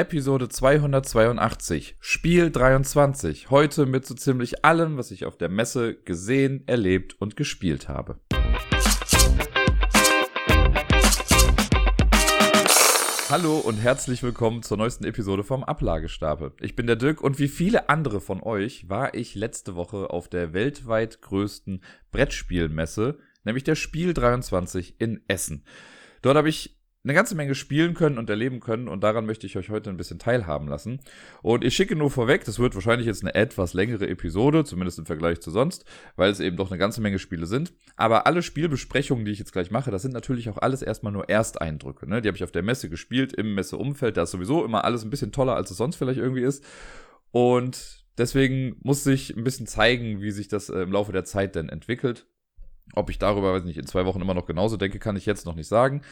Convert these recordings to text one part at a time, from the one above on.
Episode 282, Spiel 23. Heute mit so ziemlich allem, was ich auf der Messe gesehen, erlebt und gespielt habe. Hallo und herzlich willkommen zur neuesten Episode vom Ablagestapel. Ich bin der Dirk und wie viele andere von euch war ich letzte Woche auf der weltweit größten Brettspielmesse, nämlich der Spiel 23 in Essen. Dort habe ich eine ganze Menge spielen können und erleben können und daran möchte ich euch heute ein bisschen teilhaben lassen. Und ich schicke nur vorweg, das wird wahrscheinlich jetzt eine etwas längere Episode, zumindest im Vergleich zu sonst, weil es eben doch eine ganze Menge Spiele sind. Aber alle Spielbesprechungen, die ich jetzt gleich mache, das sind natürlich auch alles erstmal nur Ersteindrücke. Ne? Die habe ich auf der Messe gespielt, im Messeumfeld. Da ist sowieso immer alles ein bisschen toller, als es sonst vielleicht irgendwie ist. Und deswegen muss sich ein bisschen zeigen, wie sich das äh, im Laufe der Zeit denn entwickelt. Ob ich darüber, weiß nicht, in zwei Wochen immer noch genauso denke, kann ich jetzt noch nicht sagen.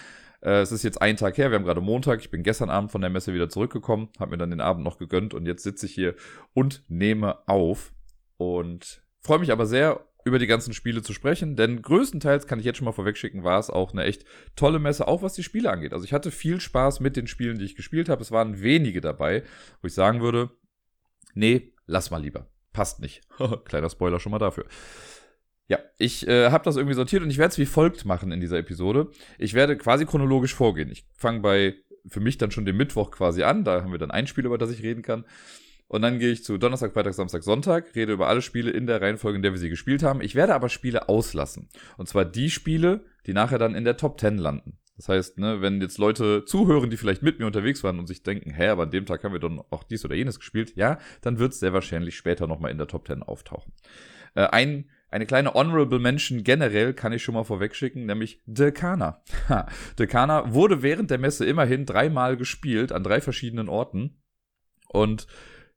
Äh, es ist jetzt ein Tag her, wir haben gerade Montag. Ich bin gestern Abend von der Messe wieder zurückgekommen, habe mir dann den Abend noch gegönnt und jetzt sitze ich hier und nehme auf. Und freue mich aber sehr, über die ganzen Spiele zu sprechen, denn größtenteils kann ich jetzt schon mal vorwegschicken, war es auch eine echt tolle Messe, auch was die Spiele angeht. Also ich hatte viel Spaß mit den Spielen, die ich gespielt habe. Es waren wenige dabei, wo ich sagen würde, nee, lass mal lieber. Passt nicht. Kleiner Spoiler schon mal dafür. Ja, ich äh, habe das irgendwie sortiert und ich werde es wie folgt machen in dieser Episode. Ich werde quasi chronologisch vorgehen. Ich fange bei für mich dann schon den Mittwoch quasi an. Da haben wir dann ein Spiel, über das ich reden kann. Und dann gehe ich zu Donnerstag, Freitag, Samstag, Sonntag, rede über alle Spiele in der Reihenfolge, in der wir sie gespielt haben. Ich werde aber Spiele auslassen. Und zwar die Spiele, die nachher dann in der Top 10 landen. Das heißt, ne, wenn jetzt Leute zuhören, die vielleicht mit mir unterwegs waren und sich denken, hä, aber an dem Tag haben wir dann auch dies oder jenes gespielt, ja, dann wird es sehr wahrscheinlich später nochmal in der Top 10 auftauchen. Äh, ein eine kleine Honorable Mention generell kann ich schon mal vorwegschicken, nämlich Dekana. Dekana wurde während der Messe immerhin dreimal gespielt an drei verschiedenen Orten. Und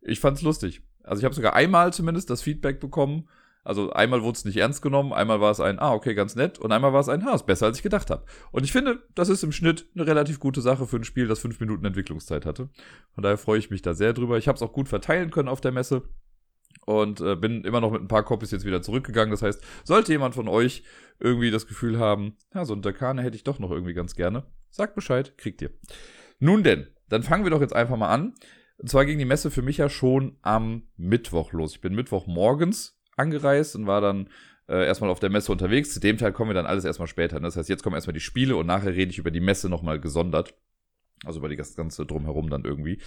ich fand's lustig. Also ich habe sogar einmal zumindest das Feedback bekommen. Also einmal wurde es nicht ernst genommen, einmal war es ein, ah, okay, ganz nett, und einmal war es ein, ah, ist besser, als ich gedacht habe. Und ich finde, das ist im Schnitt eine relativ gute Sache für ein Spiel, das fünf Minuten Entwicklungszeit hatte. Von daher freue ich mich da sehr drüber. Ich habe es auch gut verteilen können auf der Messe und äh, bin immer noch mit ein paar Copies jetzt wieder zurückgegangen. Das heißt, sollte jemand von euch irgendwie das Gefühl haben, ja, so ein Dakane hätte ich doch noch irgendwie ganz gerne, sagt Bescheid, kriegt ihr. Nun denn, dann fangen wir doch jetzt einfach mal an. Und zwar ging die Messe für mich ja schon am Mittwoch los. Ich bin Mittwoch morgens angereist und war dann äh, erstmal auf der Messe unterwegs. Zu dem Teil kommen wir dann alles erstmal später. Ne? Das heißt, jetzt kommen erstmal die Spiele und nachher rede ich über die Messe nochmal gesondert. Also über das ganze Drumherum dann irgendwie.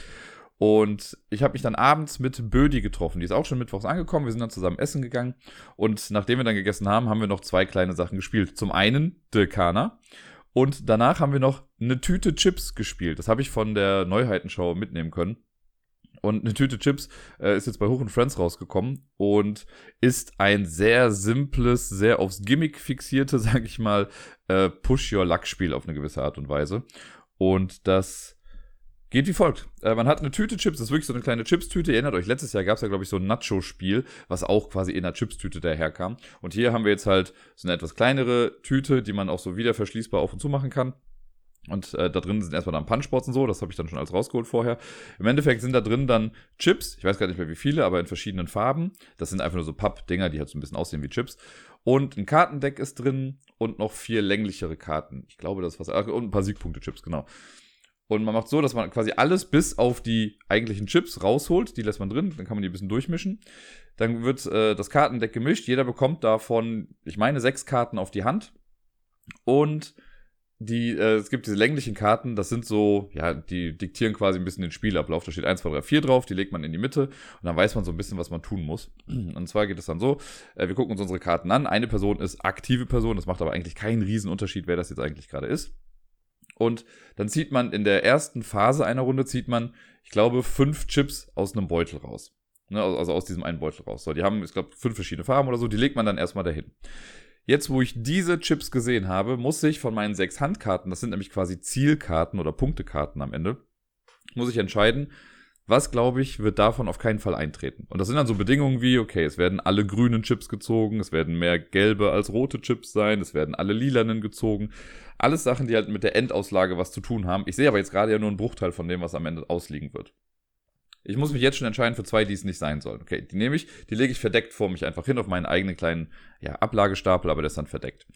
Und ich habe mich dann abends mit Bödi getroffen. Die ist auch schon mittwochs angekommen. Wir sind dann zusammen essen gegangen. Und nachdem wir dann gegessen haben, haben wir noch zwei kleine Sachen gespielt. Zum einen Dekana. Und danach haben wir noch eine Tüte Chips gespielt. Das habe ich von der Neuheitenschau mitnehmen können. Und eine Tüte Chips äh, ist jetzt bei Hoch und Friends rausgekommen und ist ein sehr simples, sehr aufs Gimmick fixierte, sag ich mal, äh, Push-Your-Luck-Spiel auf eine gewisse Art und Weise. Und das Geht wie folgt. Äh, man hat eine Tüte Chips, das ist wirklich so eine kleine Chips-Tüte. Ihr erinnert euch, letztes Jahr gab es ja, glaube ich, so ein Nacho-Spiel, was auch quasi in einer Chips-Tüte daherkam. Und hier haben wir jetzt halt so eine etwas kleinere Tüte, die man auch so wieder verschließbar auf und zu machen kann. Und äh, da drin sind erstmal dann Punchboards und so, das habe ich dann schon alles rausgeholt vorher. Im Endeffekt sind da drin dann Chips, ich weiß gar nicht mehr wie viele, aber in verschiedenen Farben. Das sind einfach nur so Pappdinger, die halt so ein bisschen aussehen wie Chips. Und ein Kartendeck ist drin und noch vier länglichere Karten. Ich glaube, das ist was. Und ein paar Siegpunkte-Chips, genau. Und man macht so, dass man quasi alles bis auf die eigentlichen Chips rausholt. Die lässt man drin, dann kann man die ein bisschen durchmischen. Dann wird äh, das Kartendeck gemischt. Jeder bekommt davon, ich meine, sechs Karten auf die Hand. Und die, äh, es gibt diese länglichen Karten, das sind so, ja, die diktieren quasi ein bisschen den Spielablauf. Da steht 1, 2, 3, 4 drauf, die legt man in die Mitte und dann weiß man so ein bisschen, was man tun muss. Und zwar geht es dann so, äh, wir gucken uns unsere Karten an. Eine Person ist aktive Person, das macht aber eigentlich keinen Riesenunterschied, wer das jetzt eigentlich gerade ist. Und dann zieht man in der ersten Phase einer Runde, zieht man, ich glaube, fünf Chips aus einem Beutel raus. Ne, also, also aus diesem einen Beutel raus. So, die haben, ich glaube, fünf verschiedene Farben oder so, die legt man dann erstmal dahin. Jetzt, wo ich diese Chips gesehen habe, muss ich von meinen sechs Handkarten, das sind nämlich quasi Zielkarten oder Punktekarten am Ende, muss ich entscheiden, was, glaube ich, wird davon auf keinen Fall eintreten. Und das sind dann so Bedingungen wie, okay, es werden alle grünen Chips gezogen, es werden mehr gelbe als rote Chips sein, es werden alle lilanen gezogen. Alles Sachen, die halt mit der Endauslage was zu tun haben. Ich sehe aber jetzt gerade ja nur einen Bruchteil von dem, was am Ende ausliegen wird. Ich muss mich jetzt schon entscheiden für zwei, die es nicht sein sollen. Okay, die nehme ich, die lege ich verdeckt vor mich einfach hin auf meinen eigenen kleinen ja, Ablagestapel, aber der ist dann verdeckt.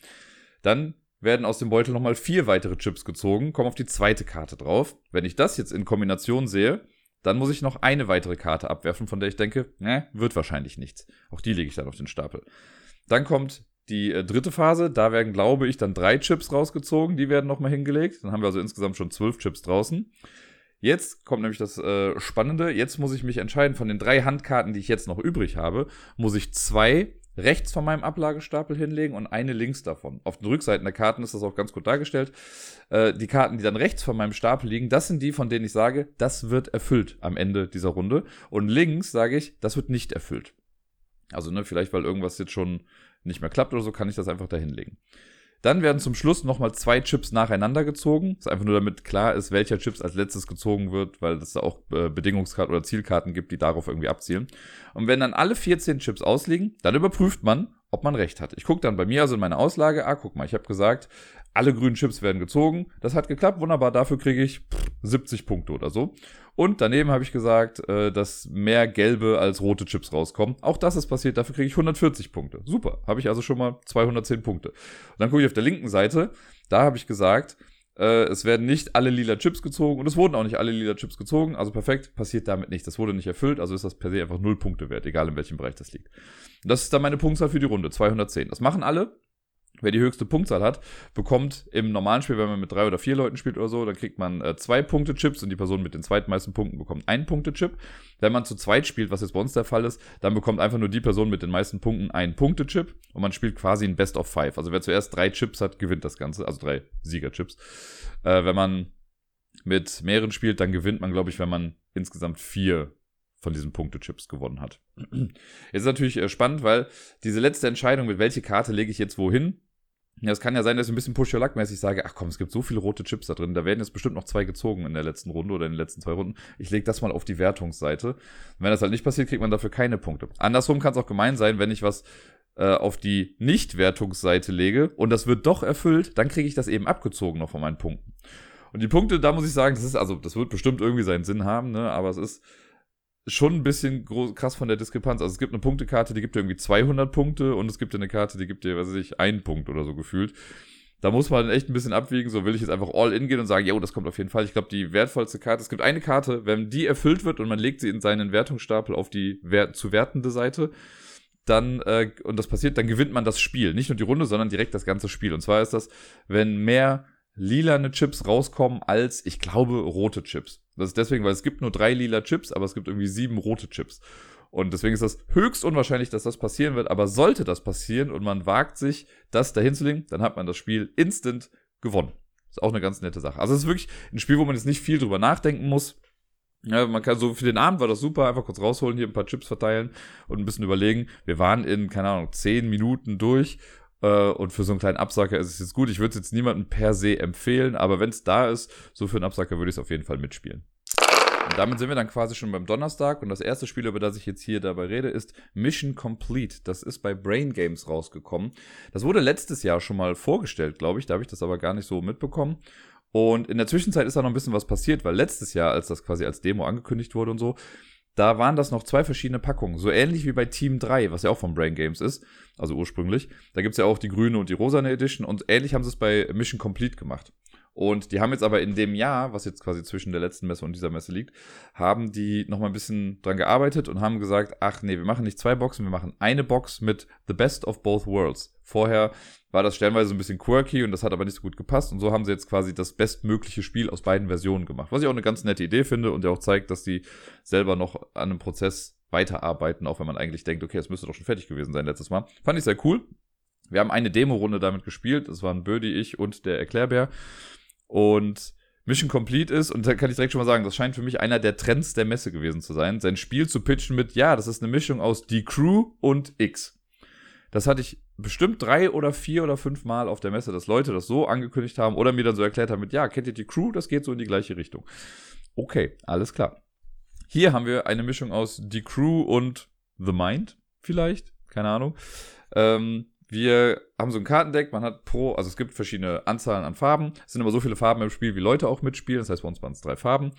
Dann werden aus dem Beutel nochmal vier weitere Chips gezogen, kommen auf die zweite Karte drauf. Wenn ich das jetzt in Kombination sehe, dann muss ich noch eine weitere Karte abwerfen, von der ich denke, ne, wird wahrscheinlich nichts. Auch die lege ich dann auf den Stapel. Dann kommt die äh, dritte Phase, da werden, glaube ich, dann drei Chips rausgezogen, die werden nochmal hingelegt. Dann haben wir also insgesamt schon zwölf Chips draußen. Jetzt kommt nämlich das äh, Spannende. Jetzt muss ich mich entscheiden, von den drei Handkarten, die ich jetzt noch übrig habe, muss ich zwei rechts von meinem Ablagestapel hinlegen und eine links davon. Auf den Rückseiten der Karten ist das auch ganz gut dargestellt. Äh, die Karten, die dann rechts von meinem Stapel liegen, das sind die, von denen ich sage, das wird erfüllt am Ende dieser Runde. Und links sage ich, das wird nicht erfüllt. Also, ne, vielleicht weil irgendwas jetzt schon nicht mehr klappt oder so, kann ich das einfach da hinlegen. Dann werden zum Schluss nochmal zwei Chips nacheinander gezogen. Das ist einfach nur damit klar ist, welcher Chips als letztes gezogen wird, weil es da auch äh, Bedingungskarten oder Zielkarten gibt, die darauf irgendwie abzielen. Und wenn dann alle 14 Chips ausliegen, dann überprüft man, ob man recht hat. Ich gucke dann bei mir also in meine Auslage, ah, guck mal, ich habe gesagt, alle grünen Chips werden gezogen. Das hat geklappt, wunderbar. Dafür kriege ich 70 Punkte oder so. Und daneben habe ich gesagt, äh, dass mehr gelbe als rote Chips rauskommen. Auch das ist passiert, dafür kriege ich 140 Punkte. Super, habe ich also schon mal 210 Punkte. Und dann gucke ich auf der linken Seite, da habe ich gesagt, äh, es werden nicht alle lila Chips gezogen und es wurden auch nicht alle lila Chips gezogen. Also perfekt, passiert damit nichts. Das wurde nicht erfüllt, also ist das per se einfach 0 Punkte wert, egal in welchem Bereich das liegt. Und das ist dann meine Punktzahl für die Runde, 210. Das machen alle. Wer die höchste Punktzahl hat, bekommt im normalen Spiel, wenn man mit drei oder vier Leuten spielt oder so, dann kriegt man äh, zwei Punkte Chips und die Person mit den zweitmeisten Punkten bekommt einen Punkte Chip. Wenn man zu zweit spielt, was jetzt bei uns der Fall ist, dann bekommt einfach nur die Person mit den meisten Punkten einen Punkte Chip und man spielt quasi ein Best of Five. Also wer zuerst drei Chips hat, gewinnt das Ganze, also drei Siegerchips. Äh, wenn man mit mehreren spielt, dann gewinnt man, glaube ich, wenn man insgesamt vier von diesen Punktechips gewonnen hat. Jetzt ist natürlich äh, spannend, weil diese letzte Entscheidung, mit welche Karte lege ich jetzt wohin, ja, es kann ja sein, dass ich ein bisschen push your luck mäßig sage, ach komm, es gibt so viele rote Chips da drin, da werden jetzt bestimmt noch zwei gezogen in der letzten Runde oder in den letzten zwei Runden. Ich lege das mal auf die Wertungsseite. Und wenn das halt nicht passiert, kriegt man dafür keine Punkte. Andersrum kann es auch gemein sein, wenn ich was äh, auf die Nicht-Wertungsseite lege und das wird doch erfüllt, dann kriege ich das eben abgezogen noch von meinen Punkten. Und die Punkte, da muss ich sagen, das ist, also, das wird bestimmt irgendwie seinen Sinn haben, ne, aber es ist, schon ein bisschen groß, krass von der Diskrepanz. Also es gibt eine Punktekarte, die gibt dir irgendwie 200 Punkte und es gibt eine Karte, die gibt dir, weiß ich, einen Punkt oder so gefühlt. Da muss man echt ein bisschen abwiegen. So will ich jetzt einfach all in gehen und sagen, jo, das kommt auf jeden Fall. Ich glaube, die wertvollste Karte, es gibt eine Karte, wenn die erfüllt wird und man legt sie in seinen Wertungsstapel auf die wert zu wertende Seite, dann, äh, und das passiert, dann gewinnt man das Spiel. Nicht nur die Runde, sondern direkt das ganze Spiel. Und zwar ist das, wenn mehr lilane Chips rauskommen als, ich glaube, rote Chips. Das ist deswegen, weil es gibt nur drei lila Chips, aber es gibt irgendwie sieben rote Chips. Und deswegen ist das höchst unwahrscheinlich, dass das passieren wird. Aber sollte das passieren und man wagt sich, das dahin zu dann hat man das Spiel instant gewonnen. Ist auch eine ganz nette Sache. Also es ist wirklich ein Spiel, wo man jetzt nicht viel drüber nachdenken muss. Ja, man kann so für den Abend war das super, einfach kurz rausholen, hier ein paar Chips verteilen und ein bisschen überlegen. Wir waren in, keine Ahnung, zehn Minuten durch äh, und für so einen kleinen Absacker ist es jetzt gut. Ich würde es jetzt niemandem per se empfehlen, aber wenn es da ist, so für einen Absacker würde ich es auf jeden Fall mitspielen. Und damit sind wir dann quasi schon beim Donnerstag und das erste Spiel, über das ich jetzt hier dabei rede, ist Mission Complete. Das ist bei Brain Games rausgekommen. Das wurde letztes Jahr schon mal vorgestellt, glaube ich. Da habe ich das aber gar nicht so mitbekommen. Und in der Zwischenzeit ist da noch ein bisschen was passiert, weil letztes Jahr, als das quasi als Demo angekündigt wurde und so, da waren das noch zwei verschiedene Packungen. So ähnlich wie bei Team 3, was ja auch von Brain Games ist, also ursprünglich. Da gibt es ja auch die grüne und die rosane Edition und ähnlich haben sie es bei Mission Complete gemacht. Und die haben jetzt aber in dem Jahr, was jetzt quasi zwischen der letzten Messe und dieser Messe liegt, haben die nochmal ein bisschen dran gearbeitet und haben gesagt, ach nee, wir machen nicht zwei Boxen, wir machen eine Box mit The Best of Both Worlds. Vorher war das stellenweise ein bisschen quirky und das hat aber nicht so gut gepasst. Und so haben sie jetzt quasi das bestmögliche Spiel aus beiden Versionen gemacht. Was ich auch eine ganz nette Idee finde und ja auch zeigt, dass die selber noch an einem Prozess weiterarbeiten, auch wenn man eigentlich denkt, okay, es müsste doch schon fertig gewesen sein letztes Mal. Fand ich sehr cool. Wir haben eine Demo-Runde damit gespielt. Das waren Birdie, ich und der Erklärbär. Und Mission Complete ist, und da kann ich direkt schon mal sagen, das scheint für mich einer der Trends der Messe gewesen zu sein, sein Spiel zu pitchen mit, ja, das ist eine Mischung aus Die Crew und X. Das hatte ich bestimmt drei oder vier oder fünf Mal auf der Messe, dass Leute das so angekündigt haben oder mir dann so erklärt haben mit, ja, kennt ihr die Crew? Das geht so in die gleiche Richtung. Okay, alles klar. Hier haben wir eine Mischung aus Die Crew und The Mind, vielleicht, keine Ahnung. Ähm, wir haben so ein Kartendeck, man hat pro, also es gibt verschiedene Anzahlen an Farben. Es sind aber so viele Farben im Spiel, wie Leute auch mitspielen. Das heißt, bei uns waren es drei Farben.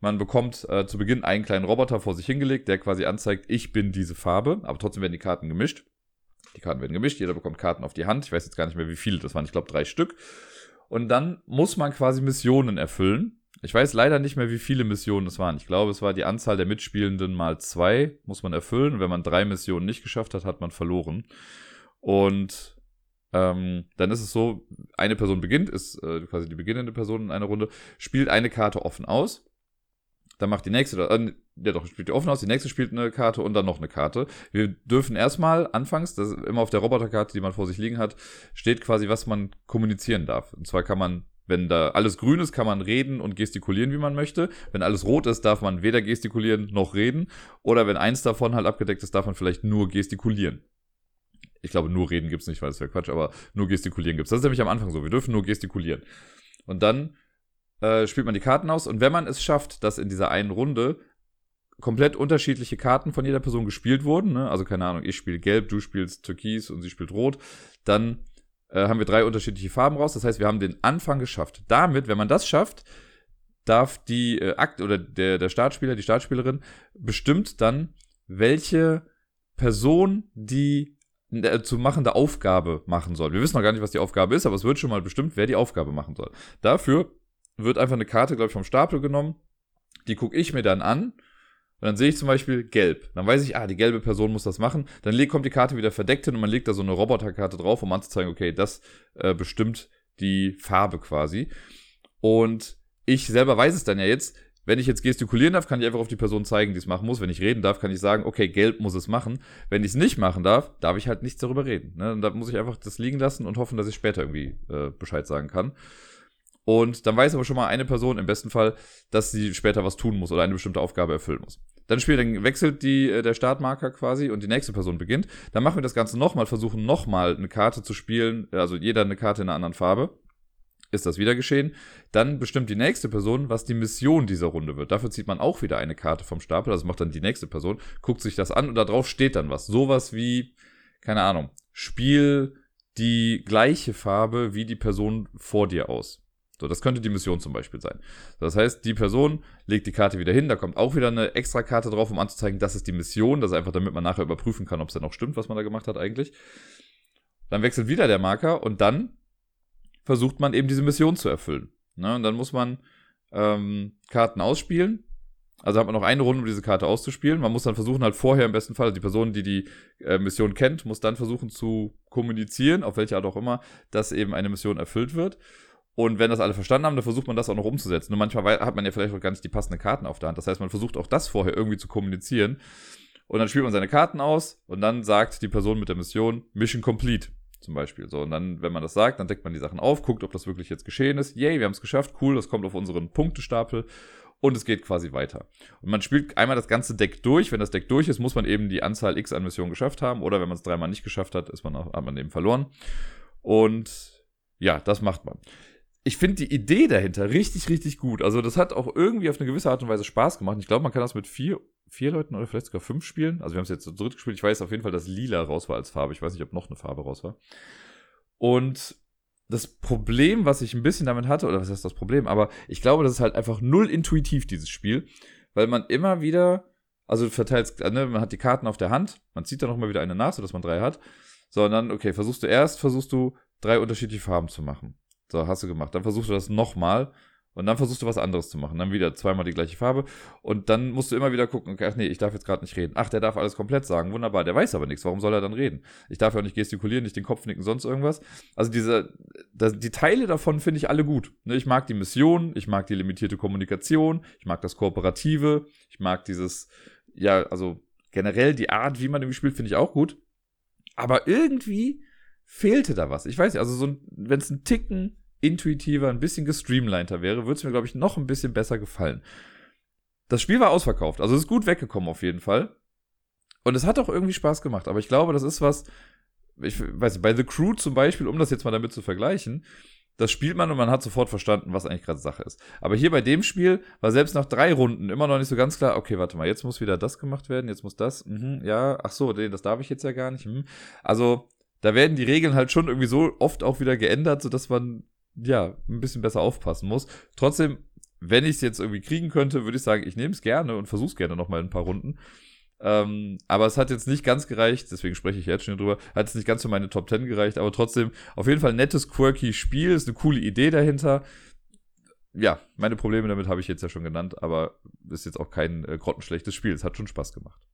Man bekommt äh, zu Beginn einen kleinen Roboter vor sich hingelegt, der quasi anzeigt, ich bin diese Farbe, aber trotzdem werden die Karten gemischt. Die Karten werden gemischt, jeder bekommt Karten auf die Hand. Ich weiß jetzt gar nicht mehr, wie viele das waren. Ich glaube, drei Stück. Und dann muss man quasi Missionen erfüllen. Ich weiß leider nicht mehr, wie viele Missionen es waren. Ich glaube, es war die Anzahl der Mitspielenden mal zwei, muss man erfüllen. Und wenn man drei Missionen nicht geschafft hat, hat man verloren. Und ähm, dann ist es so, eine Person beginnt, ist äh, quasi die beginnende Person in einer Runde, spielt eine Karte offen aus. Dann macht die nächste, äh, ja doch, spielt die offen aus, die nächste spielt eine Karte und dann noch eine Karte. Wir dürfen erstmal anfangs, das ist immer auf der Roboterkarte, die man vor sich liegen hat, steht quasi, was man kommunizieren darf. Und zwar kann man wenn da alles grün ist, kann man reden und gestikulieren, wie man möchte. Wenn alles rot ist, darf man weder gestikulieren noch reden. Oder wenn eins davon halt abgedeckt ist, darf man vielleicht nur gestikulieren. Ich glaube, nur reden gibt's nicht, weil das wäre Quatsch, aber nur gestikulieren gibt's. Das ist nämlich am Anfang so. Wir dürfen nur gestikulieren. Und dann äh, spielt man die Karten aus. Und wenn man es schafft, dass in dieser einen Runde komplett unterschiedliche Karten von jeder Person gespielt wurden, ne? also keine Ahnung, ich spiele gelb, du spielst türkis und sie spielt rot, dann äh, haben wir drei unterschiedliche Farben raus. Das heißt, wir haben den Anfang geschafft. Damit, wenn man das schafft, darf die äh, Akt oder der, der Startspieler, die Startspielerin bestimmt dann, welche Person die zu machende Aufgabe machen soll. Wir wissen noch gar nicht, was die Aufgabe ist, aber es wird schon mal bestimmt, wer die Aufgabe machen soll. Dafür wird einfach eine Karte, glaube ich, vom Stapel genommen. Die gucke ich mir dann an und dann sehe ich zum Beispiel gelb. Dann weiß ich, ah, die gelbe Person muss das machen. Dann kommt die Karte wieder verdeckt hin und man legt da so eine Roboterkarte drauf, um anzuzeigen, okay, das äh, bestimmt die Farbe quasi. Und ich selber weiß es dann ja jetzt. Wenn ich jetzt gestikulieren darf, kann ich einfach auf die Person zeigen, die es machen muss. Wenn ich reden darf, kann ich sagen, okay, gelb muss es machen. Wenn ich es nicht machen darf, darf ich halt nichts darüber reden. Ne? Und da muss ich einfach das liegen lassen und hoffen, dass ich später irgendwie äh, Bescheid sagen kann. Und dann weiß aber schon mal eine Person im besten Fall, dass sie später was tun muss oder eine bestimmte Aufgabe erfüllen muss. Dann spielt, dann wechselt die, äh, der Startmarker quasi und die nächste Person beginnt. Dann machen wir das Ganze nochmal, versuchen nochmal eine Karte zu spielen, also jeder eine Karte in einer anderen Farbe. Ist das wieder geschehen? Dann bestimmt die nächste Person, was die Mission dieser Runde wird. Dafür zieht man auch wieder eine Karte vom Stapel, also macht dann die nächste Person, guckt sich das an und da drauf steht dann was. Sowas wie, keine Ahnung, spiel die gleiche Farbe wie die Person vor dir aus. So, das könnte die Mission zum Beispiel sein. Das heißt, die Person legt die Karte wieder hin, da kommt auch wieder eine extra Karte drauf, um anzuzeigen, das ist die Mission. Das ist einfach, damit man nachher überprüfen kann, ob es denn auch stimmt, was man da gemacht hat eigentlich. Dann wechselt wieder der Marker und dann versucht man eben diese Mission zu erfüllen. Ne? Und dann muss man ähm, Karten ausspielen. Also hat man noch eine Runde, um diese Karte auszuspielen. Man muss dann versuchen, halt vorher im besten Fall, also die Person, die die äh, Mission kennt, muss dann versuchen zu kommunizieren, auf welche Art auch immer, dass eben eine Mission erfüllt wird. Und wenn das alle verstanden haben, dann versucht man das auch noch umzusetzen. Nur manchmal hat man ja vielleicht auch gar nicht die passenden Karten auf der Hand. Das heißt, man versucht auch das vorher irgendwie zu kommunizieren. Und dann spielt man seine Karten aus und dann sagt die Person mit der Mission Mission Complete zum Beispiel. So, und dann, wenn man das sagt, dann deckt man die Sachen auf, guckt, ob das wirklich jetzt geschehen ist. Yay, wir haben es geschafft, cool, das kommt auf unseren Punktestapel und es geht quasi weiter. Und man spielt einmal das ganze Deck durch. Wenn das Deck durch ist, muss man eben die Anzahl X an Missionen geschafft haben. Oder wenn man es dreimal nicht geschafft hat, ist man, hat man eben verloren. Und ja, das macht man ich finde die Idee dahinter richtig, richtig gut. Also das hat auch irgendwie auf eine gewisse Art und Weise Spaß gemacht. Ich glaube, man kann das mit vier, vier Leuten oder vielleicht sogar fünf spielen. Also wir haben es jetzt zu dritt gespielt. Ich weiß auf jeden Fall, dass lila raus war als Farbe. Ich weiß nicht, ob noch eine Farbe raus war. Und das Problem, was ich ein bisschen damit hatte, oder was heißt das Problem, aber ich glaube, das ist halt einfach null intuitiv, dieses Spiel, weil man immer wieder, also du verteilst, ne, man hat die Karten auf der Hand, man zieht dann nochmal wieder eine nach, sodass man drei hat, sondern, okay, versuchst du erst, versuchst du drei unterschiedliche Farben zu machen. So, hast du gemacht. Dann versuchst du das nochmal und dann versuchst du was anderes zu machen. Dann wieder zweimal die gleiche Farbe und dann musst du immer wieder gucken, ach nee, ich darf jetzt gerade nicht reden. Ach, der darf alles komplett sagen. Wunderbar, der weiß aber nichts. Warum soll er dann reden? Ich darf ja auch nicht gestikulieren, nicht den Kopf nicken, sonst irgendwas. Also diese, das, die Teile davon finde ich alle gut. Ne, ich mag die Mission, ich mag die limitierte Kommunikation, ich mag das Kooperative, ich mag dieses, ja, also generell die Art, wie man irgendwie spielt, finde ich auch gut. Aber irgendwie fehlte da was. Ich weiß nicht, also so, wenn es ein Ticken intuitiver, ein bisschen gestreamliner wäre, würde es mir, glaube ich, noch ein bisschen besser gefallen. Das Spiel war ausverkauft, also es ist gut weggekommen auf jeden Fall. Und es hat auch irgendwie Spaß gemacht, aber ich glaube, das ist was, ich weiß nicht, bei The Crew zum Beispiel, um das jetzt mal damit zu vergleichen, das spielt man und man hat sofort verstanden, was eigentlich gerade Sache ist. Aber hier bei dem Spiel war selbst nach drei Runden immer noch nicht so ganz klar, okay, warte mal, jetzt muss wieder das gemacht werden, jetzt muss das, mhm, ja, ach so, das darf ich jetzt ja gar nicht. Mhm. Also, da werden die Regeln halt schon irgendwie so oft auch wieder geändert, sodass man ja ein bisschen besser aufpassen muss. Trotzdem, wenn ich es jetzt irgendwie kriegen könnte, würde ich sagen, ich nehme es gerne und versuche es gerne nochmal in ein paar Runden. Ähm, aber es hat jetzt nicht ganz gereicht, deswegen spreche ich jetzt schon drüber, hat es nicht ganz für meine Top 10 gereicht, aber trotzdem auf jeden Fall ein nettes, quirky Spiel, ist eine coole Idee dahinter. Ja, meine Probleme damit habe ich jetzt ja schon genannt, aber ist jetzt auch kein äh, grottenschlechtes Spiel. Es hat schon Spaß gemacht.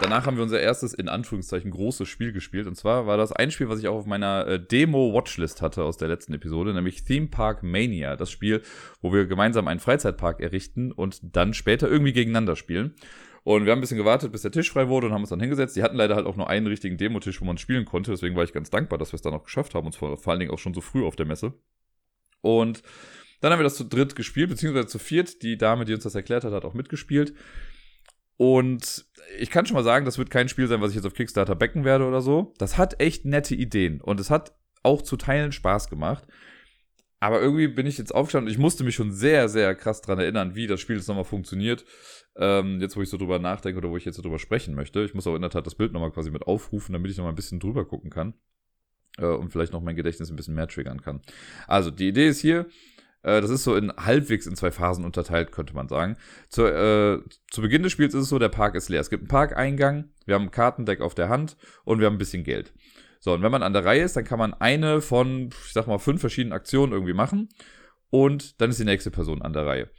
Danach haben wir unser erstes, in Anführungszeichen, großes Spiel gespielt. Und zwar war das ein Spiel, was ich auch auf meiner äh, Demo-Watchlist hatte aus der letzten Episode, nämlich Theme Park Mania. Das Spiel, wo wir gemeinsam einen Freizeitpark errichten und dann später irgendwie gegeneinander spielen. Und wir haben ein bisschen gewartet, bis der Tisch frei wurde und haben uns dann hingesetzt. Die hatten leider halt auch nur einen richtigen Demotisch, wo man spielen konnte. Deswegen war ich ganz dankbar, dass wir es dann auch geschafft haben. Und vor, vor allen Dingen auch schon so früh auf der Messe. Und dann haben wir das zu dritt gespielt, beziehungsweise zu viert. Die Dame, die uns das erklärt hat, hat auch mitgespielt. Und ich kann schon mal sagen, das wird kein Spiel sein, was ich jetzt auf Kickstarter backen werde oder so. Das hat echt nette Ideen und es hat auch zu Teilen Spaß gemacht. Aber irgendwie bin ich jetzt aufgestanden und ich musste mich schon sehr, sehr krass dran erinnern, wie das Spiel jetzt nochmal funktioniert. Ähm, jetzt, wo ich so drüber nachdenke oder wo ich jetzt so drüber sprechen möchte. Ich muss auch in der Tat das Bild nochmal quasi mit aufrufen, damit ich nochmal ein bisschen drüber gucken kann. Äh, und vielleicht noch mein Gedächtnis ein bisschen mehr triggern kann. Also, die Idee ist hier, das ist so in halbwegs in zwei Phasen unterteilt, könnte man sagen. Zu, äh, zu Beginn des Spiels ist es so, der Park ist leer. Es gibt einen Parkeingang, wir haben ein Kartendeck auf der Hand und wir haben ein bisschen Geld. So, und wenn man an der Reihe ist, dann kann man eine von, ich sag mal, fünf verschiedenen Aktionen irgendwie machen. Und dann ist die nächste Person an der Reihe.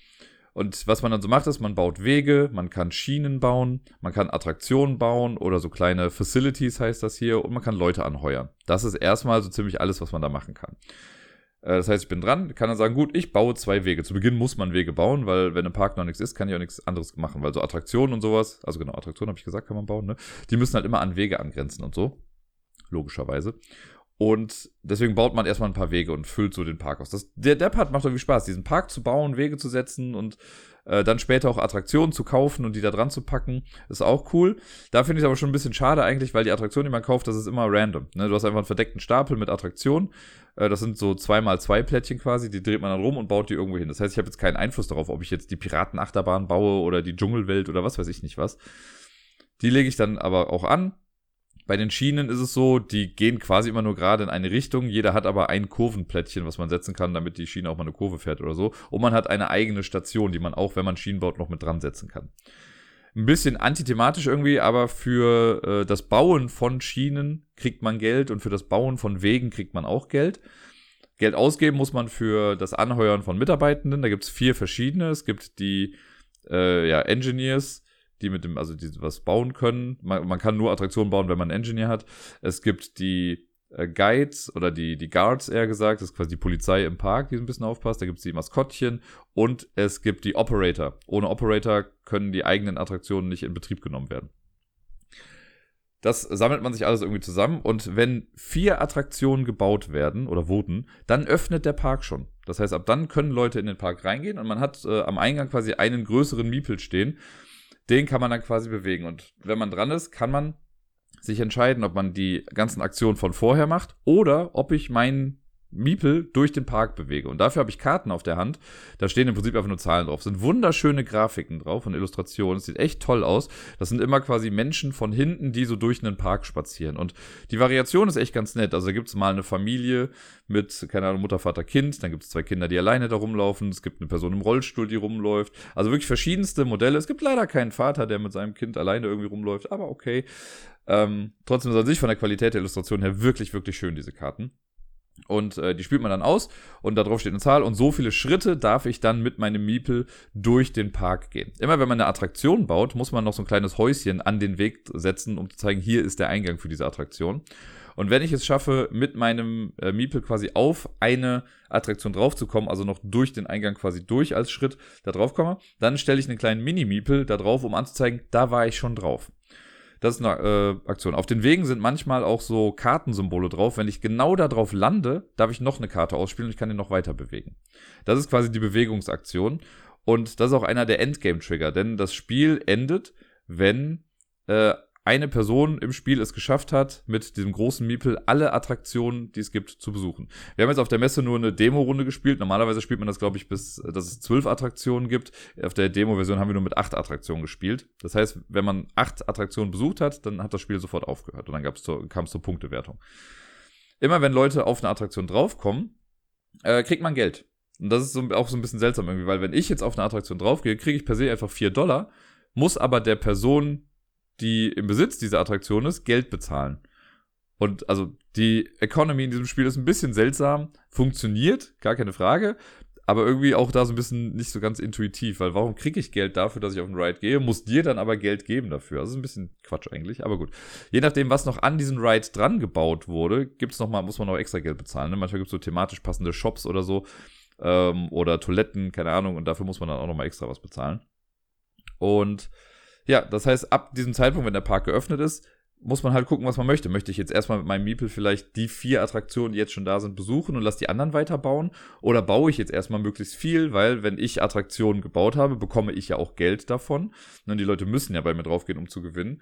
Und was man dann so macht, ist, man baut Wege, man kann Schienen bauen, man kann Attraktionen bauen oder so kleine Facilities heißt das hier und man kann Leute anheuern. Das ist erstmal so ziemlich alles, was man da machen kann. Äh, das heißt, ich bin dran, kann dann sagen, gut, ich baue zwei Wege. Zu Beginn muss man Wege bauen, weil wenn im Park noch nichts ist, kann ich auch nichts anderes machen, weil so Attraktionen und sowas, also genau, Attraktionen habe ich gesagt, kann man bauen, ne? Die müssen halt immer an Wege angrenzen und so. Logischerweise. Und deswegen baut man erstmal ein paar Wege und füllt so den Park aus. Das, der, der Part macht irgendwie Spaß, diesen Park zu bauen, Wege zu setzen und äh, dann später auch Attraktionen zu kaufen und die da dran zu packen, ist auch cool. Da finde ich es aber schon ein bisschen schade eigentlich, weil die Attraktion, die man kauft, das ist immer random. Ne? Du hast einfach einen verdeckten Stapel mit Attraktionen. Äh, das sind so zweimal zwei Plättchen quasi, die dreht man dann rum und baut die irgendwo hin. Das heißt, ich habe jetzt keinen Einfluss darauf, ob ich jetzt die Piratenachterbahn baue oder die Dschungelwelt oder was weiß ich nicht was. Die lege ich dann aber auch an, bei den Schienen ist es so, die gehen quasi immer nur gerade in eine Richtung. Jeder hat aber ein Kurvenplättchen, was man setzen kann, damit die Schiene auch mal eine Kurve fährt oder so. Und man hat eine eigene Station, die man auch, wenn man Schienen baut, noch mit dran setzen kann. Ein bisschen antithematisch irgendwie, aber für äh, das Bauen von Schienen kriegt man Geld und für das Bauen von Wegen kriegt man auch Geld. Geld ausgeben muss man für das Anheuern von Mitarbeitenden. Da gibt es vier verschiedene. Es gibt die äh, ja, Engineers, die mit dem, also die was bauen können. Man, man kann nur Attraktionen bauen, wenn man einen Engineer hat. Es gibt die äh, Guides oder die, die Guards eher gesagt, das ist quasi die Polizei im Park, die so ein bisschen aufpasst. Da gibt es die Maskottchen und es gibt die Operator. Ohne Operator können die eigenen Attraktionen nicht in Betrieb genommen werden. Das sammelt man sich alles irgendwie zusammen und wenn vier Attraktionen gebaut werden oder wurden, dann öffnet der Park schon. Das heißt, ab dann können Leute in den Park reingehen und man hat äh, am Eingang quasi einen größeren Miepel stehen, den kann man dann quasi bewegen. Und wenn man dran ist, kann man sich entscheiden, ob man die ganzen Aktionen von vorher macht oder ob ich meinen Miepel durch den Park bewege. Und dafür habe ich Karten auf der Hand. Da stehen im Prinzip einfach nur Zahlen drauf. Sind wunderschöne Grafiken drauf und Illustrationen. Es sieht echt toll aus. Das sind immer quasi Menschen von hinten, die so durch einen Park spazieren. Und die Variation ist echt ganz nett. Also da gibt es mal eine Familie mit, keine Ahnung, Mutter, Vater, Kind. Dann gibt es zwei Kinder, die alleine da rumlaufen. Es gibt eine Person im Rollstuhl, die rumläuft. Also wirklich verschiedenste Modelle. Es gibt leider keinen Vater, der mit seinem Kind alleine irgendwie rumläuft. Aber okay. Ähm, trotzdem ist an sich von der Qualität der Illustration her wirklich, wirklich schön, diese Karten. Und äh, die spielt man dann aus und da drauf steht eine Zahl und so viele Schritte darf ich dann mit meinem Miepel durch den Park gehen. Immer wenn man eine Attraktion baut, muss man noch so ein kleines Häuschen an den Weg setzen, um zu zeigen, hier ist der Eingang für diese Attraktion. Und wenn ich es schaffe, mit meinem äh, Miepel quasi auf eine Attraktion draufzukommen, also noch durch den Eingang quasi durch als Schritt da drauf komme, dann stelle ich einen kleinen Mini-Miepel da drauf, um anzuzeigen, da war ich schon drauf. Das ist eine äh, Aktion. Auf den Wegen sind manchmal auch so Kartensymbole drauf. Wenn ich genau da drauf lande, darf ich noch eine Karte ausspielen und ich kann den noch weiter bewegen. Das ist quasi die Bewegungsaktion. Und das ist auch einer der Endgame-Trigger, denn das Spiel endet, wenn äh, eine Person im Spiel es geschafft hat, mit diesem großen Miepel alle Attraktionen, die es gibt, zu besuchen. Wir haben jetzt auf der Messe nur eine Demo-Runde gespielt. Normalerweise spielt man das, glaube ich, bis, dass es zwölf Attraktionen gibt. Auf der Demo-Version haben wir nur mit acht Attraktionen gespielt. Das heißt, wenn man acht Attraktionen besucht hat, dann hat das Spiel sofort aufgehört und dann kam es zur Punktewertung. Immer wenn Leute auf eine Attraktion draufkommen, äh, kriegt man Geld. Und das ist so, auch so ein bisschen seltsam irgendwie, weil wenn ich jetzt auf eine Attraktion draufgehe, kriege ich per se einfach vier Dollar, muss aber der Person die im Besitz dieser Attraktion ist, Geld bezahlen. Und also die Economy in diesem Spiel ist ein bisschen seltsam, funktioniert, gar keine Frage, aber irgendwie auch da so ein bisschen nicht so ganz intuitiv, weil warum kriege ich Geld dafür, dass ich auf den Ride gehe, muss dir dann aber Geld geben dafür. Also ist ein bisschen Quatsch eigentlich, aber gut. Je nachdem, was noch an diesen Ride dran gebaut wurde, gibt's noch mal, muss man noch extra Geld bezahlen. Ne? Manchmal gibt's so thematisch passende Shops oder so ähm, oder Toiletten, keine Ahnung, und dafür muss man dann auch noch mal extra was bezahlen. Und ja, das heißt, ab diesem Zeitpunkt, wenn der Park geöffnet ist, muss man halt gucken, was man möchte. Möchte ich jetzt erstmal mit meinem Miepel vielleicht die vier Attraktionen, die jetzt schon da sind, besuchen und lass die anderen weiterbauen? Oder baue ich jetzt erstmal möglichst viel, weil wenn ich Attraktionen gebaut habe, bekomme ich ja auch Geld davon. Und ne, die Leute müssen ja bei mir draufgehen, um zu gewinnen.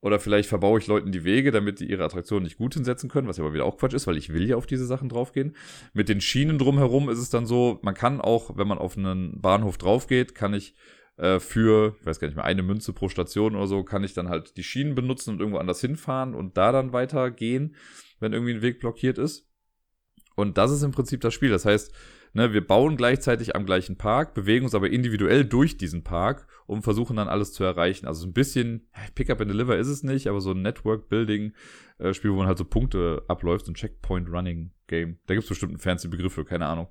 Oder vielleicht verbaue ich Leuten die Wege, damit die ihre Attraktionen nicht gut hinsetzen können, was ja aber wieder auch Quatsch ist, weil ich will ja auf diese Sachen draufgehen. Mit den Schienen drumherum ist es dann so, man kann auch, wenn man auf einen Bahnhof draufgeht, kann ich äh, für, ich weiß gar nicht mehr, eine Münze pro Station oder so, kann ich dann halt die Schienen benutzen und irgendwo anders hinfahren und da dann weitergehen, wenn irgendwie ein Weg blockiert ist. Und das ist im Prinzip das Spiel. Das heißt, ne, wir bauen gleichzeitig am gleichen Park, bewegen uns aber individuell durch diesen Park und versuchen dann alles zu erreichen. Also ein bisschen, Pickup and Deliver ist es nicht, aber so ein Network-Building-Spiel, äh, wo man halt so Punkte abläuft, so ein Checkpoint-Running-Game. Da gibt es bestimmt einen fancy Begriff für, keine Ahnung.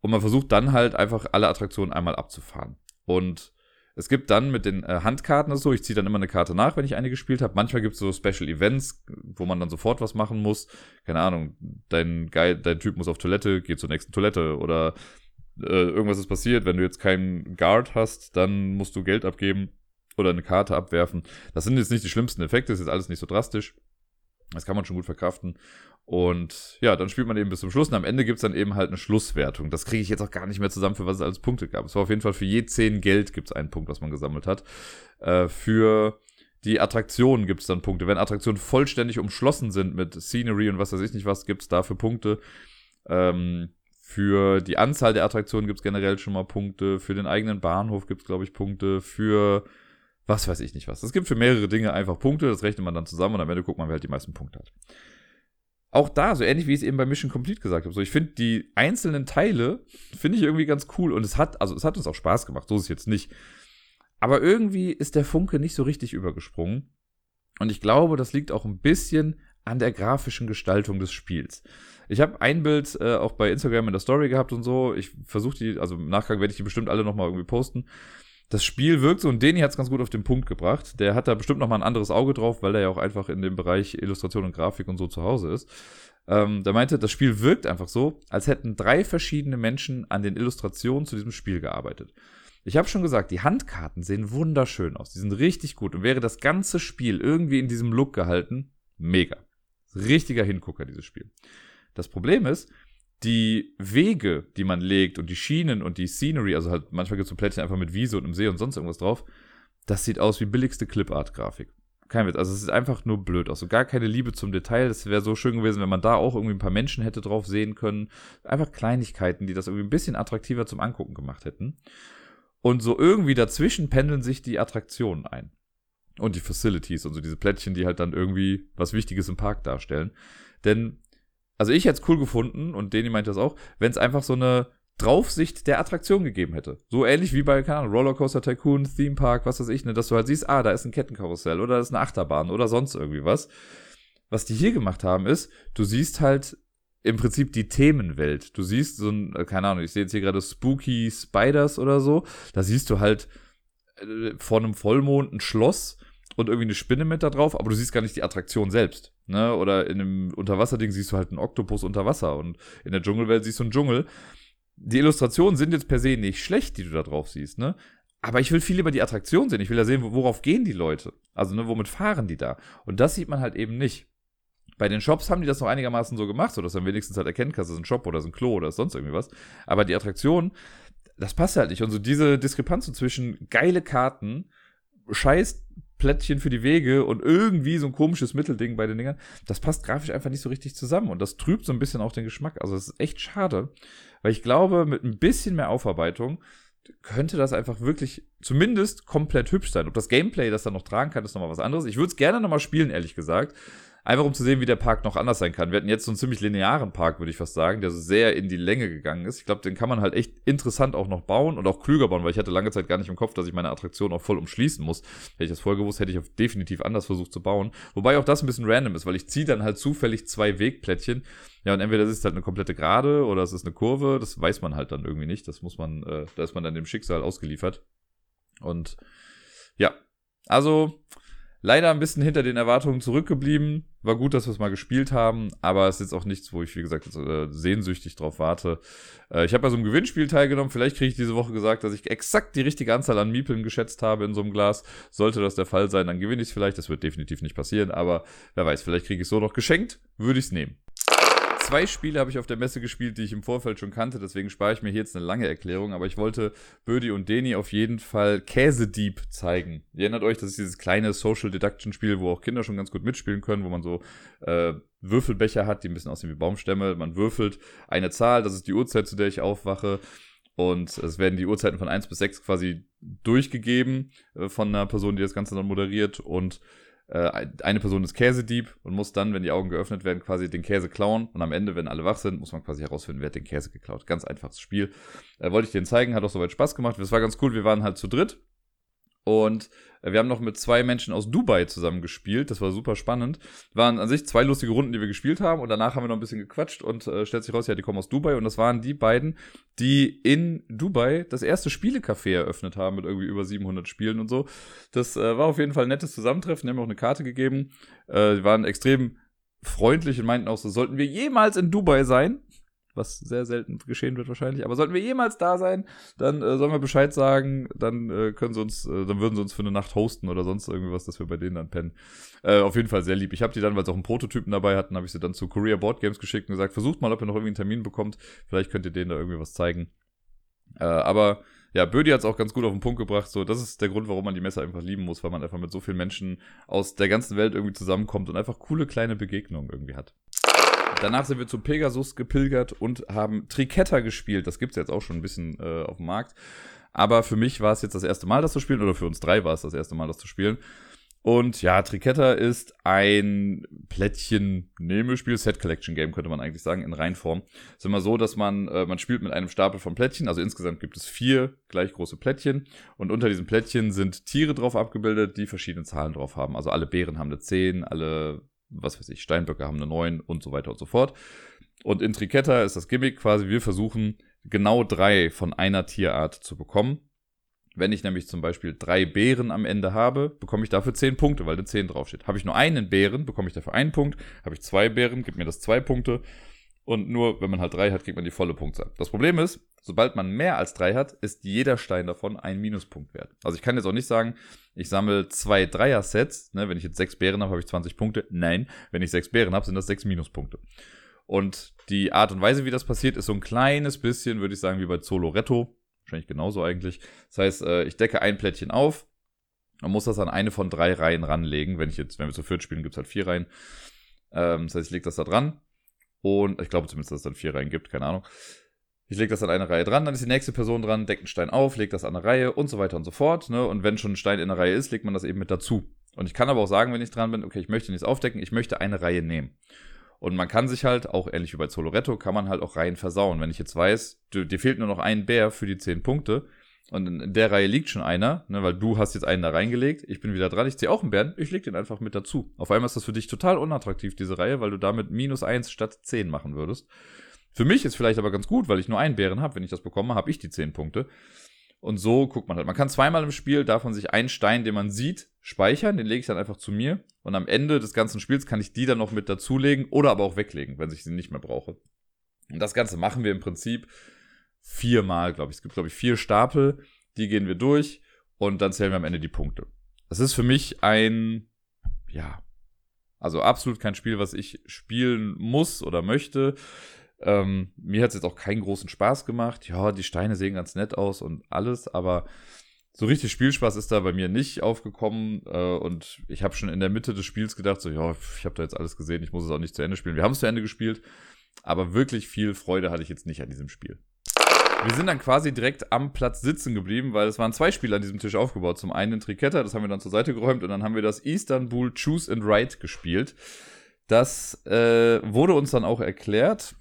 Und man versucht dann halt einfach alle Attraktionen einmal abzufahren. Und es gibt dann mit den äh, Handkarten so, ich ziehe dann immer eine Karte nach, wenn ich eine gespielt habe. Manchmal gibt es so Special Events, wo man dann sofort was machen muss. Keine Ahnung, dein, Guy, dein Typ muss auf Toilette, geht zur nächsten Toilette oder äh, irgendwas ist passiert. Wenn du jetzt keinen Guard hast, dann musst du Geld abgeben oder eine Karte abwerfen. Das sind jetzt nicht die schlimmsten Effekte, ist jetzt alles nicht so drastisch. Das kann man schon gut verkraften. Und ja, dann spielt man eben bis zum Schluss und am Ende gibt's dann eben halt eine Schlusswertung. Das kriege ich jetzt auch gar nicht mehr zusammen, für was es alles Punkte gab. Es war auf jeden Fall für je 10 Geld gibt's einen Punkt, was man gesammelt hat. Äh, für die Attraktionen gibt's dann Punkte. Wenn Attraktionen vollständig umschlossen sind mit Scenery und was weiß ich nicht was, gibt's dafür Punkte. Ähm, für die Anzahl der Attraktionen gibt's generell schon mal Punkte. Für den eigenen Bahnhof gibt's glaube ich, Punkte. Für was weiß ich nicht was. Es gibt für mehrere Dinge einfach Punkte, das rechnet man dann zusammen und am Ende guckt man, wer halt die meisten Punkte hat auch da, so ähnlich wie ich es eben bei Mission Complete gesagt habe, so ich finde die einzelnen Teile, finde ich irgendwie ganz cool und es hat, also es hat uns auch Spaß gemacht, so ist es jetzt nicht. Aber irgendwie ist der Funke nicht so richtig übergesprungen. Und ich glaube, das liegt auch ein bisschen an der grafischen Gestaltung des Spiels. Ich habe ein Bild äh, auch bei Instagram in der Story gehabt und so. Ich versuche die, also im Nachgang werde ich die bestimmt alle nochmal irgendwie posten das Spiel wirkt so und Deni hat es ganz gut auf den Punkt gebracht. Der hat da bestimmt noch mal ein anderes Auge drauf, weil er ja auch einfach in dem Bereich Illustration und Grafik und so zu Hause ist. Ähm, der meinte, das Spiel wirkt einfach so, als hätten drei verschiedene Menschen an den Illustrationen zu diesem Spiel gearbeitet. Ich habe schon gesagt, die Handkarten sehen wunderschön aus. Die sind richtig gut. Und wäre das ganze Spiel irgendwie in diesem Look gehalten, mega. Richtiger Hingucker, dieses Spiel. Das Problem ist, die Wege, die man legt und die Schienen und die Scenery, also halt manchmal gibt es so Plättchen einfach mit Wiese und im See und sonst irgendwas drauf, das sieht aus wie billigste Clipart-Grafik. Kein Witz. Also es sieht einfach nur blöd aus. So gar keine Liebe zum Detail. Das wäre so schön gewesen, wenn man da auch irgendwie ein paar Menschen hätte drauf sehen können. Einfach Kleinigkeiten, die das irgendwie ein bisschen attraktiver zum Angucken gemacht hätten. Und so irgendwie dazwischen pendeln sich die Attraktionen ein. Und die Facilities und so diese Plättchen, die halt dann irgendwie was Wichtiges im Park darstellen. Denn also ich hätte es cool gefunden, und Deni meint das auch, wenn es einfach so eine Draufsicht der Attraktion gegeben hätte. So ähnlich wie bei, keine Ahnung, Rollercoaster Tycoon, Theme Park, was weiß ich, ne, dass du halt siehst, ah, da ist ein Kettenkarussell oder da ist eine Achterbahn oder sonst irgendwie was. Was die hier gemacht haben, ist, du siehst halt im Prinzip die Themenwelt. Du siehst so ein, äh, keine Ahnung, ich sehe jetzt hier gerade Spooky Spiders oder so. Da siehst du halt äh, vor einem Vollmond ein Schloss und irgendwie eine Spinne mit da drauf, aber du siehst gar nicht die Attraktion selbst. Ne? Oder in einem Unterwasserding siehst du halt einen Oktopus unter Wasser und in der Dschungelwelt siehst du einen Dschungel. Die Illustrationen sind jetzt per se nicht schlecht, die du da drauf siehst, ne? Aber ich will viel lieber die Attraktion sehen. Ich will ja sehen, worauf gehen die Leute. Also, ne, womit fahren die da? Und das sieht man halt eben nicht. Bei den Shops haben die das noch einigermaßen so gemacht, sodass man wenigstens halt erkennen kann, das ist ein Shop oder das ist ein Klo oder sonst irgendwie was. Aber die Attraktion, das passt halt nicht. Und so diese Diskrepanz zwischen geile Karten, scheiß Plättchen für die Wege und irgendwie so ein komisches Mittelding bei den Dingern, das passt grafisch einfach nicht so richtig zusammen und das trübt so ein bisschen auch den Geschmack. Also es ist echt schade, weil ich glaube, mit ein bisschen mehr Aufarbeitung könnte das einfach wirklich zumindest komplett hübsch sein. Ob das Gameplay das dann noch tragen kann, ist nochmal was anderes. Ich würde es gerne nochmal spielen, ehrlich gesagt. Einfach um zu sehen, wie der Park noch anders sein kann. Wir hatten jetzt so einen ziemlich linearen Park, würde ich fast sagen, der so sehr in die Länge gegangen ist. Ich glaube, den kann man halt echt interessant auch noch bauen und auch klüger bauen, weil ich hatte lange Zeit gar nicht im Kopf, dass ich meine Attraktion auch voll umschließen muss. Hätte ich das vorher gewusst, hätte ich definitiv anders versucht zu bauen. Wobei auch das ein bisschen random ist, weil ich ziehe dann halt zufällig zwei Wegplättchen. Ja, und entweder ist es halt eine komplette Gerade oder es ist eine Kurve. Das weiß man halt dann irgendwie nicht. Das muss man, äh, da ist man dann dem Schicksal ausgeliefert. Und ja, also leider ein bisschen hinter den Erwartungen zurückgeblieben. War gut, dass wir es mal gespielt haben, aber es ist jetzt auch nichts, wo ich, wie gesagt, äh, sehnsüchtig drauf warte. Äh, ich habe bei so einem Gewinnspiel teilgenommen. Vielleicht kriege ich diese Woche gesagt, dass ich exakt die richtige Anzahl an Miepeln geschätzt habe in so einem Glas. Sollte das der Fall sein, dann gewinne ich es vielleicht. Das wird definitiv nicht passieren, aber wer weiß, vielleicht kriege ich es so noch geschenkt. Würde ich es nehmen zwei Spiele habe ich auf der Messe gespielt, die ich im Vorfeld schon kannte, deswegen spare ich mir hier jetzt eine lange Erklärung, aber ich wollte Bödi und Deni auf jeden Fall Käsedieb zeigen. Ihr erinnert euch, das ist dieses kleine Social Deduction Spiel, wo auch Kinder schon ganz gut mitspielen können, wo man so äh, Würfelbecher hat, die ein bisschen aussehen wie Baumstämme. Man würfelt eine Zahl, das ist die Uhrzeit, zu der ich aufwache. Und es werden die Uhrzeiten von 1 bis 6 quasi durchgegeben äh, von einer Person, die das Ganze dann moderiert. Und äh, eine Person ist Käsedieb und muss dann, wenn die Augen geöffnet werden, quasi den Käse klauen. Und am Ende, wenn alle wach sind, muss man quasi herausfinden, wer hat den Käse geklaut. Ganz einfaches Spiel. Äh, wollte ich dir zeigen, hat auch soweit Spaß gemacht. Das war ganz cool. Wir waren halt zu dritt und äh, wir haben noch mit zwei Menschen aus Dubai zusammen gespielt. Das war super spannend. Waren an sich zwei lustige Runden, die wir gespielt haben. Und danach haben wir noch ein bisschen gequatscht und äh, stellt sich raus, ja, die kommen aus Dubai. Und das waren die beiden, die in Dubai das erste Spielecafé eröffnet haben mit irgendwie über 700 Spielen und so. Das äh, war auf jeden Fall ein nettes Zusammentreffen. Die haben mir auch eine Karte gegeben. Äh, die waren extrem freundlich und meinten auch so, sollten wir jemals in Dubai sein, was sehr selten geschehen wird wahrscheinlich. Aber sollten wir jemals da sein, dann äh, sollen wir Bescheid sagen, dann äh, können sie uns, äh, dann würden sie uns für eine Nacht hosten oder sonst irgendwas, dass wir bei denen dann pennen. Äh, auf jeden Fall sehr lieb. Ich habe die dann, weil sie auch einen Prototypen dabei hatten, habe ich sie dann zu Korea Board Games geschickt und gesagt, versucht mal, ob ihr noch irgendwie einen Termin bekommt. Vielleicht könnt ihr denen da irgendwie was zeigen. Äh, aber ja, Bödi hat es auch ganz gut auf den Punkt gebracht. So, das ist der Grund, warum man die Messe einfach lieben muss, weil man einfach mit so vielen Menschen aus der ganzen Welt irgendwie zusammenkommt und einfach coole kleine Begegnungen irgendwie hat. Danach sind wir zu Pegasus gepilgert und haben Triketta gespielt. Das gibt es jetzt auch schon ein bisschen äh, auf dem Markt. Aber für mich war es jetzt das erste Mal, das zu spielen, oder für uns drei war es das erste Mal, das zu spielen. Und ja, Triketta ist ein Plättchen-Nehmespiel, Set-Collection-Game könnte man eigentlich sagen, in Reinform. Ist immer so, dass man, äh, man spielt mit einem Stapel von Plättchen, also insgesamt gibt es vier gleich große Plättchen und unter diesen Plättchen sind Tiere drauf abgebildet, die verschiedene Zahlen drauf haben. Also alle Bären haben eine 10, alle was weiß ich, Steinböcke haben eine 9 und so weiter und so fort. Und in Triketta ist das Gimmick quasi, wir versuchen genau drei von einer Tierart zu bekommen. Wenn ich nämlich zum Beispiel drei Bären am Ende habe, bekomme ich dafür zehn Punkte, weil eine 10 draufsteht. Habe ich nur einen Bären, bekomme ich dafür einen Punkt. Habe ich zwei Bären, gibt mir das zwei Punkte. Und nur wenn man halt drei hat, kriegt man die volle Punktzahl. Das Problem ist, sobald man mehr als drei hat, ist jeder Stein davon ein Minuspunkt wert. Also ich kann jetzt auch nicht sagen, ich sammle zwei Dreier-Sets. Ne, wenn ich jetzt sechs Bären habe, habe ich 20 Punkte. Nein, wenn ich sechs Bären habe, sind das sechs Minuspunkte. Und die Art und Weise, wie das passiert, ist so ein kleines bisschen, würde ich sagen, wie bei Zoloretto. Wahrscheinlich genauso eigentlich. Das heißt, äh, ich decke ein Plättchen auf und muss das an eine von drei Reihen ranlegen. Wenn ich jetzt, wenn wir zu viert spielen, gibt es halt vier Reihen. Ähm, das heißt, ich lege das da dran und ich glaube zumindest, dass es dann vier Reihen gibt, keine Ahnung. Ich lege das an eine Reihe dran, dann ist die nächste Person dran, deckt einen Stein auf, legt das an eine Reihe und so weiter und so fort. Ne? Und wenn schon ein Stein in der Reihe ist, legt man das eben mit dazu. Und ich kann aber auch sagen, wenn ich dran bin, okay, ich möchte nichts aufdecken, ich möchte eine Reihe nehmen. Und man kann sich halt, auch ähnlich wie bei Zoloretto, kann man halt auch Reihen versauen. Wenn ich jetzt weiß, dir fehlt nur noch ein Bär für die zehn Punkte und in der Reihe liegt schon einer, ne, weil du hast jetzt einen da reingelegt, ich bin wieder dran, ich ziehe auch einen Bären, ich leg den einfach mit dazu. Auf einmal ist das für dich total unattraktiv, diese Reihe, weil du damit minus eins statt zehn machen würdest. Für mich ist vielleicht aber ganz gut, weil ich nur einen Bären habe. Wenn ich das bekomme, habe ich die zehn Punkte. Und so guckt man halt. Man kann zweimal im Spiel, man sich einen Stein, den man sieht, speichern. Den lege ich dann einfach zu mir. Und am Ende des ganzen Spiels kann ich die dann noch mit dazulegen oder aber auch weglegen, wenn ich sie nicht mehr brauche. Und das Ganze machen wir im Prinzip viermal, glaube ich. Es gibt, glaube ich, vier Stapel. Die gehen wir durch und dann zählen wir am Ende die Punkte. Das ist für mich ein, ja, also absolut kein Spiel, was ich spielen muss oder möchte. Ähm, mir hat es jetzt auch keinen großen Spaß gemacht. Ja, die Steine sehen ganz nett aus und alles, aber so richtig Spielspaß ist da bei mir nicht aufgekommen. Äh, und ich habe schon in der Mitte des Spiels gedacht, so, ja, ich habe da jetzt alles gesehen, ich muss es auch nicht zu Ende spielen. Wir haben es zu Ende gespielt, aber wirklich viel Freude hatte ich jetzt nicht an diesem Spiel. Wir sind dann quasi direkt am Platz sitzen geblieben, weil es waren zwei Spiele an diesem Tisch aufgebaut. Zum einen Triketta, das haben wir dann zur Seite geräumt und dann haben wir das Istanbul Choose and Write gespielt. Das äh, wurde uns dann auch erklärt.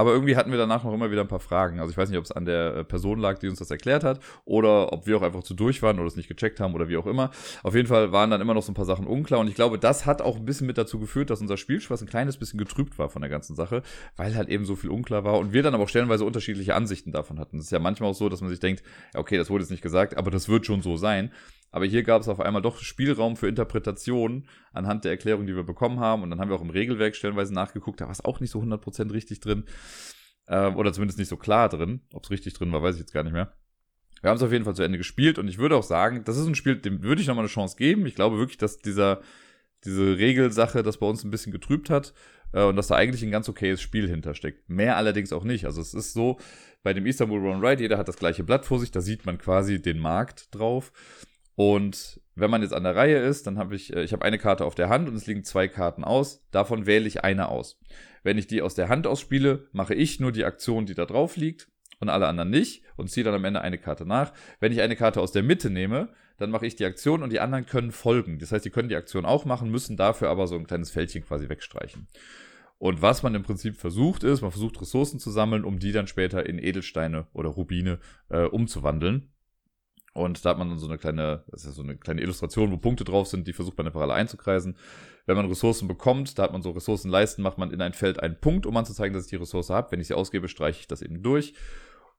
Aber irgendwie hatten wir danach noch immer wieder ein paar Fragen. Also ich weiß nicht, ob es an der äh, Person lag, die uns das erklärt hat, oder ob wir auch einfach zu durch waren oder es nicht gecheckt haben oder wie auch immer. Auf jeden Fall waren dann immer noch so ein paar Sachen unklar. Und ich glaube, das hat auch ein bisschen mit dazu geführt, dass unser Spielspaß ein kleines bisschen getrübt war von der ganzen Sache, weil halt eben so viel unklar war und wir dann aber auch stellenweise unterschiedliche Ansichten davon hatten. Es ist ja manchmal auch so, dass man sich denkt, okay, das wurde jetzt nicht gesagt, aber das wird schon so sein. Aber hier gab es auf einmal doch Spielraum für Interpretation anhand der Erklärung, die wir bekommen haben. Und dann haben wir auch im Regelwerk stellenweise nachgeguckt. Da war es auch nicht so 100% richtig drin. Äh, oder zumindest nicht so klar drin. Ob es richtig drin war, weiß ich jetzt gar nicht mehr. Wir haben es auf jeden Fall zu Ende gespielt. Und ich würde auch sagen, das ist ein Spiel, dem würde ich nochmal eine Chance geben. Ich glaube wirklich, dass dieser, diese Regelsache das bei uns ein bisschen getrübt hat. Äh, und dass da eigentlich ein ganz okayes Spiel hintersteckt. Mehr allerdings auch nicht. Also es ist so, bei dem Istanbul Run Ride, jeder hat das gleiche Blatt vor sich. Da sieht man quasi den Markt drauf. Und wenn man jetzt an der Reihe ist, dann habe ich, äh, ich habe eine Karte auf der Hand und es liegen zwei Karten aus. Davon wähle ich eine aus. Wenn ich die aus der Hand ausspiele, mache ich nur die Aktion, die da drauf liegt und alle anderen nicht und ziehe dann am Ende eine Karte nach. Wenn ich eine Karte aus der Mitte nehme, dann mache ich die Aktion und die anderen können folgen. Das heißt, die können die Aktion auch machen, müssen dafür aber so ein kleines Fältchen quasi wegstreichen. Und was man im Prinzip versucht ist, man versucht Ressourcen zu sammeln, um die dann später in Edelsteine oder Rubine äh, umzuwandeln. Und da hat man dann so eine kleine, das ist so eine kleine Illustration, wo Punkte drauf sind, die versucht man einfach alle einzukreisen. Wenn man Ressourcen bekommt, da hat man so Ressourcenleisten, macht man in ein Feld einen Punkt, um anzuzeigen, dass ich die Ressource habe. Wenn ich sie ausgebe, streiche ich das eben durch.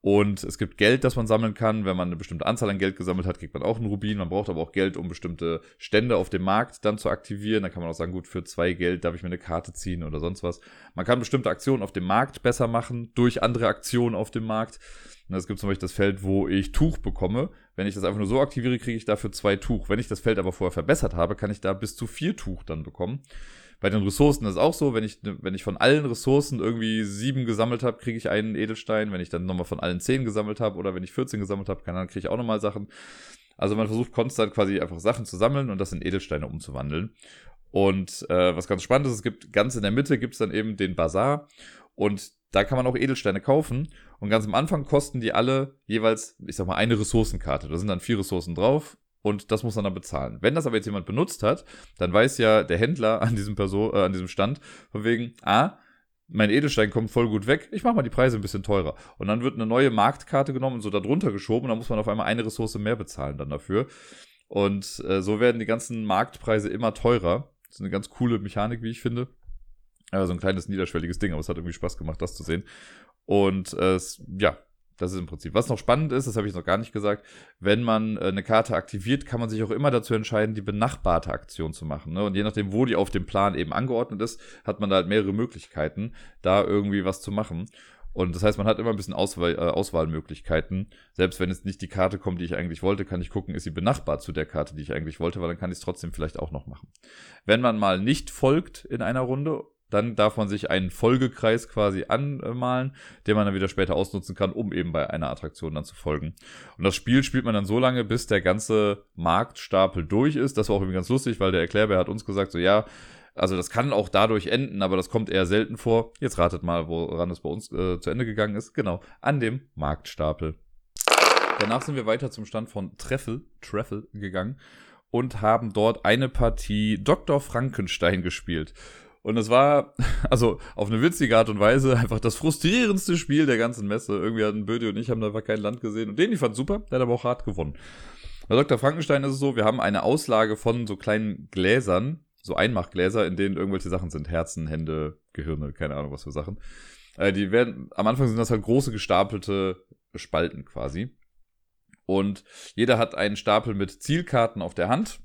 Und es gibt Geld, das man sammeln kann. Wenn man eine bestimmte Anzahl an Geld gesammelt hat, kriegt man auch einen Rubin. Man braucht aber auch Geld, um bestimmte Stände auf dem Markt dann zu aktivieren. Da kann man auch sagen, gut, für zwei Geld darf ich mir eine Karte ziehen oder sonst was. Man kann bestimmte Aktionen auf dem Markt besser machen durch andere Aktionen auf dem Markt. Es gibt zum Beispiel das Feld, wo ich Tuch bekomme. Wenn ich das einfach nur so aktiviere, kriege ich dafür zwei Tuch. Wenn ich das Feld aber vorher verbessert habe, kann ich da bis zu vier Tuch dann bekommen. Bei den Ressourcen ist es auch so, wenn ich, wenn ich von allen Ressourcen irgendwie sieben gesammelt habe, kriege ich einen Edelstein. Wenn ich dann nochmal von allen zehn gesammelt habe oder wenn ich 14 gesammelt habe, dann kriege ich auch nochmal Sachen. Also man versucht konstant quasi einfach Sachen zu sammeln und das in Edelsteine umzuwandeln. Und äh, was ganz spannend ist, es gibt ganz in der Mitte gibt es dann eben den Bazar und da kann man auch Edelsteine kaufen. Und ganz am Anfang kosten die alle jeweils, ich sag mal, eine Ressourcenkarte. Da sind dann vier Ressourcen drauf und das muss man dann bezahlen. Wenn das aber jetzt jemand benutzt hat, dann weiß ja der Händler an diesem Person, äh, an diesem Stand, von wegen, ah, mein Edelstein kommt voll gut weg, ich mache mal die Preise ein bisschen teurer. Und dann wird eine neue Marktkarte genommen und so darunter geschoben und dann muss man auf einmal eine Ressource mehr bezahlen dann dafür. Und äh, so werden die ganzen Marktpreise immer teurer. Das ist eine ganz coole Mechanik, wie ich finde. Also ein kleines niederschwelliges Ding, aber es hat irgendwie Spaß gemacht, das zu sehen. Und äh, ja, das ist im Prinzip. Was noch spannend ist, das habe ich noch gar nicht gesagt, wenn man äh, eine Karte aktiviert, kann man sich auch immer dazu entscheiden, die benachbarte Aktion zu machen. Ne? Und je nachdem, wo die auf dem Plan eben angeordnet ist, hat man da halt mehrere Möglichkeiten, da irgendwie was zu machen. Und das heißt, man hat immer ein bisschen Auswahl, äh, Auswahlmöglichkeiten. Selbst wenn es nicht die Karte kommt, die ich eigentlich wollte, kann ich gucken, ist sie benachbart zu der Karte, die ich eigentlich wollte, weil dann kann ich es trotzdem vielleicht auch noch machen. Wenn man mal nicht folgt in einer Runde dann darf man sich einen Folgekreis quasi anmalen, den man dann wieder später ausnutzen kann, um eben bei einer Attraktion dann zu folgen. Und das Spiel spielt man dann so lange, bis der ganze Marktstapel durch ist. Das war auch irgendwie ganz lustig, weil der Erklärbär hat uns gesagt, so ja, also das kann auch dadurch enden, aber das kommt eher selten vor. Jetzt ratet mal, woran es bei uns äh, zu Ende gegangen ist. Genau, an dem Marktstapel. Danach sind wir weiter zum Stand von Treffel, Treffel gegangen und haben dort eine Partie Dr. Frankenstein gespielt. Und es war, also auf eine witzige Art und Weise, einfach das frustrierendste Spiel der ganzen Messe. Irgendwie hatten Bödi und ich haben da einfach kein Land gesehen. Und den, ich fand super, der hat aber auch hart gewonnen. Bei Dr. Frankenstein ist es so, wir haben eine Auslage von so kleinen Gläsern, so Einmachgläser, in denen irgendwelche Sachen sind. Herzen, Hände, Gehirne, keine Ahnung was für Sachen. Äh, die werden, am Anfang sind das halt große gestapelte Spalten quasi. Und jeder hat einen Stapel mit Zielkarten auf der Hand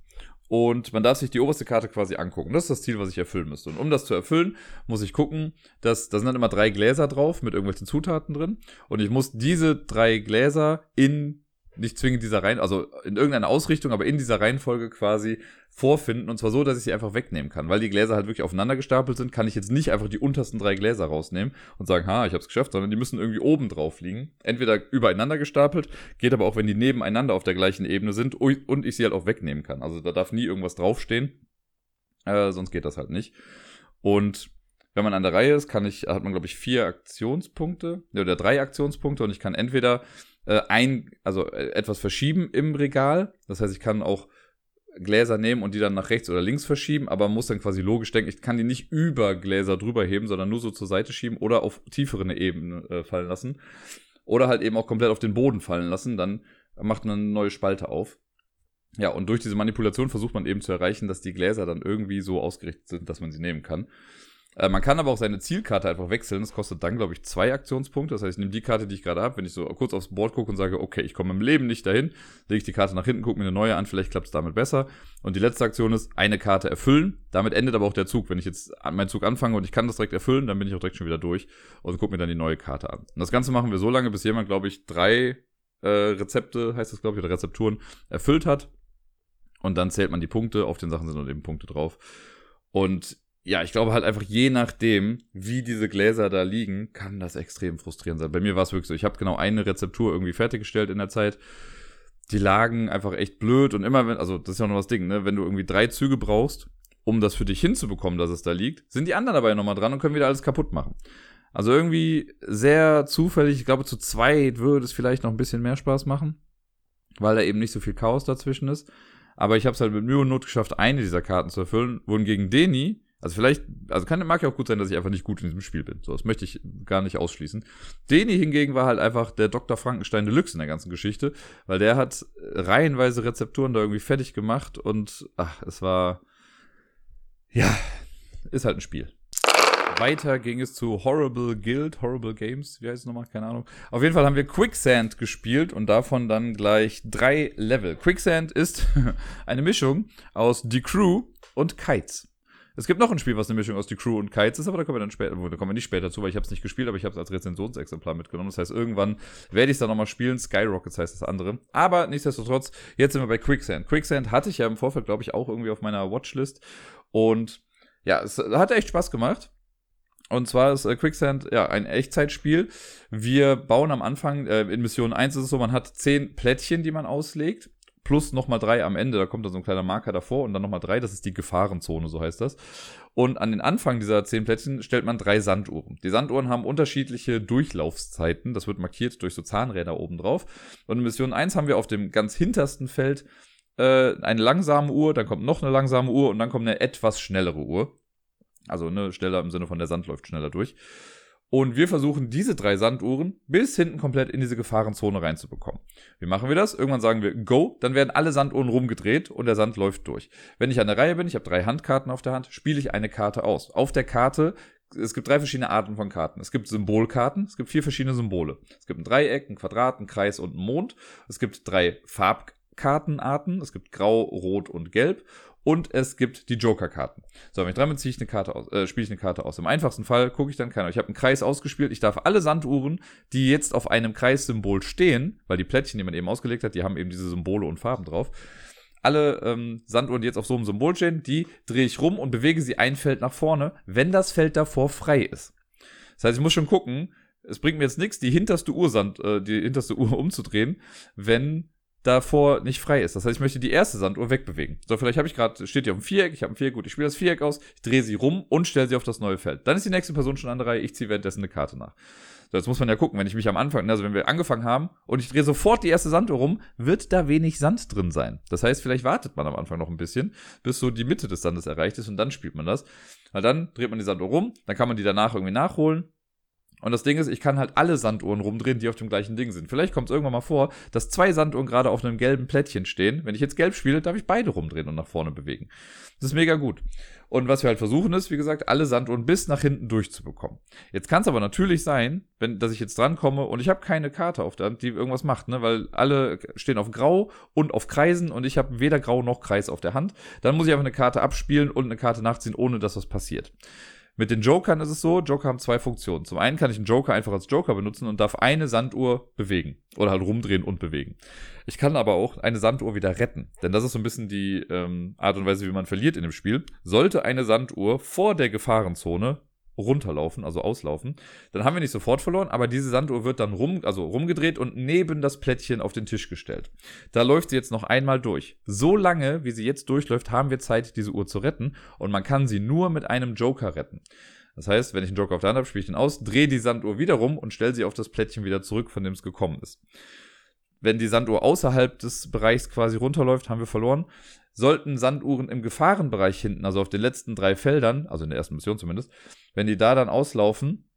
und man darf sich die oberste Karte quasi angucken. Das ist das Ziel, was ich erfüllen müsste. Und um das zu erfüllen, muss ich gucken, dass da sind dann immer drei Gläser drauf mit irgendwelchen Zutaten drin. Und ich muss diese drei Gläser in nicht zwingend dieser Reihen, also in irgendeiner Ausrichtung, aber in dieser Reihenfolge quasi vorfinden. Und zwar so, dass ich sie einfach wegnehmen kann. Weil die Gläser halt wirklich aufeinander gestapelt sind, kann ich jetzt nicht einfach die untersten drei Gläser rausnehmen und sagen, ha, ich hab's geschafft, sondern die müssen irgendwie oben drauf liegen. Entweder übereinander gestapelt, geht aber auch, wenn die nebeneinander auf der gleichen Ebene sind und ich sie halt auch wegnehmen kann. Also da darf nie irgendwas draufstehen. Äh, sonst geht das halt nicht. Und wenn man an der Reihe ist, kann ich, hat man, glaube ich, vier Aktionspunkte oder drei Aktionspunkte und ich kann entweder äh, ein, also äh, etwas verschieben im Regal. Das heißt, ich kann auch Gläser nehmen und die dann nach rechts oder links verschieben, aber muss dann quasi logisch denken, ich kann die nicht über Gläser drüber heben, sondern nur so zur Seite schieben oder auf tiefere Ebene äh, fallen lassen. Oder halt eben auch komplett auf den Boden fallen lassen, dann macht man eine neue Spalte auf. Ja, und durch diese Manipulation versucht man eben zu erreichen, dass die Gläser dann irgendwie so ausgerichtet sind, dass man sie nehmen kann. Äh, man kann aber auch seine Zielkarte einfach wechseln. Das kostet dann, glaube ich, zwei Aktionspunkte. Das heißt, ich nehme die Karte, die ich gerade habe. Wenn ich so kurz aufs Board gucke und sage, okay, ich komme im Leben nicht dahin, lege ich die Karte nach hinten, gucke mir eine neue an, vielleicht klappt es damit besser. Und die letzte Aktion ist, eine Karte erfüllen. Damit endet aber auch der Zug. Wenn ich jetzt meinen Zug anfange und ich kann das direkt erfüllen, dann bin ich auch direkt schon wieder durch und gucke mir dann die neue Karte an. Und das Ganze machen wir so lange, bis jemand, glaube ich, drei äh, Rezepte, heißt das, glaube ich, oder Rezepturen erfüllt hat. Und dann zählt man die Punkte, auf den Sachen sind dann eben Punkte drauf. Und ja, ich glaube halt einfach, je nachdem, wie diese Gläser da liegen, kann das extrem frustrierend sein. Bei mir war es wirklich so, ich habe genau eine Rezeptur irgendwie fertiggestellt in der Zeit. Die lagen einfach echt blöd und immer wenn, also das ist ja auch noch das Ding, ne, wenn du irgendwie drei Züge brauchst, um das für dich hinzubekommen, dass es da liegt, sind die anderen dabei nochmal dran und können wieder alles kaputt machen. Also irgendwie sehr zufällig, ich glaube zu zweit würde es vielleicht noch ein bisschen mehr Spaß machen, weil da eben nicht so viel Chaos dazwischen ist. Aber ich habe es halt mit Mühe und Not geschafft, eine dieser Karten zu erfüllen, wohingegen Deni, also vielleicht, also kann, mag ja auch gut sein, dass ich einfach nicht gut in diesem Spiel bin. So, das möchte ich gar nicht ausschließen. Deni hingegen war halt einfach der Dr. Frankenstein Deluxe in der ganzen Geschichte, weil der hat reihenweise Rezepturen da irgendwie fertig gemacht und ach, es war, ja, ist halt ein Spiel. Weiter ging es zu Horrible Guild, Horrible Games, wie heißt es nochmal? Keine Ahnung. Auf jeden Fall haben wir Quicksand gespielt und davon dann gleich drei Level. Quicksand ist eine Mischung aus The Crew und Kites. Es gibt noch ein Spiel, was eine Mischung aus The Crew und Kites ist, aber da kommen wir dann später, da kommen wir nicht später zu, weil ich habe es nicht gespielt, aber ich habe es als Rezensionsexemplar mitgenommen. Das heißt, irgendwann werde ich es dann nochmal spielen. Skyrockets heißt das andere. Aber nichtsdestotrotz, jetzt sind wir bei Quicksand. Quicksand hatte ich ja im Vorfeld, glaube ich, auch irgendwie auf meiner Watchlist. Und ja, es hat echt Spaß gemacht. Und zwar ist äh, Quicksand ja ein Echtzeitspiel. Wir bauen am Anfang, äh, in Mission 1 ist es so, man hat zehn Plättchen, die man auslegt, plus nochmal drei am Ende, da kommt dann so ein kleiner Marker davor und dann nochmal drei, das ist die Gefahrenzone, so heißt das. Und an den Anfang dieser zehn Plättchen stellt man drei Sanduhren. Die Sanduhren haben unterschiedliche Durchlaufszeiten, das wird markiert durch so Zahnräder oben drauf. Und in Mission 1 haben wir auf dem ganz hintersten Feld äh, eine langsame Uhr, dann kommt noch eine langsame Uhr und dann kommt eine etwas schnellere Uhr. Also ne, schneller im Sinne von der Sand läuft schneller durch. Und wir versuchen diese drei Sanduhren bis hinten komplett in diese Gefahrenzone reinzubekommen. Wie machen wir das? Irgendwann sagen wir Go, dann werden alle Sanduhren rumgedreht und der Sand läuft durch. Wenn ich an der Reihe bin, ich habe drei Handkarten auf der Hand, spiele ich eine Karte aus. Auf der Karte es gibt drei verschiedene Arten von Karten. Es gibt Symbolkarten, es gibt vier verschiedene Symbole. Es gibt ein Dreieck, ein Quadrat, ein Kreis und ein Mond. Es gibt drei Farbkartenarten. Es gibt Grau, Rot und Gelb und es gibt die Joker-Karten. So, wenn ich dran bin, ziehe ich eine Karte aus, äh, spiele ich eine Karte aus. Im einfachsten Fall gucke ich dann, keine ich habe einen Kreis ausgespielt, ich darf alle Sanduhren, die jetzt auf einem Kreissymbol stehen, weil die Plättchen, die man eben ausgelegt hat, die haben eben diese Symbole und Farben drauf. Alle ähm, Sanduhren, die jetzt auf so einem Symbol stehen, die drehe ich rum und bewege sie ein Feld nach vorne, wenn das Feld davor frei ist. Das heißt, ich muss schon gucken, es bringt mir jetzt nichts, die hinterste Uhr, Sand, äh, die hinterste Uhr umzudrehen, wenn davor nicht frei ist. Das heißt, ich möchte die erste Sanduhr wegbewegen. So, vielleicht habe ich gerade, steht die auf dem Viereck, ich habe ein Viereck, gut, ich spiele das Viereck aus, ich drehe sie rum und stelle sie auf das neue Feld. Dann ist die nächste Person schon an der Reihe, ich ziehe währenddessen eine Karte nach. So, jetzt muss man ja gucken, wenn ich mich am Anfang, also wenn wir angefangen haben und ich drehe sofort die erste Sanduhr rum, wird da wenig Sand drin sein. Das heißt, vielleicht wartet man am Anfang noch ein bisschen, bis so die Mitte des Sandes erreicht ist und dann spielt man das. Weil dann dreht man die Sanduhr rum, dann kann man die danach irgendwie nachholen und das Ding ist, ich kann halt alle Sanduhren rumdrehen, die auf dem gleichen Ding sind. Vielleicht kommt es irgendwann mal vor, dass zwei Sanduhren gerade auf einem gelben Plättchen stehen. Wenn ich jetzt gelb spiele, darf ich beide rumdrehen und nach vorne bewegen. Das ist mega gut. Und was wir halt versuchen ist, wie gesagt, alle Sanduhren bis nach hinten durchzubekommen. Jetzt kann es aber natürlich sein, wenn, dass ich jetzt drankomme und ich habe keine Karte auf der Hand, die irgendwas macht, ne? weil alle stehen auf Grau und auf Kreisen und ich habe weder Grau noch Kreis auf der Hand. Dann muss ich einfach eine Karte abspielen und eine Karte nachziehen, ohne dass was passiert. Mit den Jokern ist es so, Joker haben zwei Funktionen. Zum einen kann ich einen Joker einfach als Joker benutzen und darf eine Sanduhr bewegen. Oder halt rumdrehen und bewegen. Ich kann aber auch eine Sanduhr wieder retten. Denn das ist so ein bisschen die ähm, Art und Weise, wie man verliert in dem Spiel. Sollte eine Sanduhr vor der Gefahrenzone runterlaufen, also auslaufen. Dann haben wir nicht sofort verloren, aber diese Sanduhr wird dann rum, also rumgedreht und neben das Plättchen auf den Tisch gestellt. Da läuft sie jetzt noch einmal durch. So lange, wie sie jetzt durchläuft, haben wir Zeit, diese Uhr zu retten und man kann sie nur mit einem Joker retten. Das heißt, wenn ich einen Joker auf der Hand habe, spiele ich den aus, drehe die Sanduhr wieder rum und stelle sie auf das Plättchen wieder zurück, von dem es gekommen ist. wenn die Sanduhr außerhalb des Bereichs quasi runterläuft, haben wir verloren. Sollten Sanduhren im Gefahrenbereich hinten, also auf den letzten drei Feldern, also in der ersten Mission zumindest, wenn die da dann auslaufen,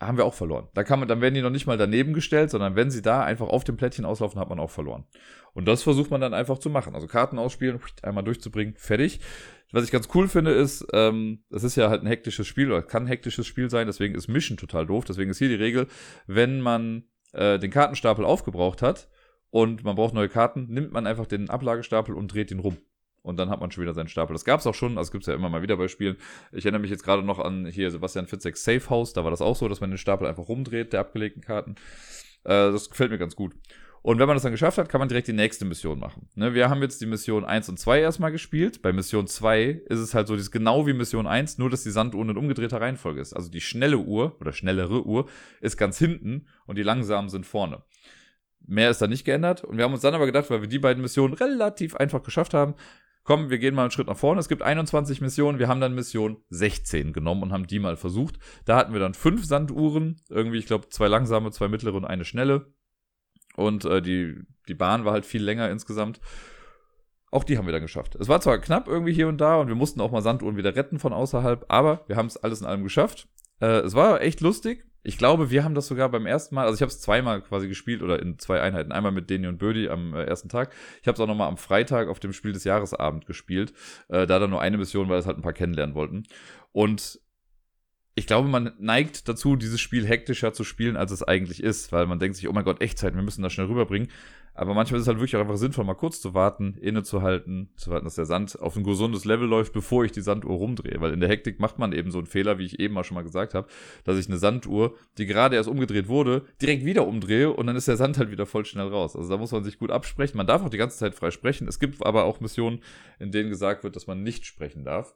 haben wir auch verloren. Da kann man, dann werden die noch nicht mal daneben gestellt, sondern wenn sie da einfach auf dem Plättchen auslaufen, hat man auch verloren. Und das versucht man dann einfach zu machen. Also Karten ausspielen, einmal durchzubringen, fertig. Was ich ganz cool finde, ist, ähm, das ist ja halt ein hektisches Spiel oder kann hektisches Spiel sein, deswegen ist Mission total doof. Deswegen ist hier die Regel, wenn man äh, den Kartenstapel aufgebraucht hat und man braucht neue Karten, nimmt man einfach den Ablagestapel und dreht ihn rum. Und dann hat man schon wieder seinen Stapel. Das gab es auch schon, also gibt es ja immer mal wieder bei Spielen. Ich erinnere mich jetzt gerade noch an hier Sebastian Fitzek Safe House, da war das auch so, dass man den Stapel einfach rumdreht, der abgelegten Karten. Äh, das gefällt mir ganz gut. Und wenn man das dann geschafft hat, kann man direkt die nächste Mission machen. Ne, wir haben jetzt die Mission 1 und 2 erstmal gespielt. Bei Mission 2 ist es halt so, die ist genau wie Mission 1, nur dass die Sanduhr in umgedrehter Reihenfolge ist. Also die schnelle Uhr oder schnellere Uhr ist ganz hinten und die langsamen sind vorne. Mehr ist da nicht geändert. Und wir haben uns dann aber gedacht, weil wir die beiden Missionen relativ einfach geschafft haben, komm, wir gehen mal einen Schritt nach vorne. Es gibt 21 Missionen. Wir haben dann Mission 16 genommen und haben die mal versucht. Da hatten wir dann fünf Sanduhren. Irgendwie, ich glaube, zwei langsame, zwei mittlere und eine schnelle. Und äh, die, die Bahn war halt viel länger insgesamt. Auch die haben wir dann geschafft. Es war zwar knapp irgendwie hier und da und wir mussten auch mal Sanduhren wieder retten von außerhalb, aber wir haben es alles in allem geschafft. Äh, es war echt lustig. Ich glaube, wir haben das sogar beim ersten Mal, also ich habe es zweimal quasi gespielt oder in zwei Einheiten. Einmal mit Deni und Bödi am äh, ersten Tag. Ich habe es auch nochmal am Freitag auf dem Spiel des Jahresabend gespielt. Äh, da dann nur eine Mission, weil es halt ein paar kennenlernen wollten. Und ich glaube, man neigt dazu, dieses Spiel hektischer zu spielen, als es eigentlich ist, weil man denkt sich, oh mein Gott, Echtzeit, wir müssen das schnell rüberbringen. Aber manchmal ist es halt wirklich auch einfach sinnvoll, mal kurz zu warten, innezuhalten, zu warten, dass der Sand auf ein gesundes Level läuft, bevor ich die Sanduhr rumdrehe. Weil in der Hektik macht man eben so einen Fehler, wie ich eben mal schon mal gesagt habe, dass ich eine Sanduhr, die gerade erst umgedreht wurde, direkt wieder umdrehe und dann ist der Sand halt wieder voll schnell raus. Also da muss man sich gut absprechen. Man darf auch die ganze Zeit frei sprechen. Es gibt aber auch Missionen, in denen gesagt wird, dass man nicht sprechen darf.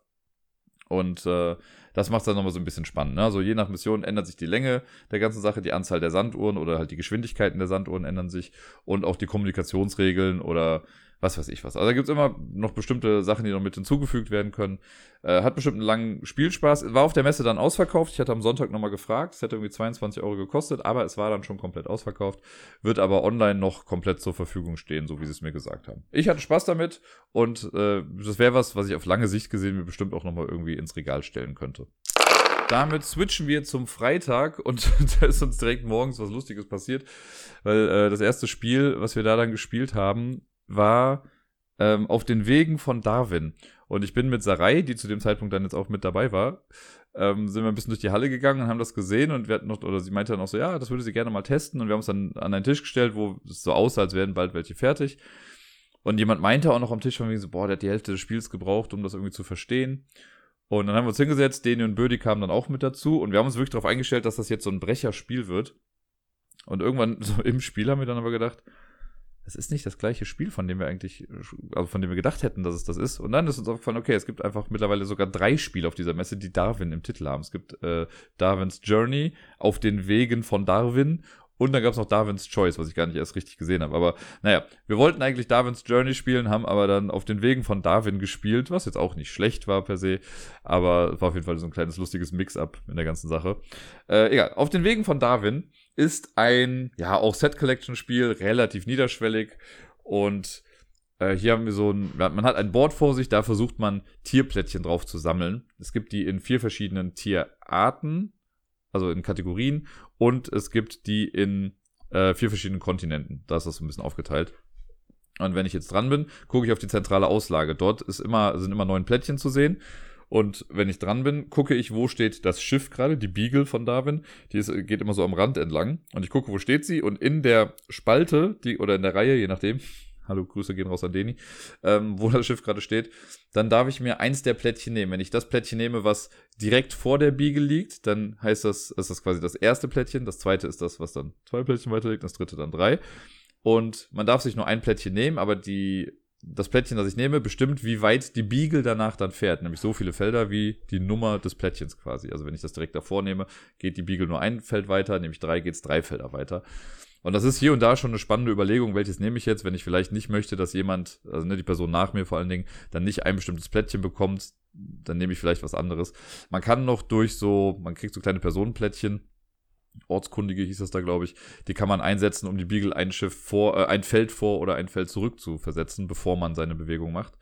Und äh, das macht es dann nochmal so ein bisschen spannend. Ne? Also je nach Mission ändert sich die Länge der ganzen Sache, die Anzahl der Sanduhren oder halt die Geschwindigkeiten der Sanduhren ändern sich und auch die Kommunikationsregeln oder was weiß ich was. Also da gibt es immer noch bestimmte Sachen, die noch mit hinzugefügt werden können. Äh, hat bestimmt einen langen Spielspaß. War auf der Messe dann ausverkauft. Ich hatte am Sonntag nochmal gefragt. Es hätte irgendwie 22 Euro gekostet, aber es war dann schon komplett ausverkauft. Wird aber online noch komplett zur Verfügung stehen, so wie sie es mir gesagt haben. Ich hatte Spaß damit und äh, das wäre was, was ich auf lange Sicht gesehen mir bestimmt auch nochmal irgendwie ins Regal stellen könnte. Damit switchen wir zum Freitag und da ist uns direkt morgens was Lustiges passiert, weil äh, das erste Spiel, was wir da dann gespielt haben, war ähm, auf den Wegen von Darwin. Und ich bin mit Sarai, die zu dem Zeitpunkt dann jetzt auch mit dabei war, ähm, sind wir ein bisschen durch die Halle gegangen und haben das gesehen und wir hatten noch, oder sie meinte dann auch so, ja, das würde sie gerne mal testen und wir haben uns dann an einen Tisch gestellt, wo es so aussah, als wären bald welche fertig. Und jemand meinte auch noch am Tisch von wegen so, boah, der hat die Hälfte des Spiels gebraucht, um das irgendwie zu verstehen. Und dann haben wir uns hingesetzt, Deni und Bödi kamen dann auch mit dazu und wir haben uns wirklich darauf eingestellt, dass das jetzt so ein Brecherspiel wird. Und irgendwann so im Spiel haben wir dann aber gedacht, es ist nicht das gleiche Spiel, von dem wir eigentlich, also von dem wir gedacht hätten, dass es das ist. Und dann ist uns aufgefallen, okay, es gibt einfach mittlerweile sogar drei Spiele auf dieser Messe, die Darwin im Titel haben. Es gibt äh, Darwins Journey auf den Wegen von Darwin und dann gab es noch Darwin's Choice, was ich gar nicht erst richtig gesehen habe. Aber naja, wir wollten eigentlich Darwin's Journey spielen, haben aber dann auf den Wegen von Darwin gespielt, was jetzt auch nicht schlecht war per se, aber war auf jeden Fall so ein kleines lustiges Mix-up in der ganzen Sache. Äh, egal, auf den Wegen von Darwin ist ein, ja, auch Set-Collection-Spiel, relativ niederschwellig und äh, hier haben wir so ein, man hat ein Board vor sich, da versucht man Tierplättchen drauf zu sammeln. Es gibt die in vier verschiedenen Tierarten, also in Kategorien und es gibt die in äh, vier verschiedenen Kontinenten. Da ist das so ein bisschen aufgeteilt. Und wenn ich jetzt dran bin, gucke ich auf die zentrale Auslage. Dort ist immer, sind immer neun Plättchen zu sehen. Und wenn ich dran bin, gucke ich, wo steht das Schiff gerade, die Beagle von Darwin. Die ist, geht immer so am Rand entlang. Und ich gucke, wo steht sie. Und in der Spalte, die, oder in der Reihe, je nachdem, hallo, Grüße gehen raus an Deni, ähm, wo das Schiff gerade steht, dann darf ich mir eins der Plättchen nehmen. Wenn ich das Plättchen nehme, was direkt vor der Beagle liegt, dann heißt das, ist das quasi das erste Plättchen. Das zweite ist das, was dann zwei Plättchen weiter liegt, das dritte dann drei. Und man darf sich nur ein Plättchen nehmen, aber die das Plättchen, das ich nehme, bestimmt, wie weit die Beagle danach dann fährt. Nämlich so viele Felder wie die Nummer des Plättchens quasi. Also wenn ich das direkt davor nehme, geht die Beagle nur ein Feld weiter, nämlich drei geht es drei Felder weiter. Und das ist hier und da schon eine spannende Überlegung, welches nehme ich jetzt, wenn ich vielleicht nicht möchte, dass jemand, also ne, die Person nach mir vor allen Dingen, dann nicht ein bestimmtes Plättchen bekommt, dann nehme ich vielleicht was anderes. Man kann noch durch so, man kriegt so kleine Personenplättchen, Ortskundige hieß das da, glaube ich. Die kann man einsetzen, um die Beagle ein Schiff vor, äh, ein Feld vor oder ein Feld zurück zu versetzen, bevor man seine Bewegung macht.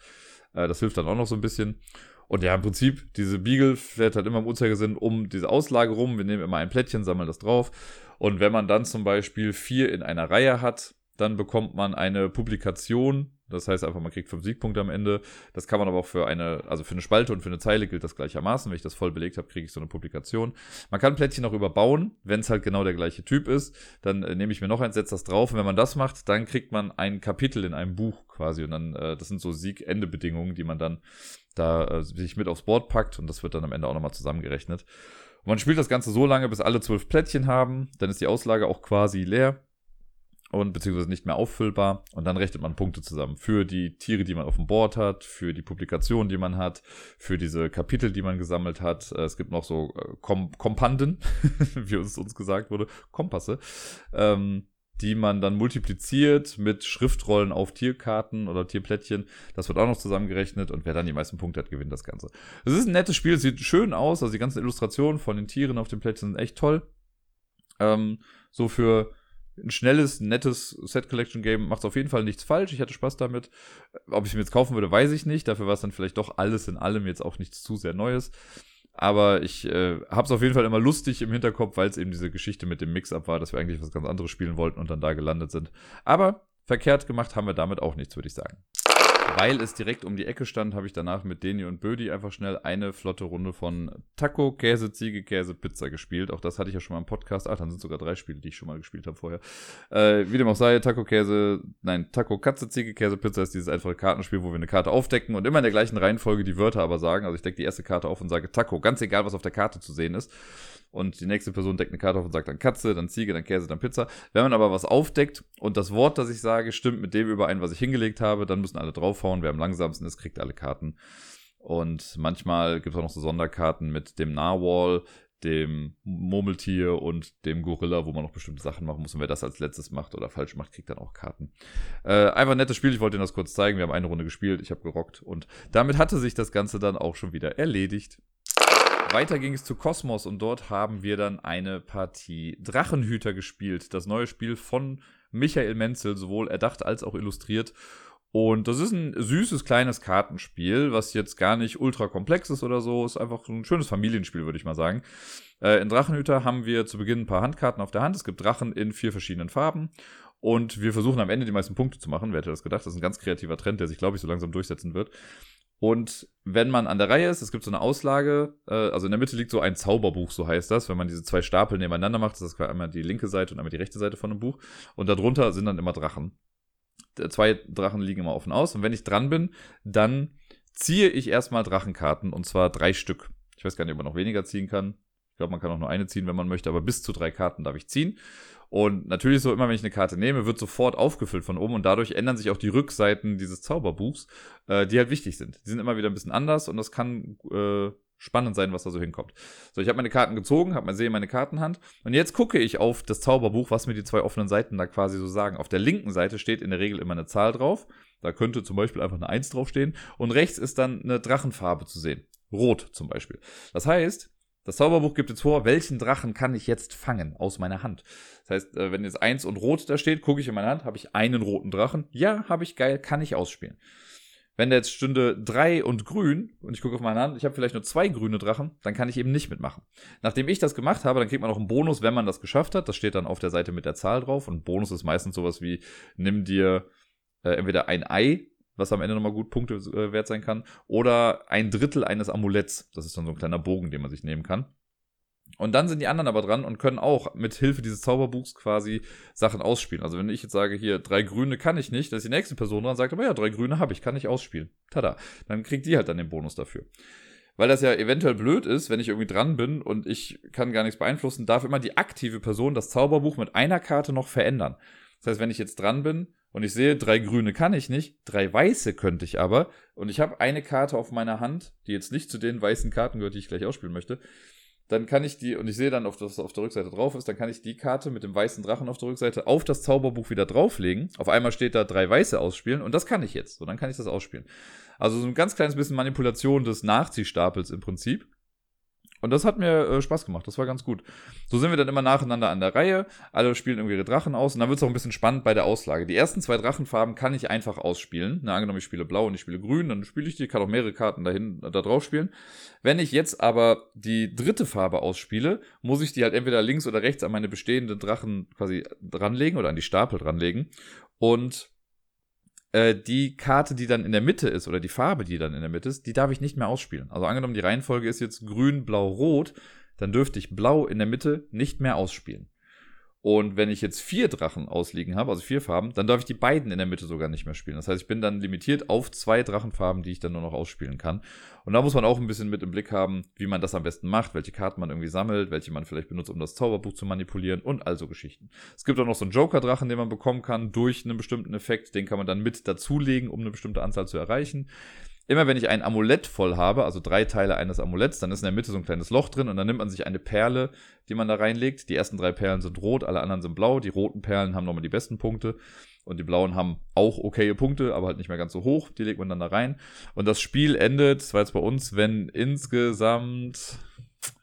Äh, das hilft dann auch noch so ein bisschen. Und ja, im Prinzip, diese Beagle fährt halt immer im Uhrzeigersinn um diese Auslage rum. Wir nehmen immer ein Plättchen, sammeln das drauf. Und wenn man dann zum Beispiel vier in einer Reihe hat, dann bekommt man eine Publikation. Das heißt einfach, man kriegt fünf Siegpunkte am Ende. Das kann man aber auch für eine, also für eine Spalte und für eine Zeile gilt das gleichermaßen. Wenn ich das voll belegt habe, kriege ich so eine Publikation. Man kann Plättchen auch überbauen, wenn es halt genau der gleiche Typ ist. Dann äh, nehme ich mir noch eins, setze das drauf. Und wenn man das macht, dann kriegt man ein Kapitel in einem Buch quasi. Und dann, äh, das sind so Sieg-Ende-Bedingungen, die man dann da äh, sich mit aufs Board packt. Und das wird dann am Ende auch nochmal zusammengerechnet. Und man spielt das Ganze so lange, bis alle zwölf Plättchen haben. Dann ist die Auslage auch quasi leer und beziehungsweise nicht mehr auffüllbar und dann rechnet man Punkte zusammen für die Tiere, die man auf dem Board hat, für die Publikationen, die man hat, für diese Kapitel, die man gesammelt hat. Äh, es gibt noch so äh, Kom Kompanden, wie uns, uns gesagt wurde, Kompasse, ähm, die man dann multipliziert mit Schriftrollen auf Tierkarten oder Tierplättchen. Das wird auch noch zusammengerechnet und wer dann die meisten Punkte hat, gewinnt das Ganze. Es ist ein nettes Spiel, sieht schön aus, also die ganzen Illustrationen von den Tieren auf den Plättchen sind echt toll. Ähm, so für ein schnelles, nettes Set Collection Game macht auf jeden Fall nichts falsch. Ich hatte Spaß damit. Ob ich es mir jetzt kaufen würde, weiß ich nicht. Dafür war es dann vielleicht doch alles in allem jetzt auch nichts zu sehr Neues. Aber ich äh, habe es auf jeden Fall immer lustig im Hinterkopf, weil es eben diese Geschichte mit dem Mix-up war, dass wir eigentlich was ganz anderes spielen wollten und dann da gelandet sind. Aber verkehrt gemacht haben wir damit auch nichts, würde ich sagen weil es direkt um die Ecke stand, habe ich danach mit Deni und Bödi einfach schnell eine flotte Runde von Taco, Käse, Ziege, Käse, Pizza gespielt. Auch das hatte ich ja schon mal im Podcast. Ach, dann sind sogar drei Spiele, die ich schon mal gespielt habe vorher. Äh, wie dem auch sei, Taco, Käse, nein, Taco, Katze, Ziege, Käse, Pizza ist dieses einfache Kartenspiel, wo wir eine Karte aufdecken und immer in der gleichen Reihenfolge die Wörter aber sagen. Also ich decke die erste Karte auf und sage Taco, ganz egal, was auf der Karte zu sehen ist und die nächste Person deckt eine Karte auf und sagt dann Katze, dann Ziege, dann Käse, dann Pizza. Wenn man aber was aufdeckt und das Wort, das ich sage, stimmt mit dem überein, was ich hingelegt habe, dann müssen alle draufhauen. Wer am langsamsten ist, kriegt alle Karten. Und manchmal gibt es auch noch so Sonderkarten mit dem Narwhal, dem Murmeltier und dem Gorilla, wo man noch bestimmte Sachen machen muss. Und wer das als letztes macht oder falsch macht, kriegt dann auch Karten. Äh, einfach ein nettes Spiel. Ich wollte Ihnen das kurz zeigen. Wir haben eine Runde gespielt. Ich habe gerockt. Und damit hatte sich das Ganze dann auch schon wieder erledigt. Weiter ging es zu Kosmos und dort haben wir dann eine Partie Drachenhüter gespielt. Das neue Spiel von Michael Menzel, sowohl erdacht als auch illustriert. Und das ist ein süßes kleines Kartenspiel, was jetzt gar nicht ultra komplex ist oder so. Ist einfach ein schönes Familienspiel, würde ich mal sagen. Äh, in Drachenhüter haben wir zu Beginn ein paar Handkarten auf der Hand. Es gibt Drachen in vier verschiedenen Farben. Und wir versuchen am Ende die meisten Punkte zu machen. Wer hätte das gedacht? Das ist ein ganz kreativer Trend, der sich, glaube ich, so langsam durchsetzen wird. Und wenn man an der Reihe ist, es gibt so eine Auslage, äh, also in der Mitte liegt so ein Zauberbuch, so heißt das. Wenn man diese zwei Stapel nebeneinander macht, das ist einmal die linke Seite und einmal die rechte Seite von einem Buch. Und darunter sind dann immer Drachen. Zwei Drachen liegen immer offen aus. Und wenn ich dran bin, dann ziehe ich erstmal Drachenkarten und zwar drei Stück. Ich weiß gar nicht, ob man noch weniger ziehen kann. Glaube, man kann auch nur eine ziehen, wenn man möchte, aber bis zu drei Karten darf ich ziehen. Und natürlich so immer, wenn ich eine Karte nehme, wird sofort aufgefüllt von oben und dadurch ändern sich auch die Rückseiten dieses Zauberbuchs, äh, die halt wichtig sind. Die sind immer wieder ein bisschen anders und das kann äh, spannend sein, was da so hinkommt. So, ich habe meine Karten gezogen, habe mal sehe meine Kartenhand und jetzt gucke ich auf das Zauberbuch, was mir die zwei offenen Seiten da quasi so sagen. Auf der linken Seite steht in der Regel immer eine Zahl drauf. Da könnte zum Beispiel einfach eine 1 draufstehen und rechts ist dann eine Drachenfarbe zu sehen. Rot zum Beispiel. Das heißt, das Zauberbuch gibt jetzt vor, welchen Drachen kann ich jetzt fangen aus meiner Hand. Das heißt, äh, wenn jetzt eins und rot da steht, gucke ich in meine Hand, habe ich einen roten Drachen. Ja, habe ich geil, kann ich ausspielen. Wenn da jetzt stünde drei und grün und ich gucke auf meine Hand, ich habe vielleicht nur zwei grüne Drachen, dann kann ich eben nicht mitmachen. Nachdem ich das gemacht habe, dann kriegt man noch einen Bonus, wenn man das geschafft hat. Das steht dann auf der Seite mit der Zahl drauf. Und Bonus ist meistens sowas wie, nimm dir äh, entweder ein Ei was am Ende nochmal gut Punkte äh, wert sein kann. Oder ein Drittel eines Amuletts. Das ist dann so ein kleiner Bogen, den man sich nehmen kann. Und dann sind die anderen aber dran und können auch mit Hilfe dieses Zauberbuchs quasi Sachen ausspielen. Also wenn ich jetzt sage, hier, drei Grüne kann ich nicht, dann ist die nächste Person dran und sagt, aber ja, drei Grüne habe ich, kann ich ausspielen. Tada. Dann kriegt die halt dann den Bonus dafür. Weil das ja eventuell blöd ist, wenn ich irgendwie dran bin und ich kann gar nichts beeinflussen, darf immer die aktive Person das Zauberbuch mit einer Karte noch verändern. Das heißt, wenn ich jetzt dran bin und ich sehe, drei grüne kann ich nicht, drei weiße könnte ich aber. Und ich habe eine Karte auf meiner Hand, die jetzt nicht zu den weißen Karten gehört, die ich gleich ausspielen möchte. Dann kann ich die, und ich sehe dann, ob das auf der Rückseite drauf ist, dann kann ich die Karte mit dem weißen Drachen auf der Rückseite auf das Zauberbuch wieder drauflegen. Auf einmal steht da drei weiße ausspielen und das kann ich jetzt. So, dann kann ich das ausspielen. Also so ein ganz kleines bisschen Manipulation des Nachziehstapels im Prinzip. Und das hat mir äh, Spaß gemacht. Das war ganz gut. So sind wir dann immer nacheinander an der Reihe. Alle spielen irgendwie ihre Drachen aus. Und dann wird es auch ein bisschen spannend bei der Auslage. Die ersten zwei Drachenfarben kann ich einfach ausspielen. Na, angenommen, ich spiele blau und ich spiele grün, dann spiele ich die, kann auch mehrere Karten dahin, da drauf spielen. Wenn ich jetzt aber die dritte Farbe ausspiele, muss ich die halt entweder links oder rechts an meine bestehenden Drachen quasi dranlegen oder an die Stapel dranlegen. Und äh, die Karte, die dann in der Mitte ist, oder die Farbe, die dann in der Mitte ist, die darf ich nicht mehr ausspielen. Also angenommen, die Reihenfolge ist jetzt grün, blau, rot, dann dürfte ich blau in der Mitte nicht mehr ausspielen. Und wenn ich jetzt vier Drachen ausliegen habe, also vier Farben, dann darf ich die beiden in der Mitte sogar nicht mehr spielen. Das heißt, ich bin dann limitiert auf zwei Drachenfarben, die ich dann nur noch ausspielen kann. Und da muss man auch ein bisschen mit im Blick haben, wie man das am besten macht, welche Karten man irgendwie sammelt, welche man vielleicht benutzt, um das Zauberbuch zu manipulieren und also Geschichten. Es gibt auch noch so einen Joker-Drachen, den man bekommen kann durch einen bestimmten Effekt. Den kann man dann mit dazulegen, um eine bestimmte Anzahl zu erreichen immer wenn ich ein Amulett voll habe, also drei Teile eines Amuletts, dann ist in der Mitte so ein kleines Loch drin und dann nimmt man sich eine Perle, die man da reinlegt. Die ersten drei Perlen sind rot, alle anderen sind blau. Die roten Perlen haben nochmal die besten Punkte und die blauen haben auch okaye Punkte, aber halt nicht mehr ganz so hoch. Die legt man dann da rein. Und das Spiel endet, das war jetzt bei uns, wenn insgesamt,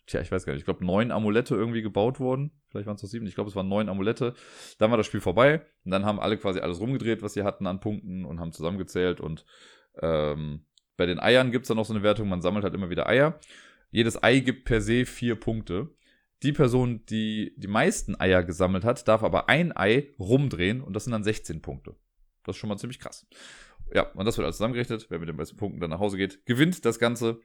tja, ich weiß gar nicht, ich glaube neun Amulette irgendwie gebaut wurden. Vielleicht waren es noch sieben, ich glaube es waren neun Amulette. Dann war das Spiel vorbei und dann haben alle quasi alles rumgedreht, was sie hatten an Punkten und haben zusammengezählt und ähm, bei den Eiern gibt es dann noch so eine Wertung, man sammelt halt immer wieder Eier. Jedes Ei gibt per se vier Punkte. Die Person, die die meisten Eier gesammelt hat, darf aber ein Ei rumdrehen und das sind dann 16 Punkte. Das ist schon mal ziemlich krass. Ja, und das wird alles zusammengerechnet. Wer mit den meisten Punkten dann nach Hause geht, gewinnt das Ganze.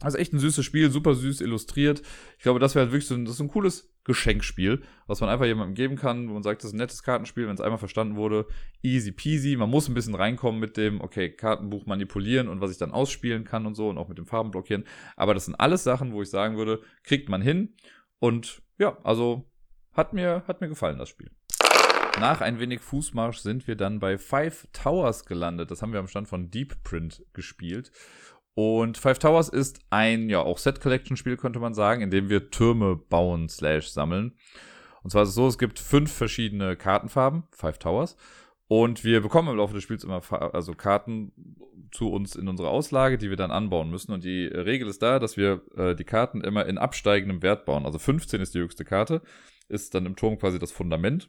Also echt ein süßes Spiel, super süß illustriert. Ich glaube, das wäre halt wirklich so ein, das ist ein cooles Geschenkspiel, was man einfach jemandem geben kann, wo man sagt, das ist ein nettes Kartenspiel, wenn es einmal verstanden wurde. Easy peasy. Man muss ein bisschen reinkommen mit dem, okay, Kartenbuch manipulieren und was ich dann ausspielen kann und so und auch mit dem Farben blockieren. Aber das sind alles Sachen, wo ich sagen würde, kriegt man hin. Und ja, also hat mir, hat mir gefallen, das Spiel. Nach ein wenig Fußmarsch sind wir dann bei Five Towers gelandet. Das haben wir am Stand von Deep Print gespielt. Und Five Towers ist ein, ja, auch Set-Collection-Spiel, könnte man sagen, in dem wir Türme bauen slash sammeln. Und zwar ist es so, es gibt fünf verschiedene Kartenfarben, Five Towers. Und wir bekommen im Laufe des Spiels immer also Karten zu uns in unsere Auslage, die wir dann anbauen müssen. Und die Regel ist da, dass wir äh, die Karten immer in absteigendem Wert bauen. Also 15 ist die höchste Karte, ist dann im Turm quasi das Fundament.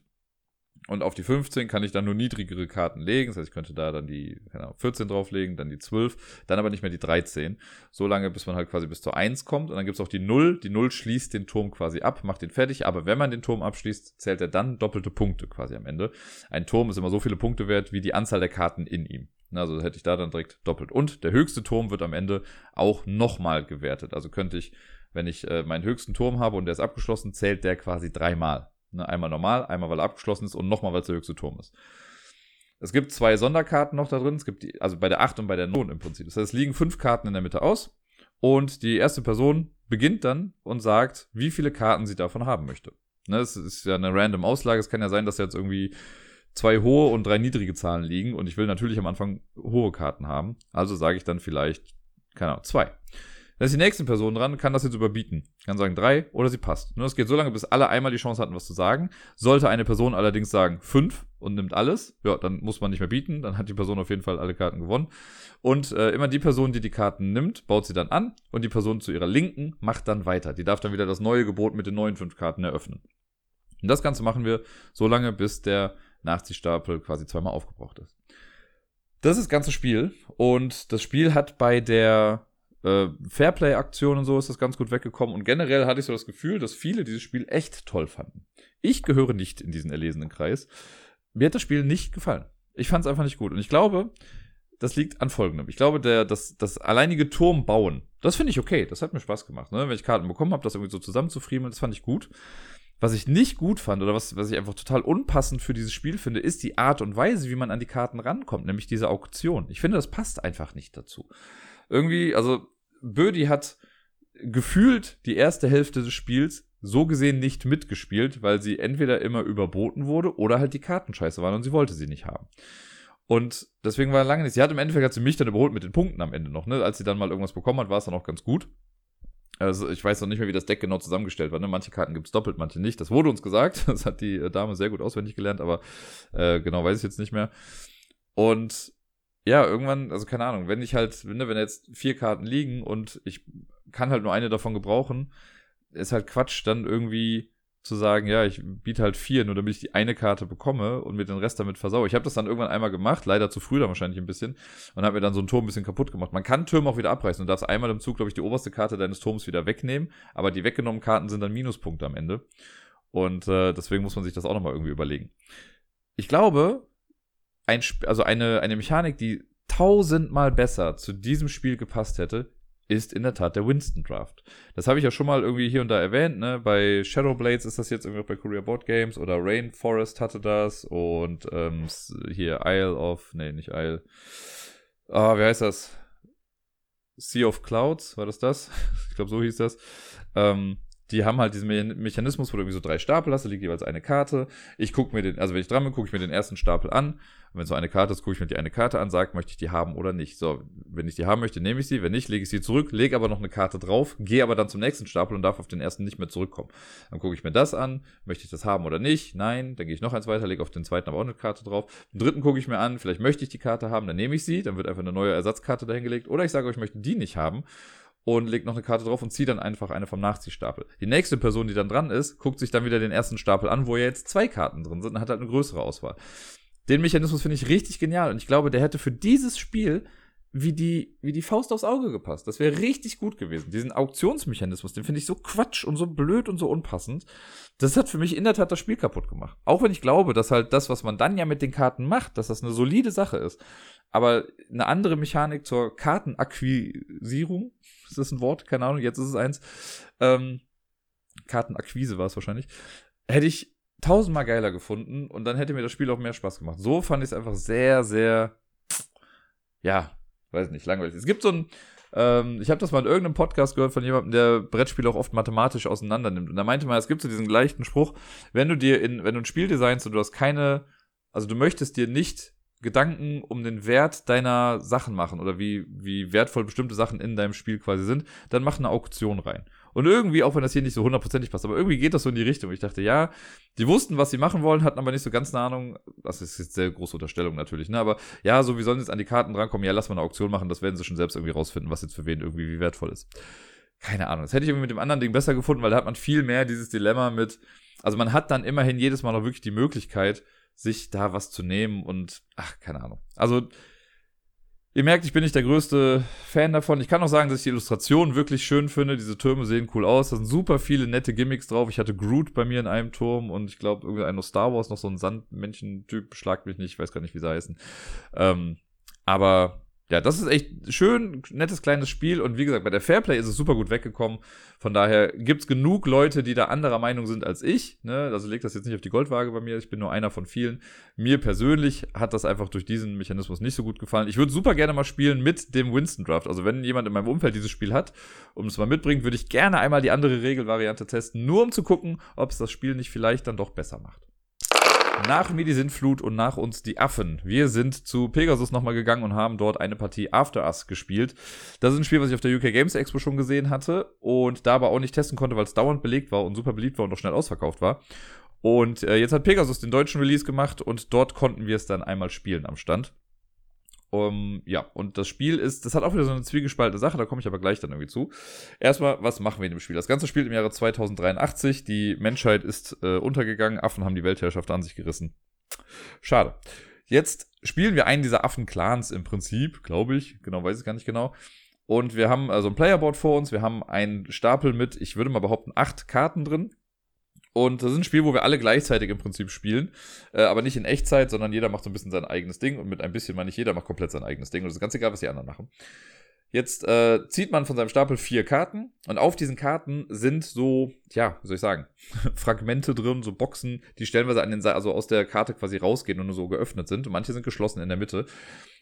Und auf die 15 kann ich dann nur niedrigere Karten legen. Das heißt, ich könnte da dann die genau, 14 drauflegen, dann die 12, dann aber nicht mehr die 13. So lange, bis man halt quasi bis zur 1 kommt. Und dann gibt's auch die 0. Die 0 schließt den Turm quasi ab, macht den fertig. Aber wenn man den Turm abschließt, zählt er dann doppelte Punkte quasi am Ende. Ein Turm ist immer so viele Punkte wert, wie die Anzahl der Karten in ihm. Also hätte ich da dann direkt doppelt. Und der höchste Turm wird am Ende auch nochmal gewertet. Also könnte ich, wenn ich äh, meinen höchsten Turm habe und der ist abgeschlossen, zählt der quasi dreimal. Ne, einmal normal, einmal weil er abgeschlossen ist und nochmal, weil es der höchste Turm ist. Es gibt zwei Sonderkarten noch da drin. Es gibt die, also bei der 8 und bei der 9 im Prinzip. Das heißt, es liegen fünf Karten in der Mitte aus. Und die erste Person beginnt dann und sagt, wie viele Karten sie davon haben möchte. Ne, das ist ja eine random Auslage. Es kann ja sein, dass jetzt irgendwie zwei hohe und drei niedrige Zahlen liegen. Und ich will natürlich am Anfang hohe Karten haben. Also sage ich dann vielleicht, keine Ahnung, zwei. Dann ist die nächste Person dran, kann das jetzt überbieten. Kann sagen drei oder sie passt. Nur das geht so lange, bis alle einmal die Chance hatten, was zu sagen. Sollte eine Person allerdings sagen fünf und nimmt alles, ja, dann muss man nicht mehr bieten. Dann hat die Person auf jeden Fall alle Karten gewonnen. Und äh, immer die Person, die die Karten nimmt, baut sie dann an. Und die Person zu ihrer Linken macht dann weiter. Die darf dann wieder das neue Gebot mit den neuen fünf Karten eröffnen. Und das Ganze machen wir so lange, bis der Nachziehstapel quasi zweimal aufgebraucht ist. Das ist das ganze Spiel. Und das Spiel hat bei der äh, Fairplay-Aktionen und so ist das ganz gut weggekommen. Und generell hatte ich so das Gefühl, dass viele dieses Spiel echt toll fanden. Ich gehöre nicht in diesen erlesenen Kreis. Mir hat das Spiel nicht gefallen. Ich fand es einfach nicht gut. Und ich glaube, das liegt an folgendem. Ich glaube, der, das, das alleinige Turm bauen, das finde ich okay. Das hat mir Spaß gemacht. Ne? Wenn ich Karten bekommen habe, das irgendwie so zusammenzufriemeln, das fand ich gut. Was ich nicht gut fand oder was, was ich einfach total unpassend für dieses Spiel finde, ist die Art und Weise, wie man an die Karten rankommt, nämlich diese Auktion. Ich finde, das passt einfach nicht dazu irgendwie, also Bödi hat gefühlt die erste Hälfte des Spiels so gesehen nicht mitgespielt, weil sie entweder immer überboten wurde oder halt die Karten scheiße waren und sie wollte sie nicht haben. Und deswegen war lange nicht. Sie hat im Endeffekt hat sie mich dann überholt mit den Punkten am Ende noch, ne? Als sie dann mal irgendwas bekommen hat, war es dann auch ganz gut. Also ich weiß noch nicht mehr, wie das Deck genau zusammengestellt war. Ne? Manche Karten gibt's doppelt, manche nicht. Das wurde uns gesagt. Das hat die äh, Dame sehr gut auswendig gelernt, aber äh, genau weiß ich jetzt nicht mehr. Und ja, irgendwann, also keine Ahnung, wenn ich halt, wenn, wenn jetzt vier Karten liegen und ich kann halt nur eine davon gebrauchen. Ist halt Quatsch, dann irgendwie zu sagen, ja, ich biete halt vier, nur damit ich die eine Karte bekomme und mir den Rest damit versaue. Ich habe das dann irgendwann einmal gemacht, leider zu früh dann wahrscheinlich ein bisschen, und habe mir dann so einen Turm ein bisschen kaputt gemacht. Man kann Türme auch wieder abreißen. Du darfst einmal im Zug, glaube ich, die oberste Karte deines Turms wieder wegnehmen, aber die weggenommenen Karten sind dann Minuspunkte am Ende. Und äh, deswegen muss man sich das auch nochmal irgendwie überlegen. Ich glaube, ein, also eine, eine Mechanik, die tausendmal besser zu diesem Spiel gepasst hätte, ist in der Tat der Winston Draft. Das habe ich ja schon mal irgendwie hier und da erwähnt, ne? Bei Shadowblades ist das jetzt irgendwie auch bei Korea Board Games oder Rainforest hatte das und ähm, hier Isle of, nee, nicht Isle. Ah, wie heißt das? Sea of Clouds, war das das? ich glaube, so hieß das. Ähm, die haben halt diesen Mechanismus, wo du irgendwie so drei Stapel hast, da liegt jeweils eine Karte. Ich gucke mir den, also wenn ich dran bin, gucke ich mir den ersten Stapel an. Und wenn so eine Karte ist, gucke ich mir die eine Karte an, sage, möchte ich die haben oder nicht. So, wenn ich die haben möchte, nehme ich sie. Wenn nicht, lege ich sie zurück, lege aber noch eine Karte drauf, gehe aber dann zum nächsten Stapel und darf auf den ersten nicht mehr zurückkommen. Dann gucke ich mir das an, möchte ich das haben oder nicht? Nein, dann gehe ich noch eins weiter, lege auf den zweiten aber auch eine Karte drauf. Den dritten gucke ich mir an, vielleicht möchte ich die Karte haben, dann nehme ich sie, dann wird einfach eine neue Ersatzkarte dahingelegt. Oder ich sage, ich möchte die nicht haben und legt noch eine Karte drauf und zieht dann einfach eine vom Nachziehstapel. Die nächste Person, die dann dran ist, guckt sich dann wieder den ersten Stapel an, wo ja jetzt zwei Karten drin sind und hat halt eine größere Auswahl. Den Mechanismus finde ich richtig genial und ich glaube, der hätte für dieses Spiel wie die, wie die Faust aufs Auge gepasst. Das wäre richtig gut gewesen. Diesen Auktionsmechanismus, den finde ich so quatsch und so blöd und so unpassend. Das hat für mich in der Tat das Spiel kaputt gemacht. Auch wenn ich glaube, dass halt das, was man dann ja mit den Karten macht, dass das eine solide Sache ist. Aber eine andere Mechanik zur Kartenakquisierung, ist das ein Wort? Keine Ahnung, jetzt ist es eins. Ähm, Kartenakquise war es wahrscheinlich. Hätte ich tausendmal geiler gefunden und dann hätte mir das Spiel auch mehr Spaß gemacht. So fand ich es einfach sehr, sehr, ja, weiß nicht, langweilig. Es gibt so ein, ähm, ich habe das mal in irgendeinem Podcast gehört von jemandem, der Brettspiele auch oft mathematisch auseinander nimmt. Und da meinte man, es gibt so diesen leichten Spruch, wenn du dir in, wenn du ein Spiel designst und du hast keine, also du möchtest dir nicht Gedanken um den Wert deiner Sachen machen oder wie, wie wertvoll bestimmte Sachen in deinem Spiel quasi sind, dann mach eine Auktion rein. Und irgendwie, auch wenn das hier nicht so hundertprozentig passt, aber irgendwie geht das so in die Richtung. Ich dachte, ja, die wussten, was sie machen wollen, hatten aber nicht so ganz eine Ahnung. Das ist jetzt sehr große Unterstellung natürlich, ne? Aber ja, so wie sollen sie jetzt an die Karten drankommen? Ja, lass mal eine Auktion machen, das werden sie schon selbst irgendwie rausfinden, was jetzt für wen irgendwie wie wertvoll ist. Keine Ahnung. Das hätte ich irgendwie mit dem anderen Ding besser gefunden, weil da hat man viel mehr dieses Dilemma mit, also man hat dann immerhin jedes Mal noch wirklich die Möglichkeit, sich da was zu nehmen und ach, keine Ahnung. Also, ihr merkt, ich bin nicht der größte Fan davon. Ich kann auch sagen, dass ich die Illustration wirklich schön finde. Diese Türme sehen cool aus. Da sind super viele nette Gimmicks drauf. Ich hatte Groot bei mir in einem Turm und ich glaube, irgendein Star Wars, noch so ein Sandmännchen-Typ, schlagt mich nicht, ich weiß gar nicht, wie sie heißen. Ähm, aber ja, das ist echt schön, nettes kleines Spiel und wie gesagt, bei der Fairplay ist es super gut weggekommen. Von daher gibt's genug Leute, die da anderer Meinung sind als ich. Ne? Also legt das jetzt nicht auf die Goldwaage bei mir, ich bin nur einer von vielen. Mir persönlich hat das einfach durch diesen Mechanismus nicht so gut gefallen. Ich würde super gerne mal spielen mit dem Winston Draft. Also wenn jemand in meinem Umfeld dieses Spiel hat und es mal mitbringt, würde ich gerne einmal die andere Regelvariante testen, nur um zu gucken, ob es das Spiel nicht vielleicht dann doch besser macht. Nach mir die Sintflut und nach uns die Affen. Wir sind zu Pegasus nochmal gegangen und haben dort eine Partie After Us gespielt. Das ist ein Spiel, was ich auf der UK Games Expo schon gesehen hatte und da aber auch nicht testen konnte, weil es dauernd belegt war und super beliebt war und auch schnell ausverkauft war. Und äh, jetzt hat Pegasus den deutschen Release gemacht und dort konnten wir es dann einmal spielen am Stand. Um, ja, und das Spiel ist, das hat auch wieder so eine zwiegespaltene Sache, da komme ich aber gleich dann irgendwie zu. Erstmal, was machen wir in dem Spiel? Das Ganze spielt im Jahre 2083, die Menschheit ist äh, untergegangen, Affen haben die Weltherrschaft an sich gerissen. Schade. Jetzt spielen wir einen dieser Affen-Clans im Prinzip, glaube ich, genau, weiß ich gar nicht genau. Und wir haben also ein Playerboard vor uns, wir haben einen Stapel mit, ich würde mal behaupten, acht Karten drin. Und das ist ein Spiel, wo wir alle gleichzeitig im Prinzip spielen. Äh, aber nicht in Echtzeit, sondern jeder macht so ein bisschen sein eigenes Ding. Und mit ein bisschen meine ich, jeder macht komplett sein eigenes Ding. Und es ist ganz egal, was die anderen machen. Jetzt äh, zieht man von seinem Stapel vier Karten und auf diesen Karten sind so, ja, wie soll ich sagen, Fragmente drin, so Boxen, die stellenweise an den, also aus der Karte quasi rausgehen und nur so geöffnet sind. Und manche sind geschlossen in der Mitte.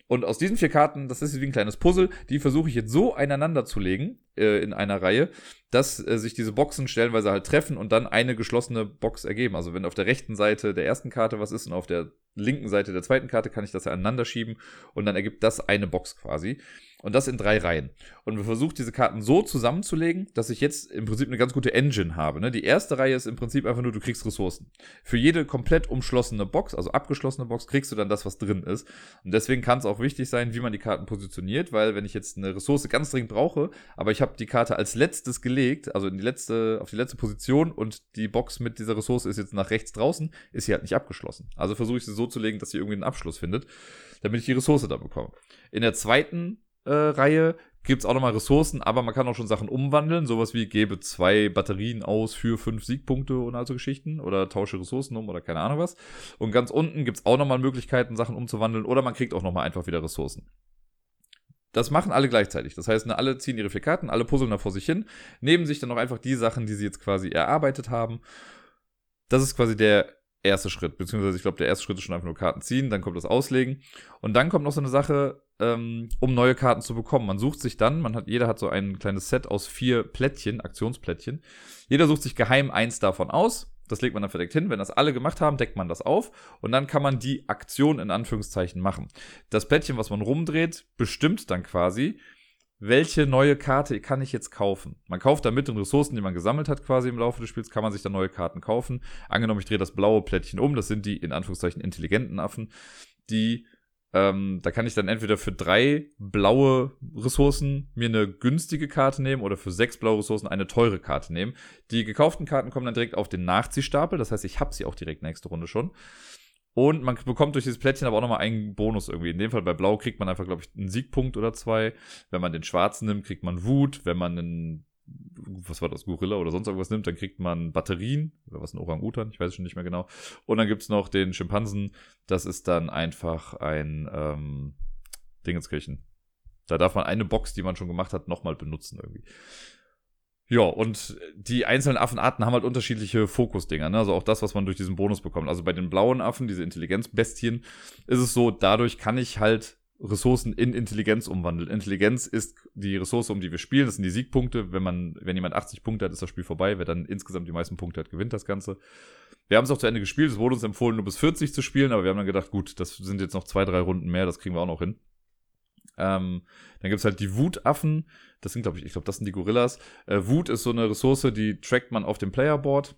Und aus diesen vier Karten, das ist wie ein kleines Puzzle, die versuche ich jetzt so einander zu legen äh, in einer Reihe, dass äh, sich diese Boxen stellenweise halt treffen und dann eine geschlossene Box ergeben. Also wenn auf der rechten Seite der ersten Karte was ist und auf der linken Seite der zweiten Karte kann ich das ja aneinander schieben und dann ergibt das eine Box quasi. Und das in drei Reihen. Und wir versuchen diese Karten so zusammenzulegen, dass ich jetzt im Prinzip eine ganz gute Engine habe. Ne? Die erste Reihe ist im Prinzip einfach nur, du kriegst Ressourcen. Für jede komplett umschlossene Box, also abgeschlossene Box, kriegst du dann das, was drin ist. Und deswegen kann es auch wichtig sein, wie man die Karten positioniert, weil wenn ich jetzt eine Ressource ganz dringend brauche, aber ich habe habe die Karte als letztes gelegt, also in die letzte, auf die letzte Position und die Box mit dieser Ressource ist jetzt nach rechts draußen, ist sie halt nicht abgeschlossen. Also versuche ich sie so zu legen, dass sie irgendwie einen Abschluss findet, damit ich die Ressource da bekomme. In der zweiten äh, Reihe gibt es auch nochmal Ressourcen, aber man kann auch schon Sachen umwandeln, sowas wie gebe zwei Batterien aus für fünf Siegpunkte und also Geschichten oder tausche Ressourcen um oder keine Ahnung was. Und ganz unten gibt es auch nochmal Möglichkeiten, Sachen umzuwandeln oder man kriegt auch nochmal einfach wieder Ressourcen. Das machen alle gleichzeitig. Das heißt, ne, alle ziehen ihre vier Karten, alle puzzeln da vor sich hin, nehmen sich dann auch einfach die Sachen, die sie jetzt quasi erarbeitet haben. Das ist quasi der erste Schritt, beziehungsweise ich glaube, der erste Schritt ist schon einfach nur Karten ziehen, dann kommt das Auslegen und dann kommt noch so eine Sache, ähm, um neue Karten zu bekommen. Man sucht sich dann, man hat, jeder hat so ein kleines Set aus vier Plättchen, Aktionsplättchen. Jeder sucht sich geheim eins davon aus. Das legt man dann verdeckt hin. Wenn das alle gemacht haben, deckt man das auf und dann kann man die Aktion in Anführungszeichen machen. Das Plättchen, was man rumdreht, bestimmt dann quasi, welche neue Karte kann ich jetzt kaufen? Man kauft damit den Ressourcen, die man gesammelt hat, quasi im Laufe des Spiels, kann man sich dann neue Karten kaufen. Angenommen, ich drehe das blaue Plättchen um, das sind die in Anführungszeichen intelligenten Affen, die ähm, da kann ich dann entweder für drei blaue Ressourcen mir eine günstige Karte nehmen oder für sechs blaue Ressourcen eine teure Karte nehmen. Die gekauften Karten kommen dann direkt auf den Nachziehstapel, das heißt, ich habe sie auch direkt nächste Runde schon. Und man bekommt durch dieses Plättchen aber auch nochmal einen Bonus irgendwie. In dem Fall bei Blau kriegt man einfach, glaube ich, einen Siegpunkt oder zwei. Wenn man den Schwarzen nimmt, kriegt man Wut. Wenn man einen, was war das, Gorilla oder sonst irgendwas nimmt, dann kriegt man Batterien. Oder was, ein Orang-Utan? Ich weiß es schon nicht mehr genau. Und dann gibt's noch den Schimpansen. Das ist dann einfach ein ähm, Dingenskirchen. Da darf man eine Box, die man schon gemacht hat, nochmal benutzen irgendwie. Ja, und die einzelnen Affenarten haben halt unterschiedliche Fokusdinger. Ne? Also auch das, was man durch diesen Bonus bekommt. Also bei den blauen Affen, diese Intelligenzbestien, ist es so, dadurch kann ich halt Ressourcen in Intelligenz umwandeln. Intelligenz ist die Ressource, um die wir spielen. Das sind die Siegpunkte. Wenn man, wenn jemand 80 Punkte hat, ist das Spiel vorbei. Wer dann insgesamt die meisten Punkte hat, gewinnt das Ganze. Wir haben es auch zu Ende gespielt. Es wurde uns empfohlen, nur bis 40 zu spielen, aber wir haben dann gedacht, gut, das sind jetzt noch zwei, drei Runden mehr, das kriegen wir auch noch hin. Ähm, dann gibt's halt die Wutaffen. Das sind, glaube ich, ich glaube, das sind die Gorillas. Äh, Wut ist so eine Ressource, die trackt man auf dem Playerboard.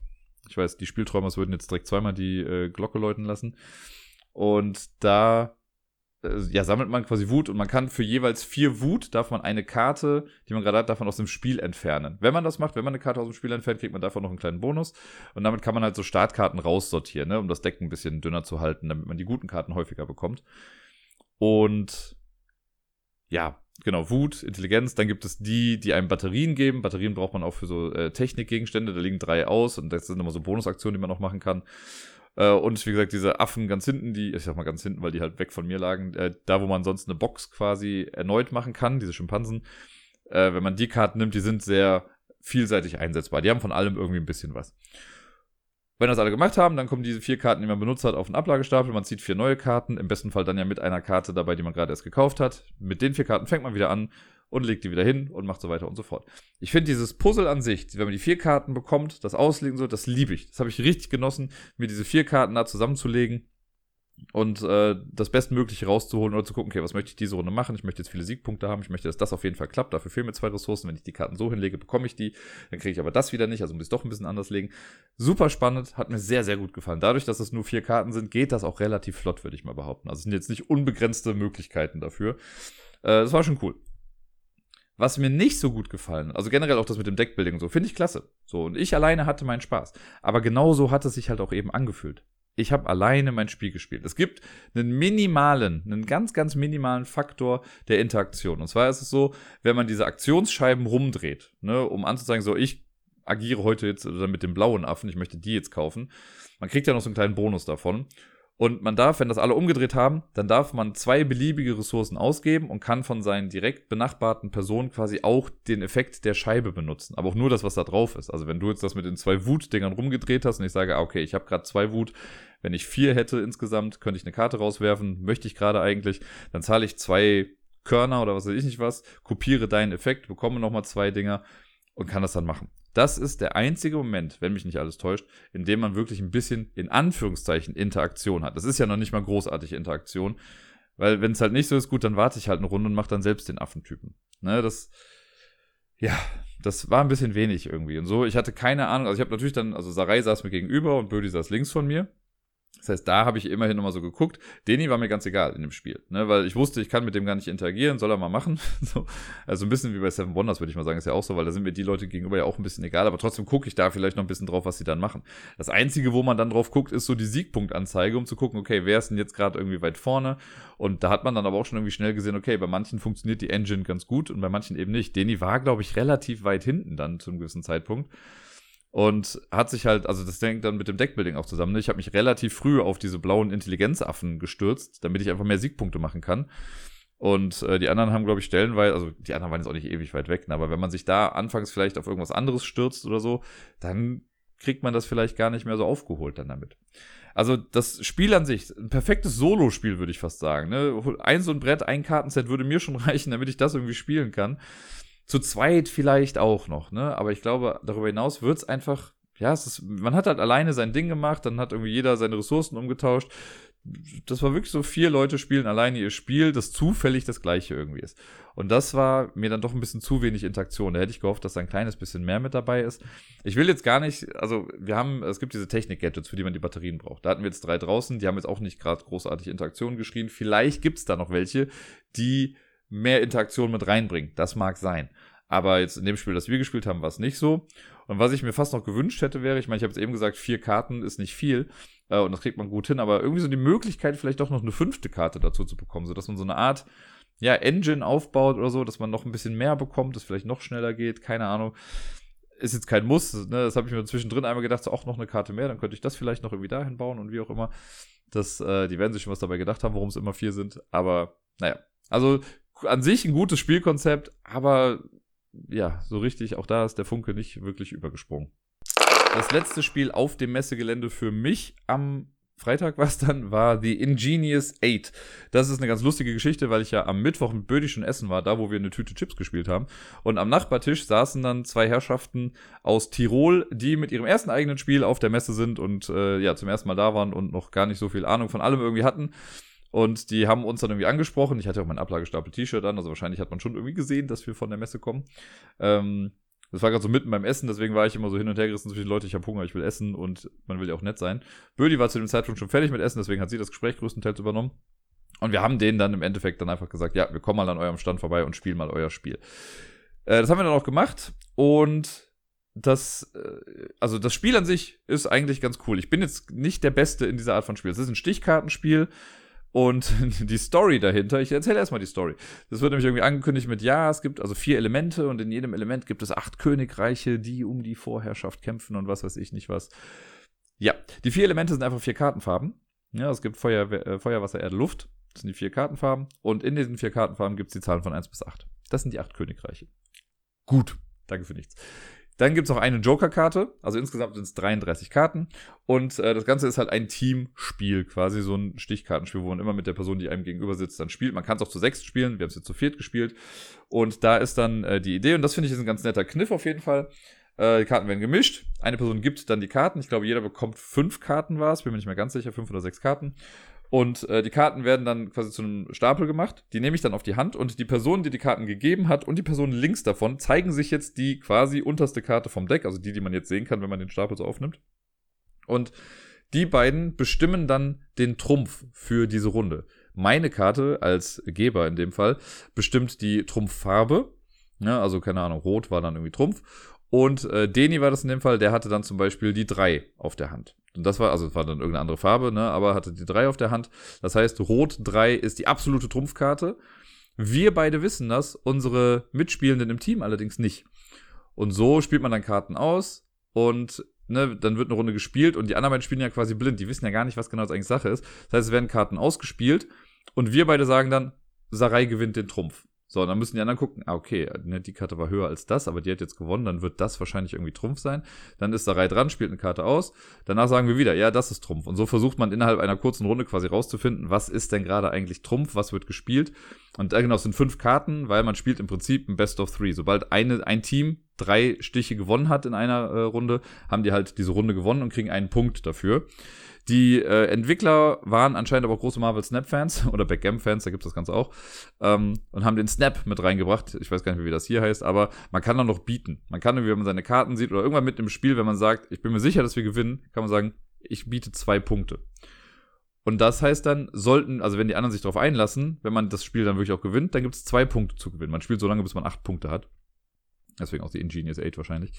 Ich weiß, die Spielträumers würden jetzt direkt zweimal die äh, Glocke läuten lassen. Und da ja, sammelt man quasi Wut und man kann für jeweils vier Wut, darf man eine Karte, die man gerade hat, davon aus dem Spiel entfernen. Wenn man das macht, wenn man eine Karte aus dem Spiel entfernt, kriegt man davon noch einen kleinen Bonus. Und damit kann man halt so Startkarten raussortieren, ne, um das Deck ein bisschen dünner zu halten, damit man die guten Karten häufiger bekommt. Und ja, genau, Wut, Intelligenz. Dann gibt es die, die einem Batterien geben. Batterien braucht man auch für so äh, Technikgegenstände. Da liegen drei aus und das sind immer so Bonusaktionen, die man noch machen kann. Äh, und wie gesagt, diese Affen ganz hinten, die, ich sag mal ganz hinten, weil die halt weg von mir lagen, äh, da wo man sonst eine Box quasi erneut machen kann, diese Schimpansen. Äh, wenn man die Karten nimmt, die sind sehr vielseitig einsetzbar. Die haben von allem irgendwie ein bisschen was. Wenn das alle gemacht haben, dann kommen diese vier Karten, die man benutzt hat, auf den Ablagestapel. Man zieht vier neue Karten, im besten Fall dann ja mit einer Karte dabei, die man gerade erst gekauft hat. Mit den vier Karten fängt man wieder an und legt die wieder hin und macht so weiter und so fort. Ich finde dieses Puzzle an sich, wenn man die vier Karten bekommt, das auslegen soll, das liebe ich. Das habe ich richtig genossen, mir diese vier Karten da zusammenzulegen und äh, das Bestmögliche rauszuholen oder zu gucken, okay, was möchte ich diese Runde machen? Ich möchte jetzt viele Siegpunkte haben, ich möchte, dass das auf jeden Fall klappt. Dafür fehlen mir zwei Ressourcen. Wenn ich die Karten so hinlege, bekomme ich die. Dann kriege ich aber das wieder nicht, also muss ich es doch ein bisschen anders legen. Super spannend, hat mir sehr, sehr gut gefallen. Dadurch, dass es nur vier Karten sind, geht das auch relativ flott, würde ich mal behaupten. Also es sind jetzt nicht unbegrenzte Möglichkeiten dafür. Äh, das war schon cool. Was mir nicht so gut gefallen, also generell auch das mit dem Deckbuilding und so, finde ich klasse. So, und ich alleine hatte meinen Spaß. Aber genauso hat es sich halt auch eben angefühlt ich habe alleine mein Spiel gespielt. Es gibt einen minimalen, einen ganz, ganz minimalen Faktor der Interaktion. Und zwar ist es so, wenn man diese Aktionsscheiben rumdreht, ne, um anzuzeigen, so ich agiere heute jetzt mit dem blauen Affen, ich möchte die jetzt kaufen. Man kriegt ja noch so einen kleinen Bonus davon. Und man darf, wenn das alle umgedreht haben, dann darf man zwei beliebige Ressourcen ausgeben und kann von seinen direkt benachbarten Personen quasi auch den Effekt der Scheibe benutzen. Aber auch nur das, was da drauf ist. Also wenn du jetzt das mit den zwei Wut-Dingern rumgedreht hast und ich sage, ah, okay, ich habe gerade zwei Wut, wenn ich vier hätte insgesamt, könnte ich eine Karte rauswerfen, möchte ich gerade eigentlich, dann zahle ich zwei Körner oder was weiß ich nicht was, kopiere deinen Effekt, bekomme nochmal zwei Dinger und kann das dann machen. Das ist der einzige Moment, wenn mich nicht alles täuscht, in dem man wirklich ein bisschen in Anführungszeichen Interaktion hat. Das ist ja noch nicht mal großartige Interaktion, weil wenn es halt nicht so ist, gut, dann warte ich halt eine Runde und mache dann selbst den Affentypen. Ne, das, ja, das war ein bisschen wenig irgendwie. Und so, ich hatte keine Ahnung, also ich habe natürlich dann, also Sarai saß mir gegenüber und Bödi saß links von mir. Das heißt, da habe ich immerhin nochmal so geguckt. Deni war mir ganz egal in dem Spiel, ne? weil ich wusste, ich kann mit dem gar nicht interagieren, soll er mal machen. so. Also ein bisschen wie bei Seven Wonders, würde ich mal sagen, ist ja auch so, weil da sind mir die Leute gegenüber ja auch ein bisschen egal, aber trotzdem gucke ich da vielleicht noch ein bisschen drauf, was sie dann machen. Das Einzige, wo man dann drauf guckt, ist so die Siegpunktanzeige, um zu gucken, okay, wer ist denn jetzt gerade irgendwie weit vorne? Und da hat man dann aber auch schon irgendwie schnell gesehen, okay, bei manchen funktioniert die Engine ganz gut und bei manchen eben nicht. Deni war, glaube ich, relativ weit hinten dann zu einem gewissen Zeitpunkt. Und hat sich halt, also das hängt dann mit dem Deckbuilding auch zusammen. Ne? Ich habe mich relativ früh auf diese blauen Intelligenzaffen gestürzt, damit ich einfach mehr Siegpunkte machen kann. Und äh, die anderen haben, glaube ich, stellenweise, also die anderen waren jetzt auch nicht ewig weit weg, ne? aber wenn man sich da anfangs vielleicht auf irgendwas anderes stürzt oder so, dann kriegt man das vielleicht gar nicht mehr so aufgeholt dann damit. Also das Spiel an sich, ein perfektes Solo-Spiel, würde ich fast sagen. Ne? Ein so ein Brett, ein Kartenset würde mir schon reichen, damit ich das irgendwie spielen kann. Zu zweit vielleicht auch noch, ne? Aber ich glaube, darüber hinaus wird es einfach, ja, es ist, man hat halt alleine sein Ding gemacht, dann hat irgendwie jeder seine Ressourcen umgetauscht. Das war wirklich so, vier Leute spielen alleine ihr Spiel, das zufällig das gleiche irgendwie ist. Und das war mir dann doch ein bisschen zu wenig Interaktion. Da hätte ich gehofft, dass da ein kleines bisschen mehr mit dabei ist. Ich will jetzt gar nicht, also wir haben, es gibt diese Technik-Gadgets, für die man die Batterien braucht. Da hatten wir jetzt drei draußen, die haben jetzt auch nicht gerade großartig Interaktion geschrien. Vielleicht gibt es da noch welche, die mehr Interaktion mit reinbringen. Das mag sein. Aber jetzt in dem Spiel, das wir gespielt haben, war es nicht so. Und was ich mir fast noch gewünscht hätte, wäre, ich meine, ich habe es eben gesagt, vier Karten ist nicht viel äh, und das kriegt man gut hin, aber irgendwie so die Möglichkeit, vielleicht doch noch eine fünfte Karte dazu zu bekommen, sodass man so eine Art, ja, Engine aufbaut oder so, dass man noch ein bisschen mehr bekommt, dass vielleicht noch schneller geht, keine Ahnung. Ist jetzt kein Muss, ne? das habe ich mir zwischendrin einmal gedacht, so auch noch eine Karte mehr, dann könnte ich das vielleicht noch irgendwie dahin bauen und wie auch immer. Das, äh, die werden sich schon was dabei gedacht haben, warum es immer vier sind, aber naja. Also an sich ein gutes Spielkonzept, aber ja, so richtig, auch da ist der Funke nicht wirklich übergesprungen. Das letzte Spiel auf dem Messegelände für mich am Freitag war es dann, war The Ingenious Eight. Das ist eine ganz lustige Geschichte, weil ich ja am Mittwoch mit Bödi schon essen war, da wo wir eine Tüte Chips gespielt haben. Und am Nachbartisch saßen dann zwei Herrschaften aus Tirol, die mit ihrem ersten eigenen Spiel auf der Messe sind und äh, ja, zum ersten Mal da waren und noch gar nicht so viel Ahnung von allem irgendwie hatten. Und die haben uns dann irgendwie angesprochen. Ich hatte auch mein Ablagestapel-T-Shirt an, also wahrscheinlich hat man schon irgendwie gesehen, dass wir von der Messe kommen. Ähm, das war gerade so mitten beim Essen, deswegen war ich immer so hin und her gerissen zwischen Leute, ich habe Hunger, ich will essen und man will ja auch nett sein. Bödi war zu dem Zeitpunkt schon fertig mit Essen, deswegen hat sie das Gespräch größtenteils übernommen. Und wir haben denen dann im Endeffekt dann einfach gesagt, ja, wir kommen mal an eurem Stand vorbei und spielen mal euer Spiel. Äh, das haben wir dann auch gemacht und das, äh, also das Spiel an sich ist eigentlich ganz cool. Ich bin jetzt nicht der Beste in dieser Art von Spiel. Es ist ein Stichkartenspiel und die Story dahinter, ich erzähle erstmal die Story. Das wird nämlich irgendwie angekündigt mit, ja, es gibt also vier Elemente und in jedem Element gibt es acht Königreiche, die um die Vorherrschaft kämpfen und was weiß ich nicht was. Ja, die vier Elemente sind einfach vier Kartenfarben. Ja, es gibt Feuer, äh, Feuer Wasser, Erde, Luft. Das sind die vier Kartenfarben. Und in diesen vier Kartenfarben gibt es die Zahlen von 1 bis 8. Das sind die acht Königreiche. Gut. Danke für nichts. Dann gibt es noch eine Joker-Karte, also insgesamt sind es 33 Karten. Und äh, das Ganze ist halt ein Teamspiel, quasi so ein Stichkartenspiel, wo man immer mit der Person, die einem gegenüber sitzt, dann spielt. Man kann es auch zu sechs spielen, wir haben es jetzt zu viert gespielt. Und da ist dann äh, die Idee, und das finde ich ist ein ganz netter Kniff auf jeden Fall. Äh, die Karten werden gemischt. Eine Person gibt dann die Karten. Ich glaube, jeder bekommt fünf Karten, war es, bin mir nicht mehr ganz sicher, fünf oder sechs Karten. Und äh, die Karten werden dann quasi zu einem Stapel gemacht. Die nehme ich dann auf die Hand und die Person, die die Karten gegeben hat und die Person links davon zeigen sich jetzt die quasi unterste Karte vom Deck, also die, die man jetzt sehen kann, wenn man den Stapel so aufnimmt. Und die beiden bestimmen dann den Trumpf für diese Runde. Meine Karte als Geber in dem Fall bestimmt die Trumpffarbe. Ja, also keine Ahnung, Rot war dann irgendwie Trumpf. Und äh, Deni war das in dem Fall, der hatte dann zum Beispiel die 3 auf der Hand. Und das war, also war dann irgendeine andere Farbe, ne, aber hatte die 3 auf der Hand. Das heißt, Rot 3 ist die absolute Trumpfkarte. Wir beide wissen das, unsere Mitspielenden im Team allerdings nicht. Und so spielt man dann Karten aus und ne, dann wird eine Runde gespielt und die anderen beiden spielen ja quasi blind. Die wissen ja gar nicht, was genau das eigentlich Sache ist. Das heißt, es werden Karten ausgespielt und wir beide sagen dann, Sarai gewinnt den Trumpf. So, dann müssen die anderen gucken, ah, okay, ne, die Karte war höher als das, aber die hat jetzt gewonnen, dann wird das wahrscheinlich irgendwie Trumpf sein. Dann ist der Reihe dran, spielt eine Karte aus. Danach sagen wir wieder, ja, das ist Trumpf. Und so versucht man innerhalb einer kurzen Runde quasi rauszufinden, was ist denn gerade eigentlich Trumpf, was wird gespielt. Und äh, genau, es sind fünf Karten, weil man spielt im Prinzip ein Best of Three. Sobald eine, ein Team drei Stiche gewonnen hat in einer äh, Runde, haben die halt diese Runde gewonnen und kriegen einen Punkt dafür. Die äh, Entwickler waren anscheinend aber auch große Marvel Snap-Fans oder Backgammon-Fans, da gibt es das Ganze auch, ähm, und haben den Snap mit reingebracht. Ich weiß gar nicht, wie das hier heißt, aber man kann dann noch bieten. Man kann, wenn man seine Karten sieht oder irgendwann mit im Spiel, wenn man sagt, ich bin mir sicher, dass wir gewinnen, kann man sagen, ich biete zwei Punkte. Und das heißt dann, sollten, also wenn die anderen sich darauf einlassen, wenn man das Spiel dann wirklich auch gewinnt, dann gibt es zwei Punkte zu gewinnen. Man spielt so lange, bis man acht Punkte hat. Deswegen auch die Ingenious 8 wahrscheinlich.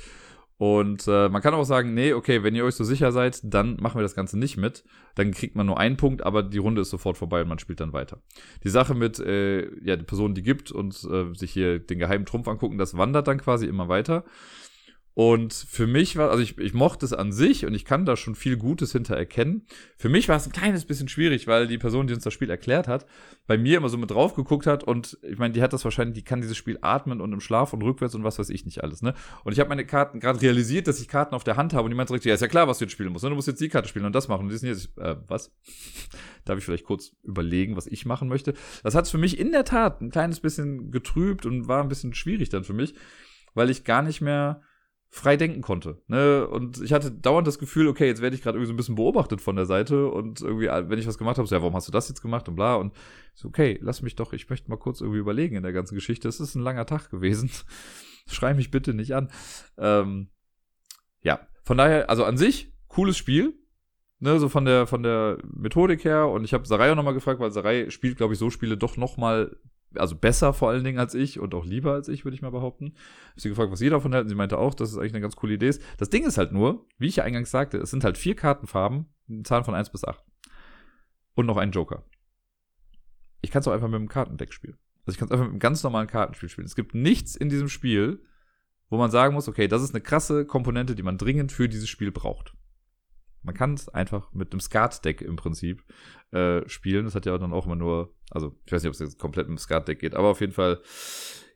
Und äh, man kann auch sagen, nee, okay, wenn ihr euch so sicher seid, dann machen wir das Ganze nicht mit. Dann kriegt man nur einen Punkt, aber die Runde ist sofort vorbei und man spielt dann weiter. Die Sache mit, äh, ja, die Person, die gibt und äh, sich hier den geheimen Trumpf angucken, das wandert dann quasi immer weiter. Und für mich war, also ich, ich mochte es an sich und ich kann da schon viel Gutes hinter erkennen. Für mich war es ein kleines bisschen schwierig, weil die Person, die uns das Spiel erklärt hat, bei mir immer so mit drauf geguckt hat und ich meine, die hat das wahrscheinlich, die kann dieses Spiel atmen und im Schlaf und rückwärts und was weiß ich nicht alles, ne? Und ich habe meine Karten gerade realisiert, dass ich Karten auf der Hand habe und die meinte direkt, ja, ist ja klar, was du jetzt spielen musst, ne? Du musst jetzt die Karte spielen und das machen. Und die sind jetzt, äh, was? Darf ich vielleicht kurz überlegen, was ich machen möchte? Das hat es für mich in der Tat ein kleines bisschen getrübt und war ein bisschen schwierig dann für mich, weil ich gar nicht mehr frei denken konnte. Ne? Und ich hatte dauernd das Gefühl, okay, jetzt werde ich gerade irgendwie so ein bisschen beobachtet von der Seite und irgendwie, wenn ich was gemacht habe, so, ja, warum hast du das jetzt gemacht und bla. Und so, okay, lass mich doch, ich möchte mal kurz irgendwie überlegen in der ganzen Geschichte. Es ist ein langer Tag gewesen. Schrei mich bitte nicht an. Ähm, ja, von daher, also an sich, cooles Spiel. Ne, so von der von der Methodik her und ich habe Sarai auch nochmal gefragt, weil Sarai spielt, glaube ich, so Spiele doch nochmal also besser vor allen Dingen als ich und auch lieber als ich, würde ich mal behaupten. Hab sie gefragt, was ihr davon hält. Und sie meinte auch, dass es eigentlich eine ganz coole Idee ist. Das Ding ist halt nur, wie ich ja eingangs sagte, es sind halt vier Kartenfarben, Zahlen von 1 bis 8. Und noch ein Joker. Ich kann es auch einfach mit einem Kartendeck spielen. Also ich kann es einfach mit einem ganz normalen Kartenspiel spielen. Es gibt nichts in diesem Spiel, wo man sagen muss, okay, das ist eine krasse Komponente, die man dringend für dieses Spiel braucht. Man kann es einfach mit einem Skat-Deck im Prinzip äh, spielen. Das hat ja dann auch immer nur, also ich weiß nicht, ob es jetzt komplett mit dem Skat-Deck geht, aber auf jeden Fall,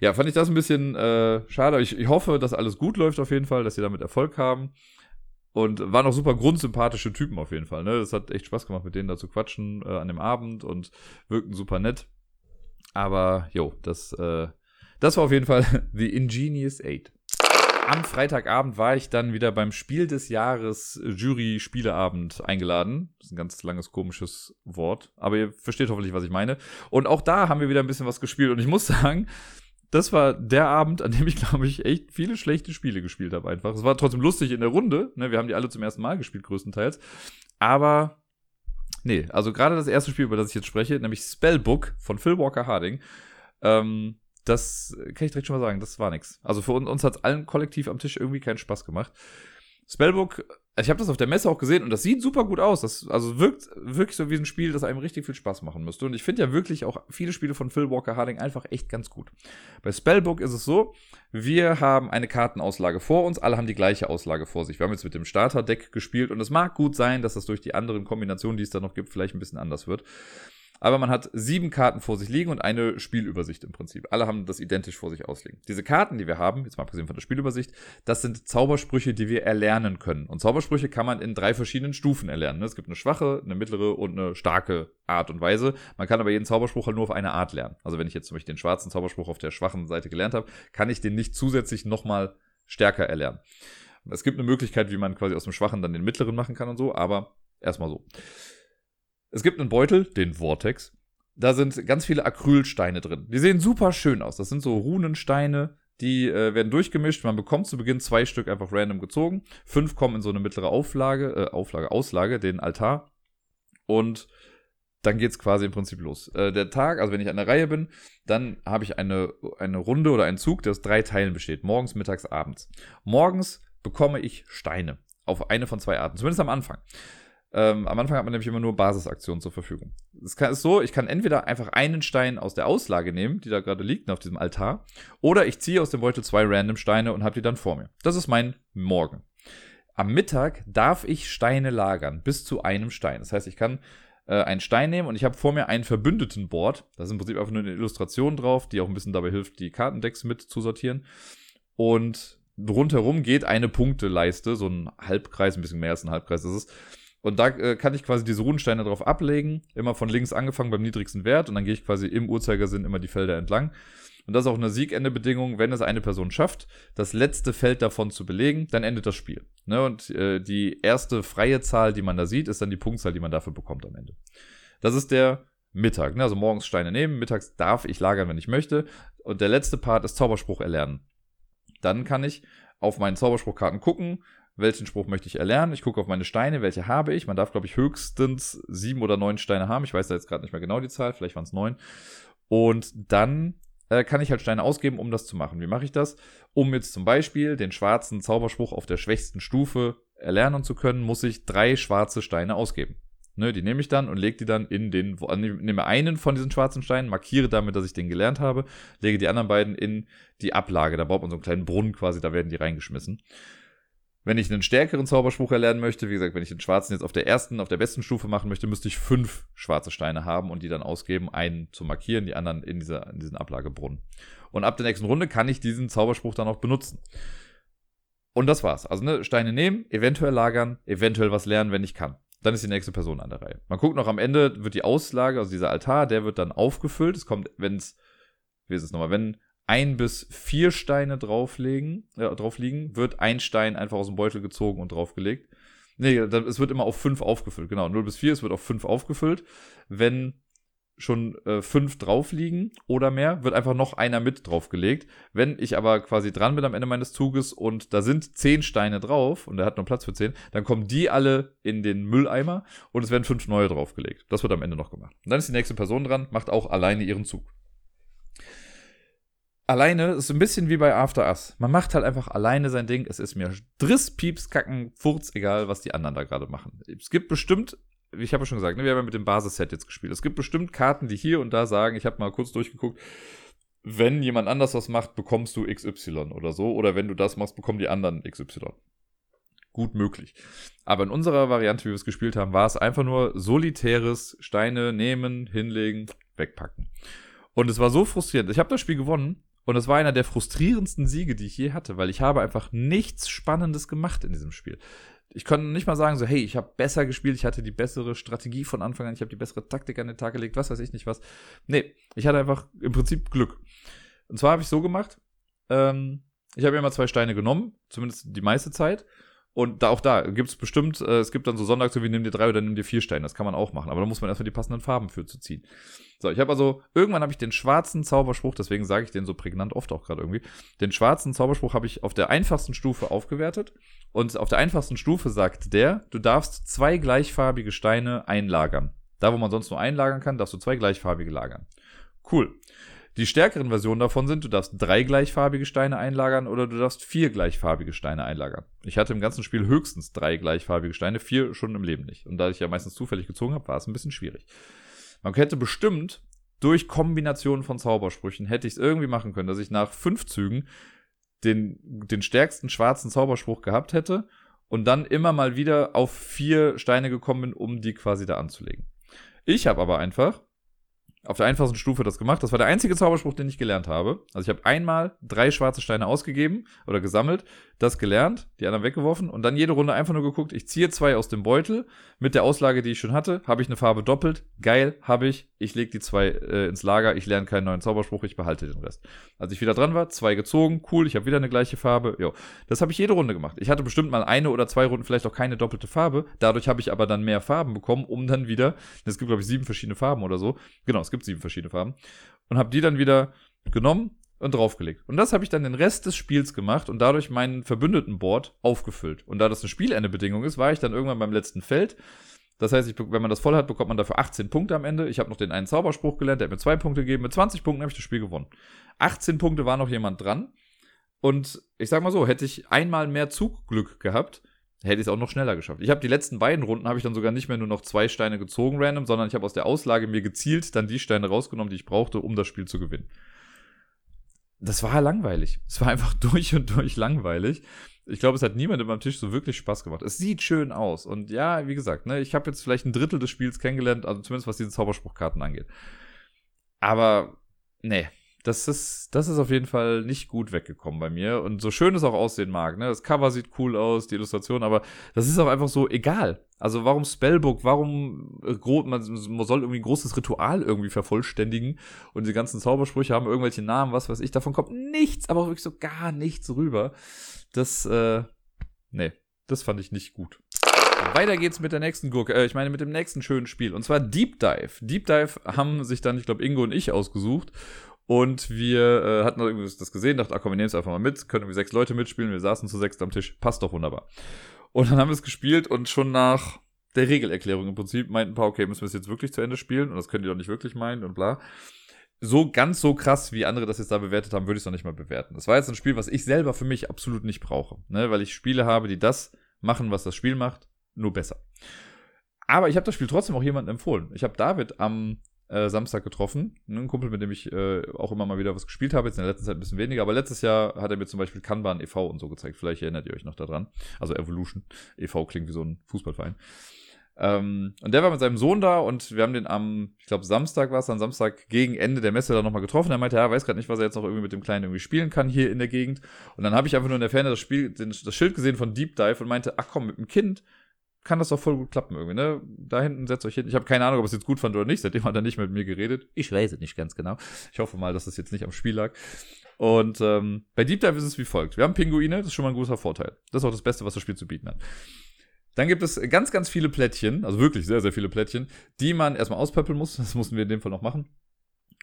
ja, fand ich das ein bisschen äh, schade. Ich, ich hoffe, dass alles gut läuft auf jeden Fall, dass sie damit Erfolg haben. Und waren auch super grundsympathische Typen auf jeden Fall. Ne? Das hat echt Spaß gemacht, mit denen da zu quatschen äh, an dem Abend und wirkten super nett. Aber jo, das, äh, das war auf jeden Fall The Ingenious Eight am Freitagabend war ich dann wieder beim Spiel des Jahres Jury-Spieleabend eingeladen. Das ist ein ganz langes, komisches Wort. Aber ihr versteht hoffentlich, was ich meine. Und auch da haben wir wieder ein bisschen was gespielt. Und ich muss sagen, das war der Abend, an dem ich, glaube ich, echt viele schlechte Spiele gespielt habe einfach. Es war trotzdem lustig in der Runde. Ne? Wir haben die alle zum ersten Mal gespielt, größtenteils. Aber nee, also gerade das erste Spiel, über das ich jetzt spreche, nämlich Spellbook von Phil Walker Harding, ähm, das kann ich direkt schon mal sagen, das war nix. Also für uns, uns hat es allen kollektiv am Tisch irgendwie keinen Spaß gemacht. Spellbook, ich habe das auf der Messe auch gesehen und das sieht super gut aus. Das also wirkt wirklich so wie ein Spiel, das einem richtig viel Spaß machen müsste. Und ich finde ja wirklich auch viele Spiele von Phil Walker Harding einfach echt ganz gut. Bei Spellbook ist es so, wir haben eine Kartenauslage vor uns, alle haben die gleiche Auslage vor sich. Wir haben jetzt mit dem Starterdeck gespielt und es mag gut sein, dass das durch die anderen Kombinationen, die es da noch gibt, vielleicht ein bisschen anders wird aber man hat sieben Karten vor sich liegen und eine Spielübersicht im Prinzip. Alle haben das identisch vor sich ausliegen. Diese Karten, die wir haben, jetzt mal abgesehen von der Spielübersicht, das sind Zaubersprüche, die wir erlernen können. Und Zaubersprüche kann man in drei verschiedenen Stufen erlernen. Es gibt eine schwache, eine mittlere und eine starke Art und Weise. Man kann aber jeden Zauberspruch halt nur auf eine Art lernen. Also wenn ich jetzt zum Beispiel den schwarzen Zauberspruch auf der schwachen Seite gelernt habe, kann ich den nicht zusätzlich nochmal stärker erlernen. Es gibt eine Möglichkeit, wie man quasi aus dem Schwachen dann den mittleren machen kann und so, aber erstmal so. Es gibt einen Beutel, den Vortex. Da sind ganz viele Acrylsteine drin. Die sehen super schön aus. Das sind so Runensteine, die äh, werden durchgemischt. Man bekommt zu Beginn zwei Stück einfach random gezogen. Fünf kommen in so eine mittlere Auflage, äh, Auflage, Auslage, den Altar. Und dann geht's quasi im Prinzip los. Äh, der Tag, also wenn ich an der Reihe bin, dann habe ich eine, eine Runde oder einen Zug, der aus drei Teilen besteht. Morgens, mittags, abends. Morgens bekomme ich Steine. Auf eine von zwei Arten. Zumindest am Anfang. Ähm, am Anfang hat man nämlich immer nur Basisaktionen zur Verfügung. Es ist so, ich kann entweder einfach einen Stein aus der Auslage nehmen, die da gerade liegt auf diesem Altar, oder ich ziehe aus dem Beutel zwei random Steine und habe die dann vor mir. Das ist mein Morgen. Am Mittag darf ich Steine lagern, bis zu einem Stein. Das heißt, ich kann äh, einen Stein nehmen und ich habe vor mir ein verbündeten Board. Da ist im Prinzip einfach nur eine Illustration drauf, die auch ein bisschen dabei hilft, die Kartendecks mit zu sortieren. Und rundherum geht eine Punkteleiste, so ein Halbkreis, ein bisschen mehr als ein Halbkreis ist es und da äh, kann ich quasi diese Runensteine drauf ablegen, immer von links angefangen beim niedrigsten Wert und dann gehe ich quasi im Uhrzeigersinn immer die Felder entlang. Und das ist auch eine Siegende-Bedingung, wenn es eine Person schafft, das letzte Feld davon zu belegen, dann endet das Spiel. Ne? Und äh, die erste freie Zahl, die man da sieht, ist dann die Punktzahl, die man dafür bekommt am Ende. Das ist der Mittag. Ne? Also morgens Steine nehmen, mittags darf ich lagern, wenn ich möchte. Und der letzte Part ist Zauberspruch erlernen. Dann kann ich auf meinen Zauberspruchkarten gucken, welchen Spruch möchte ich erlernen. Ich gucke auf meine Steine, welche habe ich. Man darf, glaube ich, höchstens sieben oder neun Steine haben. Ich weiß da jetzt gerade nicht mehr genau die Zahl, vielleicht waren es neun. Und dann äh, kann ich halt Steine ausgeben, um das zu machen. Wie mache ich das? Um jetzt zum Beispiel den schwarzen Zauberspruch auf der schwächsten Stufe erlernen zu können, muss ich drei schwarze Steine ausgeben. Ne, die nehme ich dann und lege die dann in den, nehme einen von diesen schwarzen Steinen, markiere damit, dass ich den gelernt habe, lege die anderen beiden in die Ablage. Da baut man so einen kleinen Brunnen quasi, da werden die reingeschmissen. Wenn ich einen stärkeren Zauberspruch erlernen möchte, wie gesagt, wenn ich den schwarzen jetzt auf der ersten, auf der besten Stufe machen möchte, müsste ich fünf schwarze Steine haben und die dann ausgeben, einen zu markieren, die anderen in, dieser, in diesen Ablagebrunnen. Und ab der nächsten Runde kann ich diesen Zauberspruch dann auch benutzen. Und das war's. Also ne, Steine nehmen, eventuell lagern, eventuell was lernen, wenn ich kann. Dann ist die nächste Person an der Reihe. Man guckt noch am Ende, wird die Auslage, also dieser Altar, der wird dann aufgefüllt. Es kommt, wenn es, wie ist es nochmal, wenn ein bis vier Steine drauflegen, äh, drauf liegen, wird ein Stein einfach aus dem Beutel gezogen und draufgelegt. Nee, es wird immer auf fünf aufgefüllt, genau. 0 bis 4, es wird auf fünf aufgefüllt. Wenn schon äh, fünf drauf liegen oder mehr, wird einfach noch einer mit draufgelegt. Wenn ich aber quasi dran bin am Ende meines Zuges und da sind zehn Steine drauf und er hat nur Platz für zehn, dann kommen die alle in den Mülleimer und es werden fünf neue draufgelegt. Das wird am Ende noch gemacht. Und dann ist die nächste Person dran, macht auch alleine ihren Zug alleine ist ein bisschen wie bei After Us. Man macht halt einfach alleine sein Ding. Es ist mir Driss, Pieps, Kacken, Furz, egal, was die anderen da gerade machen. Es gibt bestimmt, ich habe ja schon gesagt, ne, wir haben ja mit dem Basisset jetzt gespielt. Es gibt bestimmt Karten, die hier und da sagen, ich habe mal kurz durchgeguckt, wenn jemand anders was macht, bekommst du XY oder so. Oder wenn du das machst, bekommen die anderen XY. Gut möglich. Aber in unserer Variante, wie wir es gespielt haben, war es einfach nur solitäres Steine nehmen, hinlegen, wegpacken. Und es war so frustrierend. Ich habe das Spiel gewonnen und es war einer der frustrierendsten Siege, die ich je hatte, weil ich habe einfach nichts Spannendes gemacht in diesem Spiel. Ich konnte nicht mal sagen, so, hey, ich habe besser gespielt, ich hatte die bessere Strategie von Anfang an, ich habe die bessere Taktik an den Tag gelegt, was weiß ich nicht was. Nee, ich hatte einfach im Prinzip Glück. Und zwar habe ich so gemacht, ähm, ich habe immer zwei Steine genommen, zumindest die meiste Zeit, und da, auch da gibt es bestimmt, äh, es gibt dann so Sonntagsaktionen wie nimm dir drei oder nimm dir vier Steine. Das kann man auch machen. Aber da muss man erstmal die passenden Farben für zu ziehen. So, ich habe also, irgendwann habe ich den schwarzen Zauberspruch, deswegen sage ich den so prägnant oft auch gerade irgendwie. Den schwarzen Zauberspruch habe ich auf der einfachsten Stufe aufgewertet. Und auf der einfachsten Stufe sagt der, du darfst zwei gleichfarbige Steine einlagern. Da, wo man sonst nur einlagern kann, darfst du zwei gleichfarbige lagern. Cool. Die stärkeren Versionen davon sind, du darfst drei gleichfarbige Steine einlagern oder du darfst vier gleichfarbige Steine einlagern. Ich hatte im ganzen Spiel höchstens drei gleichfarbige Steine, vier schon im Leben nicht. Und da ich ja meistens zufällig gezogen habe, war es ein bisschen schwierig. Man hätte bestimmt durch Kombinationen von Zaubersprüchen hätte ich es irgendwie machen können, dass ich nach fünf Zügen den, den stärksten schwarzen Zauberspruch gehabt hätte und dann immer mal wieder auf vier Steine gekommen bin, um die quasi da anzulegen. Ich habe aber einfach auf der einfachsten Stufe das gemacht. Das war der einzige Zauberspruch, den ich gelernt habe. Also ich habe einmal drei schwarze Steine ausgegeben oder gesammelt, das gelernt, die anderen weggeworfen und dann jede Runde einfach nur geguckt, ich ziehe zwei aus dem Beutel mit der Auslage, die ich schon hatte, habe ich eine Farbe doppelt, geil, habe ich, ich lege die zwei äh, ins Lager, ich lerne keinen neuen Zauberspruch, ich behalte den Rest. Als ich wieder dran war, zwei gezogen, cool, ich habe wieder eine gleiche Farbe, jo. Das habe ich jede Runde gemacht. Ich hatte bestimmt mal eine oder zwei Runden vielleicht auch keine doppelte Farbe, dadurch habe ich aber dann mehr Farben bekommen, um dann wieder, es gibt glaube ich sieben verschiedene Farben oder so, genau, es gibt sieben verschiedene Farben, und habe die dann wieder genommen, und draufgelegt. Und das habe ich dann den Rest des Spiels gemacht und dadurch meinen verbündeten Board aufgefüllt. Und da das eine Spielendebedingung ist, war ich dann irgendwann beim letzten Feld. Das heißt, ich, wenn man das voll hat, bekommt man dafür 18 Punkte am Ende. Ich habe noch den einen Zauberspruch gelernt, der hat mir zwei Punkte gegeben. Mit 20 Punkten habe ich das Spiel gewonnen. 18 Punkte war noch jemand dran. Und ich sag mal so, hätte ich einmal mehr Zugglück gehabt, hätte ich es auch noch schneller geschafft. Ich habe die letzten beiden Runden habe ich dann sogar nicht mehr nur noch zwei Steine gezogen random, sondern ich habe aus der Auslage mir gezielt dann die Steine rausgenommen, die ich brauchte, um das Spiel zu gewinnen das war langweilig. Es war einfach durch und durch langweilig. Ich glaube, es hat niemandem am Tisch so wirklich Spaß gemacht. Es sieht schön aus. Und ja, wie gesagt, ne, ich habe jetzt vielleicht ein Drittel des Spiels kennengelernt, also zumindest was diese Zauberspruchkarten angeht. Aber, nee, das ist, das ist auf jeden Fall nicht gut weggekommen bei mir. Und so schön es auch aussehen mag, ne? Das Cover sieht cool aus, die Illustration, aber das ist auch einfach so egal. Also warum Spellbook, warum äh, man, man soll irgendwie ein großes Ritual irgendwie vervollständigen und die ganzen Zaubersprüche haben irgendwelche Namen, was weiß ich, davon kommt nichts, aber wirklich so gar nichts rüber. Das, äh, nee, das fand ich nicht gut. Weiter geht's mit der nächsten Gurke, äh, ich meine mit dem nächsten schönen Spiel und zwar Deep Dive. Deep Dive haben sich dann, ich glaube, Ingo und ich ausgesucht Und wir äh, hatten irgendwie das gesehen, dachten, ach komm, wir nehmen es einfach mal mit, können irgendwie sechs Leute mitspielen, wir saßen zu sechs am Tisch, passt doch wunderbar. Und dann haben wir es gespielt und schon nach der Regelerklärung im Prinzip meinten ein paar, okay, müssen wir es jetzt wirklich zu Ende spielen und das könnt ihr doch nicht wirklich meinen und bla. So ganz so krass, wie andere das jetzt da bewertet haben, würde ich es noch nicht mal bewerten. Das war jetzt ein Spiel, was ich selber für mich absolut nicht brauche, ne? weil ich Spiele habe, die das machen, was das Spiel macht, nur besser. Aber ich habe das Spiel trotzdem auch jemandem empfohlen. Ich habe David am äh, Samstag getroffen. Ein Kumpel, mit dem ich äh, auch immer mal wieder was gespielt habe. Jetzt in der letzten Zeit ein bisschen weniger. Aber letztes Jahr hat er mir zum Beispiel Kanban e.V. und so gezeigt. Vielleicht erinnert ihr euch noch daran. Also Evolution. e.V. klingt wie so ein Fußballverein. Ähm, und der war mit seinem Sohn da und wir haben den am, ich glaube, Samstag war es, dann Samstag gegen Ende der Messe da nochmal getroffen. Er meinte, ja, weiß gerade nicht, was er jetzt noch irgendwie mit dem Kleinen irgendwie spielen kann hier in der Gegend. Und dann habe ich einfach nur in der Ferne das Spiel, den, das Schild gesehen von Deep Dive und meinte, ach komm, mit dem Kind kann das doch voll gut klappen irgendwie, ne? Da hinten setzt euch hin. Ich habe keine Ahnung, ob es jetzt gut fand oder nicht. Seitdem hat er nicht mit mir geredet. Ich weiß es nicht ganz genau. Ich hoffe mal, dass es jetzt nicht am Spiel lag. Und ähm, bei Deep Dive ist es wie folgt. Wir haben Pinguine, das ist schon mal ein großer Vorteil. Das ist auch das Beste, was das Spiel zu bieten hat. Dann gibt es ganz, ganz viele Plättchen, also wirklich sehr, sehr viele Plättchen, die man erstmal auspöppeln muss. Das mussten wir in dem Fall noch machen.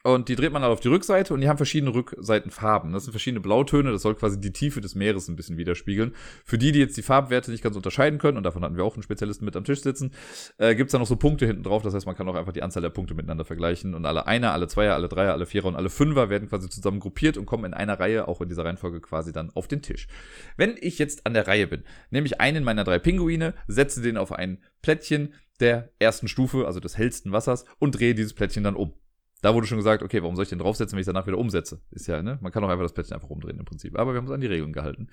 Und die dreht man dann auf die Rückseite und die haben verschiedene Rückseitenfarben. Das sind verschiedene Blautöne, das soll quasi die Tiefe des Meeres ein bisschen widerspiegeln. Für die, die jetzt die Farbwerte nicht ganz unterscheiden können, und davon hatten wir auch einen Spezialisten mit am Tisch sitzen, äh, gibt's da noch so Punkte hinten drauf. Das heißt, man kann auch einfach die Anzahl der Punkte miteinander vergleichen. Und alle Einer, alle Zweier, alle Dreier, alle Vierer und alle Fünfer werden quasi zusammen gruppiert und kommen in einer Reihe, auch in dieser Reihenfolge quasi dann auf den Tisch. Wenn ich jetzt an der Reihe bin, nehme ich einen meiner drei Pinguine, setze den auf ein Plättchen der ersten Stufe, also des hellsten Wassers, und drehe dieses Plättchen dann um. Da wurde schon gesagt, okay, warum soll ich den draufsetzen, wenn ich danach wieder umsetze? Ist ja, ne? Man kann auch einfach das Plättchen einfach umdrehen im Prinzip. Aber wir haben uns an die Regeln gehalten.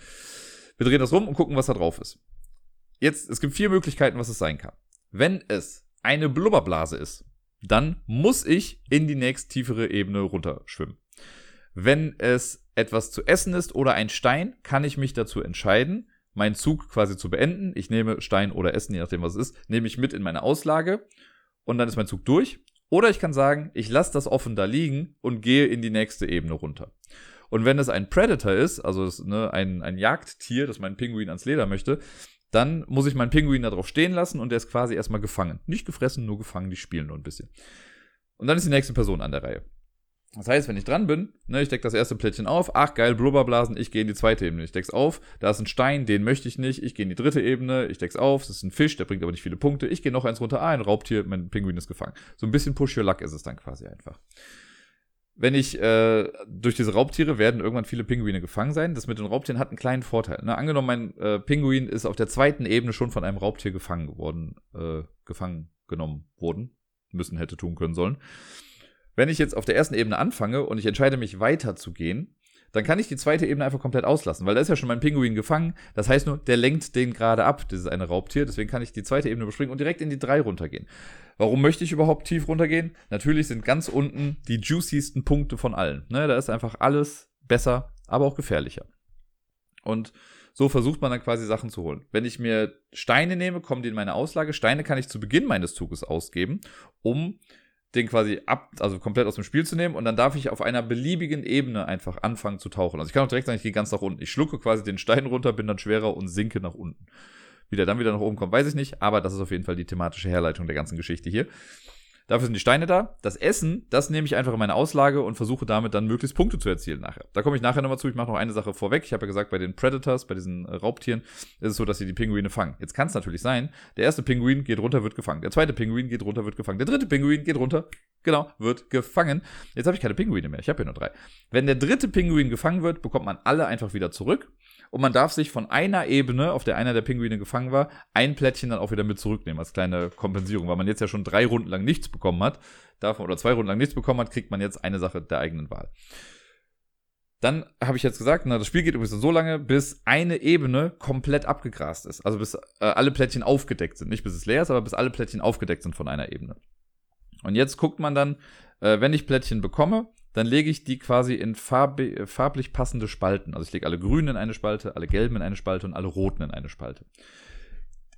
Wir drehen das rum und gucken, was da drauf ist. Jetzt, es gibt vier Möglichkeiten, was es sein kann. Wenn es eine Blubberblase ist, dann muss ich in die nächst tiefere Ebene runterschwimmen. Wenn es etwas zu essen ist oder ein Stein, kann ich mich dazu entscheiden, meinen Zug quasi zu beenden. Ich nehme Stein oder Essen, je nachdem was es ist, nehme ich mit in meine Auslage und dann ist mein Zug durch. Oder ich kann sagen, ich lasse das offen da liegen und gehe in die nächste Ebene runter. Und wenn es ein Predator ist, also ne, ein, ein Jagdtier, das meinen Pinguin ans Leder möchte, dann muss ich meinen Pinguin da drauf stehen lassen und der ist quasi erstmal gefangen. Nicht gefressen, nur gefangen, die spielen nur ein bisschen. Und dann ist die nächste Person an der Reihe. Das heißt, wenn ich dran bin, ne, ich decke das erste Plättchen auf, ach geil, Blubberblasen, ich gehe in die zweite Ebene, ich deck's auf, da ist ein Stein, den möchte ich nicht, ich gehe in die dritte Ebene, ich deck's auf, das ist ein Fisch, der bringt aber nicht viele Punkte, ich gehe noch eins runter, ah, ein Raubtier, mein Pinguin ist gefangen. So ein bisschen Push Your Luck ist es dann quasi einfach. Wenn ich, äh, durch diese Raubtiere werden irgendwann viele Pinguine gefangen sein. Das mit den Raubtieren hat einen kleinen Vorteil. Ne? Angenommen, mein äh, Pinguin ist auf der zweiten Ebene schon von einem Raubtier gefangen geworden, äh, gefangen genommen worden. Müssen, hätte tun können sollen wenn ich jetzt auf der ersten Ebene anfange und ich entscheide mich weiter zu gehen, dann kann ich die zweite Ebene einfach komplett auslassen, weil da ist ja schon mein Pinguin gefangen. Das heißt nur, der lenkt den gerade ab. Das ist eine Raubtier, deswegen kann ich die zweite Ebene überspringen und direkt in die drei runtergehen. Warum möchte ich überhaupt tief runtergehen? Natürlich sind ganz unten die juiciesten Punkte von allen. Ne, da ist einfach alles besser, aber auch gefährlicher. Und so versucht man dann quasi Sachen zu holen. Wenn ich mir Steine nehme, kommen die in meine Auslage. Steine kann ich zu Beginn meines Zuges ausgeben, um den quasi ab, also komplett aus dem Spiel zu nehmen und dann darf ich auf einer beliebigen Ebene einfach anfangen zu tauchen. Also ich kann auch direkt sagen, ich gehe ganz nach unten. Ich schlucke quasi den Stein runter, bin dann schwerer und sinke nach unten. Wie der dann wieder nach oben kommt, weiß ich nicht, aber das ist auf jeden Fall die thematische Herleitung der ganzen Geschichte hier. Dafür sind die Steine da. Das Essen, das nehme ich einfach in meine Auslage und versuche damit dann möglichst Punkte zu erzielen nachher. Da komme ich nachher nochmal zu. Ich mache noch eine Sache vorweg. Ich habe ja gesagt, bei den Predators, bei diesen äh, Raubtieren, ist es so, dass sie die Pinguine fangen. Jetzt kann es natürlich sein, der erste Pinguin geht runter, wird gefangen. Der zweite Pinguin geht runter, wird gefangen. Der dritte Pinguin geht runter, genau, wird gefangen. Jetzt habe ich keine Pinguine mehr. Ich habe hier nur drei. Wenn der dritte Pinguin gefangen wird, bekommt man alle einfach wieder zurück und man darf sich von einer Ebene, auf der einer der Pinguine gefangen war, ein Plättchen dann auch wieder mit zurücknehmen als kleine Kompensierung, weil man jetzt ja schon drei Runden lang nichts bekommen hat, davon oder zwei Runden lang nichts bekommen hat, kriegt man jetzt eine Sache der eigenen Wahl. Dann habe ich jetzt gesagt, na, das Spiel geht übrigens so lange, bis eine Ebene komplett abgegrast ist. Also bis äh, alle Plättchen aufgedeckt sind. Nicht bis es leer ist, aber bis alle Plättchen aufgedeckt sind von einer Ebene. Und jetzt guckt man dann, äh, wenn ich Plättchen bekomme, dann lege ich die quasi in farb farblich passende Spalten. Also ich lege alle grünen in eine Spalte, alle gelben in eine Spalte und alle roten in eine Spalte.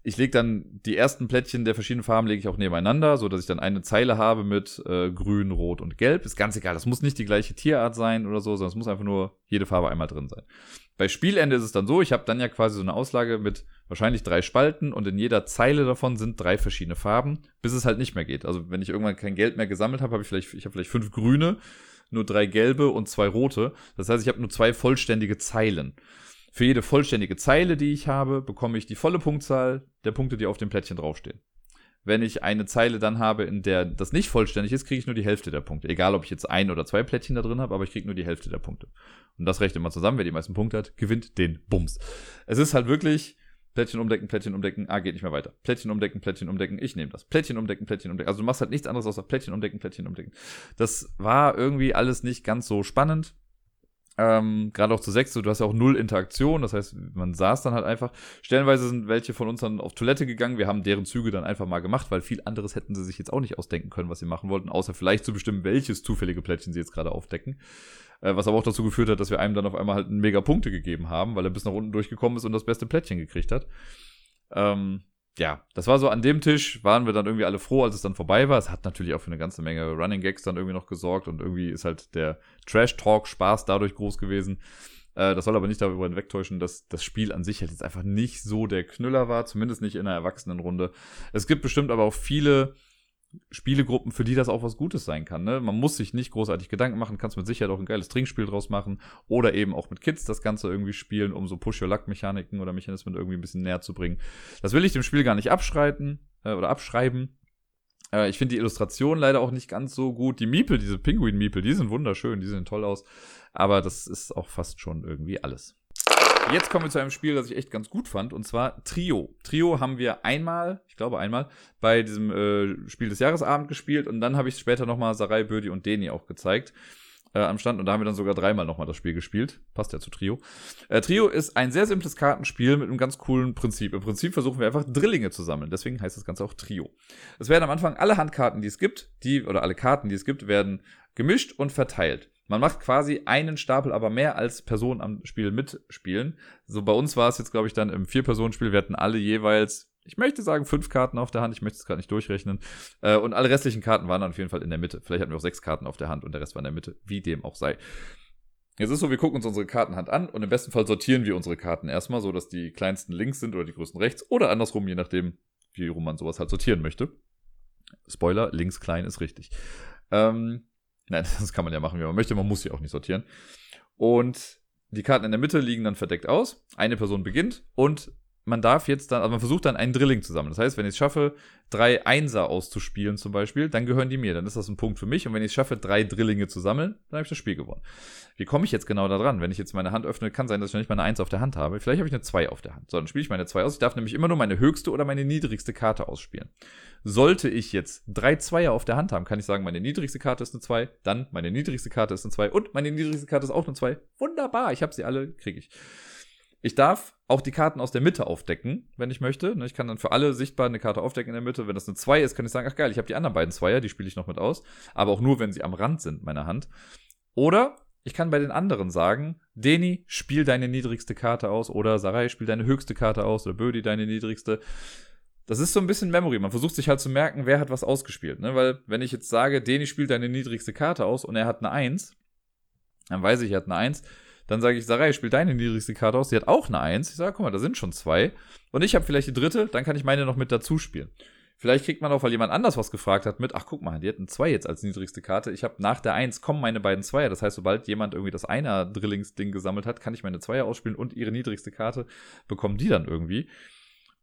Ich lege dann die ersten Plättchen der verschiedenen Farben lege ich auch nebeneinander, so dass ich dann eine Zeile habe mit äh, grün, rot und gelb. Ist ganz egal. Das muss nicht die gleiche Tierart sein oder so, sondern es muss einfach nur jede Farbe einmal drin sein. Bei Spielende ist es dann so, ich habe dann ja quasi so eine Auslage mit wahrscheinlich drei Spalten und in jeder Zeile davon sind drei verschiedene Farben, bis es halt nicht mehr geht. Also wenn ich irgendwann kein Geld mehr gesammelt habe, habe ich vielleicht, ich habe vielleicht fünf grüne nur drei gelbe und zwei rote. Das heißt, ich habe nur zwei vollständige Zeilen. Für jede vollständige Zeile, die ich habe, bekomme ich die volle Punktzahl der Punkte, die auf dem Plättchen draufstehen. Wenn ich eine Zeile dann habe, in der das nicht vollständig ist, kriege ich nur die Hälfte der Punkte. Egal, ob ich jetzt ein oder zwei Plättchen da drin habe, aber ich kriege nur die Hälfte der Punkte. Und das rechnet man zusammen. Wer die meisten Punkte hat, gewinnt den Bums. Es ist halt wirklich Plättchen umdecken, Plättchen umdecken, ah, geht nicht mehr weiter. Plättchen umdecken, Plättchen umdecken, ich nehme das. Plättchen umdecken, Plättchen umdecken. Also du machst halt nichts anderes außer Plättchen umdecken, Plättchen umdecken. Das war irgendwie alles nicht ganz so spannend. Ähm, Gerade auch zu sechs, du hast ja auch null Interaktion, das heißt, man saß dann halt einfach. Stellenweise sind welche von uns dann auf Toilette gegangen, wir haben deren Züge dann einfach mal gemacht, weil viel anderes hätten sie sich jetzt auch nicht ausdenken können, was sie machen wollten, außer vielleicht zu bestimmen, welches zufällige Plättchen sie jetzt gerade aufdecken. Äh, was aber auch dazu geführt hat, dass wir einem dann auf einmal halt mega Punkte gegeben haben, weil er bis nach unten durchgekommen ist und das beste Plättchen gekriegt hat. Ähm, ja, das war so an dem Tisch, waren wir dann irgendwie alle froh, als es dann vorbei war. Es hat natürlich auch für eine ganze Menge Running Gags dann irgendwie noch gesorgt und irgendwie ist halt der Trash-Talk-Spaß dadurch groß gewesen. Äh, das soll aber nicht darüber hinwegtäuschen, dass das Spiel an sich halt jetzt einfach nicht so der Knüller war, zumindest nicht in einer Erwachsenenrunde. Es gibt bestimmt aber auch viele Spielegruppen, für die das auch was Gutes sein kann. Ne? Man muss sich nicht großartig Gedanken machen, kannst mit Sicherheit auch ein geiles Trinkspiel draus machen oder eben auch mit Kids das Ganze irgendwie spielen, um so Push-Your-Luck-Mechaniken oder Mechanismen irgendwie ein bisschen näher zu bringen. Das will ich dem Spiel gar nicht abschreiten äh, oder abschreiben. Äh, ich finde die Illustration leider auch nicht ganz so gut. Die Miepel, diese Pinguin-Miepel, die sind wunderschön, die sehen toll aus. Aber das ist auch fast schon irgendwie alles. Jetzt kommen wir zu einem Spiel, das ich echt ganz gut fand, und zwar Trio. Trio haben wir einmal, ich glaube einmal, bei diesem äh, Spiel des Jahresabend gespielt und dann habe ich später nochmal Sarai, Bödi und Deni auch gezeigt äh, am Stand und da haben wir dann sogar dreimal nochmal das Spiel gespielt. Passt ja zu Trio. Äh, Trio ist ein sehr simples Kartenspiel mit einem ganz coolen Prinzip. Im Prinzip versuchen wir einfach Drillinge zu sammeln. Deswegen heißt das Ganze auch Trio. Es werden am Anfang alle Handkarten, die es gibt, die oder alle Karten, die es gibt, werden gemischt und verteilt. Man macht quasi einen Stapel, aber mehr als Personen am Spiel mitspielen. So bei uns war es jetzt, glaube ich, dann im Vier-Personen-Spiel. Wir hatten alle jeweils, ich möchte sagen, fünf Karten auf der Hand. Ich möchte es gerade nicht durchrechnen. Äh, und alle restlichen Karten waren dann auf jeden Fall in der Mitte. Vielleicht hatten wir auch sechs Karten auf der Hand und der Rest war in der Mitte, wie dem auch sei. Jetzt ist so, wir gucken uns unsere Kartenhand an und im besten Fall sortieren wir unsere Karten erstmal, so dass die kleinsten links sind oder die größten rechts oder andersrum, je nachdem, wie rum man sowas halt sortieren möchte. Spoiler, links klein ist richtig. Ähm, Nein, das kann man ja machen, wie man möchte. Man muss sie auch nicht sortieren. Und die Karten in der Mitte liegen dann verdeckt aus. Eine Person beginnt und man darf jetzt dann, also man versucht dann einen Drilling zu sammeln. Das heißt, wenn ich es schaffe, drei Einser auszuspielen zum Beispiel, dann gehören die mir. Dann ist das ein Punkt für mich. Und wenn ich es schaffe, drei Drillinge zu sammeln, dann habe ich das Spiel gewonnen. Wie komme ich jetzt genau da dran? Wenn ich jetzt meine Hand öffne, kann sein, dass ich noch nicht mal eine Eins auf der Hand habe. Vielleicht habe ich eine Zwei auf der Hand. So, dann spiele ich meine Zwei aus. Ich darf nämlich immer nur meine höchste oder meine niedrigste Karte ausspielen. Sollte ich jetzt drei Zweier auf der Hand haben, kann ich sagen, meine niedrigste Karte ist eine Zwei, dann meine niedrigste Karte ist eine Zwei und meine niedrigste Karte ist auch eine Zwei. Wunderbar, ich habe sie alle, kriege ich. Ich darf auch die Karten aus der Mitte aufdecken, wenn ich möchte. Ne, ich kann dann für alle sichtbar eine Karte aufdecken in der Mitte. Wenn das eine 2 ist, kann ich sagen, ach geil, ich habe die anderen beiden Zweier, die spiele ich noch mit aus. Aber auch nur, wenn sie am Rand sind meiner Hand. Oder ich kann bei den anderen sagen, Deni, spiel deine niedrigste Karte aus. Oder Sarai, spiel deine höchste Karte aus. Oder Bödi, deine niedrigste. Das ist so ein bisschen Memory. Man versucht sich halt zu merken, wer hat was ausgespielt. Ne? Weil, wenn ich jetzt sage, Deni spielt deine niedrigste Karte aus und er hat eine 1, dann weiß ich, er hat eine 1 dann sage ich, Sarai, spiel deine niedrigste Karte aus. Die hat auch eine Eins. Ich sage, guck mal, da sind schon zwei. Und ich habe vielleicht die dritte, dann kann ich meine noch mit dazu spielen. Vielleicht kriegt man auch, weil jemand anders was gefragt hat, mit, ach guck mal, die eine 2 jetzt als niedrigste Karte. Ich habe nach der 1 kommen meine beiden Zweier. Das heißt, sobald jemand irgendwie das Einer-Drillingsding gesammelt hat, kann ich meine Zweier ausspielen und ihre niedrigste Karte bekommen die dann irgendwie.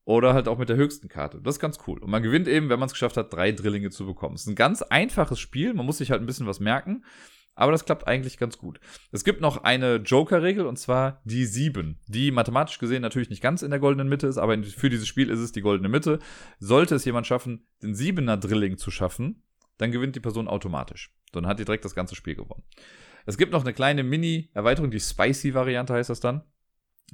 Oder halt auch mit der höchsten Karte. Das ist ganz cool. Und man gewinnt eben, wenn man es geschafft hat, drei Drillinge zu bekommen. Es ist ein ganz einfaches Spiel. Man muss sich halt ein bisschen was merken. Aber das klappt eigentlich ganz gut. Es gibt noch eine Joker-Regel und zwar die 7, die mathematisch gesehen natürlich nicht ganz in der goldenen Mitte ist, aber für dieses Spiel ist es die goldene Mitte. Sollte es jemand schaffen, den 7er Drilling zu schaffen, dann gewinnt die Person automatisch. Dann hat die direkt das ganze Spiel gewonnen. Es gibt noch eine kleine Mini-Erweiterung, die Spicy-Variante heißt das dann.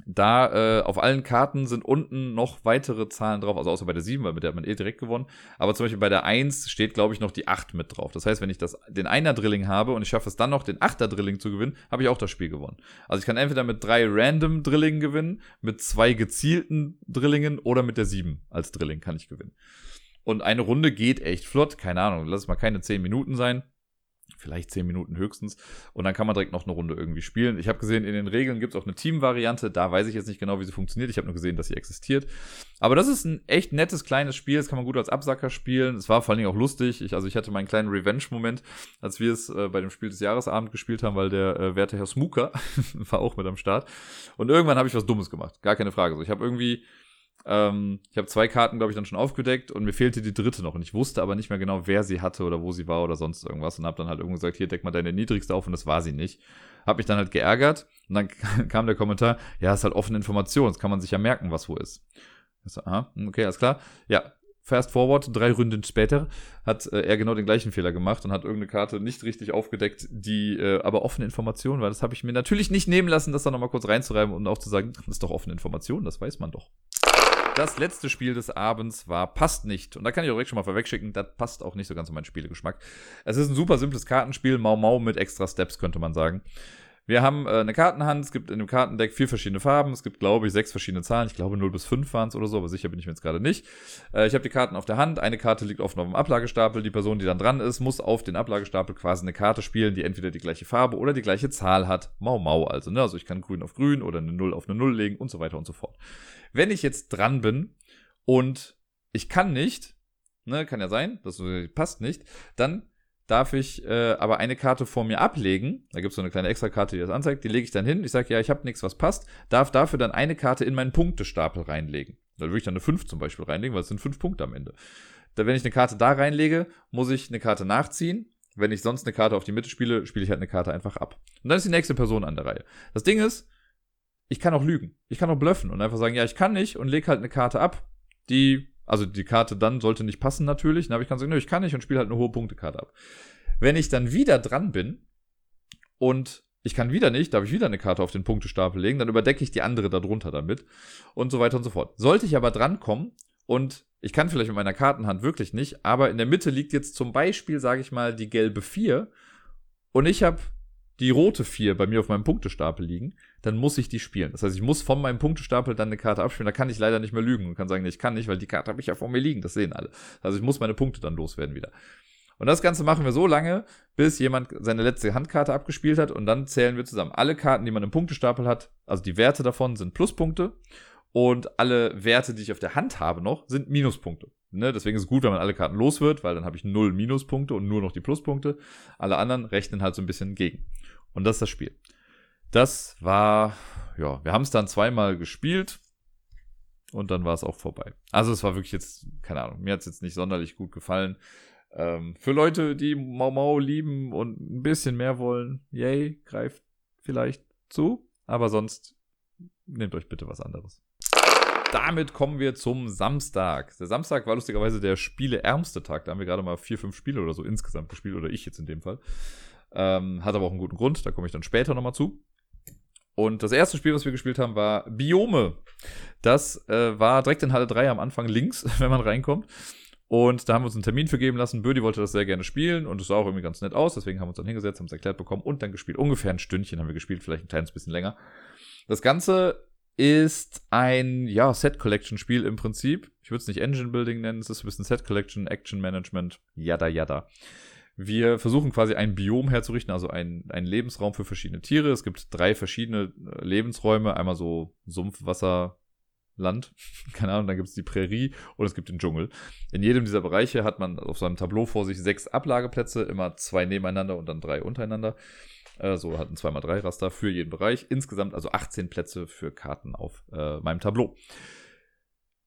Da äh, auf allen Karten sind unten noch weitere Zahlen drauf, also außer bei der 7, weil mit der hat man eh direkt gewonnen. Aber zum Beispiel bei der 1 steht, glaube ich, noch die 8 mit drauf. Das heißt, wenn ich das, den Einer-Drilling habe und ich schaffe es dann noch, den 8er-Drilling zu gewinnen, habe ich auch das Spiel gewonnen. Also ich kann entweder mit drei random Drillingen gewinnen, mit zwei gezielten Drillingen oder mit der 7 als Drilling kann ich gewinnen. Und eine Runde geht echt flott, keine Ahnung, lass es mal keine 10 Minuten sein. Vielleicht zehn Minuten höchstens. Und dann kann man direkt noch eine Runde irgendwie spielen. Ich habe gesehen, in den Regeln gibt es auch eine Team-Variante. Da weiß ich jetzt nicht genau, wie sie funktioniert. Ich habe nur gesehen, dass sie existiert. Aber das ist ein echt nettes kleines Spiel. Das kann man gut als Absacker spielen. Es war vor allen Dingen auch lustig. Ich, also ich hatte meinen kleinen Revenge-Moment, als wir es äh, bei dem Spiel des Jahresabend gespielt haben, weil der äh, werte Herr Smooker war auch mit am Start. Und irgendwann habe ich was Dummes gemacht. Gar keine Frage. So, ich habe irgendwie ähm, ich habe zwei Karten, glaube ich, dann schon aufgedeckt und mir fehlte die dritte noch. Und ich wusste aber nicht mehr genau, wer sie hatte oder wo sie war oder sonst irgendwas. Und habe dann halt irgendwo gesagt, hier, deck mal deine niedrigste auf und das war sie nicht. Hab mich dann halt geärgert und dann kam der Kommentar, ja, ist halt offene Information, das kann man sich ja merken, was wo ist. Ich so, aha, okay, alles klar. Ja, Fast forward, drei Runden später, hat äh, er genau den gleichen Fehler gemacht und hat irgendeine Karte nicht richtig aufgedeckt, die äh, aber offene Information war. Das habe ich mir natürlich nicht nehmen lassen, das da nochmal kurz reinzureiben und auch zu sagen, das ist doch offene Information, das weiß man doch. Das letzte Spiel des Abends war Passt nicht. Und da kann ich auch direkt schon mal vorwegschicken, das passt auch nicht so ganz in meinen Spielegeschmack. Es ist ein super simples Kartenspiel, Mau Mau mit extra Steps, könnte man sagen. Wir haben äh, eine Kartenhand, es gibt in dem Kartendeck vier verschiedene Farben, es gibt, glaube ich, sechs verschiedene Zahlen. Ich glaube 0 bis 5 waren es oder so, aber sicher bin ich mir jetzt gerade nicht. Äh, ich habe die Karten auf der Hand, eine Karte liegt offen auf dem Ablagestapel. Die Person, die dann dran ist, muss auf den Ablagestapel quasi eine Karte spielen, die entweder die gleiche Farbe oder die gleiche Zahl hat. Mau Mau also, ne? Also ich kann grün auf grün oder eine 0 auf eine 0 legen und so weiter und so fort. Wenn ich jetzt dran bin und ich kann nicht, ne, kann ja sein, das passt nicht, dann darf ich äh, aber eine Karte vor mir ablegen. Da gibt es so eine kleine Extrakarte, die das anzeigt. Die lege ich dann hin. Ich sage, ja, ich habe nichts, was passt. Darf dafür dann eine Karte in meinen Punktestapel reinlegen. Da würde ich dann eine 5 zum Beispiel reinlegen, weil es sind 5 Punkte am Ende. Da, wenn ich eine Karte da reinlege, muss ich eine Karte nachziehen. Wenn ich sonst eine Karte auf die Mitte spiele, spiele ich halt eine Karte einfach ab. Und dann ist die nächste Person an der Reihe. Das Ding ist, ich kann auch lügen. Ich kann auch bluffen und einfach sagen, ja, ich kann nicht und lege halt eine Karte ab, die also die Karte dann sollte nicht passen natürlich. Habe ich kann sagen, nö, ich kann nicht und spiele halt eine hohe Punktekarte ab. Wenn ich dann wieder dran bin und ich kann wieder nicht, darf ich wieder eine Karte auf den Punktestapel legen, dann überdecke ich die andere darunter damit und so weiter und so fort. Sollte ich aber drankommen und ich kann vielleicht mit meiner Kartenhand wirklich nicht, aber in der Mitte liegt jetzt zum Beispiel, sage ich mal, die gelbe 4 und ich habe die rote 4 bei mir auf meinem Punktestapel liegen, dann muss ich die spielen. Das heißt, ich muss von meinem Punktestapel dann eine Karte abspielen. Da kann ich leider nicht mehr lügen und kann sagen, nee, ich kann nicht, weil die Karte habe ich ja vor mir liegen. Das sehen alle. Also ich muss meine Punkte dann loswerden wieder. Und das Ganze machen wir so lange, bis jemand seine letzte Handkarte abgespielt hat und dann zählen wir zusammen. Alle Karten, die man im Punktestapel hat, also die Werte davon sind Pluspunkte und alle Werte, die ich auf der Hand habe noch, sind Minuspunkte. Ne? Deswegen ist es gut, wenn man alle Karten los wird, weil dann habe ich null Minuspunkte und nur noch die Pluspunkte. Alle anderen rechnen halt so ein bisschen gegen. Und das ist das Spiel. Das war, ja, wir haben es dann zweimal gespielt und dann war es auch vorbei. Also es war wirklich jetzt, keine Ahnung, mir hat es jetzt nicht sonderlich gut gefallen. Ähm, für Leute, die Mau Mau lieben und ein bisschen mehr wollen, yay, greift vielleicht zu. Aber sonst nehmt euch bitte was anderes. Damit kommen wir zum Samstag. Der Samstag war lustigerweise der spieleärmste Tag. Da haben wir gerade mal vier, fünf Spiele oder so insgesamt gespielt, oder ich jetzt in dem Fall. Ähm, hat aber auch einen guten Grund, da komme ich dann später nochmal zu. Und das erste Spiel, was wir gespielt haben, war Biome. Das äh, war direkt in Halle 3 am Anfang links, wenn man reinkommt. Und da haben wir uns einen Termin für geben lassen. Bödi wollte das sehr gerne spielen und es sah auch irgendwie ganz nett aus. Deswegen haben wir uns dann hingesetzt, haben es erklärt bekommen und dann gespielt. Ungefähr ein Stündchen haben wir gespielt, vielleicht ein kleines bisschen länger. Das Ganze ist ein, ja, Set-Collection-Spiel im Prinzip. Ich würde es nicht Engine-Building nennen, es ist ein bisschen Set-Collection, Action-Management, yada yada. Wir versuchen quasi ein Biom herzurichten, also einen, einen Lebensraum für verschiedene Tiere. Es gibt drei verschiedene äh, Lebensräume, einmal so Sumpf, Wasser, Land, keine Ahnung, dann gibt es die Prärie und es gibt den Dschungel. In jedem dieser Bereiche hat man auf seinem Tableau vor sich sechs Ablageplätze, immer zwei nebeneinander und dann drei untereinander. Äh, so hat ein 2x3 Raster für jeden Bereich. Insgesamt also 18 Plätze für Karten auf äh, meinem Tableau.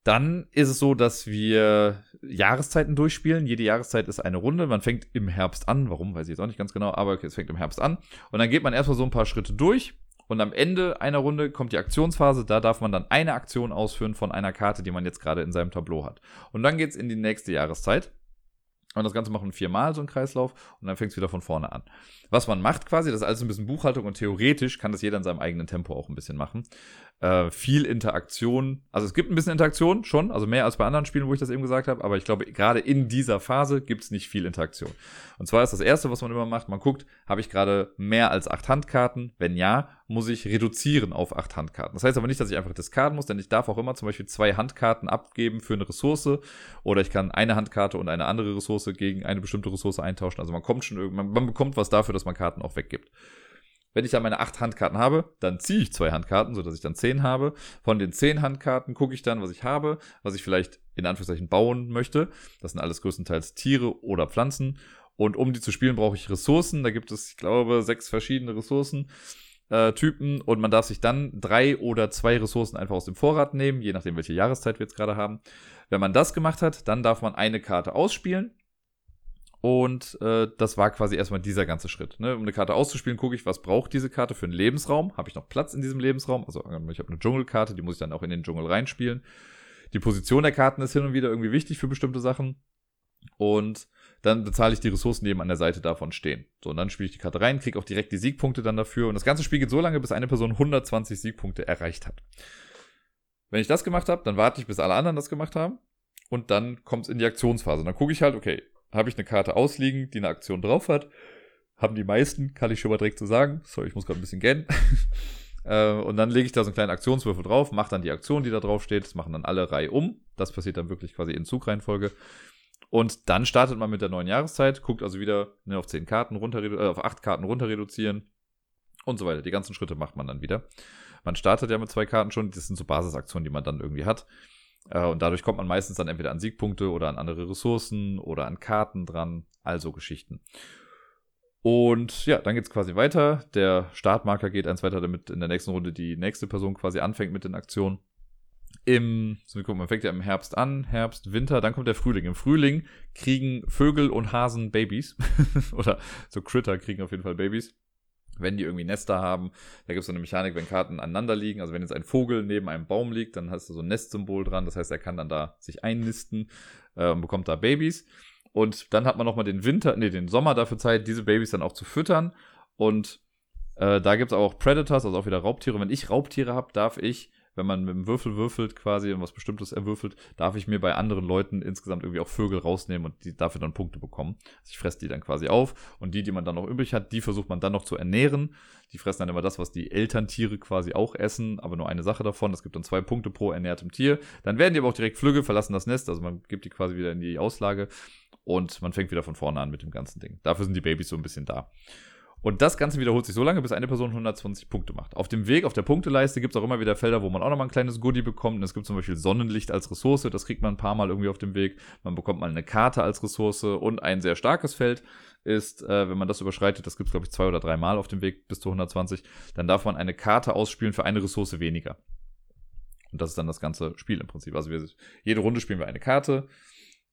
Dann ist es so, dass wir Jahreszeiten durchspielen. Jede Jahreszeit ist eine Runde. Man fängt im Herbst an. Warum, weiß ich jetzt auch nicht ganz genau, aber okay, es fängt im Herbst an. Und dann geht man erstmal so ein paar Schritte durch. Und am Ende einer Runde kommt die Aktionsphase. Da darf man dann eine Aktion ausführen von einer Karte, die man jetzt gerade in seinem Tableau hat. Und dann geht's in die nächste Jahreszeit. Und das Ganze machen wir viermal so einen Kreislauf und dann fängt es wieder von vorne an. Was man macht quasi, das ist alles ein bisschen Buchhaltung und theoretisch kann das jeder in seinem eigenen Tempo auch ein bisschen machen. Äh, viel Interaktion, also es gibt ein bisschen Interaktion schon, also mehr als bei anderen Spielen, wo ich das eben gesagt habe, aber ich glaube, gerade in dieser Phase gibt es nicht viel Interaktion. Und zwar ist das Erste, was man immer macht, man guckt, habe ich gerade mehr als acht Handkarten? Wenn ja, muss ich reduzieren auf acht Handkarten. Das heißt aber nicht, dass ich einfach diskarden muss, denn ich darf auch immer zum Beispiel zwei Handkarten abgeben für eine Ressource oder ich kann eine Handkarte und eine andere Ressource gegen eine bestimmte Ressource eintauschen. Also man kommt schon irgendwann, man bekommt was dafür, dass man Karten auch weggibt. Wenn ich dann meine acht Handkarten habe, dann ziehe ich zwei Handkarten, sodass ich dann zehn habe. Von den zehn Handkarten gucke ich dann, was ich habe, was ich vielleicht in Anführungszeichen bauen möchte. Das sind alles größtenteils Tiere oder Pflanzen. Und um die zu spielen, brauche ich Ressourcen. Da gibt es, ich glaube, sechs verschiedene Ressourcen. Äh, und man darf sich dann drei oder zwei Ressourcen einfach aus dem Vorrat nehmen, je nachdem, welche Jahreszeit wir jetzt gerade haben. Wenn man das gemacht hat, dann darf man eine Karte ausspielen. Und äh, das war quasi erstmal dieser ganze Schritt. Ne? Um eine Karte auszuspielen, gucke ich, was braucht diese Karte für einen Lebensraum? Habe ich noch Platz in diesem Lebensraum? Also ich habe eine Dschungelkarte, die muss ich dann auch in den Dschungel reinspielen. Die Position der Karten ist hin und wieder irgendwie wichtig für bestimmte Sachen. Und dann bezahle ich die Ressourcen, die eben an der Seite davon stehen. So, und dann spiele ich die Karte rein, kriege auch direkt die Siegpunkte dann dafür. Und das ganze Spiel geht so lange, bis eine Person 120 Siegpunkte erreicht hat. Wenn ich das gemacht habe, dann warte ich, bis alle anderen das gemacht haben. Und dann kommt es in die Aktionsphase. Und dann gucke ich halt, okay, habe ich eine Karte ausliegen, die eine Aktion drauf hat. Haben die meisten, kann ich schon mal direkt so sagen. Sorry, ich muss gerade ein bisschen gähnen. Äh, und dann lege ich da so einen kleinen Aktionswürfel drauf, mache dann die Aktion, die da drauf steht. Das machen dann alle Reihe um. Das passiert dann wirklich quasi in Zugreihenfolge. Und dann startet man mit der neuen Jahreszeit, guckt also wieder ne, auf 10 Karten runter, äh, auf 8 Karten runter reduzieren und so weiter. Die ganzen Schritte macht man dann wieder. Man startet ja mit zwei Karten schon, das sind so Basisaktionen, die man dann irgendwie hat. Äh, und dadurch kommt man meistens dann entweder an Siegpunkte oder an andere Ressourcen oder an Karten dran, also Geschichten. Und ja, dann geht's quasi weiter. Der Startmarker geht eins weiter, damit in der nächsten Runde die nächste Person quasi anfängt mit den Aktionen im, man fängt ja im Herbst an, Herbst, Winter, dann kommt der Frühling. Im Frühling kriegen Vögel und Hasen Babys. Oder so Critter kriegen auf jeden Fall Babys. Wenn die irgendwie Nester haben, da gibt es so eine Mechanik, wenn Karten aneinander liegen. Also wenn jetzt ein Vogel neben einem Baum liegt, dann hast du so ein Nestsymbol dran. Das heißt, er kann dann da sich einnisten äh, und bekommt da Babys. Und dann hat man nochmal den Winter, nee, den Sommer dafür Zeit, diese Babys dann auch zu füttern. Und äh, da gibt es auch Predators, also auch wieder Raubtiere. Wenn ich Raubtiere habe, darf ich wenn man mit dem Würfel würfelt quasi und was Bestimmtes erwürfelt, darf ich mir bei anderen Leuten insgesamt irgendwie auch Vögel rausnehmen und die dafür dann Punkte bekommen. Also ich fresse die dann quasi auf und die, die man dann noch übrig hat, die versucht man dann noch zu ernähren. Die fressen dann immer das, was die Elterntiere quasi auch essen, aber nur eine Sache davon. Es gibt dann zwei Punkte pro ernährtem Tier. Dann werden die aber auch direkt Flügge, verlassen das Nest, also man gibt die quasi wieder in die Auslage und man fängt wieder von vorne an mit dem ganzen Ding. Dafür sind die Babys so ein bisschen da. Und das Ganze wiederholt sich so lange, bis eine Person 120 Punkte macht. Auf dem Weg, auf der Punkteleiste gibt es auch immer wieder Felder, wo man auch nochmal ein kleines Goodie bekommt. Und es gibt zum Beispiel Sonnenlicht als Ressource, das kriegt man ein paar Mal irgendwie auf dem Weg. Man bekommt mal eine Karte als Ressource und ein sehr starkes Feld ist, äh, wenn man das überschreitet, das gibt es glaube ich zwei oder drei Mal auf dem Weg bis zu 120, dann darf man eine Karte ausspielen für eine Ressource weniger. Und das ist dann das ganze Spiel im Prinzip. Also wir, jede Runde spielen wir eine Karte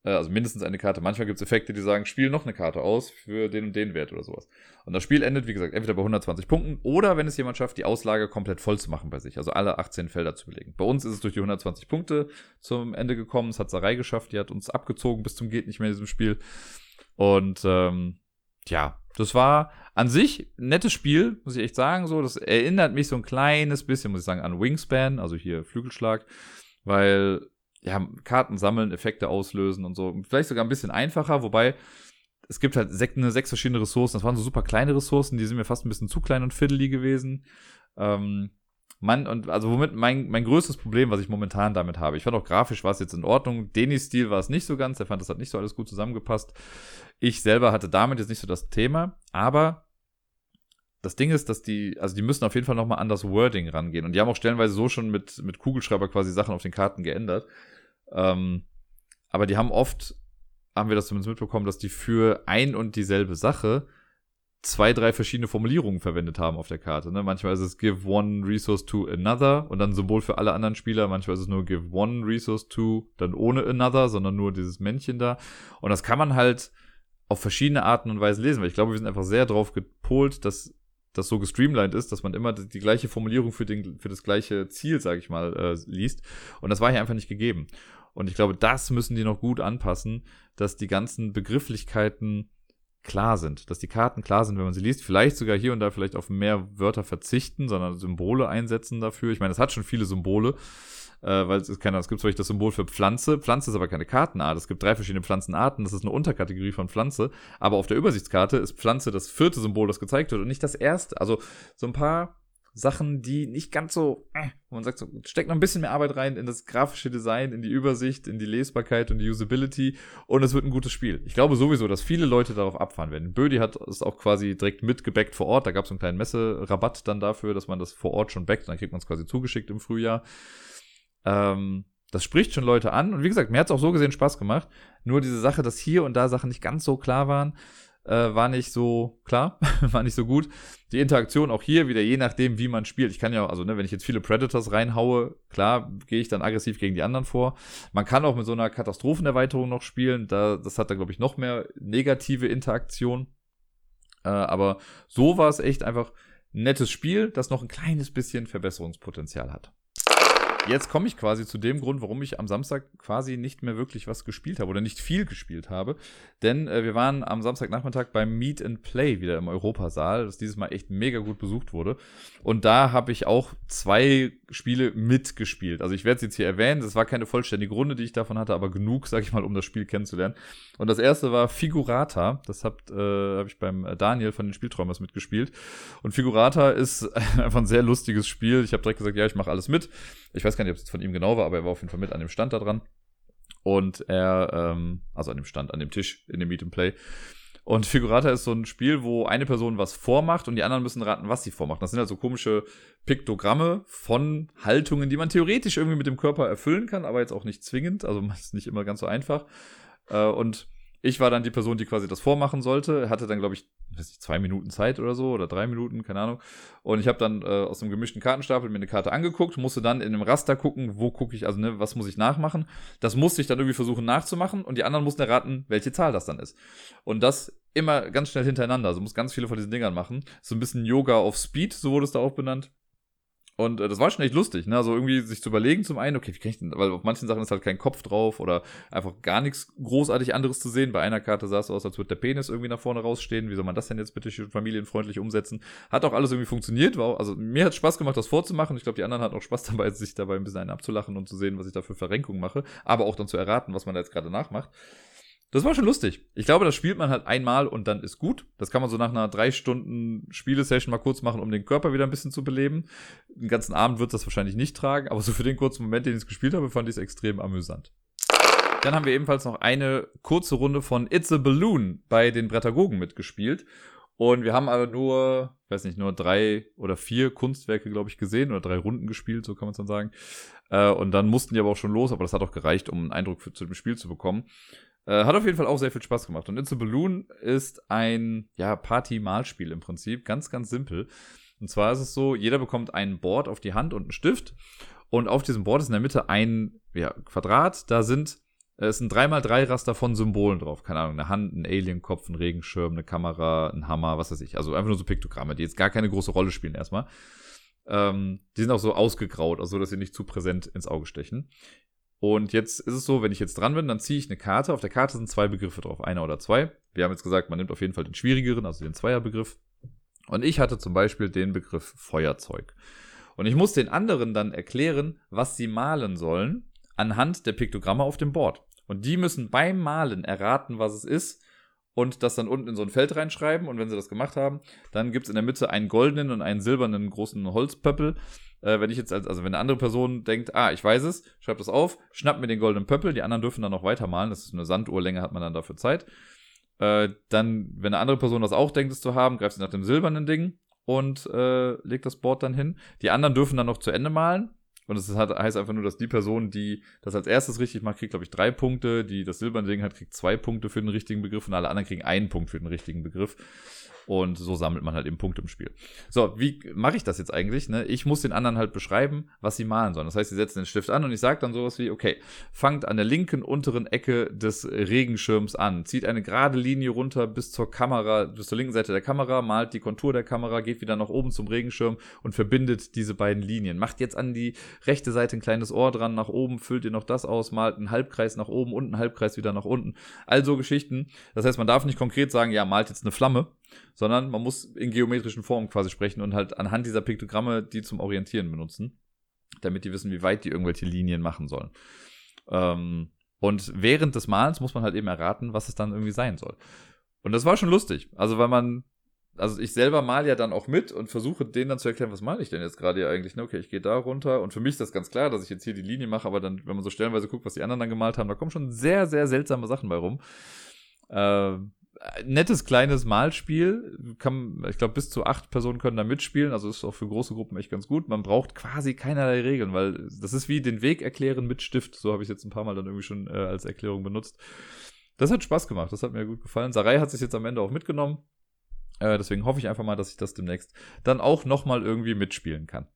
also mindestens eine Karte. Manchmal gibt es Effekte, die sagen, spiel noch eine Karte aus für den und den Wert oder sowas. Und das Spiel endet, wie gesagt, entweder bei 120 Punkten oder wenn es jemand schafft, die Auslage komplett voll zu machen bei sich. Also alle 18 Felder zu belegen. Bei uns ist es durch die 120 Punkte zum Ende gekommen. Es hat Sarai geschafft, die hat uns abgezogen bis zum geht nicht mehr in diesem Spiel. Und ähm, ja, das war an sich ein nettes Spiel, muss ich echt sagen. So, das erinnert mich so ein kleines bisschen, muss ich sagen, an Wingspan, also hier Flügelschlag, weil ja, Karten sammeln, Effekte auslösen und so. Vielleicht sogar ein bisschen einfacher, wobei es gibt halt sechs, eine, sechs verschiedene Ressourcen. Das waren so super kleine Ressourcen, die sind mir fast ein bisschen zu klein und fiddly gewesen. Ähm, man, und also womit mein, mein größtes Problem, was ich momentan damit habe, ich fand auch grafisch war es jetzt in Ordnung. Denis Stil war es nicht so ganz, der fand, das hat nicht so alles gut zusammengepasst. Ich selber hatte damit jetzt nicht so das Thema, aber das Ding ist, dass die, also die müssen auf jeden Fall nochmal an das Wording rangehen. Und die haben auch stellenweise so schon mit, mit Kugelschreiber quasi Sachen auf den Karten geändert. Ähm, aber die haben oft, haben wir das zumindest mitbekommen, dass die für ein und dieselbe Sache zwei, drei verschiedene Formulierungen verwendet haben auf der Karte. Ne? Manchmal ist es give one resource to another und dann Symbol für alle anderen Spieler. Manchmal ist es nur give one resource to, dann ohne another, sondern nur dieses Männchen da. Und das kann man halt auf verschiedene Arten und Weisen lesen, weil ich glaube, wir sind einfach sehr drauf gepolt, dass das so gestreamlined ist, dass man immer die, gleiche Formulierung für, den, für das gleiche Ziel, sage ich mal, äh, liest. Und das war hier einfach nicht gegeben. Und ich glaube, das müssen die noch gut anpassen, dass die ganzen Begrifflichkeiten klar sind, dass die Karten klar sind, wenn man sie liest. Vielleicht sogar hier und da vielleicht auf mehr Wörter verzichten, sondern Symbole einsetzen dafür. Ich meine, es hat schon viele Symbole, äh, weil es, keine, es gibt zum Beispiel das Symbol für Pflanze. Pflanze ist aber keine Kartenart. Es gibt drei verschiedene Pflanzenarten. Das ist eine Unterkategorie von Pflanze. Aber auf der Übersichtskarte ist Pflanze das vierte Symbol, das gezeigt wird und nicht das erste. Also so ein paar Sachen, die nicht ganz so, äh, wo man sagt, so, steckt noch ein bisschen mehr Arbeit rein in das grafische Design, in die Übersicht, in die Lesbarkeit und die Usability und es wird ein gutes Spiel. Ich glaube sowieso, dass viele Leute darauf abfahren werden. Bödi hat es auch quasi direkt mitgebackt vor Ort, da gab es einen kleinen Messerabatt dann dafür, dass man das vor Ort schon backt, dann kriegt man es quasi zugeschickt im Frühjahr. Ähm, das spricht schon Leute an. Und wie gesagt, mir hat es auch so gesehen Spaß gemacht. Nur diese Sache, dass hier und da Sachen nicht ganz so klar waren, äh, war nicht so klar, war nicht so gut. Die Interaktion auch hier wieder, je nachdem, wie man spielt. Ich kann ja, also ne, wenn ich jetzt viele Predators reinhaue, klar, gehe ich dann aggressiv gegen die anderen vor. Man kann auch mit so einer Katastrophenerweiterung noch spielen. Da, das hat dann, glaube ich, noch mehr negative Interaktion. Äh, aber so war es echt einfach ein nettes Spiel, das noch ein kleines bisschen Verbesserungspotenzial hat. Jetzt komme ich quasi zu dem Grund, warum ich am Samstag quasi nicht mehr wirklich was gespielt habe oder nicht viel gespielt habe. Denn äh, wir waren am Samstagnachmittag beim Meet and Play wieder im Europasaal, das dieses Mal echt mega gut besucht wurde. Und da habe ich auch zwei Spiele mitgespielt. Also ich werde es jetzt hier erwähnen, das war keine vollständige Runde, die ich davon hatte, aber genug, sage ich mal, um das Spiel kennenzulernen. Und das erste war Figurata. Das habt, äh, habe ich beim Daniel von den Spielträumers mitgespielt. Und Figurata ist einfach ein sehr lustiges Spiel. Ich habe direkt gesagt, ja, ich mache alles mit. Ich weiß gar nicht, ob es von ihm genau war, aber er war auf jeden Fall mit an dem Stand da dran. Und er, ähm, also an dem Stand, an dem Tisch in dem Meet and Play. Und Figurata ist so ein Spiel, wo eine Person was vormacht und die anderen müssen raten, was sie vormacht. Das sind also komische Piktogramme von Haltungen, die man theoretisch irgendwie mit dem Körper erfüllen kann, aber jetzt auch nicht zwingend. Also ist nicht immer ganz so einfach. Äh, und ich war dann die Person, die quasi das vormachen sollte. Hatte dann, glaube ich, nicht, zwei Minuten Zeit oder so oder drei Minuten, keine Ahnung. Und ich habe dann äh, aus einem gemischten Kartenstapel mir eine Karte angeguckt, musste dann in einem Raster gucken, wo gucke ich, also ne, was muss ich nachmachen. Das musste ich dann irgendwie versuchen nachzumachen und die anderen mussten erraten, welche Zahl das dann ist. Und das immer ganz schnell hintereinander. Also muss ganz viele von diesen Dingern machen. So ein bisschen Yoga auf Speed, so wurde es da auch benannt. Und äh, das war schon echt lustig, ne? Also irgendwie sich zu überlegen, zum einen, okay, wie kann ich denn, weil auf manchen Sachen ist halt kein Kopf drauf oder einfach gar nichts großartig anderes zu sehen. Bei einer Karte sah es aus, als würde der Penis irgendwie nach vorne rausstehen. Wie soll man das denn jetzt bitte familienfreundlich umsetzen? Hat auch alles irgendwie funktioniert. War auch, also mir hat Spaß gemacht, das vorzumachen. Ich glaube, die anderen hatten auch Spaß dabei, sich dabei ein bisschen einen abzulachen und zu sehen, was ich da für Verrenkungen mache. Aber auch dann zu erraten, was man da jetzt gerade nachmacht. Das war schon lustig. Ich glaube, das spielt man halt einmal und dann ist gut. Das kann man so nach einer drei Stunden Spielesession mal kurz machen, um den Körper wieder ein bisschen zu beleben. Den ganzen Abend wird das wahrscheinlich nicht tragen, aber so für den kurzen Moment, den ich es gespielt habe, fand ich es extrem amüsant. Dann haben wir ebenfalls noch eine kurze Runde von It's a Balloon bei den Brettagogen mitgespielt. Und wir haben aber nur, weiß nicht, nur drei oder vier Kunstwerke, glaube ich, gesehen oder drei Runden gespielt, so kann man es dann sagen. Äh, und dann mussten die aber auch schon los, aber das hat auch gereicht, um einen Eindruck für, zu dem Spiel zu bekommen. Äh, hat auf jeden Fall auch sehr viel Spaß gemacht. Und a Balloon ist ein ja, Party-Malspiel im Prinzip. Ganz, ganz simpel. Und zwar ist es so, jeder bekommt ein Board auf die Hand und einen Stift. Und auf diesem Board ist in der Mitte ein ja, Quadrat. Da sind äh, es sind 3x3 Raster von Symbolen drauf. Keine Ahnung, eine Hand, ein Alienkopf, ein Regenschirm, eine Kamera, ein Hammer, was weiß ich. Also einfach nur so Piktogramme, die jetzt gar keine große Rolle spielen erstmal. Ähm, die sind auch so ausgegraut, also dass sie nicht zu präsent ins Auge stechen. Und jetzt ist es so, wenn ich jetzt dran bin, dann ziehe ich eine Karte. Auf der Karte sind zwei Begriffe drauf, einer oder zwei. Wir haben jetzt gesagt, man nimmt auf jeden Fall den schwierigeren, also den Zweierbegriff. Und ich hatte zum Beispiel den Begriff Feuerzeug. Und ich muss den anderen dann erklären, was sie malen sollen, anhand der Piktogramme auf dem Board. Und die müssen beim Malen erraten, was es ist und das dann unten in so ein Feld reinschreiben. Und wenn sie das gemacht haben, dann gibt es in der Mitte einen goldenen und einen silbernen großen Holzpöppel äh, wenn ich jetzt, als, also wenn eine andere Person denkt, ah, ich weiß es, schreibt das auf, schnappt mir den goldenen Pöppel, die anderen dürfen dann noch weitermalen, das ist eine Sanduhrlänge, hat man dann dafür Zeit. Äh, dann, wenn eine andere Person das auch denkt, es zu haben, greift sie nach dem silbernen Ding und äh, legt das Board dann hin. Die anderen dürfen dann noch zu Ende malen. Und das heißt einfach nur, dass die Person, die das als erstes richtig macht, kriegt, glaube ich, drei Punkte. Die das silberne Ding hat, kriegt zwei Punkte für den richtigen Begriff und alle anderen kriegen einen Punkt für den richtigen Begriff. Und so sammelt man halt eben Punkte im Spiel. So, wie mache ich das jetzt eigentlich? Ne? Ich muss den anderen halt beschreiben, was sie malen sollen. Das heißt, sie setzen den Stift an und ich sage dann sowas wie, okay, fangt an der linken unteren Ecke des Regenschirms an, zieht eine gerade Linie runter bis zur Kamera, bis zur linken Seite der Kamera, malt die Kontur der Kamera, geht wieder nach oben zum Regenschirm und verbindet diese beiden Linien. Macht jetzt an die rechte Seite ein kleines Ohr dran, nach oben füllt ihr noch das aus, malt einen Halbkreis nach oben und einen Halbkreis wieder nach unten. Also Geschichten. Das heißt, man darf nicht konkret sagen, ja, malt jetzt eine Flamme, sondern man muss in geometrischen Formen quasi sprechen und halt anhand dieser Piktogramme die zum Orientieren benutzen, damit die wissen, wie weit die irgendwelche Linien machen sollen. Ähm, und während des Malens muss man halt eben erraten, was es dann irgendwie sein soll. Und das war schon lustig. Also, weil man also ich selber mal ja dann auch mit und versuche denen dann zu erklären, was mache ich denn jetzt gerade hier eigentlich? Ne? Okay, ich gehe da runter und für mich ist das ganz klar, dass ich jetzt hier die Linie mache, aber dann, wenn man so stellenweise guckt, was die anderen dann gemalt haben, da kommen schon sehr, sehr seltsame Sachen bei rum. Äh, nettes kleines Malspiel. Kann, ich glaube, bis zu acht Personen können da mitspielen. Also ist auch für große Gruppen echt ganz gut. Man braucht quasi keinerlei Regeln, weil das ist wie den Weg erklären mit Stift. So habe ich jetzt ein paar Mal dann irgendwie schon äh, als Erklärung benutzt. Das hat Spaß gemacht. Das hat mir gut gefallen. Sarai hat sich jetzt am Ende auch mitgenommen. Äh, deswegen hoffe ich einfach mal, dass ich das demnächst dann auch nochmal irgendwie mitspielen kann.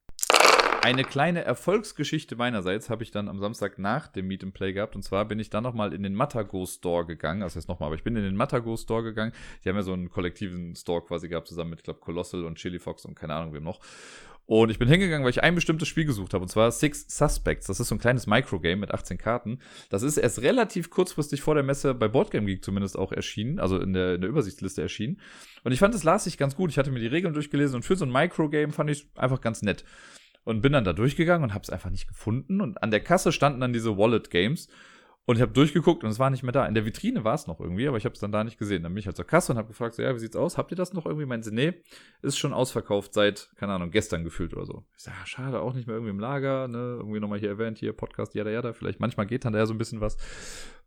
Eine kleine Erfolgsgeschichte meinerseits habe ich dann am Samstag nach dem Meet and Play gehabt. Und zwar bin ich dann nochmal in den Matago Store gegangen. Das heißt nochmal, aber ich bin in den Matago Store gegangen. Die haben ja so einen kollektiven Store quasi gehabt, zusammen mit, ich glaube, Colossal und Chili Fox und keine Ahnung wem noch. Und ich bin hingegangen, weil ich ein bestimmtes Spiel gesucht habe, und zwar Six Suspects. Das ist so ein kleines Microgame mit 18 Karten. Das ist erst relativ kurzfristig vor der Messe bei Boardgame Geek zumindest auch erschienen, also in der, in der Übersichtsliste erschienen. Und ich fand, das las sich ganz gut. Ich hatte mir die Regeln durchgelesen und für so ein Microgame fand ich einfach ganz nett und bin dann da durchgegangen und habe es einfach nicht gefunden. Und an der Kasse standen dann diese Wallet Games. Und ich habe durchgeguckt und es war nicht mehr da. In der Vitrine war es noch irgendwie, aber ich habe es dann da nicht gesehen. Dann bin ich halt zur Kasse und habe gefragt, so, ja, wie sieht's aus? Habt ihr das noch irgendwie? Meinen sie, nee, ist schon ausverkauft seit, keine Ahnung, gestern gefühlt oder so. Ich sage, ja, schade, auch nicht mehr irgendwie im Lager, ne? Irgendwie nochmal hier erwähnt, hier Podcast, jada, jada. Vielleicht manchmal geht dann da ja so ein bisschen was.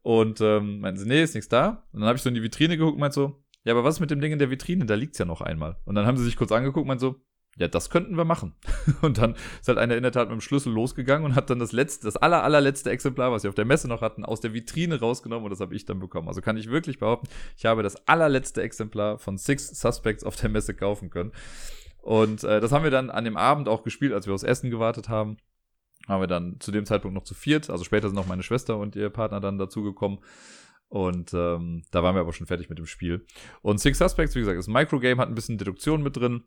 Und ähm, meinten sie, nee, ist nichts da. Und dann habe ich so in die Vitrine geguckt und meinte so, ja, aber was ist mit dem Ding in der Vitrine? Da liegt's ja noch einmal. Und dann haben sie sich kurz angeguckt und meinte so, ja, das könnten wir machen. Und dann ist halt einer in der Tat mit dem Schlüssel losgegangen und hat dann das letzte, das aller, allerletzte Exemplar, was sie auf der Messe noch hatten, aus der Vitrine rausgenommen und das habe ich dann bekommen. Also kann ich wirklich behaupten, ich habe das allerletzte Exemplar von Six Suspects auf der Messe kaufen können. Und äh, das haben wir dann an dem Abend auch gespielt, als wir aus Essen gewartet haben. Haben wir dann zu dem Zeitpunkt noch zu viert. Also später sind auch meine Schwester und ihr Partner dann dazugekommen. Und ähm, da waren wir aber schon fertig mit dem Spiel. Und Six Suspects, wie gesagt, ist ein Microgame, hat ein bisschen Deduktion mit drin.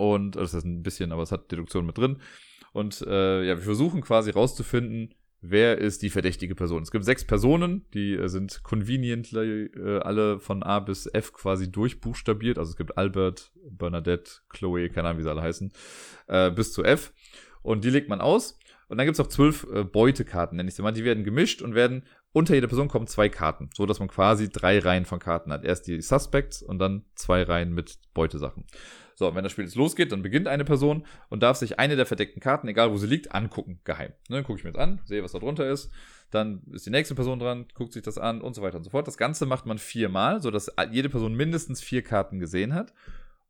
Und das ist ein bisschen, aber es hat Deduktion mit drin. Und äh, ja, wir versuchen quasi rauszufinden, wer ist die verdächtige Person. Es gibt sechs Personen, die äh, sind conveniently äh, alle von A bis F quasi durchbuchstabiert. Also es gibt Albert, Bernadette, Chloe, keine Ahnung, wie sie alle heißen, äh, bis zu F. Und die legt man aus. Und dann gibt es auch zwölf äh, Beutekarten, nenne ich sie mal. Die werden gemischt und werden unter jeder Person kommen zwei Karten, so dass man quasi drei Reihen von Karten hat. Erst die Suspects und dann zwei Reihen mit Beutesachen. So, wenn das Spiel jetzt losgeht, dann beginnt eine Person und darf sich eine der verdeckten Karten, egal wo sie liegt, angucken, geheim. Ne, gucke ich mir jetzt an, sehe, was da drunter ist. Dann ist die nächste Person dran, guckt sich das an und so weiter und so fort. Das Ganze macht man viermal, sodass jede Person mindestens vier Karten gesehen hat.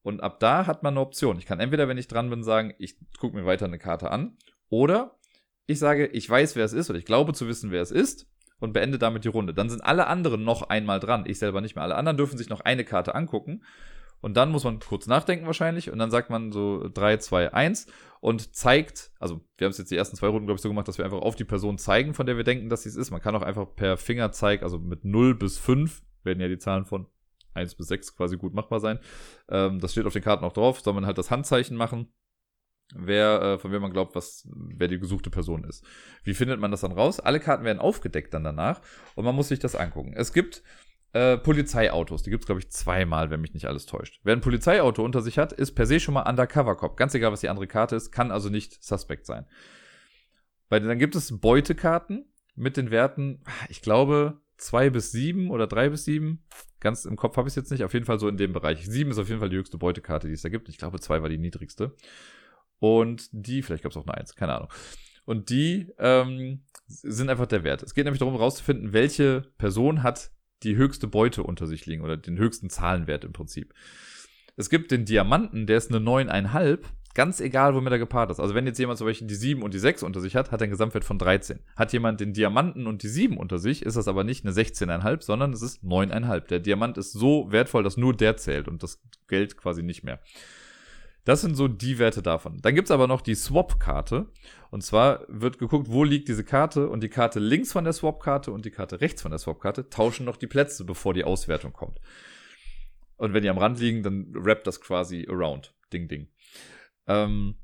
Und ab da hat man eine Option. Ich kann entweder, wenn ich dran bin, sagen, ich gucke mir weiter eine Karte an. Oder ich sage, ich weiß, wer es ist oder ich glaube zu wissen, wer es ist und beende damit die Runde. Dann sind alle anderen noch einmal dran. Ich selber nicht mehr. Alle anderen dürfen sich noch eine Karte angucken. Und dann muss man kurz nachdenken wahrscheinlich. Und dann sagt man so 3, 2, 1 und zeigt, also wir haben es jetzt die ersten zwei Runden, glaube ich, so gemacht, dass wir einfach auf die Person zeigen, von der wir denken, dass sie es ist. Man kann auch einfach per Fingerzeig, also mit 0 bis 5, werden ja die Zahlen von 1 bis 6 quasi gut machbar sein. Ähm, das steht auf den Karten auch drauf, soll man halt das Handzeichen machen wer, äh, von wem man glaubt, was, wer die gesuchte Person ist. Wie findet man das dann raus? Alle Karten werden aufgedeckt dann danach und man muss sich das angucken. Es gibt äh, Polizeiautos. Die gibt es, glaube ich, zweimal, wenn mich nicht alles täuscht. Wer ein Polizeiauto unter sich hat, ist per se schon mal Undercover-Cop. Ganz egal, was die andere Karte ist, kann also nicht suspekt sein. Weil dann gibt es Beutekarten mit den Werten, ich glaube, zwei bis sieben oder drei bis sieben. Ganz im Kopf habe ich es jetzt nicht. Auf jeden Fall so in dem Bereich. Sieben ist auf jeden Fall die höchste Beutekarte, die es da gibt. Ich glaube, zwei war die niedrigste. Und die, vielleicht gab es auch eine Eins, keine Ahnung. Und die ähm, sind einfach der Wert. Es geht nämlich darum, herauszufinden, welche Person hat die höchste Beute unter sich liegen oder den höchsten Zahlenwert im Prinzip. Es gibt den Diamanten, der ist eine 9,5, ganz egal, womit er gepaart ist. Also wenn jetzt jemand zum Beispiel die 7 und die 6 unter sich hat, hat er einen Gesamtwert von 13. Hat jemand den Diamanten und die 7 unter sich, ist das aber nicht eine 16,5, sondern es ist 9,5. Der Diamant ist so wertvoll, dass nur der zählt und das Geld quasi nicht mehr. Das sind so die Werte davon. Dann gibt's aber noch die Swap-Karte. Und zwar wird geguckt, wo liegt diese Karte und die Karte links von der Swap-Karte und die Karte rechts von der Swap-Karte tauschen noch die Plätze, bevor die Auswertung kommt. Und wenn die am Rand liegen, dann rappt das quasi around. Ding, ding. Ähm,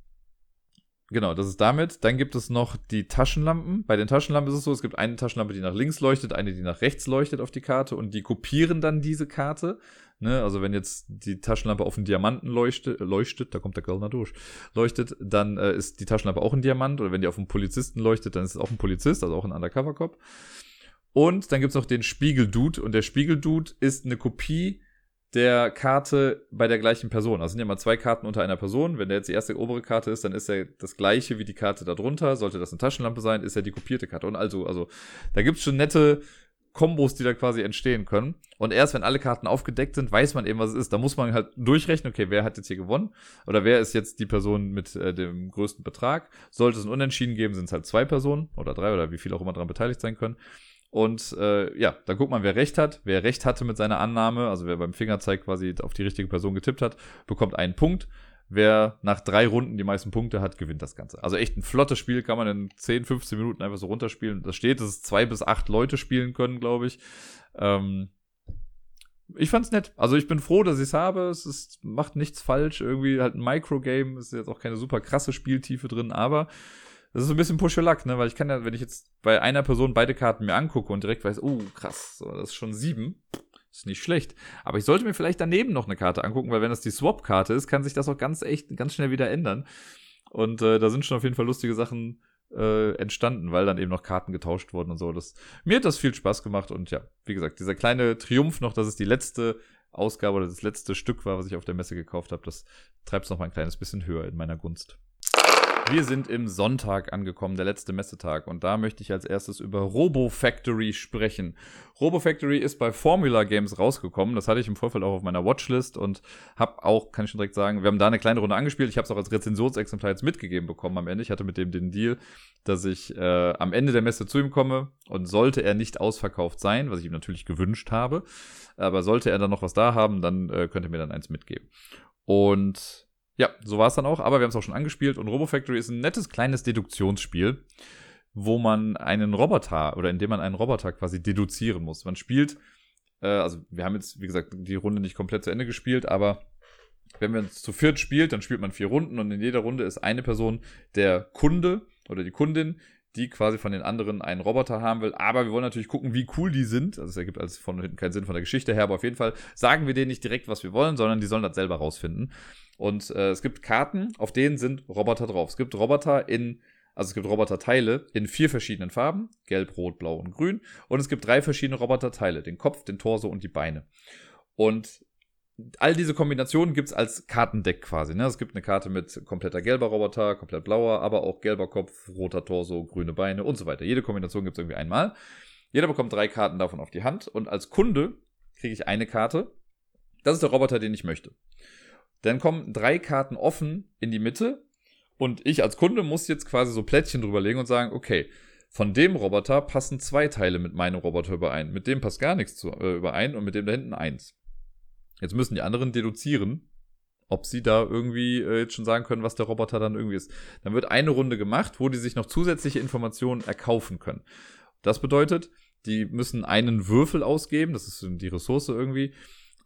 Genau, das ist damit. Dann gibt es noch die Taschenlampen. Bei den Taschenlampen ist es so, es gibt eine Taschenlampe, die nach links leuchtet, eine, die nach rechts leuchtet auf die Karte und die kopieren dann diese Karte. Ne? Also wenn jetzt die Taschenlampe auf einen Diamanten leuchtet, leuchtet da kommt der Kölner durch, leuchtet, dann äh, ist die Taschenlampe auch ein Diamant. Oder wenn die auf einen Polizisten leuchtet, dann ist es auch ein Polizist, also auch ein Undercover-Cop. Und dann gibt's noch den Spiegeldude. Und der Spiegeldude ist eine Kopie der Karte bei der gleichen Person. Also sind ja mal zwei Karten unter einer Person. Wenn der jetzt die erste obere Karte ist, dann ist er das gleiche wie die Karte darunter. Sollte das eine Taschenlampe sein, ist er die kopierte Karte. Und also, also da gibt's schon nette Kombos, die da quasi entstehen können. Und erst wenn alle Karten aufgedeckt sind, weiß man eben, was es ist. Da muss man halt durchrechnen, okay, wer hat jetzt hier gewonnen? Oder wer ist jetzt die Person mit äh, dem größten Betrag? Sollte es ein Unentschieden geben, sind es halt zwei Personen oder drei oder wie viele auch immer daran beteiligt sein können. Und äh, ja, da guckt man, wer recht hat. Wer recht hatte mit seiner Annahme, also wer beim Fingerzeig quasi auf die richtige Person getippt hat, bekommt einen Punkt. Wer nach drei Runden die meisten Punkte hat, gewinnt das Ganze. Also echt ein flottes Spiel, kann man in 10, 15 Minuten einfach so runterspielen. Da steht, dass es zwei bis acht Leute spielen können, glaube ich. Ähm, ich fand's nett. Also ich bin froh, dass ich es habe. Es ist, macht nichts falsch. Irgendwie halt ein Microgame. Ist jetzt auch keine super krasse Spieltiefe drin, aber das ist ein bisschen push luck, ne? Weil ich kann ja, wenn ich jetzt bei einer Person beide Karten mir angucke und direkt weiß, oh, krass, das ist schon sieben, ist nicht schlecht. Aber ich sollte mir vielleicht daneben noch eine Karte angucken, weil wenn das die Swap-Karte ist, kann sich das auch ganz echt, ganz schnell wieder ändern. Und äh, da sind schon auf jeden Fall lustige Sachen äh, entstanden, weil dann eben noch Karten getauscht wurden und so. Das, mir hat das viel Spaß gemacht und ja, wie gesagt, dieser kleine Triumph noch, dass es die letzte Ausgabe oder das letzte Stück war, was ich auf der Messe gekauft habe, das treibt es noch mal ein kleines bisschen höher in meiner Gunst. Wir sind im Sonntag angekommen, der letzte Messetag. Und da möchte ich als erstes über Robo Factory sprechen. Robo Factory ist bei Formula Games rausgekommen. Das hatte ich im Vorfeld auch auf meiner Watchlist und habe auch, kann ich schon direkt sagen, wir haben da eine kleine Runde angespielt. Ich habe es auch als Rezensionsexemplar jetzt mitgegeben bekommen am Ende. Ich hatte mit dem den Deal, dass ich äh, am Ende der Messe zu ihm komme und sollte er nicht ausverkauft sein, was ich ihm natürlich gewünscht habe, aber sollte er dann noch was da haben, dann äh, könnte er mir dann eins mitgeben. Und ja, so war es dann auch, aber wir haben es auch schon angespielt und Robo Factory ist ein nettes kleines Deduktionsspiel, wo man einen Roboter oder in dem man einen Roboter quasi deduzieren muss. Man spielt, äh, also wir haben jetzt, wie gesagt, die Runde nicht komplett zu Ende gespielt, aber wenn man zu viert spielt, dann spielt man vier Runden und in jeder Runde ist eine Person der Kunde oder die Kundin, die quasi von den anderen einen Roboter haben will. Aber wir wollen natürlich gucken, wie cool die sind. Also es ergibt also von hinten keinen Sinn von der Geschichte her, aber auf jeden Fall sagen wir denen nicht direkt, was wir wollen, sondern die sollen das selber rausfinden. Und äh, es gibt Karten, auf denen sind Roboter drauf. Es gibt Roboter in, also es gibt Roboterteile in vier verschiedenen Farben: Gelb, Rot, Blau und Grün. Und es gibt drei verschiedene Roboterteile: den Kopf, den Torso und die Beine. Und all diese Kombinationen gibt's als Kartendeck quasi. Ne? Es gibt eine Karte mit kompletter gelber Roboter, komplett blauer, aber auch gelber Kopf, roter Torso, grüne Beine und so weiter. Jede Kombination gibt's irgendwie einmal. Jeder bekommt drei Karten davon auf die Hand und als Kunde kriege ich eine Karte. Das ist der Roboter, den ich möchte. Dann kommen drei Karten offen in die Mitte und ich als Kunde muss jetzt quasi so Plättchen drüberlegen und sagen, okay, von dem Roboter passen zwei Teile mit meinem Roboter überein. Mit dem passt gar nichts zu, äh, überein und mit dem da hinten eins. Jetzt müssen die anderen deduzieren, ob sie da irgendwie äh, jetzt schon sagen können, was der Roboter dann irgendwie ist. Dann wird eine Runde gemacht, wo die sich noch zusätzliche Informationen erkaufen können. Das bedeutet, die müssen einen Würfel ausgeben, das ist die Ressource irgendwie,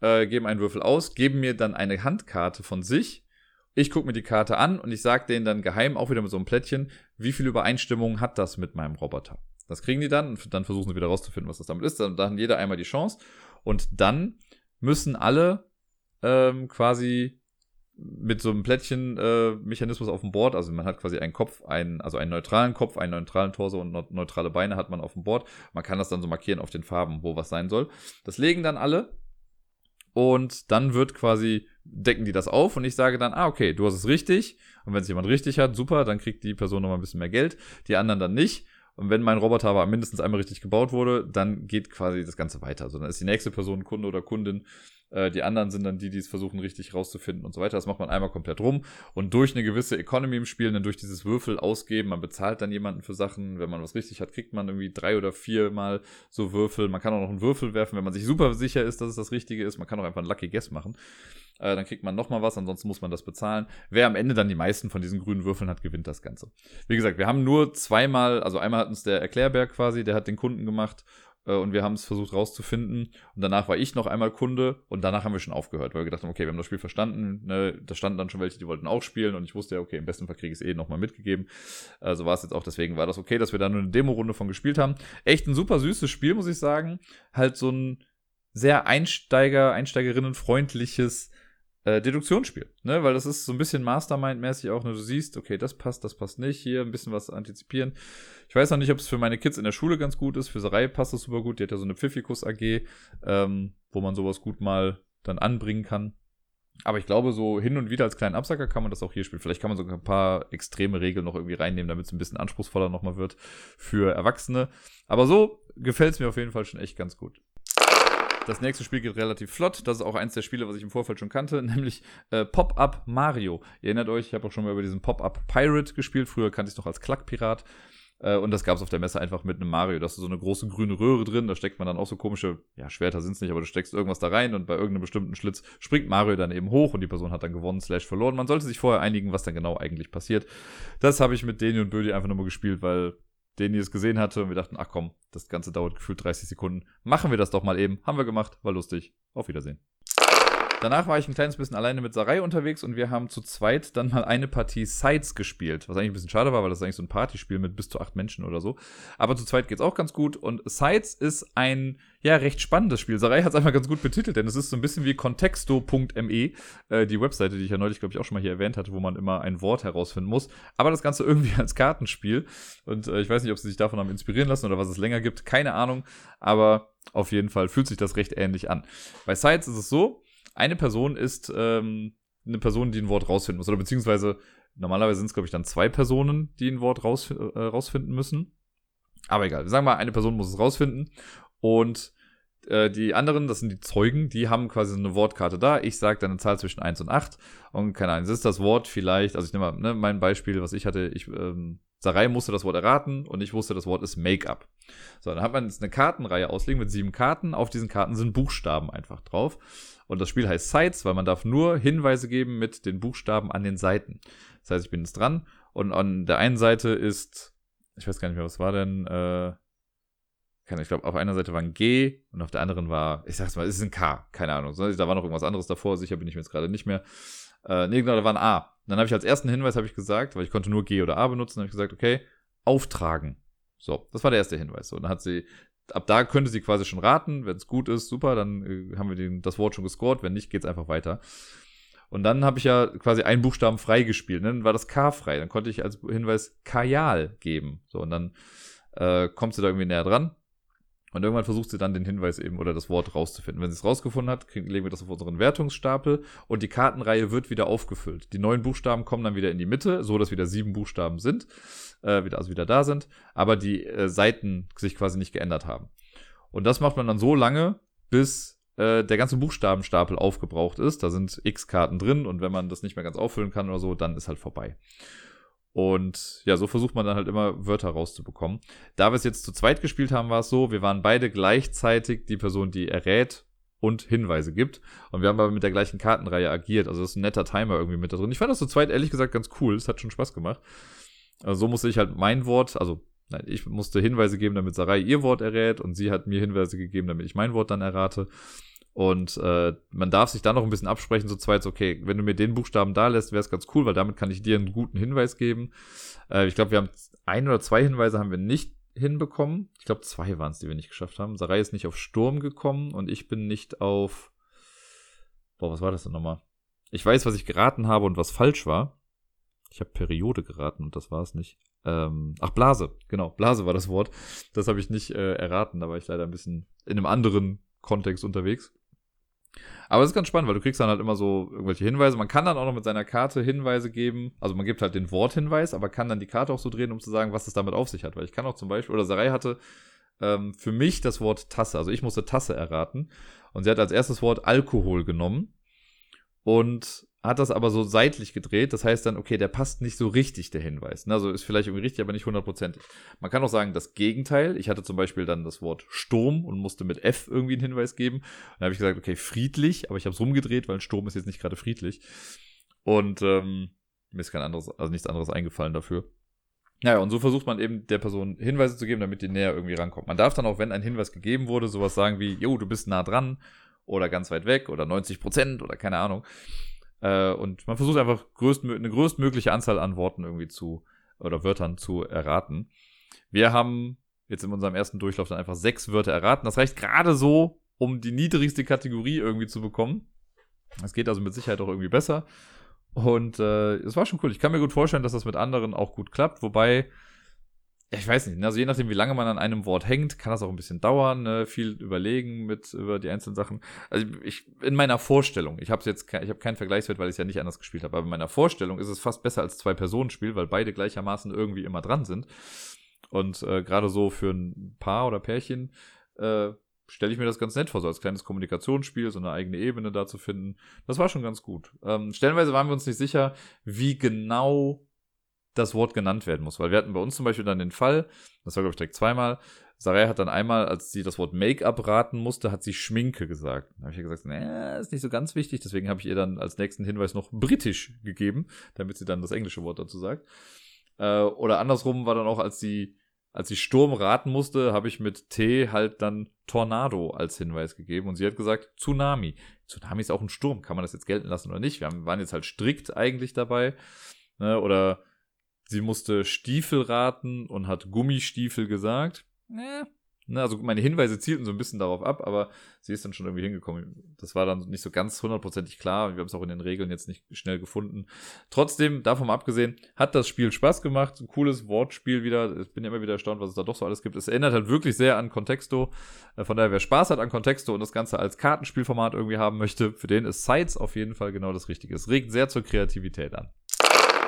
äh, geben einen Würfel aus, geben mir dann eine Handkarte von sich. Ich gucke mir die Karte an und ich sage denen dann geheim, auch wieder mit so einem Plättchen, wie viel Übereinstimmung hat das mit meinem Roboter. Das kriegen die dann und dann versuchen sie wieder rauszufinden, was das damit ist. Dann, dann hat jeder einmal die Chance und dann müssen alle ähm, quasi mit so einem Plättchen-Mechanismus äh, auf dem Board, also man hat quasi einen Kopf, einen, also einen neutralen Kopf, einen neutralen Torso und neutrale Beine hat man auf dem Board. Man kann das dann so markieren auf den Farben, wo was sein soll. Das legen dann alle und dann wird quasi, decken die das auf und ich sage dann, ah, okay, du hast es richtig. Und wenn es jemand richtig hat, super, dann kriegt die Person nochmal ein bisschen mehr Geld, die anderen dann nicht. Und wenn mein Roboter aber mindestens einmal richtig gebaut wurde, dann geht quasi das Ganze weiter. Also dann ist die nächste Person Kunde oder Kundin die anderen sind dann die, die es versuchen richtig rauszufinden und so weiter. Das macht man einmal komplett rum und durch eine gewisse Economy im Spiel, dann durch dieses Würfel ausgeben, man bezahlt dann jemanden für Sachen. Wenn man was richtig hat, kriegt man irgendwie drei oder vier Mal so Würfel. Man kann auch noch einen Würfel werfen, wenn man sich super sicher ist, dass es das Richtige ist. Man kann auch einfach einen Lucky Guess machen. Äh, dann kriegt man nochmal was, ansonsten muss man das bezahlen. Wer am Ende dann die meisten von diesen grünen Würfeln hat, gewinnt das Ganze. Wie gesagt, wir haben nur zweimal, also einmal hat uns der Erklärbär quasi, der hat den Kunden gemacht äh, und wir haben es versucht rauszufinden. Und danach war ich noch einmal Kunde und danach haben wir schon aufgehört, weil wir gedacht haben, okay, wir haben das Spiel verstanden. Ne? Da standen dann schon welche, die wollten auch spielen und ich wusste ja, okay, im besten Fall kriege ich es eh nochmal mitgegeben. Also war es jetzt auch, deswegen war das okay, dass wir da nur eine Demo-Runde von gespielt haben. Echt ein super süßes Spiel, muss ich sagen. Halt so ein sehr Einsteiger, Einsteigerinnen-freundliches äh, Deduktionsspiel, ne? Weil das ist so ein bisschen Mastermind-mäßig auch, ne? Du siehst, okay, das passt, das passt nicht, hier ein bisschen was antizipieren. Ich weiß noch nicht, ob es für meine Kids in der Schule ganz gut ist. Für Sarai passt das super gut. Die hat ja so eine Pfiffikus AG, ähm, wo man sowas gut mal dann anbringen kann. Aber ich glaube, so hin und wieder als kleinen Absacker kann man das auch hier spielen. Vielleicht kann man sogar ein paar extreme Regeln noch irgendwie reinnehmen, damit es ein bisschen anspruchsvoller nochmal wird für Erwachsene. Aber so gefällt es mir auf jeden Fall schon echt ganz gut. Das nächste Spiel geht relativ flott. Das ist auch eins der Spiele, was ich im Vorfeld schon kannte, nämlich äh, Pop-Up Mario. Ihr erinnert euch, ich habe auch schon mal über diesen Pop-Up Pirate gespielt. Früher kannte ich es noch als Klackpirat. Äh, und das gab es auf der Messe einfach mit einem Mario. Da ist so eine große grüne Röhre drin, da steckt man dann auch so komische, ja, Schwerter sind es nicht, aber du steckst irgendwas da rein und bei irgendeinem bestimmten Schlitz springt Mario dann eben hoch und die Person hat dann gewonnen, slash verloren. Man sollte sich vorher einigen, was dann genau eigentlich passiert. Das habe ich mit Deni und Bödi einfach nur mal gespielt, weil Deni es gesehen hatte und wir dachten, ach komm, das Ganze dauert gefühlt 30 Sekunden. Machen wir das doch mal eben. Haben wir gemacht, war lustig. Auf Wiedersehen. Danach war ich ein kleines bisschen alleine mit Sarai unterwegs und wir haben zu zweit dann mal eine Partie Sides gespielt. Was eigentlich ein bisschen schade war, weil das ist eigentlich so ein Partyspiel mit bis zu acht Menschen oder so. Aber zu zweit geht's auch ganz gut. Und Sides ist ein, ja, recht spannendes Spiel. Sarai hat es einfach ganz gut betitelt, denn es ist so ein bisschen wie contexto.me, äh, die Webseite, die ich ja neulich, glaube ich, auch schon mal hier erwähnt hatte, wo man immer ein Wort herausfinden muss. Aber das Ganze irgendwie als Kartenspiel. Und äh, ich weiß nicht, ob sie sich davon haben inspirieren lassen oder was es länger gibt. Keine Ahnung. Aber auf jeden Fall fühlt sich das recht ähnlich an. Bei Sides ist es so, eine Person ist ähm, eine Person, die ein Wort rausfinden muss. Oder beziehungsweise normalerweise sind es, glaube ich, dann zwei Personen, die ein Wort raus, äh, rausfinden müssen. Aber egal. Wir sagen mal, eine Person muss es rausfinden. Und äh, die anderen, das sind die Zeugen, die haben quasi eine Wortkarte da. Ich sage dann eine Zahl zwischen 1 und 8. Und keine Ahnung, es ist das Wort vielleicht, also ich nehme mal ne, mein Beispiel, was ich hatte, ich, ähm, Sarai musste das Wort erraten und ich wusste, das Wort ist Make-up. So, dann hat man jetzt eine Kartenreihe auslegen mit sieben Karten. Auf diesen Karten sind Buchstaben einfach drauf. Und das Spiel heißt Sites, weil man darf nur Hinweise geben mit den Buchstaben an den Seiten. Das heißt, ich bin jetzt dran und an der einen Seite ist, ich weiß gar nicht mehr, was war denn, äh, ich glaube, auf einer Seite war ein G und auf der anderen war, ich sag's mal, es ist ein K, keine Ahnung. Da war noch irgendwas anderes davor, sicher bin ich mir jetzt gerade nicht mehr. Äh, nee, genau, da war ein A. Dann habe ich als ersten Hinweis ich gesagt, weil ich konnte nur G oder A benutzen, habe ich gesagt, okay, auftragen. So, das war der erste Hinweis. So, dann hat sie ab da könnte sie quasi schon raten. Wenn es gut ist, super, dann äh, haben wir den, das Wort schon gescored. Wenn nicht, geht's einfach weiter. Und dann habe ich ja quasi einen Buchstaben frei gespielt. Dann war das K frei. Dann konnte ich als Hinweis Kajal geben. So, und dann äh, kommt sie da irgendwie näher dran. Und irgendwann versucht sie dann den Hinweis eben oder das Wort rauszufinden. Wenn sie es rausgefunden hat, legen wir das auf unseren Wertungsstapel und die Kartenreihe wird wieder aufgefüllt. Die neuen Buchstaben kommen dann wieder in die Mitte, so dass wieder sieben Buchstaben sind, äh, wieder, also wieder da sind, aber die äh, Seiten sich quasi nicht geändert haben. Und das macht man dann so lange, bis äh, der ganze Buchstabenstapel aufgebraucht ist. Da sind x Karten drin und wenn man das nicht mehr ganz auffüllen kann oder so, dann ist halt vorbei. Und ja, so versucht man dann halt immer Wörter rauszubekommen. Da wir es jetzt zu zweit gespielt haben, war es so, wir waren beide gleichzeitig die Person, die errät und Hinweise gibt. Und wir haben aber mit der gleichen Kartenreihe agiert. Also das ist ein netter Timer irgendwie mit da drin. Ich fand das zu zweit ehrlich gesagt ganz cool. Es hat schon Spaß gemacht. Also so musste ich halt mein Wort, also nein, ich musste Hinweise geben, damit Sarai ihr Wort errät und sie hat mir Hinweise gegeben, damit ich mein Wort dann errate. Und äh, man darf sich dann noch ein bisschen absprechen, so zweit, okay, wenn du mir den Buchstaben da lässt, wäre es ganz cool, weil damit kann ich dir einen guten Hinweis geben. Äh, ich glaube, wir haben ein oder zwei Hinweise haben wir nicht hinbekommen. Ich glaube, zwei waren es, die wir nicht geschafft haben. Sarai ist nicht auf Sturm gekommen und ich bin nicht auf. Boah, was war das denn nochmal? Ich weiß, was ich geraten habe und was falsch war. Ich habe Periode geraten und das war es nicht. Ähm, ach, Blase, genau. Blase war das Wort. Das habe ich nicht äh, erraten, da war ich leider ein bisschen in einem anderen Kontext unterwegs. Aber es ist ganz spannend, weil du kriegst dann halt immer so irgendwelche Hinweise. Man kann dann auch noch mit seiner Karte Hinweise geben. Also man gibt halt den Worthinweis, aber kann dann die Karte auch so drehen, um zu sagen, was es damit auf sich hat. Weil ich kann auch zum Beispiel, oder Sarai hatte ähm, für mich das Wort Tasse. Also ich musste Tasse erraten. Und sie hat als erstes Wort Alkohol genommen. Und hat das aber so seitlich gedreht. Das heißt dann, okay, der passt nicht so richtig, der Hinweis. Also ist vielleicht irgendwie richtig, aber nicht hundertprozentig. Man kann auch sagen, das Gegenteil. Ich hatte zum Beispiel dann das Wort Sturm und musste mit F irgendwie einen Hinweis geben. Dann habe ich gesagt, okay, friedlich, aber ich habe es rumgedreht, weil ein Sturm ist jetzt nicht gerade friedlich. Und ähm, mir ist kein anderes, also nichts anderes eingefallen dafür. Naja, und so versucht man eben der Person Hinweise zu geben, damit die näher irgendwie rankommt. Man darf dann auch, wenn ein Hinweis gegeben wurde, sowas sagen wie, jo, du bist nah dran oder ganz weit weg oder 90 Prozent oder keine Ahnung. Äh, und man versucht einfach größtmö eine größtmögliche Anzahl an Worten irgendwie zu oder Wörtern zu erraten. Wir haben jetzt in unserem ersten Durchlauf dann einfach sechs Wörter erraten. Das reicht gerade so, um die niedrigste Kategorie irgendwie zu bekommen. Es geht also mit Sicherheit auch irgendwie besser. Und äh, es war schon cool. Ich kann mir gut vorstellen, dass das mit anderen auch gut klappt. Wobei ich weiß nicht, also je nachdem, wie lange man an einem Wort hängt, kann das auch ein bisschen dauern, ne? viel überlegen mit über die einzelnen Sachen. Also ich in meiner Vorstellung, ich habe jetzt, ich habe keinen Vergleichswert, weil ich es ja nicht anders gespielt habe, aber in meiner Vorstellung ist es fast besser als zwei Personen-Spiel, weil beide gleichermaßen irgendwie immer dran sind. Und äh, gerade so für ein Paar oder Pärchen äh, stelle ich mir das ganz nett vor, so als kleines Kommunikationsspiel, so eine eigene Ebene da zu finden. Das war schon ganz gut. Ähm, stellenweise waren wir uns nicht sicher, wie genau das Wort genannt werden muss. Weil wir hatten bei uns zum Beispiel dann den Fall, das war glaube ich direkt zweimal, Sarai hat dann einmal, als sie das Wort Make-up raten musste, hat sie Schminke gesagt. Da habe ich ihr gesagt, nee, ist nicht so ganz wichtig, deswegen habe ich ihr dann als nächsten Hinweis noch britisch gegeben, damit sie dann das englische Wort dazu sagt. Äh, oder andersrum war dann auch, als sie als sie Sturm raten musste, habe ich mit T halt dann Tornado als Hinweis gegeben und sie hat gesagt Tsunami. Tsunami ist auch ein Sturm, kann man das jetzt gelten lassen oder nicht? Wir waren jetzt halt strikt eigentlich dabei. Ne? Oder Sie musste Stiefel raten und hat Gummistiefel gesagt. Ja. Ne, also meine Hinweise zielten so ein bisschen darauf ab, aber sie ist dann schon irgendwie hingekommen. Das war dann nicht so ganz hundertprozentig klar. Wir haben es auch in den Regeln jetzt nicht schnell gefunden. Trotzdem, davon abgesehen, hat das Spiel Spaß gemacht. Ein cooles Wortspiel wieder. Ich bin ja immer wieder erstaunt, was es da doch so alles gibt. Es erinnert halt wirklich sehr an Contexto. Äh, von daher, wer Spaß hat an Contexto und das Ganze als Kartenspielformat irgendwie haben möchte, für den ist Sites auf jeden Fall genau das Richtige. Es regt sehr zur Kreativität an.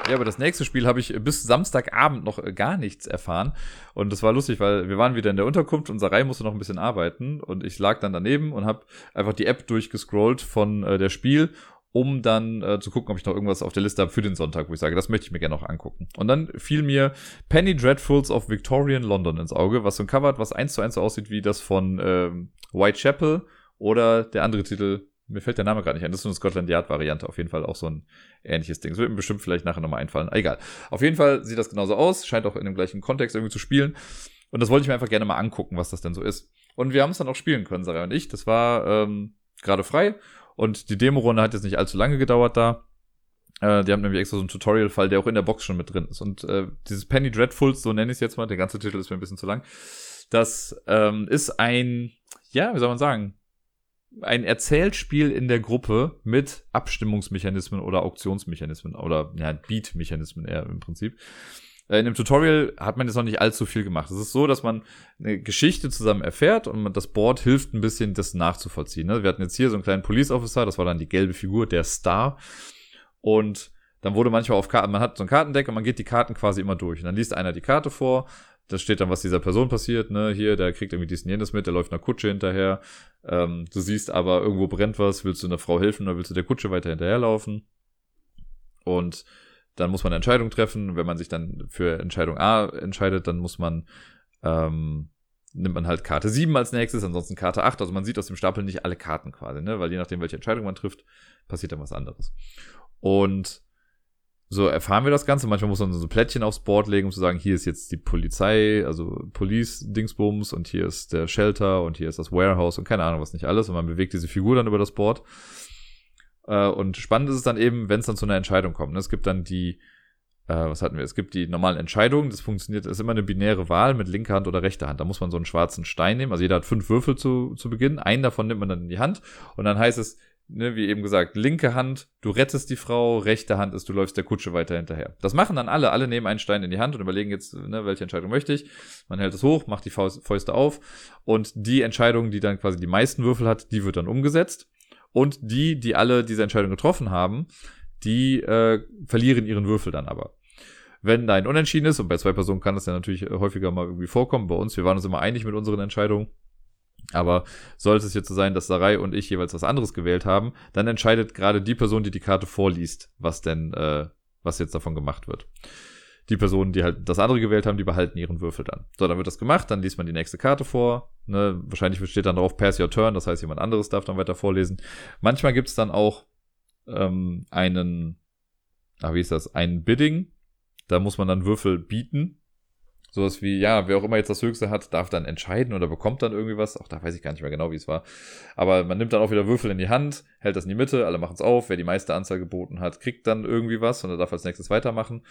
Ja, aber das nächste Spiel habe ich bis Samstagabend noch äh, gar nichts erfahren. Und das war lustig, weil wir waren wieder in der Unterkunft, unser Reihe musste noch ein bisschen arbeiten und ich lag dann daneben und habe einfach die App durchgescrollt von äh, der Spiel, um dann äh, zu gucken, ob ich noch irgendwas auf der Liste habe für den Sonntag, wo ich sage, das möchte ich mir gerne noch angucken. Und dann fiel mir Penny Dreadfuls of Victorian London ins Auge, was so ein Cover hat, was eins zu eins so aussieht wie das von ähm, Whitechapel oder der andere Titel, mir fällt der Name gerade nicht ein. Das ist so eine Scotland Yard-Variante. Auf jeden Fall auch so ein ähnliches Ding. Das wird mir bestimmt vielleicht nachher nochmal einfallen. Egal. Auf jeden Fall sieht das genauso aus. Scheint auch in dem gleichen Kontext irgendwie zu spielen. Und das wollte ich mir einfach gerne mal angucken, was das denn so ist. Und wir haben es dann auch spielen können, Sarah und ich. Das war ähm, gerade frei. Und die Demo-Runde hat jetzt nicht allzu lange gedauert da. Äh, die haben nämlich extra so einen Tutorial-Fall, der auch in der Box schon mit drin ist. Und äh, dieses Penny Dreadfuls, so nenne ich es jetzt mal, der ganze Titel ist mir ein bisschen zu lang. Das ähm, ist ein, ja, wie soll man sagen, ein Erzählspiel in der Gruppe mit Abstimmungsmechanismen oder Auktionsmechanismen oder ja, Beat-Mechanismen eher im Prinzip. Äh, in dem Tutorial hat man jetzt noch nicht allzu viel gemacht. Es ist so, dass man eine Geschichte zusammen erfährt und das Board hilft ein bisschen, das nachzuvollziehen. Ne? Wir hatten jetzt hier so einen kleinen Police Officer, das war dann die gelbe Figur, der Star. Und dann wurde manchmal auf Karten, man hat so ein Kartendeck und man geht die Karten quasi immer durch. Und dann liest einer die Karte vor, da steht dann, was dieser Person passiert, ne, hier, der kriegt irgendwie diesen jenes mit, der läuft einer Kutsche hinterher. Ähm, du siehst aber, irgendwo brennt was, willst du einer Frau helfen oder willst du der Kutsche weiter hinterherlaufen? Und dann muss man eine Entscheidung treffen. Wenn man sich dann für Entscheidung A entscheidet, dann muss man, ähm, nimmt man halt Karte 7 als nächstes, ansonsten Karte 8. Also man sieht aus dem Stapel nicht alle Karten quasi, ne? Weil je nachdem, welche Entscheidung man trifft, passiert dann was anderes. Und so erfahren wir das Ganze. Manchmal muss man so Plättchen aufs Board legen, um zu sagen, hier ist jetzt die Polizei, also Police-Dingsbums und hier ist der Shelter und hier ist das Warehouse und keine Ahnung was nicht alles. Und man bewegt diese Figur dann über das Board. Äh, und spannend ist es dann eben, wenn es dann zu einer Entscheidung kommt. Ne? Es gibt dann die, äh, was hatten wir? Es gibt die normalen Entscheidungen. Das funktioniert, das ist immer eine binäre Wahl mit linker Hand oder rechter Hand. Da muss man so einen schwarzen Stein nehmen. Also jeder hat fünf Würfel zu, zu Beginn. Einen davon nimmt man dann in die Hand. Und dann heißt es, ne, wie eben gesagt, linke Hand, du rettest die Frau, rechte Hand ist, du läufst der Kutsche weiter hinterher. Das machen dann alle. Alle nehmen einen Stein in die Hand und überlegen jetzt, ne, welche Entscheidung möchte ich. Man hält es hoch, macht die Fäuste auf und die Entscheidung, die dann quasi die meisten Würfel hat, die wird dann umgesetzt. Und die, die alle diese Entscheidung getroffen haben, die äh, verlieren ihren Würfel dann aber. Wenn da ein Unentschieden ist, und bei zwei Personen kann das ja natürlich häufiger mal irgendwie vorkommen, bei uns, wir waren uns immer einig mit unseren Entscheidungen, aber sollte es jetzt so sein, dass Sarai und ich jeweils was anderes gewählt haben, dann entscheidet gerade die Person, die die Karte vorliest, was denn, äh, was jetzt davon gemacht wird. Die Personen, die halt das andere gewählt haben, die behalten ihren Würfel dann. So, dann wird das gemacht, dann liest man die nächste Karte vor. Ne? Wahrscheinlich steht dann drauf Pass Your Turn, das heißt, jemand anderes darf dann weiter vorlesen. Manchmal gibt es dann auch ähm, einen, ah, wie ist das, einen Bidding. Da muss man dann Würfel bieten sowas wie, ja, wer auch immer jetzt das Höchste hat, darf dann entscheiden oder bekommt dann irgendwie was. Auch da weiß ich gar nicht mehr genau, wie es war. Aber man nimmt dann auch wieder Würfel in die Hand, hält das in die Mitte, alle machen es auf. Wer die meiste Anzahl geboten hat, kriegt dann irgendwie was und er darf als nächstes weitermachen.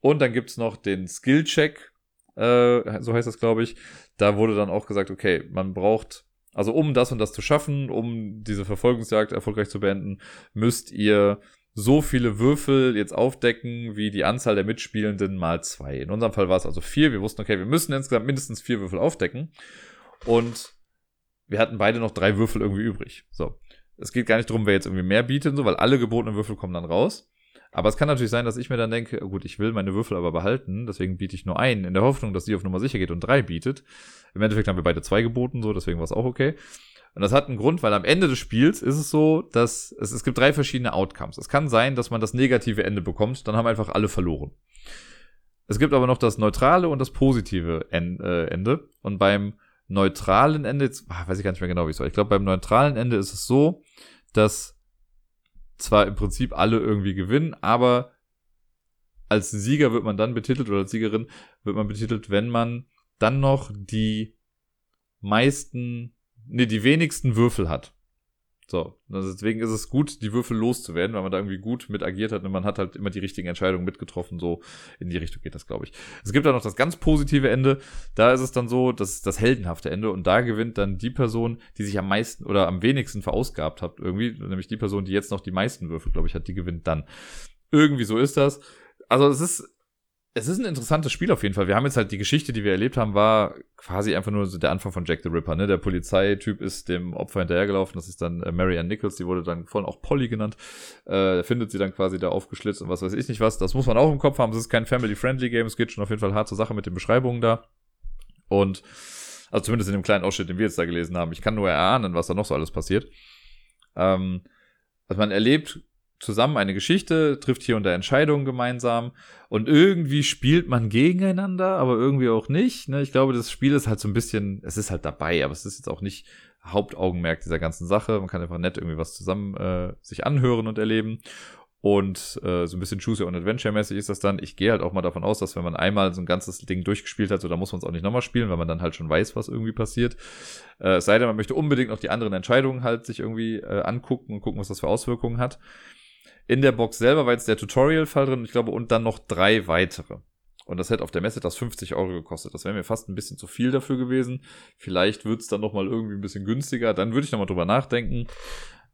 Und dann gibt's noch den Skill-Check, äh, so heißt das, glaube ich. Da wurde dann auch gesagt, okay, man braucht, also um das und das zu schaffen, um diese Verfolgungsjagd erfolgreich zu beenden, müsst ihr so viele Würfel jetzt aufdecken, wie die Anzahl der Mitspielenden mal zwei. In unserem Fall war es also vier. Wir wussten, okay, wir müssen insgesamt mindestens vier Würfel aufdecken. Und wir hatten beide noch drei Würfel irgendwie übrig. So. Es geht gar nicht darum, wer jetzt irgendwie mehr bietet so, weil alle gebotenen Würfel kommen dann raus. Aber es kann natürlich sein, dass ich mir dann denke, gut, ich will meine Würfel aber behalten, deswegen biete ich nur einen, in der Hoffnung, dass sie auf Nummer sicher geht und drei bietet. Im Endeffekt haben wir beide zwei geboten, so, deswegen war es auch okay. Und das hat einen Grund, weil am Ende des Spiels ist es so, dass es, es gibt drei verschiedene Outcomes. Es kann sein, dass man das negative Ende bekommt, dann haben einfach alle verloren. Es gibt aber noch das neutrale und das positive äh, Ende. Und beim neutralen Ende, jetzt ach, weiß ich gar nicht mehr genau, wie es war. Ich glaube, beim neutralen Ende ist es so, dass zwar im Prinzip alle irgendwie gewinnen, aber als Sieger wird man dann betitelt oder als Siegerin wird man betitelt, wenn man dann noch die meisten, nee, die wenigsten Würfel hat. So, also deswegen ist es gut, die Würfel loszuwerden, weil man da irgendwie gut mit agiert hat und man hat halt immer die richtigen Entscheidungen mitgetroffen. So in die Richtung geht das, glaube ich. Es gibt dann noch das ganz positive Ende. Da ist es dann so, das ist das heldenhafte Ende und da gewinnt dann die Person, die sich am meisten oder am wenigsten verausgabt hat, irgendwie, nämlich die Person, die jetzt noch die meisten Würfel, glaube ich, hat, die gewinnt dann. Irgendwie so ist das. Also es ist es ist ein interessantes Spiel auf jeden Fall. Wir haben jetzt halt die Geschichte, die wir erlebt haben, war quasi einfach nur so der Anfang von Jack the Ripper. Ne? Der Polizeityp ist dem Opfer hinterhergelaufen. Das ist dann äh, Mary Ann Nichols, die wurde dann vorhin auch Polly genannt. Äh, findet sie dann quasi da aufgeschlitzt und was weiß ich nicht was. Das muss man auch im Kopf haben. Es ist kein Family-Friendly Game. Es geht schon auf jeden Fall hart zur Sache mit den Beschreibungen da. Und also zumindest in dem kleinen Ausschnitt, den wir jetzt da gelesen haben. Ich kann nur erahnen, was da noch so alles passiert. Ähm, also man erlebt zusammen eine Geschichte, trifft hier unter Entscheidungen gemeinsam und irgendwie spielt man gegeneinander, aber irgendwie auch nicht. Ne? Ich glaube, das Spiel ist halt so ein bisschen, es ist halt dabei, aber es ist jetzt auch nicht Hauptaugenmerk dieser ganzen Sache. Man kann einfach nett irgendwie was zusammen äh, sich anhören und erleben. Und äh, so ein bisschen Choose Your Own Adventure mäßig ist das dann. Ich gehe halt auch mal davon aus, dass wenn man einmal so ein ganzes Ding durchgespielt hat, so da muss man es auch nicht nochmal spielen, weil man dann halt schon weiß, was irgendwie passiert. Äh, es sei denn, man möchte unbedingt noch die anderen Entscheidungen halt sich irgendwie äh, angucken und gucken, was das für Auswirkungen hat. In der Box selber war jetzt der Tutorial-Fall drin, ich glaube, und dann noch drei weitere. Und das hätte auf der Messe das 50 Euro gekostet. Das wäre mir fast ein bisschen zu viel dafür gewesen. Vielleicht wird es dann nochmal irgendwie ein bisschen günstiger. Dann würde ich nochmal drüber nachdenken.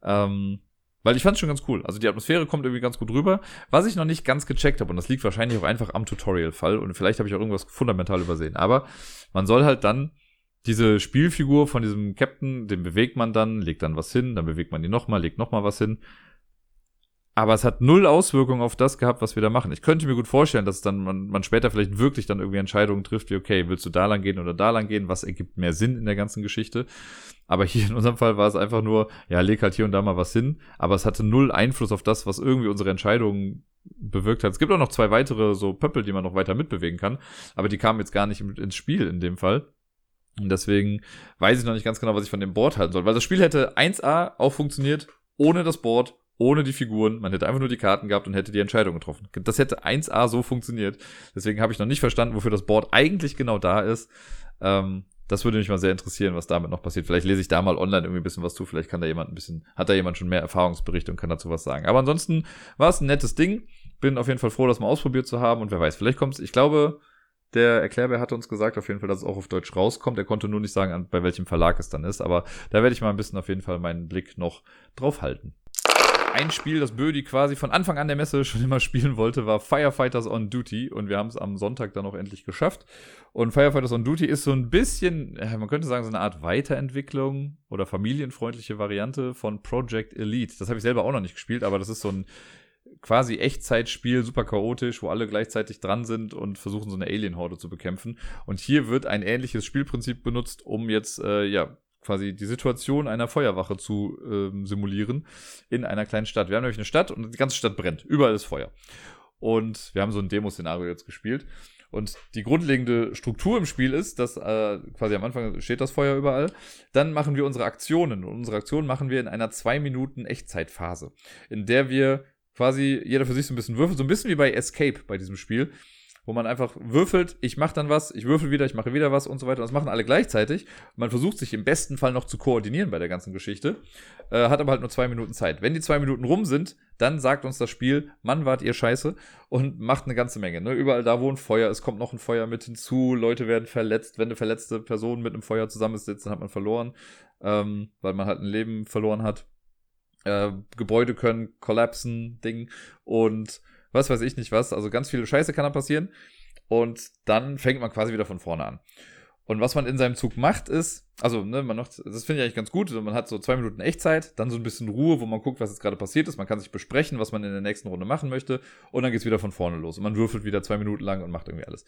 Ähm, weil ich fand es schon ganz cool. Also die Atmosphäre kommt irgendwie ganz gut rüber. Was ich noch nicht ganz gecheckt habe, und das liegt wahrscheinlich auch einfach am Tutorial-Fall, und vielleicht habe ich auch irgendwas fundamental übersehen. Aber man soll halt dann diese Spielfigur von diesem Captain, den bewegt man dann, legt dann was hin, dann bewegt man die nochmal, legt nochmal was hin aber es hat null Auswirkungen auf das gehabt, was wir da machen. Ich könnte mir gut vorstellen, dass dann man, man später vielleicht wirklich dann irgendwie Entscheidungen trifft, wie, okay, willst du da lang gehen oder da lang gehen? Was ergibt mehr Sinn in der ganzen Geschichte? Aber hier in unserem Fall war es einfach nur, ja, leg halt hier und da mal was hin. Aber es hatte null Einfluss auf das, was irgendwie unsere Entscheidungen bewirkt hat. Es gibt auch noch zwei weitere so Pöppel, die man noch weiter mitbewegen kann. Aber die kamen jetzt gar nicht ins Spiel in dem Fall. Und deswegen weiß ich noch nicht ganz genau, was ich von dem Board halten soll. Weil das Spiel hätte 1A auch funktioniert, ohne das Board ohne die Figuren. Man hätte einfach nur die Karten gehabt und hätte die Entscheidung getroffen. Das hätte 1A so funktioniert. Deswegen habe ich noch nicht verstanden, wofür das Board eigentlich genau da ist. Ähm, das würde mich mal sehr interessieren, was damit noch passiert. Vielleicht lese ich da mal online irgendwie ein bisschen was zu. Vielleicht kann da jemand ein bisschen, hat da jemand schon mehr Erfahrungsberichte und kann dazu was sagen. Aber ansonsten war es ein nettes Ding. Bin auf jeden Fall froh, das mal ausprobiert zu haben. Und wer weiß, vielleicht kommt es, ich glaube, der Erklärbär hat uns gesagt, auf jeden Fall, dass es auch auf Deutsch rauskommt. Er konnte nur nicht sagen, bei welchem Verlag es dann ist. Aber da werde ich mal ein bisschen auf jeden Fall meinen Blick noch drauf halten ein Spiel, das Bödi quasi von Anfang an der Messe schon immer spielen wollte, war Firefighters on Duty. Und wir haben es am Sonntag dann auch endlich geschafft. Und Firefighters on Duty ist so ein bisschen, man könnte sagen, so eine Art Weiterentwicklung oder familienfreundliche Variante von Project Elite. Das habe ich selber auch noch nicht gespielt, aber das ist so ein quasi Echtzeitspiel, super chaotisch, wo alle gleichzeitig dran sind und versuchen, so eine Alien-Horde zu bekämpfen. Und hier wird ein ähnliches Spielprinzip benutzt, um jetzt, äh, ja, quasi die Situation einer Feuerwache zu ähm, simulieren in einer kleinen Stadt. Wir haben nämlich eine Stadt und die ganze Stadt brennt. Überall ist Feuer. Und wir haben so ein Demo-Szenario jetzt gespielt. Und die grundlegende Struktur im Spiel ist, dass äh, quasi am Anfang steht das Feuer überall. Dann machen wir unsere Aktionen. Und unsere Aktionen machen wir in einer zwei Minuten Echtzeitphase, in der wir quasi jeder für sich so ein bisschen würfelt. So ein bisschen wie bei Escape bei diesem Spiel wo man einfach würfelt, ich mache dann was, ich würfel wieder, ich mache wieder was und so weiter. Das machen alle gleichzeitig. Man versucht sich im besten Fall noch zu koordinieren bei der ganzen Geschichte, äh, hat aber halt nur zwei Minuten Zeit. Wenn die zwei Minuten rum sind, dann sagt uns das Spiel, Mann, wart ihr scheiße und macht eine ganze Menge. Ne? Überall da, wo ein Feuer ist, kommt noch ein Feuer mit hinzu, Leute werden verletzt. Wenn eine verletzte Person mit einem Feuer zusammensitzt, dann hat man verloren, ähm, weil man halt ein Leben verloren hat. Äh, Gebäude können kollapsen, Ding und was weiß ich nicht was. Also ganz viele Scheiße kann da passieren. Und dann fängt man quasi wieder von vorne an. Und was man in seinem Zug macht, ist, also, ne, man macht, das finde ich eigentlich ganz gut. Man hat so zwei Minuten Echtzeit, dann so ein bisschen Ruhe, wo man guckt, was jetzt gerade passiert ist. Man kann sich besprechen, was man in der nächsten Runde machen möchte. Und dann geht's wieder von vorne los. Und man würfelt wieder zwei Minuten lang und macht irgendwie alles.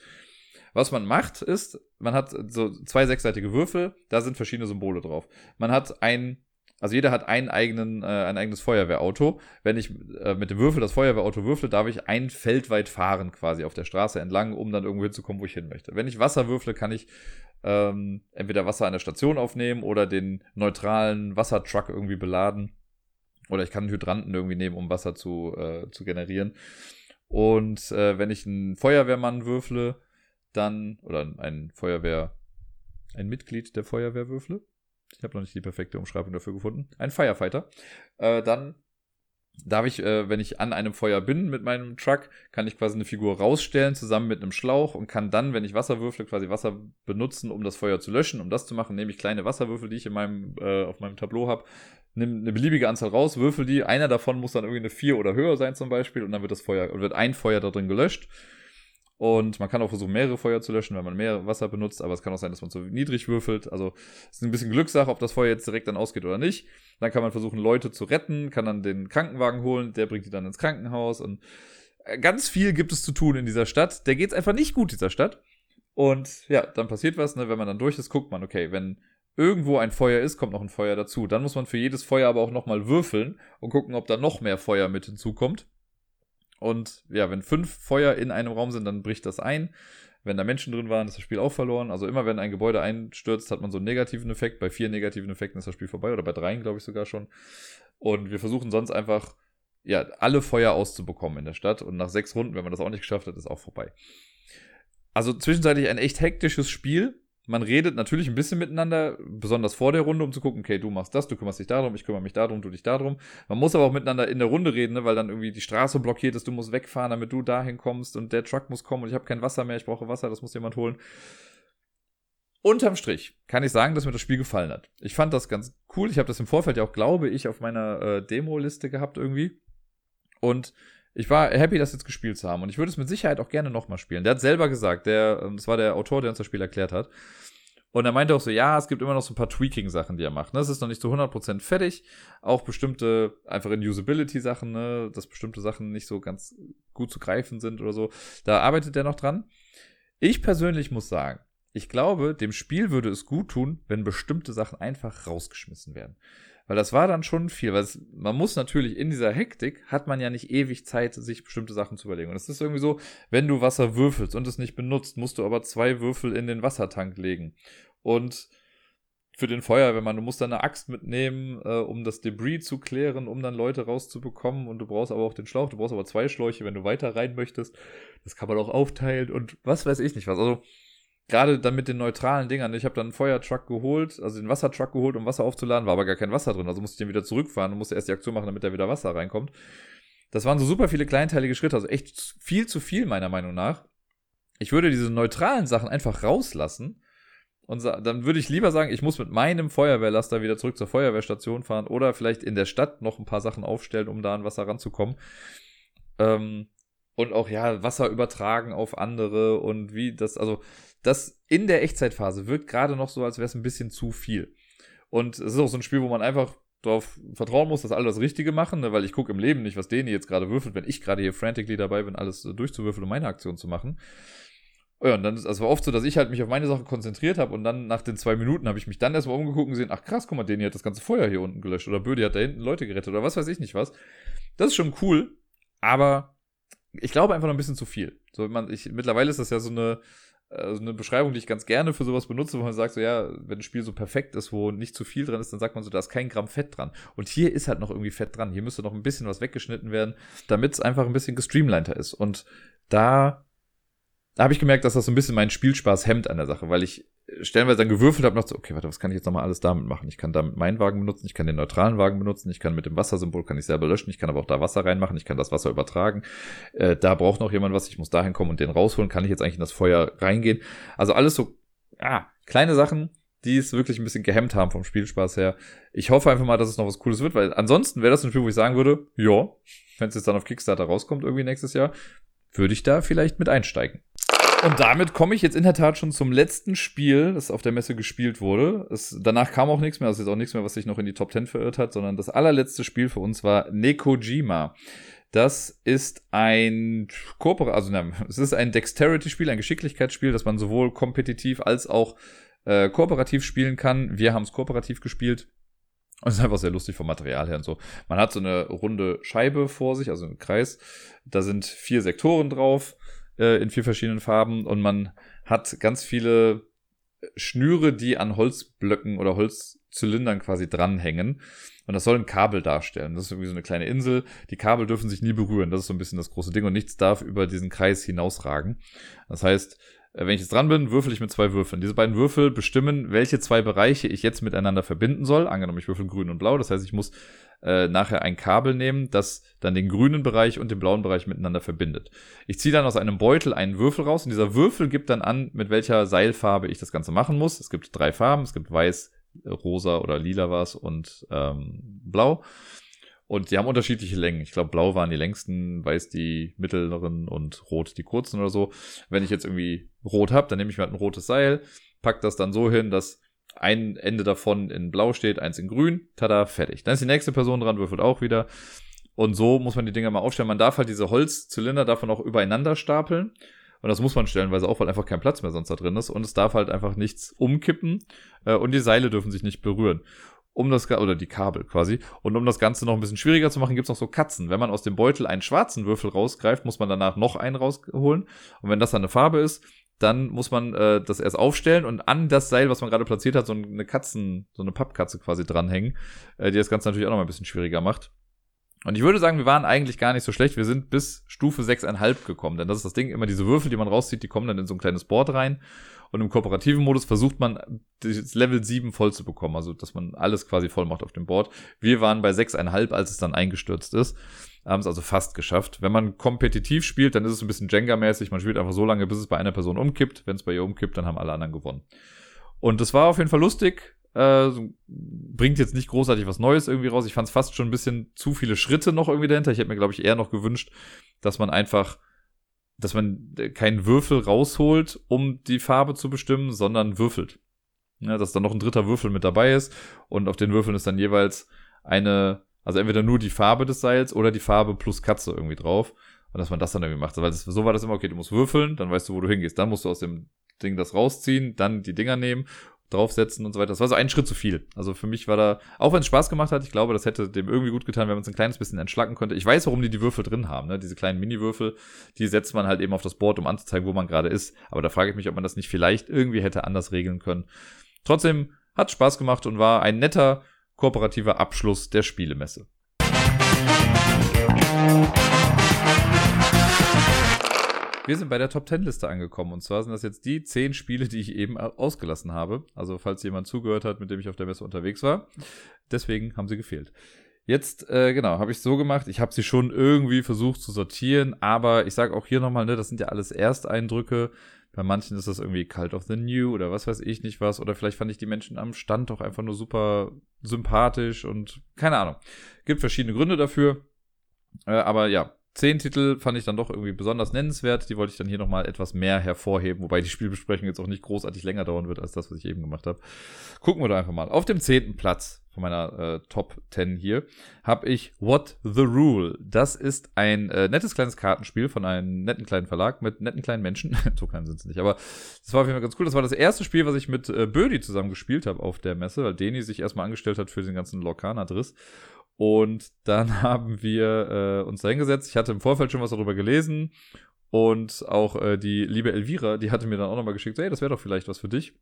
Was man macht, ist, man hat so zwei sechsseitige Würfel, da sind verschiedene Symbole drauf. Man hat ein also jeder hat einen eigenen, äh, ein eigenes Feuerwehrauto. Wenn ich äh, mit dem Würfel das Feuerwehrauto würfle, darf ich ein Feld weit fahren quasi auf der Straße entlang, um dann irgendwo hinzukommen, wo ich hin möchte. Wenn ich Wasser würfle, kann ich ähm, entweder Wasser an der Station aufnehmen oder den neutralen Wassertruck irgendwie beladen. Oder ich kann einen Hydranten irgendwie nehmen, um Wasser zu, äh, zu generieren. Und äh, wenn ich einen Feuerwehrmann würfle, dann, oder ein Feuerwehr, ein Mitglied der Feuerwehr würfle, ich habe noch nicht die perfekte Umschreibung dafür gefunden, ein Firefighter, äh, dann darf ich, äh, wenn ich an einem Feuer bin mit meinem Truck, kann ich quasi eine Figur rausstellen zusammen mit einem Schlauch und kann dann, wenn ich Wasser würfle, quasi Wasser benutzen, um das Feuer zu löschen. Um das zu machen, nehme ich kleine Wasserwürfel, die ich in meinem, äh, auf meinem Tableau habe, nehme eine beliebige Anzahl raus, würfel die. Einer davon muss dann irgendwie eine 4 oder höher sein zum Beispiel und dann wird das Feuer, wird ein Feuer da drin gelöscht. Und man kann auch versuchen, mehrere Feuer zu löschen, wenn man mehr Wasser benutzt, aber es kann auch sein, dass man zu niedrig würfelt. Also es ist ein bisschen Glückssache, ob das Feuer jetzt direkt dann ausgeht oder nicht. Dann kann man versuchen, Leute zu retten, kann dann den Krankenwagen holen, der bringt die dann ins Krankenhaus und äh, ganz viel gibt es zu tun in dieser Stadt. Der geht es einfach nicht gut, dieser Stadt. Und ja, dann passiert was, ne? wenn man dann durch ist, guckt man, okay, wenn irgendwo ein Feuer ist, kommt noch ein Feuer dazu. Dann muss man für jedes Feuer aber auch nochmal würfeln und gucken, ob da noch mehr Feuer mit hinzukommt. Und ja, wenn fünf Feuer in einem Raum sind, dann bricht das ein. Wenn da Menschen drin waren, ist das Spiel auch verloren. Also immer wenn ein Gebäude einstürzt, hat man so einen negativen Effekt. Bei vier negativen Effekten ist das Spiel vorbei oder bei dreien, glaube ich sogar schon. Und wir versuchen sonst einfach, ja, alle Feuer auszubekommen in der Stadt. Und nach sechs Runden, wenn man das auch nicht geschafft hat, ist auch vorbei. Also zwischenzeitlich ein echt hektisches Spiel man redet natürlich ein bisschen miteinander, besonders vor der Runde, um zu gucken, okay, du machst das, du kümmerst dich darum, ich kümmere mich darum, du dich darum. Man muss aber auch miteinander in der Runde reden, ne, weil dann irgendwie die Straße blockiert ist, du musst wegfahren, damit du dahin kommst und der Truck muss kommen und ich habe kein Wasser mehr, ich brauche Wasser, das muss jemand holen. Unterm Strich kann ich sagen, dass mir das Spiel gefallen hat. Ich fand das ganz cool. Ich habe das im Vorfeld ja auch, glaube ich, auf meiner äh, Demo-Liste gehabt irgendwie. Und ich war happy, das jetzt gespielt zu haben. Und ich würde es mit Sicherheit auch gerne nochmal spielen. Der hat selber gesagt, der, ähm, das war der Autor, der uns das Spiel erklärt hat. Und er meinte auch so, ja, es gibt immer noch so ein paar Tweaking-Sachen, die er macht. Ne? Es ist noch nicht zu 100% fertig. Auch bestimmte, einfach in Usability-Sachen, ne? dass bestimmte Sachen nicht so ganz gut zu greifen sind oder so. Da arbeitet er noch dran. Ich persönlich muss sagen, ich glaube, dem Spiel würde es gut tun, wenn bestimmte Sachen einfach rausgeschmissen werden. Weil das war dann schon viel, weil es, man muss natürlich in dieser Hektik hat man ja nicht ewig Zeit, sich bestimmte Sachen zu überlegen. Und es ist irgendwie so, wenn du Wasser würfelst und es nicht benutzt, musst du aber zwei Würfel in den Wassertank legen. Und für den Feuerwehrmann, du musst dann eine Axt mitnehmen, äh, um das Debris zu klären, um dann Leute rauszubekommen. Und du brauchst aber auch den Schlauch, du brauchst aber zwei Schläuche, wenn du weiter rein möchtest. Das kann man auch aufteilen und was weiß ich nicht was. Also gerade dann mit den neutralen Dingern. Ich habe dann einen Feuertruck geholt, also den Wassertruck geholt, um Wasser aufzuladen, war aber gar kein Wasser drin. Also musste ich den wieder zurückfahren und musste erst die Aktion machen, damit da wieder Wasser reinkommt. Das waren so super viele kleinteilige Schritte, also echt viel zu viel meiner Meinung nach. Ich würde diese neutralen Sachen einfach rauslassen. Und dann würde ich lieber sagen, ich muss mit meinem Feuerwehrlaster wieder zurück zur Feuerwehrstation fahren oder vielleicht in der Stadt noch ein paar Sachen aufstellen, um da an Wasser ranzukommen. Ähm, und auch, ja, Wasser übertragen auf andere und wie das, also das in der Echtzeitphase wirkt gerade noch so, als wäre es ein bisschen zu viel. Und es ist auch so ein Spiel, wo man einfach darauf vertrauen muss, dass alle das Richtige machen, ne? weil ich gucke im Leben nicht, was Deni jetzt gerade würfelt, wenn ich gerade hier frantically dabei bin, alles durchzuwürfeln, um meine Aktion zu machen. Ja, und dann ist es also war oft so, dass ich halt mich auf meine Sache konzentriert habe und dann nach den zwei Minuten habe ich mich dann erstmal umgeguckt und gesehen, ach krass, guck mal, Deni hat das ganze Feuer hier unten gelöscht oder Bödi hat da hinten Leute gerettet oder was weiß ich nicht was. Das ist schon cool, aber ich glaube einfach noch ein bisschen zu viel. So, man, ich, mittlerweile ist das ja so eine, also eine Beschreibung, die ich ganz gerne für sowas benutze, wo man sagt, so ja, wenn ein Spiel so perfekt ist, wo nicht zu viel dran ist, dann sagt man so, da ist kein Gramm Fett dran. Und hier ist halt noch irgendwie Fett dran. Hier müsste noch ein bisschen was weggeschnitten werden, damit es einfach ein bisschen gestreamliner ist. Und da, da habe ich gemerkt, dass das so ein bisschen meinen Spielspaß hemmt an der Sache, weil ich stellenweise dann gewürfelt habe, noch so, okay, warte, was kann ich jetzt nochmal alles damit machen? Ich kann damit meinen Wagen benutzen, ich kann den neutralen Wagen benutzen, ich kann mit dem Wassersymbol, kann ich selber löschen, ich kann aber auch da Wasser reinmachen, ich kann das Wasser übertragen. Äh, da braucht noch jemand was, ich muss dahin kommen und den rausholen, kann ich jetzt eigentlich in das Feuer reingehen. Also alles so, ah, kleine Sachen, die es wirklich ein bisschen gehemmt haben vom Spielspaß her. Ich hoffe einfach mal, dass es noch was Cooles wird, weil ansonsten wäre das ein Spiel, wo ich sagen würde, ja, wenn es jetzt dann auf Kickstarter rauskommt, irgendwie nächstes Jahr, würde ich da vielleicht mit einsteigen. Und damit komme ich jetzt in der Tat schon zum letzten Spiel, das auf der Messe gespielt wurde. Es, danach kam auch nichts mehr, also ist auch nichts mehr, was sich noch in die Top 10 verirrt hat, sondern das allerletzte Spiel für uns war Nekojima. Das ist ein Kooper also ne, es ist ein Dexterity-Spiel, ein Geschicklichkeitsspiel, das man sowohl kompetitiv als auch äh, kooperativ spielen kann. Wir haben es kooperativ gespielt. Und es ist einfach sehr lustig vom Material her und so. Man hat so eine runde Scheibe vor sich, also einen Kreis. Da sind vier Sektoren drauf äh, in vier verschiedenen Farben und man hat ganz viele Schnüre, die an Holzblöcken oder Holzzylindern quasi dranhängen. Und das soll ein Kabel darstellen. Das ist irgendwie so eine kleine Insel. Die Kabel dürfen sich nie berühren. Das ist so ein bisschen das große Ding. Und nichts darf über diesen Kreis hinausragen. Das heißt, wenn ich jetzt dran bin, würfel ich mit zwei Würfeln. Diese beiden Würfel bestimmen, welche zwei Bereiche ich jetzt miteinander verbinden soll. Angenommen, ich würfel grün und blau. Das heißt, ich muss äh, nachher ein Kabel nehmen, das dann den grünen Bereich und den blauen Bereich miteinander verbindet. Ich ziehe dann aus einem Beutel einen Würfel raus und dieser Würfel gibt dann an, mit welcher Seilfarbe ich das Ganze machen muss. Es gibt drei Farben, es gibt weiß, rosa oder lila was und ähm, blau. Und die haben unterschiedliche Längen. Ich glaube, blau waren die längsten, weiß die mittleren und rot die kurzen oder so. Wenn ich jetzt irgendwie rot habe, dann nehme ich mir halt ein rotes Seil, pack das dann so hin, dass ein Ende davon in blau steht, eins in grün, tada, fertig. Dann ist die nächste Person dran, würfelt auch wieder. Und so muss man die Dinger mal aufstellen. Man darf halt diese Holzzylinder davon auch übereinander stapeln. Und das muss man stellenweise auch, weil einfach kein Platz mehr sonst da drin ist. Und es darf halt einfach nichts umkippen. Äh, und die Seile dürfen sich nicht berühren. Um das, oder die Kabel quasi. Und um das Ganze noch ein bisschen schwieriger zu machen, gibt's noch so Katzen. Wenn man aus dem Beutel einen schwarzen Würfel rausgreift, muss man danach noch einen rausholen. Und wenn das dann eine Farbe ist, dann muss man äh, das erst aufstellen und an das Seil, was man gerade platziert hat, so eine Katzen, so eine Pappkatze quasi dranhängen, äh, die das Ganze natürlich auch noch mal ein bisschen schwieriger macht. Und ich würde sagen, wir waren eigentlich gar nicht so schlecht. Wir sind bis Stufe 6,5 gekommen. Denn das ist das Ding, immer diese Würfel, die man rauszieht, die kommen dann in so ein kleines Board rein. Und im kooperativen Modus versucht man, das Level 7 voll zu bekommen. Also, dass man alles quasi voll macht auf dem Board. Wir waren bei 6,5, als es dann eingestürzt ist haben es also fast geschafft. Wenn man kompetitiv spielt, dann ist es ein bisschen Jenga-mäßig. Man spielt einfach so lange, bis es bei einer Person umkippt. Wenn es bei ihr umkippt, dann haben alle anderen gewonnen. Und das war auf jeden Fall lustig. Äh, bringt jetzt nicht großartig was Neues irgendwie raus. Ich fand es fast schon ein bisschen zu viele Schritte noch irgendwie dahinter. Ich hätte mir, glaube ich, eher noch gewünscht, dass man einfach, dass man keinen Würfel rausholt, um die Farbe zu bestimmen, sondern würfelt. Ja, dass dann noch ein dritter Würfel mit dabei ist und auf den Würfeln ist dann jeweils eine also entweder nur die Farbe des Seils oder die Farbe plus Katze irgendwie drauf. Und dass man das dann irgendwie macht. Weil das, so war das immer, okay, du musst würfeln, dann weißt du, wo du hingehst. Dann musst du aus dem Ding das rausziehen, dann die Dinger nehmen, draufsetzen und so weiter. Das war so ein Schritt zu viel. Also für mich war da, auch wenn es Spaß gemacht hat, ich glaube, das hätte dem irgendwie gut getan, wenn man es ein kleines bisschen entschlacken könnte. Ich weiß, warum die die Würfel drin haben, ne? Diese kleinen Mini-Würfel, die setzt man halt eben auf das Board, um anzuzeigen, wo man gerade ist. Aber da frage ich mich, ob man das nicht vielleicht irgendwie hätte anders regeln können. Trotzdem hat Spaß gemacht und war ein netter, kooperativer Abschluss der Spielemesse. Wir sind bei der Top 10 Liste angekommen. Und zwar sind das jetzt die 10 Spiele, die ich eben ausgelassen habe. Also, falls jemand zugehört hat, mit dem ich auf der Messe unterwegs war. Deswegen haben sie gefehlt. Jetzt, äh, genau, habe ich so gemacht. Ich habe sie schon irgendwie versucht zu sortieren. Aber ich sage auch hier nochmal, ne, das sind ja alles Ersteindrücke. Bei manchen ist das irgendwie Cult of the New oder was weiß ich nicht was. Oder vielleicht fand ich die Menschen am Stand doch einfach nur super sympathisch und keine Ahnung. Gibt verschiedene Gründe dafür. Äh, aber ja, zehn Titel fand ich dann doch irgendwie besonders nennenswert. Die wollte ich dann hier nochmal etwas mehr hervorheben, wobei die Spielbesprechung jetzt auch nicht großartig länger dauern wird als das, was ich eben gemacht habe. Gucken wir da einfach mal. Auf dem zehnten Platz von meiner äh, Top 10 hier habe ich What the Rule. Das ist ein äh, nettes kleines Kartenspiel von einem netten kleinen Verlag mit netten kleinen Menschen. so klein sind sie nicht, aber das war auf jeden Fall ganz cool. Das war das erste Spiel, was ich mit äh, Bödi zusammen gespielt habe auf der Messe, weil Deni sich erstmal angestellt hat für den ganzen Lorcan-Adriss. Und dann haben wir äh, uns da hingesetzt. Ich hatte im Vorfeld schon was darüber gelesen. Und auch äh, die liebe Elvira, die hatte mir dann auch nochmal geschickt, hey, das wäre doch vielleicht was für dich.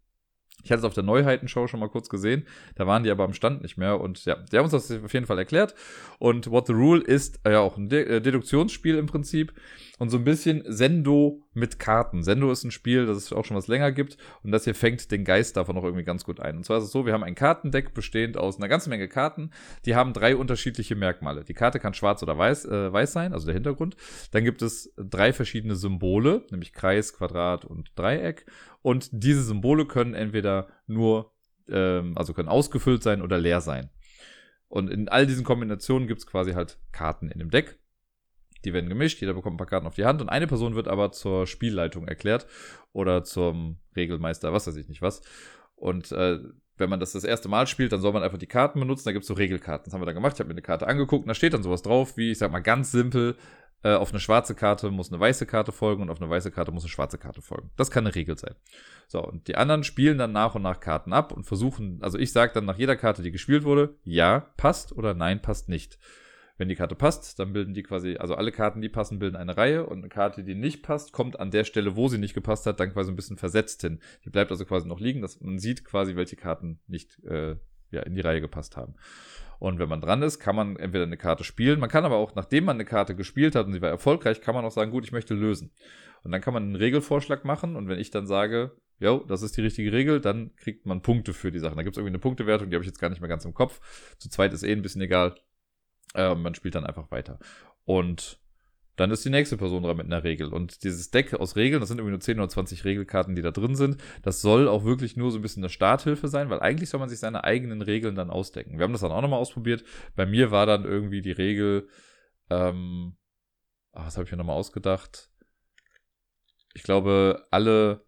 Ich hatte es auf der Neuheitenshow schon mal kurz gesehen. Da waren die aber am Stand nicht mehr. Und ja, die haben uns das auf jeden Fall erklärt. Und What the Rule ist äh, ja auch ein De äh, Deduktionsspiel im Prinzip. Und so ein bisschen Sendo mit Karten. Sendo ist ein Spiel, das es auch schon was länger gibt. Und das hier fängt den Geist davon auch irgendwie ganz gut ein. Und zwar ist es so, wir haben ein Kartendeck bestehend aus einer ganzen Menge Karten. Die haben drei unterschiedliche Merkmale. Die Karte kann schwarz oder weiß, äh, weiß sein, also der Hintergrund. Dann gibt es drei verschiedene Symbole, nämlich Kreis, Quadrat und Dreieck. Und diese Symbole können entweder nur ähm, also können ausgefüllt sein oder leer sein. Und in all diesen Kombinationen gibt es quasi halt Karten in dem Deck. Die werden gemischt, jeder bekommt ein paar Karten auf die Hand und eine Person wird aber zur Spielleitung erklärt oder zum Regelmeister, was weiß ich nicht was. Und äh, wenn man das das erste Mal spielt, dann soll man einfach die Karten benutzen. Da gibt es so Regelkarten. Das haben wir dann gemacht. Ich habe mir eine Karte angeguckt und da steht dann sowas drauf, wie, ich sag mal ganz simpel, äh, auf eine schwarze Karte muss eine weiße Karte folgen und auf eine weiße Karte muss eine schwarze Karte folgen. Das kann eine Regel sein. So, und die anderen spielen dann nach und nach Karten ab und versuchen, also ich sage dann nach jeder Karte, die gespielt wurde, ja, passt oder nein, passt nicht. Wenn die Karte passt, dann bilden die quasi, also alle Karten, die passen, bilden eine Reihe und eine Karte, die nicht passt, kommt an der Stelle, wo sie nicht gepasst hat, dann quasi ein bisschen versetzt hin. Die bleibt also quasi noch liegen, dass man sieht quasi, welche Karten nicht äh, ja, in die Reihe gepasst haben. Und wenn man dran ist, kann man entweder eine Karte spielen. Man kann aber auch, nachdem man eine Karte gespielt hat und sie war erfolgreich, kann man auch sagen, gut, ich möchte lösen. Und dann kann man einen Regelvorschlag machen. Und wenn ich dann sage, jo, das ist die richtige Regel, dann kriegt man Punkte für die Sachen. Da gibt es irgendwie eine Punktewertung, die habe ich jetzt gar nicht mehr ganz im Kopf. Zu zweit ist eh ein bisschen egal. Äh, man spielt dann einfach weiter. Und dann ist die nächste Person dran mit einer Regel. Und dieses Deck aus Regeln, das sind irgendwie nur 10 oder 20 Regelkarten, die da drin sind, das soll auch wirklich nur so ein bisschen eine Starthilfe sein, weil eigentlich soll man sich seine eigenen Regeln dann ausdecken. Wir haben das dann auch nochmal ausprobiert. Bei mir war dann irgendwie die Regel, ähm, ach, was habe ich mir nochmal ausgedacht? Ich glaube, alle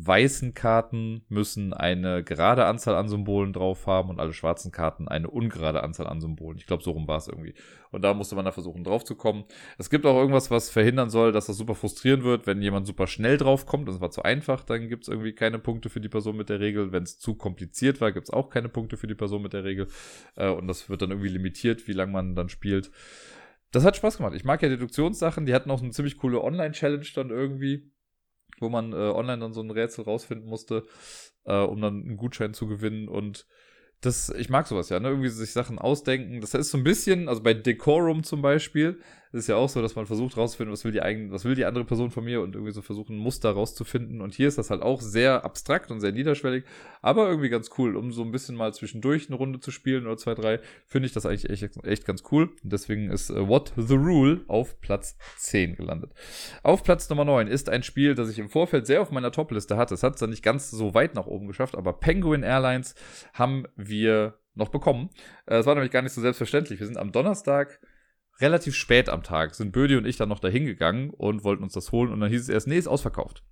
weißen Karten müssen eine gerade Anzahl an Symbolen drauf haben und alle schwarzen Karten eine ungerade Anzahl an Symbolen. Ich glaube, so rum war es irgendwie. Und da musste man da versuchen, drauf zu kommen. Es gibt auch irgendwas, was verhindern soll, dass das super frustrieren wird, wenn jemand super schnell drauf kommt. Das war zu einfach, dann gibt es irgendwie keine Punkte für die Person mit der Regel. Wenn es zu kompliziert war, gibt es auch keine Punkte für die Person mit der Regel. Äh, und das wird dann irgendwie limitiert, wie lange man dann spielt. Das hat Spaß gemacht. Ich mag ja Deduktionssachen. Die hatten auch eine ziemlich coole Online-Challenge dann irgendwie wo man äh, online dann so ein Rätsel rausfinden musste, äh, um dann einen Gutschein zu gewinnen. Und das, ich mag sowas ja, ne? Irgendwie sich Sachen ausdenken. Das ist so ein bisschen, also bei Decorum zum Beispiel, es ist ja auch so, dass man versucht rauszufinden, was will die eigene, was will die andere Person von mir und irgendwie so versuchen, Muster rauszufinden. Und hier ist das halt auch sehr abstrakt und sehr niederschwellig, aber irgendwie ganz cool, um so ein bisschen mal zwischendurch eine Runde zu spielen oder zwei, drei, finde ich das eigentlich echt, echt ganz cool. Und deswegen ist uh, What the Rule auf Platz 10 gelandet. Auf Platz Nummer 9 ist ein Spiel, das ich im Vorfeld sehr auf meiner Topliste hatte. Es hat es dann nicht ganz so weit nach oben geschafft, aber Penguin Airlines haben wir noch bekommen. Äh, es war nämlich gar nicht so selbstverständlich. Wir sind am Donnerstag relativ spät am Tag sind Bödi und ich dann noch dahin gegangen und wollten uns das holen und dann hieß es erst, nee, ist ausverkauft.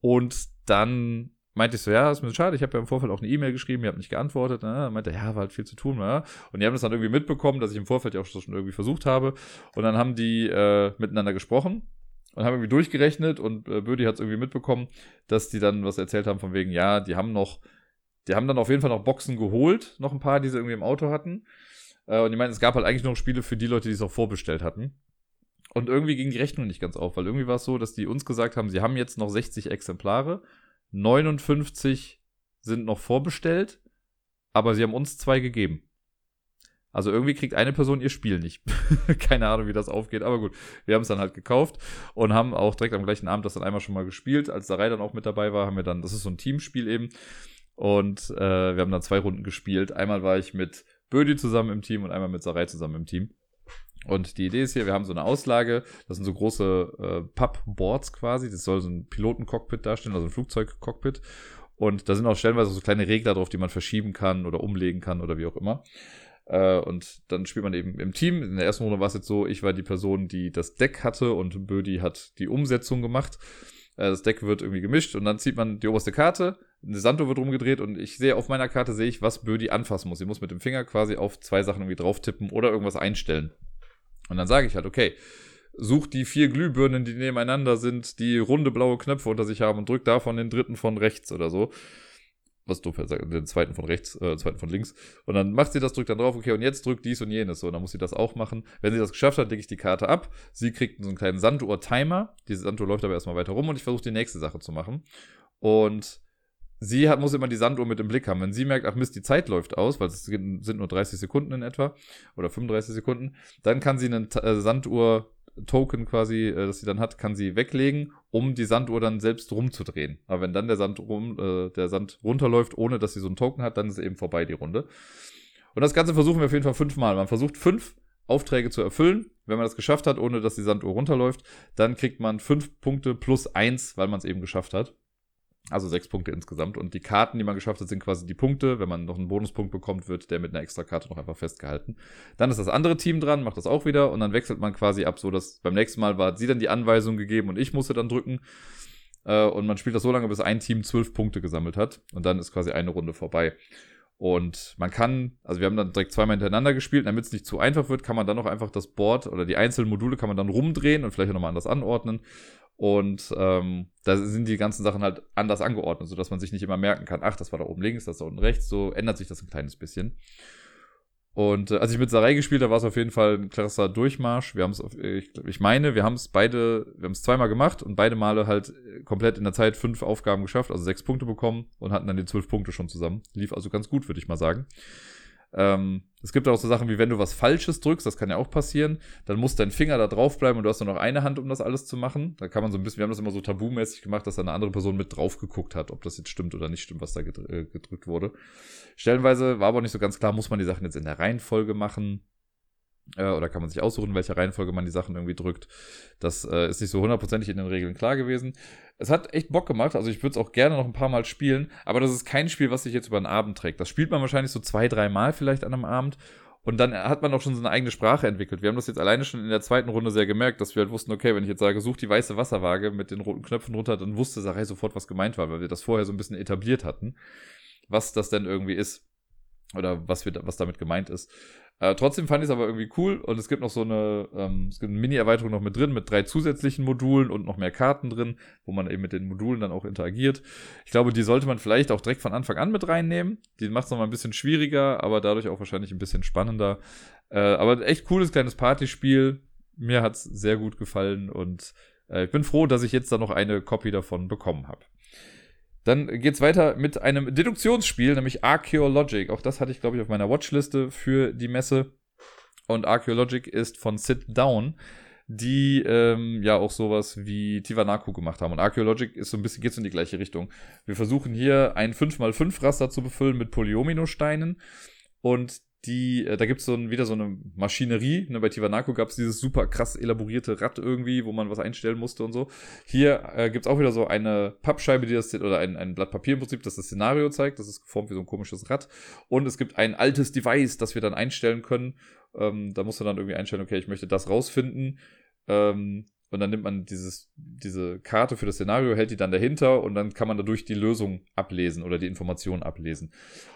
Und dann meinte ich so, ja, ist mir schade, ich habe ja im Vorfeld auch eine E-Mail geschrieben, ihr habt nicht geantwortet. Ne? Meinte, ja, war halt viel zu tun. Ne? Und die haben das dann irgendwie mitbekommen, dass ich im Vorfeld ja auch schon irgendwie versucht habe. Und dann haben die äh, miteinander gesprochen und haben irgendwie durchgerechnet und äh, Bödi hat es irgendwie mitbekommen, dass die dann was erzählt haben von wegen, ja, die haben noch, die haben dann auf jeden Fall noch Boxen geholt, noch ein paar, die sie irgendwie im Auto hatten. Äh, und die meinten, es gab halt eigentlich nur Spiele für die Leute, die es auch vorbestellt hatten. Und irgendwie ging die Rechnung nicht ganz auf, weil irgendwie war es so, dass die uns gesagt haben, sie haben jetzt noch 60 Exemplare, 59 sind noch vorbestellt, aber sie haben uns zwei gegeben. Also irgendwie kriegt eine Person ihr Spiel nicht. Keine Ahnung, wie das aufgeht, aber gut. Wir haben es dann halt gekauft und haben auch direkt am gleichen Abend das dann einmal schon mal gespielt. Als Sarai dann auch mit dabei war, haben wir dann, das ist so ein Teamspiel eben. Und äh, wir haben dann zwei Runden gespielt. Einmal war ich mit Bödi zusammen im Team und einmal mit Sarai zusammen im Team. Und die Idee ist hier, wir haben so eine Auslage, das sind so große äh, Pappboards quasi, das soll so ein Pilotencockpit darstellen, also ein Flugzeugcockpit. Und da sind auch stellenweise so kleine Regler drauf, die man verschieben kann oder umlegen kann oder wie auch immer. Äh, und dann spielt man eben im Team. In der ersten Runde war es jetzt so, ich war die Person, die das Deck hatte und Bödi hat die Umsetzung gemacht. Äh, das Deck wird irgendwie gemischt und dann zieht man die oberste Karte, eine Santo wird rumgedreht und ich sehe auf meiner Karte sehe ich, was Bödi anfassen muss. Sie muss mit dem Finger quasi auf zwei Sachen irgendwie drauf tippen oder irgendwas einstellen. Und dann sage ich halt, okay, such die vier Glühbirnen, die nebeneinander sind, die runde blaue Knöpfe unter sich haben und drück davon den dritten von rechts oder so was doof sagt, den zweiten von rechts, äh, zweiten von links. Und dann macht sie das, drückt dann drauf, okay, und jetzt drückt dies und jenes. So, und dann muss sie das auch machen. Wenn sie das geschafft hat, lege ich die Karte ab. Sie kriegt so einen kleinen Sanduhr-Timer. Diese Sanduhr läuft aber erstmal weiter rum und ich versuche die nächste Sache zu machen. Und sie hat, muss immer die Sanduhr mit im Blick haben. Wenn sie merkt, ach Mist, die Zeit läuft aus, weil es sind nur 30 Sekunden in etwa oder 35 Sekunden, dann kann sie einen äh, Sanduhr Token quasi, äh, das sie dann hat, kann sie weglegen, um die Sanduhr dann selbst rumzudrehen. Aber wenn dann der Sand rum, äh, der Sand runterläuft, ohne dass sie so einen Token hat, dann ist eben vorbei die Runde. Und das Ganze versuchen wir auf jeden Fall fünfmal. Man versucht fünf Aufträge zu erfüllen. Wenn man das geschafft hat, ohne dass die Sanduhr runterläuft, dann kriegt man fünf Punkte plus eins, weil man es eben geschafft hat. Also sechs Punkte insgesamt. Und die Karten, die man geschafft hat, sind quasi die Punkte. Wenn man noch einen Bonuspunkt bekommt, wird der mit einer extra Karte noch einfach festgehalten. Dann ist das andere Team dran, macht das auch wieder und dann wechselt man quasi ab, so dass beim nächsten Mal war sie dann die Anweisung gegeben und ich musste dann drücken. Äh, und man spielt das so lange, bis ein Team zwölf Punkte gesammelt hat. Und dann ist quasi eine Runde vorbei. Und man kann, also wir haben dann direkt zweimal hintereinander gespielt, damit es nicht zu einfach wird, kann man dann auch einfach das Board oder die einzelnen Module kann man dann rumdrehen und vielleicht auch nochmal anders anordnen. Und ähm, da sind die ganzen Sachen halt anders angeordnet, sodass man sich nicht immer merken kann, ach, das war da oben links, das da unten rechts. So ändert sich das ein kleines bisschen. Und äh, als ich mit Sarai gespielt habe, war es auf jeden Fall ein krasser Durchmarsch. Wir haben es, ich, ich meine, wir haben es beide, wir haben es zweimal gemacht und beide Male halt komplett in der Zeit fünf Aufgaben geschafft, also sechs Punkte bekommen und hatten dann die zwölf Punkte schon zusammen. Lief also ganz gut, würde ich mal sagen. Ähm, es gibt auch so Sachen wie, wenn du was Falsches drückst, das kann ja auch passieren, dann muss dein Finger da drauf bleiben und du hast nur noch eine Hand, um das alles zu machen. Da kann man so ein bisschen, wir haben das immer so tabumäßig gemacht, dass da eine andere Person mit drauf geguckt hat, ob das jetzt stimmt oder nicht stimmt, was da äh, gedrückt wurde. Stellenweise war aber nicht so ganz klar, muss man die Sachen jetzt in der Reihenfolge machen äh, oder kann man sich aussuchen, in welcher Reihenfolge man die Sachen irgendwie drückt. Das äh, ist nicht so hundertprozentig in den Regeln klar gewesen. Es hat echt Bock gemacht, also ich würde es auch gerne noch ein paar Mal spielen, aber das ist kein Spiel, was sich jetzt über den Abend trägt. Das spielt man wahrscheinlich so zwei, drei Mal vielleicht an einem Abend. Und dann hat man auch schon so eine eigene Sprache entwickelt. Wir haben das jetzt alleine schon in der zweiten Runde sehr gemerkt, dass wir halt wussten, okay, wenn ich jetzt sage, such die weiße Wasserwaage mit den roten Knöpfen runter, dann wusste Sarai sofort, was gemeint war, weil wir das vorher so ein bisschen etabliert hatten, was das denn irgendwie ist. Oder was, wir, was damit gemeint ist. Äh, trotzdem fand ich es aber irgendwie cool und es gibt noch so eine, ähm, es gibt eine Mini-Erweiterung noch mit drin, mit drei zusätzlichen Modulen und noch mehr Karten drin, wo man eben mit den Modulen dann auch interagiert. Ich glaube, die sollte man vielleicht auch direkt von Anfang an mit reinnehmen. Die macht es nochmal ein bisschen schwieriger, aber dadurch auch wahrscheinlich ein bisschen spannender. Äh, aber echt cooles kleines Partyspiel. Mir hat's sehr gut gefallen und äh, ich bin froh, dass ich jetzt da noch eine Copy davon bekommen habe. Dann geht's weiter mit einem Deduktionsspiel, nämlich Archaeologic. Auch das hatte ich, glaube ich, auf meiner Watchliste für die Messe. Und Archaeologic ist von Sit Down, die ähm, ja auch sowas wie Tivanaku gemacht haben. Und Archaeologic ist so ein bisschen, geht so in die gleiche Richtung. Wir versuchen hier ein 5x5 Raster zu befüllen mit Polyomino-Steinen. Und die, äh, da gibt's so ein, wieder so eine Maschinerie. Ne, bei Tiwanaku gab's dieses super krass elaborierte Rad irgendwie, wo man was einstellen musste und so. Hier äh, gibt's auch wieder so eine Pappscheibe, die das, oder ein, ein Blatt Papier im Prinzip, das das Szenario zeigt. Das ist geformt wie so ein komisches Rad. Und es gibt ein altes Device, das wir dann einstellen können. Ähm, da musst du dann irgendwie einstellen, okay, ich möchte das rausfinden. Ähm, und dann nimmt man dieses, diese Karte für das Szenario, hält die dann dahinter und dann kann man dadurch die Lösung ablesen oder die Information ablesen.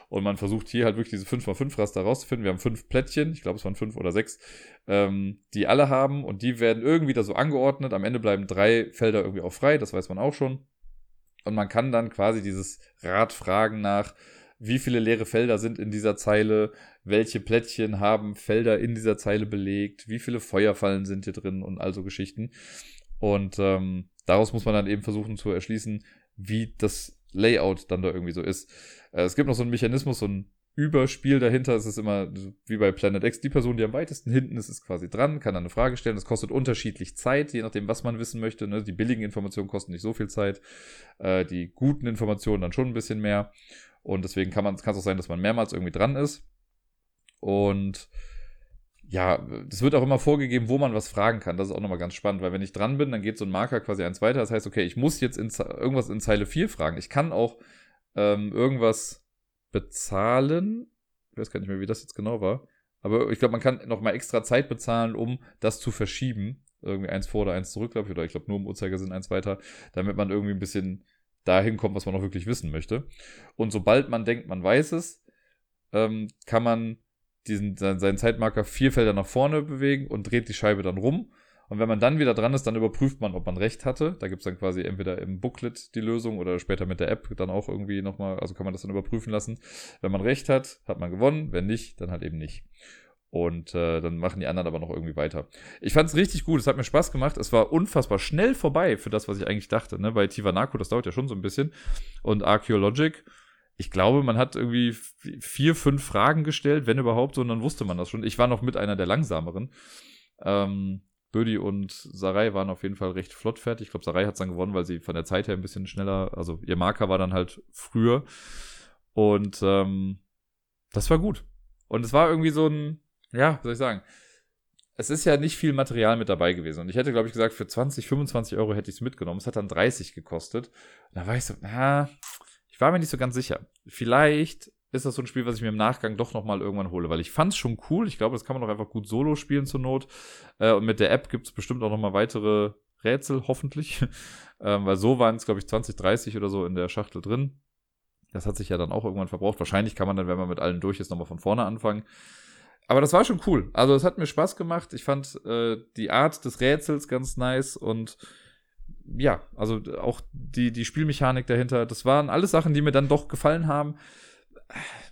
Und man versucht hier halt wirklich diese 5x5-Raster rauszufinden. Wir haben fünf Plättchen, ich glaube es waren fünf oder sechs, ähm, die alle haben und die werden irgendwie da so angeordnet. Am Ende bleiben drei Felder irgendwie auch frei, das weiß man auch schon. Und man kann dann quasi dieses Rad fragen nach, wie viele leere Felder sind in dieser Zeile, welche Plättchen haben Felder in dieser Zeile belegt, wie viele Feuerfallen sind hier drin und also Geschichten. Und ähm, daraus muss man dann eben versuchen zu erschließen, wie das Layout dann da irgendwie so ist. Äh, es gibt noch so einen Mechanismus, so ein Überspiel dahinter. Es ist immer wie bei Planet X, die Person, die am weitesten hinten ist, ist quasi dran, kann dann eine Frage stellen. Das kostet unterschiedlich Zeit, je nachdem, was man wissen möchte. Ne? Die billigen Informationen kosten nicht so viel Zeit. Äh, die guten Informationen dann schon ein bisschen mehr. Und deswegen kann es auch sein, dass man mehrmals irgendwie dran ist. Und ja, es wird auch immer vorgegeben, wo man was fragen kann. Das ist auch nochmal ganz spannend, weil wenn ich dran bin, dann geht so ein Marker quasi eins weiter. Das heißt, okay, ich muss jetzt in, irgendwas in Zeile 4 fragen. Ich kann auch ähm, irgendwas bezahlen. Ich weiß gar nicht mehr, wie das jetzt genau war. Aber ich glaube, man kann nochmal extra Zeit bezahlen, um das zu verschieben. Irgendwie eins vor oder eins zurück, glaube ich. Oder ich glaube, nur im Uhrzeigersinn eins weiter. Damit man irgendwie ein bisschen dahin kommt, was man auch wirklich wissen möchte. Und sobald man denkt, man weiß es, ähm, kann man diesen, seinen Zeitmarker vier Felder nach vorne bewegen und dreht die Scheibe dann rum. Und wenn man dann wieder dran ist, dann überprüft man, ob man recht hatte. Da gibt es dann quasi entweder im Booklet die Lösung oder später mit der App dann auch irgendwie nochmal, also kann man das dann überprüfen lassen. Wenn man recht hat, hat man gewonnen. Wenn nicht, dann halt eben nicht. Und äh, dann machen die anderen aber noch irgendwie weiter. Ich fand es richtig gut, es hat mir Spaß gemacht. Es war unfassbar schnell vorbei für das, was ich eigentlich dachte. Ne? Bei Tiwanaku, das dauert ja schon so ein bisschen. Und Archaeologic, ich glaube, man hat irgendwie vier, fünf Fragen gestellt, wenn überhaupt, und dann wusste man das schon. Ich war noch mit einer der langsameren. Ähm, Bödi und Sarai waren auf jeden Fall recht flott fertig. Ich glaube, Sarai hat es dann gewonnen, weil sie von der Zeit her ein bisschen schneller, also ihr Marker war dann halt früher. Und ähm, das war gut. Und es war irgendwie so ein, ja, wie soll ich sagen? es ist ja nicht viel Material mit dabei gewesen. Und ich hätte, glaube ich, gesagt, für 20, 25 Euro hätte ich es mitgenommen. Es hat dann 30 gekostet. da war ich so, na, ich war mir nicht so ganz sicher. Vielleicht ist das so ein Spiel, was ich mir im Nachgang doch nochmal irgendwann hole, weil ich fand es schon cool. Ich glaube, das kann man doch einfach gut solo spielen zur Not. Äh, und mit der App gibt es bestimmt auch nochmal weitere Rätsel, hoffentlich. ähm, weil so waren es, glaube ich, 20, 30 oder so in der Schachtel drin. Das hat sich ja dann auch irgendwann verbraucht. Wahrscheinlich kann man dann, wenn man mit allen durch ist, nochmal von vorne anfangen. Aber das war schon cool. Also es hat mir Spaß gemacht. Ich fand äh, die Art des Rätsels ganz nice und ja, also auch die, die Spielmechanik dahinter. Das waren alles Sachen, die mir dann doch gefallen haben.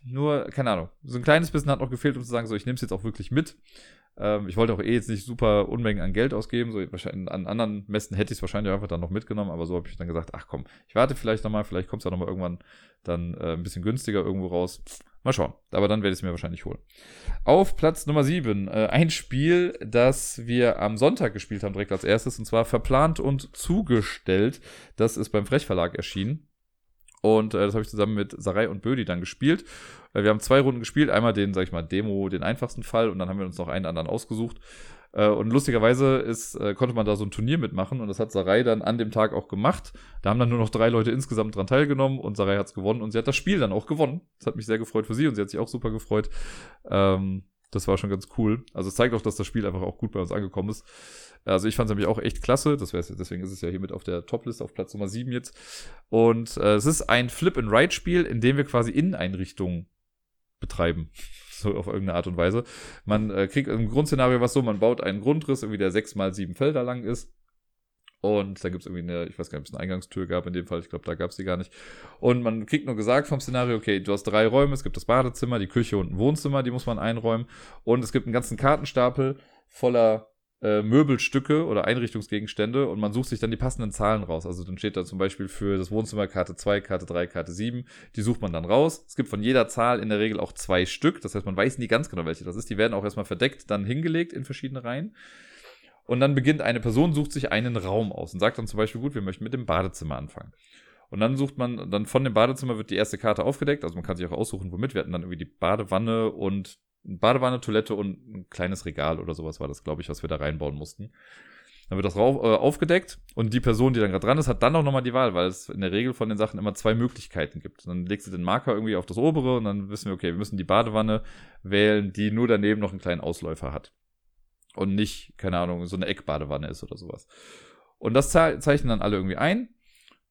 Nur, keine Ahnung, so ein kleines bisschen hat noch gefehlt, um zu sagen, so, ich nehme es jetzt auch wirklich mit. Ähm, ich wollte auch eh jetzt nicht super Unmengen an Geld ausgeben. So, wahrscheinlich, an anderen Messen hätte ich es wahrscheinlich einfach dann noch mitgenommen, aber so habe ich dann gesagt, ach komm, ich warte vielleicht nochmal, vielleicht kommt es ja nochmal irgendwann dann äh, ein bisschen günstiger irgendwo raus. Mal schauen. Aber dann werde ich es mir wahrscheinlich holen. Auf Platz Nummer 7, äh, ein Spiel, das wir am Sonntag gespielt haben, direkt als erstes, und zwar verplant und zugestellt. Das ist beim Frechverlag erschienen. Und äh, das habe ich zusammen mit Sarai und Bödi dann gespielt. Äh, wir haben zwei Runden gespielt. Einmal den, sag ich mal, Demo, den einfachsten Fall. Und dann haben wir uns noch einen anderen ausgesucht. Äh, und lustigerweise ist, äh, konnte man da so ein Turnier mitmachen. Und das hat Sarai dann an dem Tag auch gemacht. Da haben dann nur noch drei Leute insgesamt dran teilgenommen. Und Sarai hat es gewonnen. Und sie hat das Spiel dann auch gewonnen. Das hat mich sehr gefreut für sie. Und sie hat sich auch super gefreut. Ähm, das war schon ganz cool. Also es zeigt auch, dass das Spiel einfach auch gut bei uns angekommen ist. Also ich fand es nämlich auch echt klasse. Das deswegen ist es ja hier mit auf der Topliste auf Platz Nummer 7 jetzt. Und äh, es ist ein Flip-and-Ride-Spiel, in dem wir quasi Inneneinrichtungen betreiben. So auf irgendeine Art und Weise. Man äh, kriegt im Grundszenario was so, man baut einen Grundriss, irgendwie der sechs mal sieben Felder lang ist. Und da gibt es irgendwie eine, ich weiß gar nicht, ob es eine Eingangstür gab in dem Fall, ich glaube, da gab es die gar nicht. Und man kriegt nur gesagt vom Szenario, okay, du hast drei Räume, es gibt das Badezimmer, die Küche und ein Wohnzimmer, die muss man einräumen. Und es gibt einen ganzen Kartenstapel voller äh, Möbelstücke oder Einrichtungsgegenstände und man sucht sich dann die passenden Zahlen raus. Also dann steht da zum Beispiel für das Wohnzimmer Karte 2, Karte 3, Karte 7. Die sucht man dann raus. Es gibt von jeder Zahl in der Regel auch zwei Stück. Das heißt, man weiß nie ganz genau, welche das ist. Die werden auch erstmal verdeckt, dann hingelegt in verschiedene Reihen. Und dann beginnt eine Person, sucht sich einen Raum aus und sagt dann zum Beispiel, gut, wir möchten mit dem Badezimmer anfangen. Und dann sucht man, dann von dem Badezimmer wird die erste Karte aufgedeckt. Also man kann sich auch aussuchen, womit. Wir hatten dann irgendwie die Badewanne und Badewanne, Toilette und ein kleines Regal oder sowas war das, glaube ich, was wir da reinbauen mussten. Dann wird das rauf, äh, aufgedeckt und die Person, die dann gerade dran ist, hat dann auch nochmal die Wahl, weil es in der Regel von den Sachen immer zwei Möglichkeiten gibt. Dann legst du den Marker irgendwie auf das obere und dann wissen wir, okay, wir müssen die Badewanne wählen, die nur daneben noch einen kleinen Ausläufer hat und nicht, keine Ahnung, so eine Eckbadewanne ist oder sowas. Und das zeichnen dann alle irgendwie ein.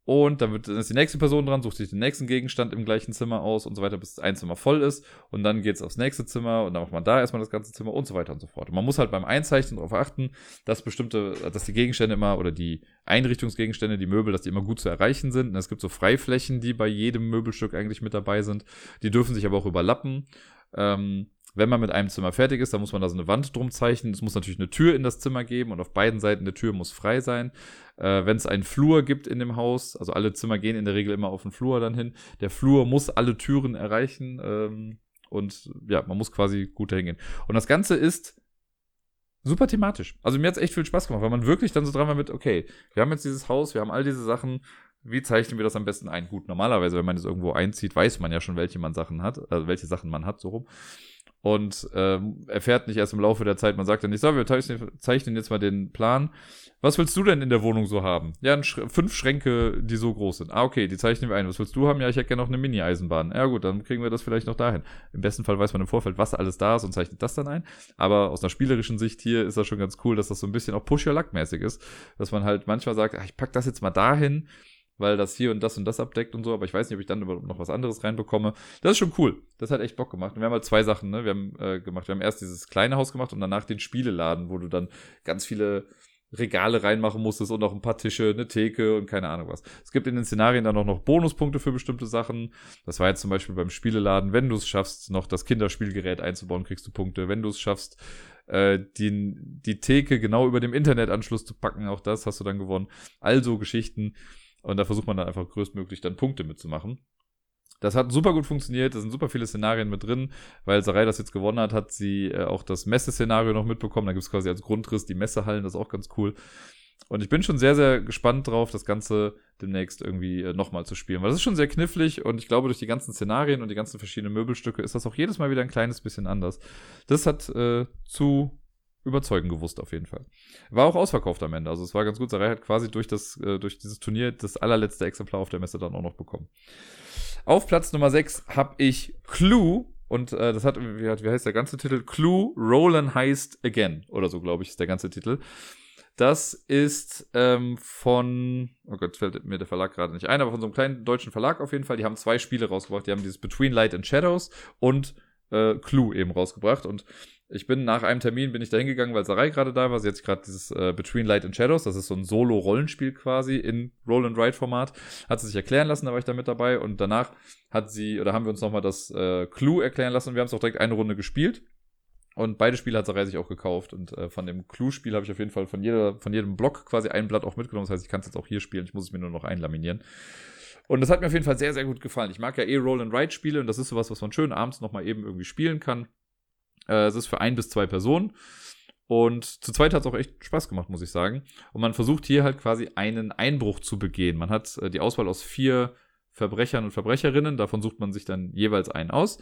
Und dann, wird, dann ist die nächste Person dran, sucht sich den nächsten Gegenstand im gleichen Zimmer aus und so weiter, bis ein Zimmer voll ist. Und dann geht es aufs nächste Zimmer und dann macht man da erstmal das ganze Zimmer und so weiter und so fort. Und man muss halt beim Einzeichnen darauf achten, dass bestimmte, dass die Gegenstände immer oder die Einrichtungsgegenstände, die Möbel, dass die immer gut zu erreichen sind. Und es gibt so Freiflächen, die bei jedem Möbelstück eigentlich mit dabei sind. Die dürfen sich aber auch überlappen. Ähm, wenn man mit einem Zimmer fertig ist, dann muss man da so eine Wand drum zeichnen. Es muss natürlich eine Tür in das Zimmer geben und auf beiden Seiten der Tür muss frei sein. Äh, wenn es einen Flur gibt in dem Haus, also alle Zimmer gehen in der Regel immer auf den Flur dann hin. Der Flur muss alle Türen erreichen ähm, und ja, man muss quasi gut dahin gehen. Und das Ganze ist super thematisch. Also mir hat es echt viel Spaß gemacht, weil man wirklich dann so dran war mit, okay, wir haben jetzt dieses Haus, wir haben all diese Sachen, wie zeichnen wir das am besten ein? Gut, normalerweise, wenn man das irgendwo einzieht, weiß man ja schon, welche man Sachen hat, also welche Sachen man hat, so rum und ähm, erfährt nicht erst im Laufe der Zeit. Man sagt dann nicht, so, wir zeichnen jetzt mal den Plan. Was willst du denn in der Wohnung so haben? Ja, Sch fünf Schränke, die so groß sind. Ah, okay, die zeichnen wir ein. Was willst du haben? Ja, ich hätte gerne noch eine Mini-Eisenbahn. Ja, gut, dann kriegen wir das vielleicht noch dahin. Im besten Fall weiß man im Vorfeld, was alles da ist und zeichnet das dann ein. Aber aus einer spielerischen Sicht hier ist das schon ganz cool, dass das so ein bisschen auch Push-Your-Luck-mäßig ist. Dass man halt manchmal sagt, ach, ich pack das jetzt mal dahin weil das hier und das und das abdeckt und so, aber ich weiß nicht, ob ich dann noch was anderes reinbekomme. Das ist schon cool. Das hat echt Bock gemacht. Und wir haben halt zwei Sachen, ne? Wir haben äh, gemacht. Wir haben erst dieses kleine Haus gemacht und danach den Spieleladen, wo du dann ganz viele Regale reinmachen musstest und noch ein paar Tische, eine Theke und keine Ahnung was. Es gibt in den Szenarien dann auch noch Bonuspunkte für bestimmte Sachen. Das war jetzt zum Beispiel beim Spieleladen, wenn du es schaffst, noch das Kinderspielgerät einzubauen, kriegst du Punkte. Wenn du es schaffst, äh, die, die Theke genau über dem Internetanschluss zu packen, auch das hast du dann gewonnen. Also Geschichten. Und da versucht man dann einfach größtmöglich dann Punkte mitzumachen. Das hat super gut funktioniert, da sind super viele Szenarien mit drin. Weil Sarai das jetzt gewonnen hat, hat sie äh, auch das Messe-Szenario noch mitbekommen. Da gibt es quasi als Grundriss die Messehallen, das ist auch ganz cool. Und ich bin schon sehr, sehr gespannt drauf, das Ganze demnächst irgendwie äh, nochmal zu spielen. Weil das ist schon sehr knifflig und ich glaube, durch die ganzen Szenarien und die ganzen verschiedenen Möbelstücke ist das auch jedes Mal wieder ein kleines bisschen anders. Das hat äh, zu überzeugen gewusst, auf jeden Fall. War auch ausverkauft am Ende. Also es war ganz gut. Sarai hat quasi durch, das, äh, durch dieses Turnier das allerletzte Exemplar auf der Messe dann auch noch bekommen. Auf Platz Nummer 6 habe ich Clue. Und äh, das hat, wie, wie heißt der ganze Titel? Clue, Roland Heist Again. Oder so, glaube ich, ist der ganze Titel. Das ist ähm, von, oh Gott, fällt mir der Verlag gerade nicht ein, aber von so einem kleinen deutschen Verlag auf jeden Fall. Die haben zwei Spiele rausgebracht. Die haben dieses Between Light and Shadows und äh, Clue eben rausgebracht. Und ich bin nach einem Termin bin ich da hingegangen, weil Sarai gerade da war. Sie hat gerade dieses äh, Between Light and Shadows, das ist so ein Solo-Rollenspiel quasi in Roll-and-Ride-Format, hat sie sich erklären lassen, da war ich da mit dabei. Und danach hat sie, oder haben wir uns nochmal das äh, Clue erklären lassen und wir haben es auch direkt eine Runde gespielt. Und beide Spiele hat Sarai sich auch gekauft. Und äh, von dem Clue-Spiel habe ich auf jeden Fall von, jeder, von jedem Block quasi ein Blatt auch mitgenommen. Das heißt, ich kann es jetzt auch hier spielen. Ich muss es mir nur noch einlaminieren. Und das hat mir auf jeden Fall sehr, sehr gut gefallen. Ich mag ja eh Roll-and-Ride-Spiele und das ist sowas, was man schön abends nochmal eben irgendwie spielen kann. Äh, es ist für ein bis zwei Personen. Und zu zweit hat es auch echt Spaß gemacht, muss ich sagen. Und man versucht hier halt quasi einen Einbruch zu begehen. Man hat äh, die Auswahl aus vier Verbrechern und Verbrecherinnen. Davon sucht man sich dann jeweils einen aus.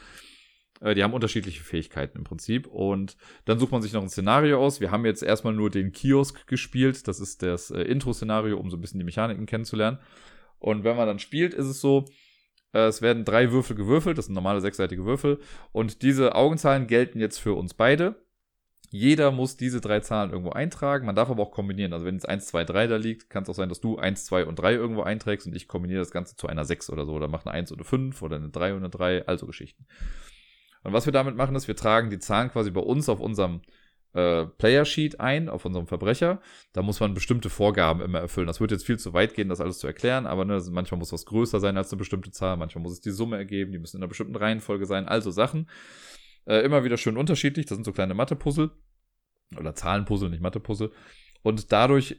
Äh, die haben unterschiedliche Fähigkeiten im Prinzip. Und dann sucht man sich noch ein Szenario aus. Wir haben jetzt erstmal nur den Kiosk gespielt. Das ist das äh, Intro-Szenario, um so ein bisschen die Mechaniken kennenzulernen. Und wenn man dann spielt, ist es so, es werden drei Würfel gewürfelt. Das sind normale sechsseitige Würfel. Und diese Augenzahlen gelten jetzt für uns beide. Jeder muss diese drei Zahlen irgendwo eintragen. Man darf aber auch kombinieren. Also wenn jetzt 1, 2, 3 da liegt, kann es auch sein, dass du 1, 2 und 3 irgendwo einträgst und ich kombiniere das Ganze zu einer 6 oder so. Oder mache eine 1 oder 5 oder eine 3 und eine 3. Also Geschichten. Und was wir damit machen, ist, wir tragen die Zahlen quasi bei uns auf unserem äh, Player Sheet ein, auf unserem Verbrecher. Da muss man bestimmte Vorgaben immer erfüllen. Das wird jetzt viel zu weit gehen, das alles zu erklären, aber ne, manchmal muss was größer sein als eine bestimmte Zahl, manchmal muss es die Summe ergeben, die müssen in einer bestimmten Reihenfolge sein, also Sachen. Äh, immer wieder schön unterschiedlich, das sind so kleine Mathe-Puzzle. Oder Zahlenpuzzle, nicht Mathe-Puzzle. Und dadurch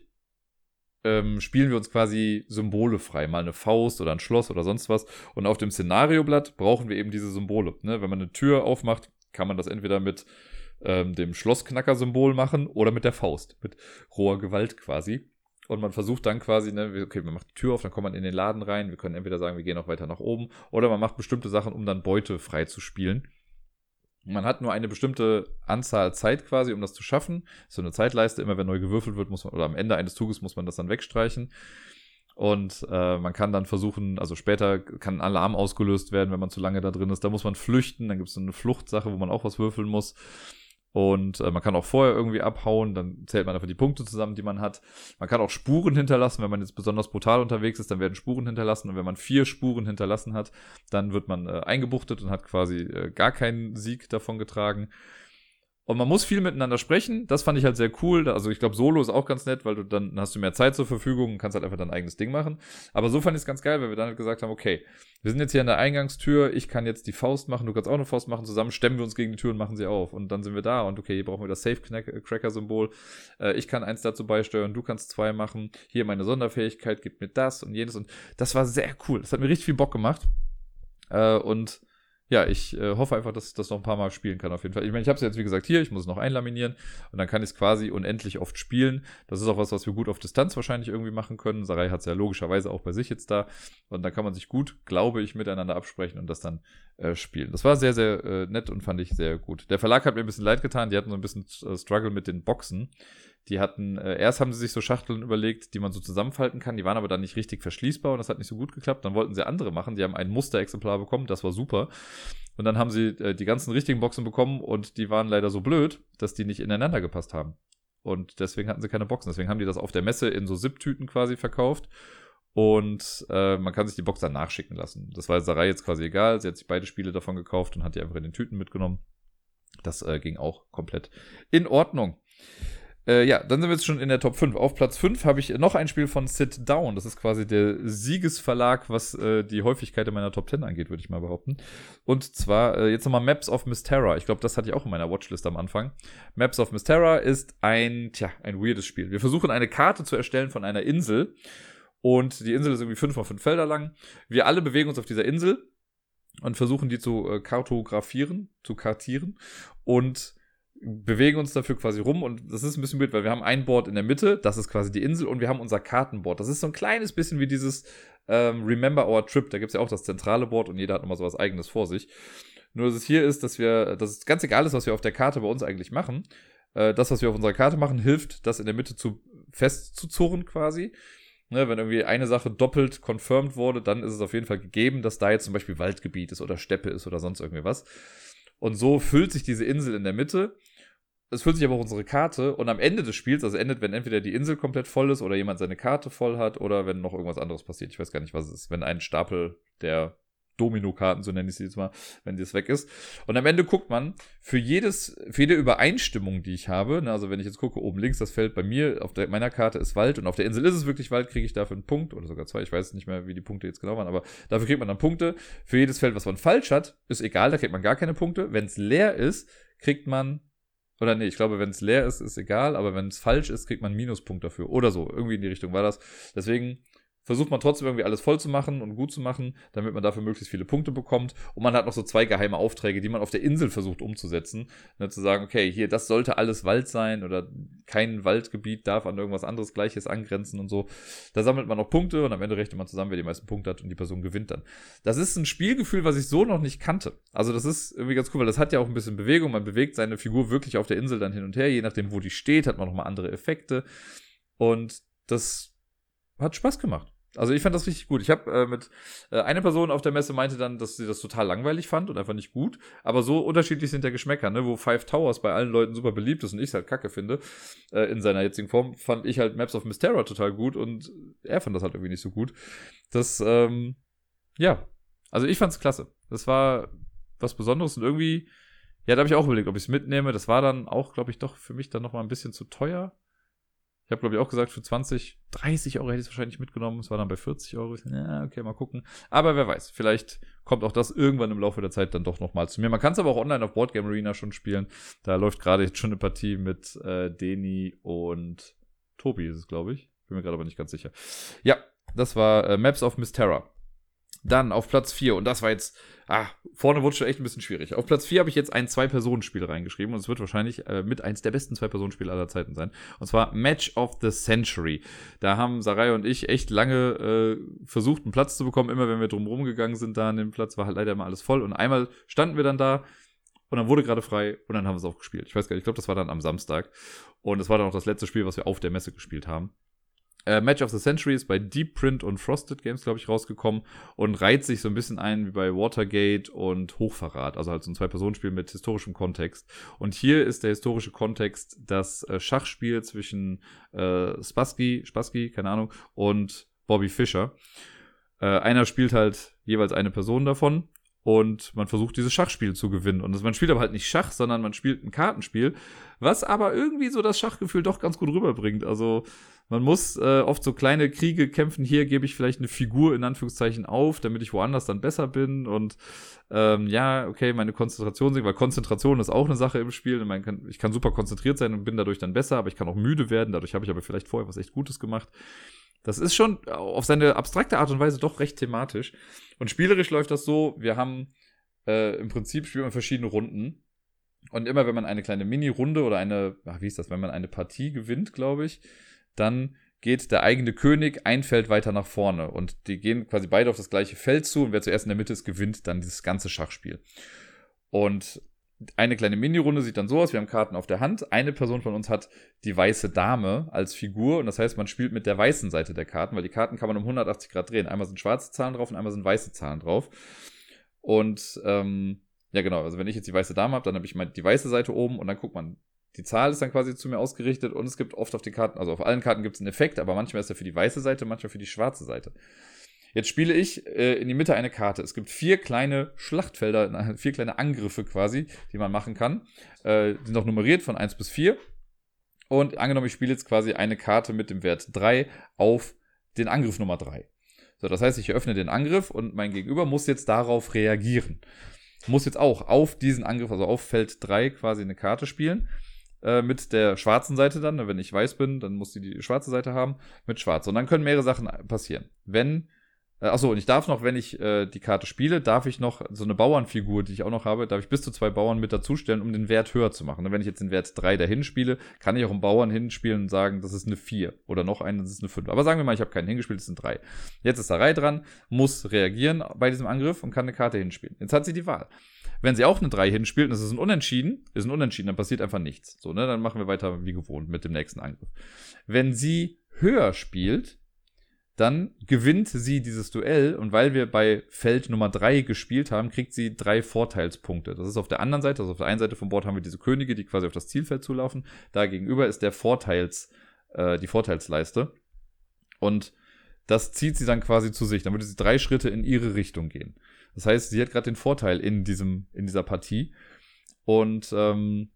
ähm, spielen wir uns quasi Symbole frei. Mal eine Faust oder ein Schloss oder sonst was. Und auf dem Szenarioblatt brauchen wir eben diese Symbole. Ne? Wenn man eine Tür aufmacht, kann man das entweder mit ähm, dem Schlossknacker-Symbol machen oder mit der Faust. Mit roher Gewalt quasi. Und man versucht dann quasi, ne, okay, man macht die Tür auf, dann kommt man in den Laden rein. Wir können entweder sagen, wir gehen auch weiter nach oben. Oder man macht bestimmte Sachen, um dann Beute frei zu spielen. Man hat nur eine bestimmte Anzahl Zeit quasi, um das zu schaffen. So eine Zeitleiste, immer wenn neu gewürfelt wird, muss man, oder am Ende eines Zuges muss man das dann wegstreichen. Und äh, man kann dann versuchen, also später kann ein Alarm ausgelöst werden, wenn man zu lange da drin ist. Da muss man flüchten, dann gibt es so eine Fluchtsache, wo man auch was würfeln muss. Und äh, man kann auch vorher irgendwie abhauen, dann zählt man einfach die Punkte zusammen, die man hat. Man kann auch Spuren hinterlassen, wenn man jetzt besonders brutal unterwegs ist, dann werden Spuren hinterlassen. Und wenn man vier Spuren hinterlassen hat, dann wird man äh, eingebuchtet und hat quasi äh, gar keinen Sieg davon getragen. Und man muss viel miteinander sprechen. Das fand ich halt sehr cool. Also ich glaube, Solo ist auch ganz nett, weil du dann hast du mehr Zeit zur Verfügung und kannst halt einfach dein eigenes Ding machen. Aber so fand ich es ganz geil, weil wir dann halt gesagt haben, okay, wir sind jetzt hier an der Eingangstür, ich kann jetzt die Faust machen, du kannst auch eine Faust machen, zusammen stemmen wir uns gegen die Tür und machen sie auf. Und dann sind wir da und okay, hier brauchen wir das Safe-Cracker-Symbol. Äh, ich kann eins dazu beisteuern, du kannst zwei machen. Hier meine Sonderfähigkeit, gibt mir das und jenes. Und das war sehr cool. Das hat mir richtig viel Bock gemacht. Äh, und ja, ich äh, hoffe einfach, dass ich das noch ein paar Mal spielen kann, auf jeden Fall. Ich meine, ich habe es jetzt, wie gesagt, hier, ich muss es noch einlaminieren und dann kann ich es quasi unendlich oft spielen. Das ist auch was, was wir gut auf Distanz wahrscheinlich irgendwie machen können. Sarai hat es ja logischerweise auch bei sich jetzt da und da kann man sich gut, glaube ich, miteinander absprechen und das dann äh, spielen. Das war sehr, sehr äh, nett und fand ich sehr gut. Der Verlag hat mir ein bisschen leid getan, die hatten so ein bisschen äh, Struggle mit den Boxen. Die hatten, äh, erst haben sie sich so Schachteln überlegt, die man so zusammenfalten kann. Die waren aber dann nicht richtig verschließbar und das hat nicht so gut geklappt. Dann wollten sie andere machen. Die haben ein Musterexemplar bekommen, das war super. Und dann haben sie äh, die ganzen richtigen Boxen bekommen und die waren leider so blöd, dass die nicht ineinander gepasst haben. Und deswegen hatten sie keine Boxen. Deswegen haben die das auf der Messe in so Zip-Tüten quasi verkauft. Und äh, man kann sich die Box dann nachschicken lassen. Das war Sarai jetzt quasi egal. Sie hat sich beide Spiele davon gekauft und hat die einfach in den Tüten mitgenommen. Das äh, ging auch komplett in Ordnung. Äh, ja, dann sind wir jetzt schon in der Top 5. Auf Platz 5 habe ich noch ein Spiel von Sit Down. Das ist quasi der Siegesverlag, was äh, die Häufigkeit in meiner Top 10 angeht, würde ich mal behaupten. Und zwar äh, jetzt nochmal Maps of Mystera. Ich glaube, das hatte ich auch in meiner Watchlist am Anfang. Maps of Mystera ist ein, tja, ein weirdes Spiel. Wir versuchen eine Karte zu erstellen von einer Insel. Und die Insel ist irgendwie 5 x 5 Felder lang. Wir alle bewegen uns auf dieser Insel und versuchen die zu äh, kartografieren, zu kartieren. Und bewegen uns dafür quasi rum und das ist ein bisschen blöd, weil wir haben ein Board in der Mitte, das ist quasi die Insel und wir haben unser Kartenboard. Das ist so ein kleines bisschen wie dieses ähm, Remember Our Trip, da gibt es ja auch das zentrale Board und jeder hat nochmal so was eigenes vor sich. Nur dass es hier ist, dass wir, dass es ganz egal ist, was wir auf der Karte bei uns eigentlich machen. äh, das, was wir auf unserer Karte machen, hilft, das in der Mitte zu festzuzurren quasi. Ne, wenn irgendwie eine Sache doppelt confirmed wurde, dann ist es auf jeden Fall gegeben, dass da jetzt zum Beispiel Waldgebiet ist oder Steppe ist oder sonst irgendwie was. Und so füllt sich diese Insel in der Mitte. Es füllt sich aber auch unsere Karte und am Ende des Spiels, also endet, wenn entweder die Insel komplett voll ist oder jemand seine Karte voll hat oder wenn noch irgendwas anderes passiert. Ich weiß gar nicht, was es ist. Wenn ein Stapel der Domino-Karten, so nenne ich sie jetzt mal, wenn das weg ist. Und am Ende guckt man für jedes, für jede Übereinstimmung, die ich habe, ne, also wenn ich jetzt gucke, oben links das Feld bei mir, auf der, meiner Karte ist Wald und auf der Insel ist es wirklich Wald, kriege ich dafür einen Punkt oder sogar zwei, ich weiß nicht mehr, wie die Punkte jetzt genau waren, aber dafür kriegt man dann Punkte. Für jedes Feld, was man falsch hat, ist egal, da kriegt man gar keine Punkte. Wenn es leer ist, kriegt man oder nee, ich glaube, wenn es leer ist, ist egal, aber wenn es falsch ist, kriegt man einen Minuspunkt dafür. Oder so. Irgendwie in die Richtung war das. Deswegen versucht man trotzdem irgendwie alles voll zu machen und gut zu machen, damit man dafür möglichst viele Punkte bekommt. Und man hat noch so zwei geheime Aufträge, die man auf der Insel versucht umzusetzen. Ne, zu sagen, okay, hier, das sollte alles Wald sein oder kein Waldgebiet darf an irgendwas anderes Gleiches angrenzen und so. Da sammelt man noch Punkte und am Ende rechnet man zusammen, wer die meisten Punkte hat und die Person gewinnt dann. Das ist ein Spielgefühl, was ich so noch nicht kannte. Also das ist irgendwie ganz cool, weil das hat ja auch ein bisschen Bewegung. Man bewegt seine Figur wirklich auf der Insel dann hin und her. Je nachdem, wo die steht, hat man nochmal andere Effekte. Und das hat Spaß gemacht. Also ich fand das richtig gut. Ich habe äh, mit äh, eine Person auf der Messe meinte dann, dass sie das total langweilig fand und einfach nicht gut. Aber so unterschiedlich sind der Geschmäcker, ne? Wo Five Towers bei allen Leuten super beliebt ist und ich es halt kacke finde, äh, in seiner jetzigen Form, fand ich halt Maps of Mystera total gut und er fand das halt irgendwie nicht so gut. Das, ähm, ja. Also ich fand's klasse. Das war was Besonderes und irgendwie, ja, da habe ich auch überlegt, ob ich es mitnehme. Das war dann auch, glaube ich, doch für mich dann nochmal ein bisschen zu teuer. Ich habe, glaube ich, auch gesagt, für 20, 30 Euro hätte ich es wahrscheinlich mitgenommen. Es war dann bei 40 Euro. Ja, okay, mal gucken. Aber wer weiß, vielleicht kommt auch das irgendwann im Laufe der Zeit dann doch nochmal zu mir. Man kann es aber auch online auf Boardgame Arena schon spielen. Da läuft gerade jetzt schon eine Partie mit äh, Deni und Tobi, ist es, glaube ich. Bin mir gerade aber nicht ganz sicher. Ja, das war äh, Maps of Mystera. Dann auf Platz 4, und das war jetzt, ah, vorne wurde schon echt ein bisschen schwierig. Auf Platz 4 habe ich jetzt ein Zwei-Personen-Spiel reingeschrieben und es wird wahrscheinlich äh, mit eins der besten Zwei-Personen-Spiele aller Zeiten sein. Und zwar Match of the Century. Da haben Sarai und ich echt lange äh, versucht, einen Platz zu bekommen. Immer wenn wir drumherum gegangen sind, da an dem Platz war halt leider immer alles voll. Und einmal standen wir dann da und dann wurde gerade frei und dann haben wir es auch gespielt. Ich weiß gar nicht, ich glaube, das war dann am Samstag. Und es war dann auch das letzte Spiel, was wir auf der Messe gespielt haben. Äh, Match of the Century ist bei Deep Print und Frosted Games, glaube ich, rausgekommen und reiht sich so ein bisschen ein wie bei Watergate und Hochverrat. Also halt so ein Zwei-Personen-Spiel mit historischem Kontext. Und hier ist der historische Kontext das äh, Schachspiel zwischen äh, Spassky, Spassky, keine Ahnung, und Bobby Fischer. Äh, einer spielt halt jeweils eine Person davon und man versucht dieses Schachspiel zu gewinnen. Und man spielt aber halt nicht Schach, sondern man spielt ein Kartenspiel, was aber irgendwie so das Schachgefühl doch ganz gut rüberbringt. Also man muss äh, oft so kleine Kriege kämpfen. Hier gebe ich vielleicht eine Figur in Anführungszeichen auf, damit ich woanders dann besser bin. Und ähm, ja, okay, meine Konzentration sinkt, weil Konzentration ist auch eine Sache im Spiel. Ich kann, ich kann super konzentriert sein und bin dadurch dann besser, aber ich kann auch müde werden. Dadurch habe ich aber vielleicht vorher was echt Gutes gemacht. Das ist schon auf seine abstrakte Art und Weise doch recht thematisch. Und spielerisch läuft das so, wir haben äh, im Prinzip spielen wir verschiedene Runden. Und immer wenn man eine kleine Mini-Runde oder eine, ach, wie ist das, wenn man eine Partie gewinnt, glaube ich, dann geht der eigene König ein Feld weiter nach vorne. Und die gehen quasi beide auf das gleiche Feld zu und wer zuerst in der Mitte ist, gewinnt dann dieses ganze Schachspiel. Und eine kleine Mini-Runde sieht dann so aus, wir haben Karten auf der Hand. Eine Person von uns hat die weiße Dame als Figur und das heißt, man spielt mit der weißen Seite der Karten, weil die Karten kann man um 180 Grad drehen. Einmal sind schwarze Zahlen drauf und einmal sind weiße Zahlen drauf. Und ähm, ja genau, also wenn ich jetzt die weiße Dame habe, dann habe ich mal die weiße Seite oben und dann guckt man die Zahl ist dann quasi zu mir ausgerichtet und es gibt oft auf den Karten, also auf allen Karten gibt es einen Effekt, aber manchmal ist er für die weiße Seite, manchmal für die schwarze Seite. Jetzt spiele ich äh, in die Mitte eine Karte. Es gibt vier kleine Schlachtfelder, vier kleine Angriffe quasi, die man machen kann. Äh, die sind auch nummeriert von 1 bis 4. Und angenommen, ich spiele jetzt quasi eine Karte mit dem Wert 3 auf den Angriff Nummer 3. So, das heißt, ich eröffne den Angriff und mein Gegenüber muss jetzt darauf reagieren. Muss jetzt auch auf diesen Angriff, also auf Feld 3 quasi eine Karte spielen. Äh, mit der schwarzen Seite dann. Wenn ich weiß bin, dann muss die die schwarze Seite haben mit schwarz. Und dann können mehrere Sachen passieren. Wenn achso, und ich darf noch, wenn ich äh, die Karte spiele, darf ich noch so eine Bauernfigur, die ich auch noch habe, darf ich bis zu zwei Bauern mit dazustellen, um den Wert höher zu machen. Und wenn ich jetzt den Wert 3 dahin spiele, kann ich auch einen Bauern hinspielen und sagen, das ist eine 4 oder noch einen, das ist eine 5. Aber sagen wir mal, ich habe keinen hingespielt, das sind 3. Jetzt ist Sarai dran, muss reagieren bei diesem Angriff und kann eine Karte hinspielen. Jetzt hat sie die Wahl. Wenn sie auch eine 3 hinspielt und es ist ein Unentschieden, ist ein Unentschieden, dann passiert einfach nichts. So, ne, dann machen wir weiter wie gewohnt mit dem nächsten Angriff. Wenn sie höher spielt, dann gewinnt sie dieses Duell und weil wir bei Feld Nummer 3 gespielt haben, kriegt sie drei Vorteilspunkte. Das ist auf der anderen Seite, also auf der einen Seite vom Board haben wir diese Könige, die quasi auf das Zielfeld zulaufen. Da gegenüber ist der Vorteils, äh, die Vorteilsleiste. Und das zieht sie dann quasi zu sich. Dann würde sie drei Schritte in ihre Richtung gehen. Das heißt, sie hat gerade den Vorteil in diesem, in dieser Partie. Und ähm,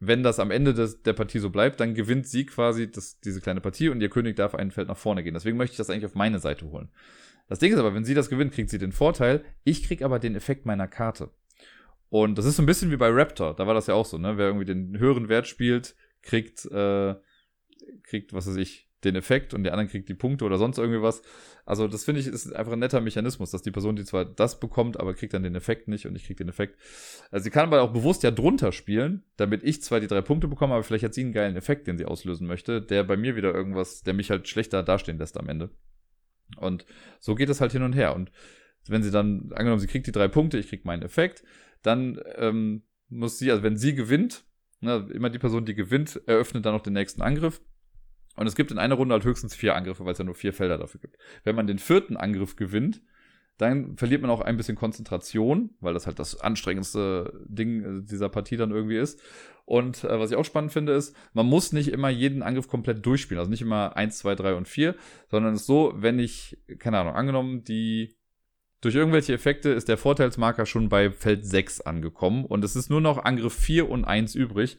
wenn das am Ende des, der Partie so bleibt, dann gewinnt sie quasi das, diese kleine Partie und ihr König darf ein Feld nach vorne gehen. Deswegen möchte ich das eigentlich auf meine Seite holen. Das Ding ist aber, wenn sie das gewinnt, kriegt sie den Vorteil. Ich krieg aber den Effekt meiner Karte. Und das ist so ein bisschen wie bei Raptor. Da war das ja auch so, ne? Wer irgendwie den höheren Wert spielt, kriegt, äh, kriegt, was weiß ich, den Effekt und der andere kriegt die Punkte oder sonst irgendwie was. Also das finde ich ist einfach ein netter Mechanismus, dass die Person, die zwar das bekommt, aber kriegt dann den Effekt nicht und ich kriege den Effekt. Also sie kann aber auch bewusst ja drunter spielen, damit ich zwar die drei Punkte bekomme, aber vielleicht hat sie einen geilen Effekt, den sie auslösen möchte, der bei mir wieder irgendwas, der mich halt schlechter dastehen lässt am Ende. Und so geht es halt hin und her. Und wenn sie dann, angenommen, sie kriegt die drei Punkte, ich krieg meinen Effekt, dann ähm, muss sie, also wenn sie gewinnt, ne, immer die Person, die gewinnt, eröffnet dann noch den nächsten Angriff. Und es gibt in einer Runde halt höchstens vier Angriffe, weil es ja nur vier Felder dafür gibt. Wenn man den vierten Angriff gewinnt, dann verliert man auch ein bisschen Konzentration, weil das halt das anstrengendste Ding äh, dieser Partie dann irgendwie ist. Und äh, was ich auch spannend finde, ist, man muss nicht immer jeden Angriff komplett durchspielen. Also nicht immer eins, zwei, drei und vier, sondern es ist so, wenn ich, keine Ahnung, angenommen, die durch irgendwelche Effekte ist der Vorteilsmarker schon bei Feld 6 angekommen und es ist nur noch Angriff 4 und 1 übrig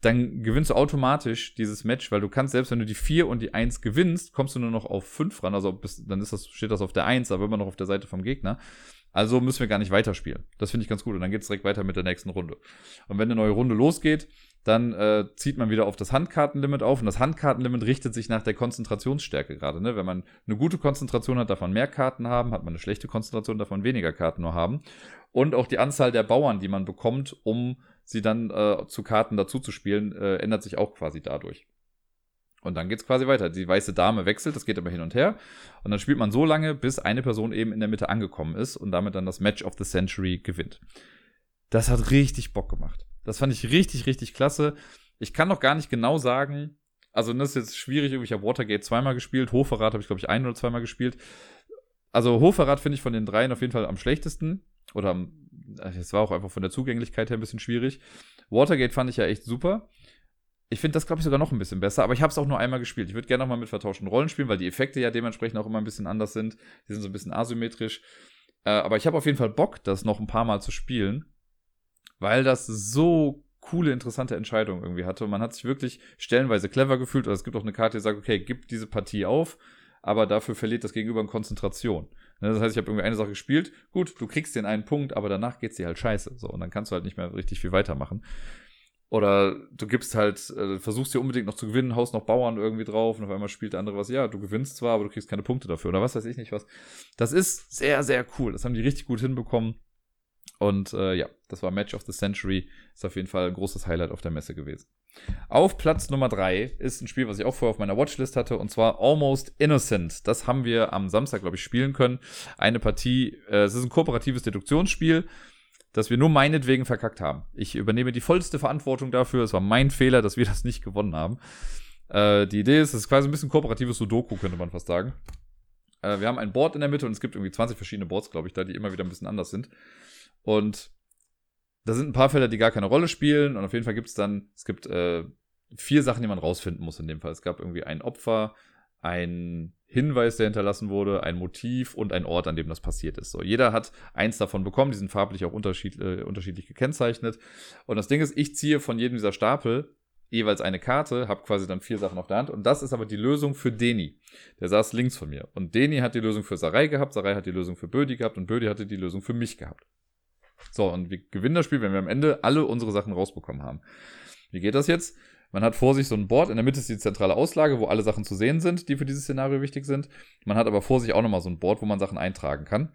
dann gewinnst du automatisch dieses Match, weil du kannst, selbst wenn du die 4 und die 1 gewinnst, kommst du nur noch auf 5 ran. Also bis, dann ist das, steht das auf der 1, aber immer noch auf der Seite vom Gegner. Also müssen wir gar nicht weiterspielen. Das finde ich ganz gut. Und dann geht es direkt weiter mit der nächsten Runde. Und wenn eine neue Runde losgeht, dann äh, zieht man wieder auf das Handkartenlimit auf. Und das Handkartenlimit richtet sich nach der Konzentrationsstärke gerade. Ne? Wenn man eine gute Konzentration hat, man mehr Karten haben. Hat man eine schlechte Konzentration, man weniger Karten nur haben. Und auch die Anzahl der Bauern, die man bekommt, um sie dann äh, zu Karten dazu zu spielen, äh, ändert sich auch quasi dadurch. Und dann geht's quasi weiter. Die weiße Dame wechselt, das geht aber hin und her. Und dann spielt man so lange, bis eine Person eben in der Mitte angekommen ist und damit dann das Match of the Century gewinnt. Das hat richtig Bock gemacht. Das fand ich richtig, richtig klasse. Ich kann noch gar nicht genau sagen, also das ist jetzt schwierig, ich habe Watergate zweimal gespielt, Hoferrat habe ich, glaube ich, ein oder zweimal gespielt. Also Hoferrat finde ich von den dreien auf jeden Fall am schlechtesten. Oder am es war auch einfach von der Zugänglichkeit her ein bisschen schwierig. Watergate fand ich ja echt super. Ich finde das, glaube ich, sogar noch ein bisschen besser, aber ich habe es auch nur einmal gespielt. Ich würde gerne noch mal mit vertauschten Rollen spielen, weil die Effekte ja dementsprechend auch immer ein bisschen anders sind. Die sind so ein bisschen asymmetrisch. Äh, aber ich habe auf jeden Fall Bock, das noch ein paar Mal zu spielen, weil das so coole, interessante Entscheidungen irgendwie hatte. Und man hat sich wirklich stellenweise clever gefühlt. Also es gibt auch eine Karte, die sagt, okay, gib diese Partie auf, aber dafür verliert das Gegenüber in Konzentration. Ne, das heißt, ich habe irgendwie eine Sache gespielt, gut, du kriegst den einen Punkt, aber danach geht's dir halt scheiße. So, und dann kannst du halt nicht mehr richtig viel weitermachen. Oder du gibst halt, äh, versuchst dir unbedingt noch zu gewinnen, haust noch Bauern irgendwie drauf und auf einmal spielt der andere was, ja, du gewinnst zwar, aber du kriegst keine Punkte dafür oder was weiß ich nicht was. Das ist sehr, sehr cool. Das haben die richtig gut hinbekommen. Und äh, ja, das war Match of the Century. Ist auf jeden Fall ein großes Highlight auf der Messe gewesen. Auf Platz Nummer 3 ist ein Spiel, was ich auch vorher auf meiner Watchlist hatte, und zwar Almost Innocent. Das haben wir am Samstag, glaube ich, spielen können. Eine Partie, äh, es ist ein kooperatives Deduktionsspiel, das wir nur meinetwegen verkackt haben. Ich übernehme die vollste Verantwortung dafür. Es war mein Fehler, dass wir das nicht gewonnen haben. Äh, die Idee ist, es ist quasi ein bisschen kooperatives Sudoku, könnte man fast sagen. Äh, wir haben ein Board in der Mitte und es gibt irgendwie 20 verschiedene Boards, glaube ich, da, die immer wieder ein bisschen anders sind. Und da sind ein paar Felder, die gar keine Rolle spielen. Und auf jeden Fall gibt es dann, es gibt äh, vier Sachen, die man rausfinden muss in dem Fall. Es gab irgendwie ein Opfer, ein Hinweis, der hinterlassen wurde, ein Motiv und ein Ort, an dem das passiert ist. So, jeder hat eins davon bekommen, die sind farblich auch unterschied, äh, unterschiedlich gekennzeichnet. Und das Ding ist, ich ziehe von jedem dieser Stapel jeweils eine Karte, habe quasi dann vier Sachen auf der Hand und das ist aber die Lösung für Deni. Der saß links von mir und Deni hat die Lösung für Sarai gehabt, Sarai hat die Lösung für Bödi gehabt und Bödi hatte die Lösung für mich gehabt. So, und wir gewinnen das Spiel, wenn wir am Ende alle unsere Sachen rausbekommen haben. Wie geht das jetzt? Man hat vor sich so ein Board, in der Mitte ist die zentrale Auslage, wo alle Sachen zu sehen sind, die für dieses Szenario wichtig sind. Man hat aber vor sich auch nochmal so ein Board, wo man Sachen eintragen kann.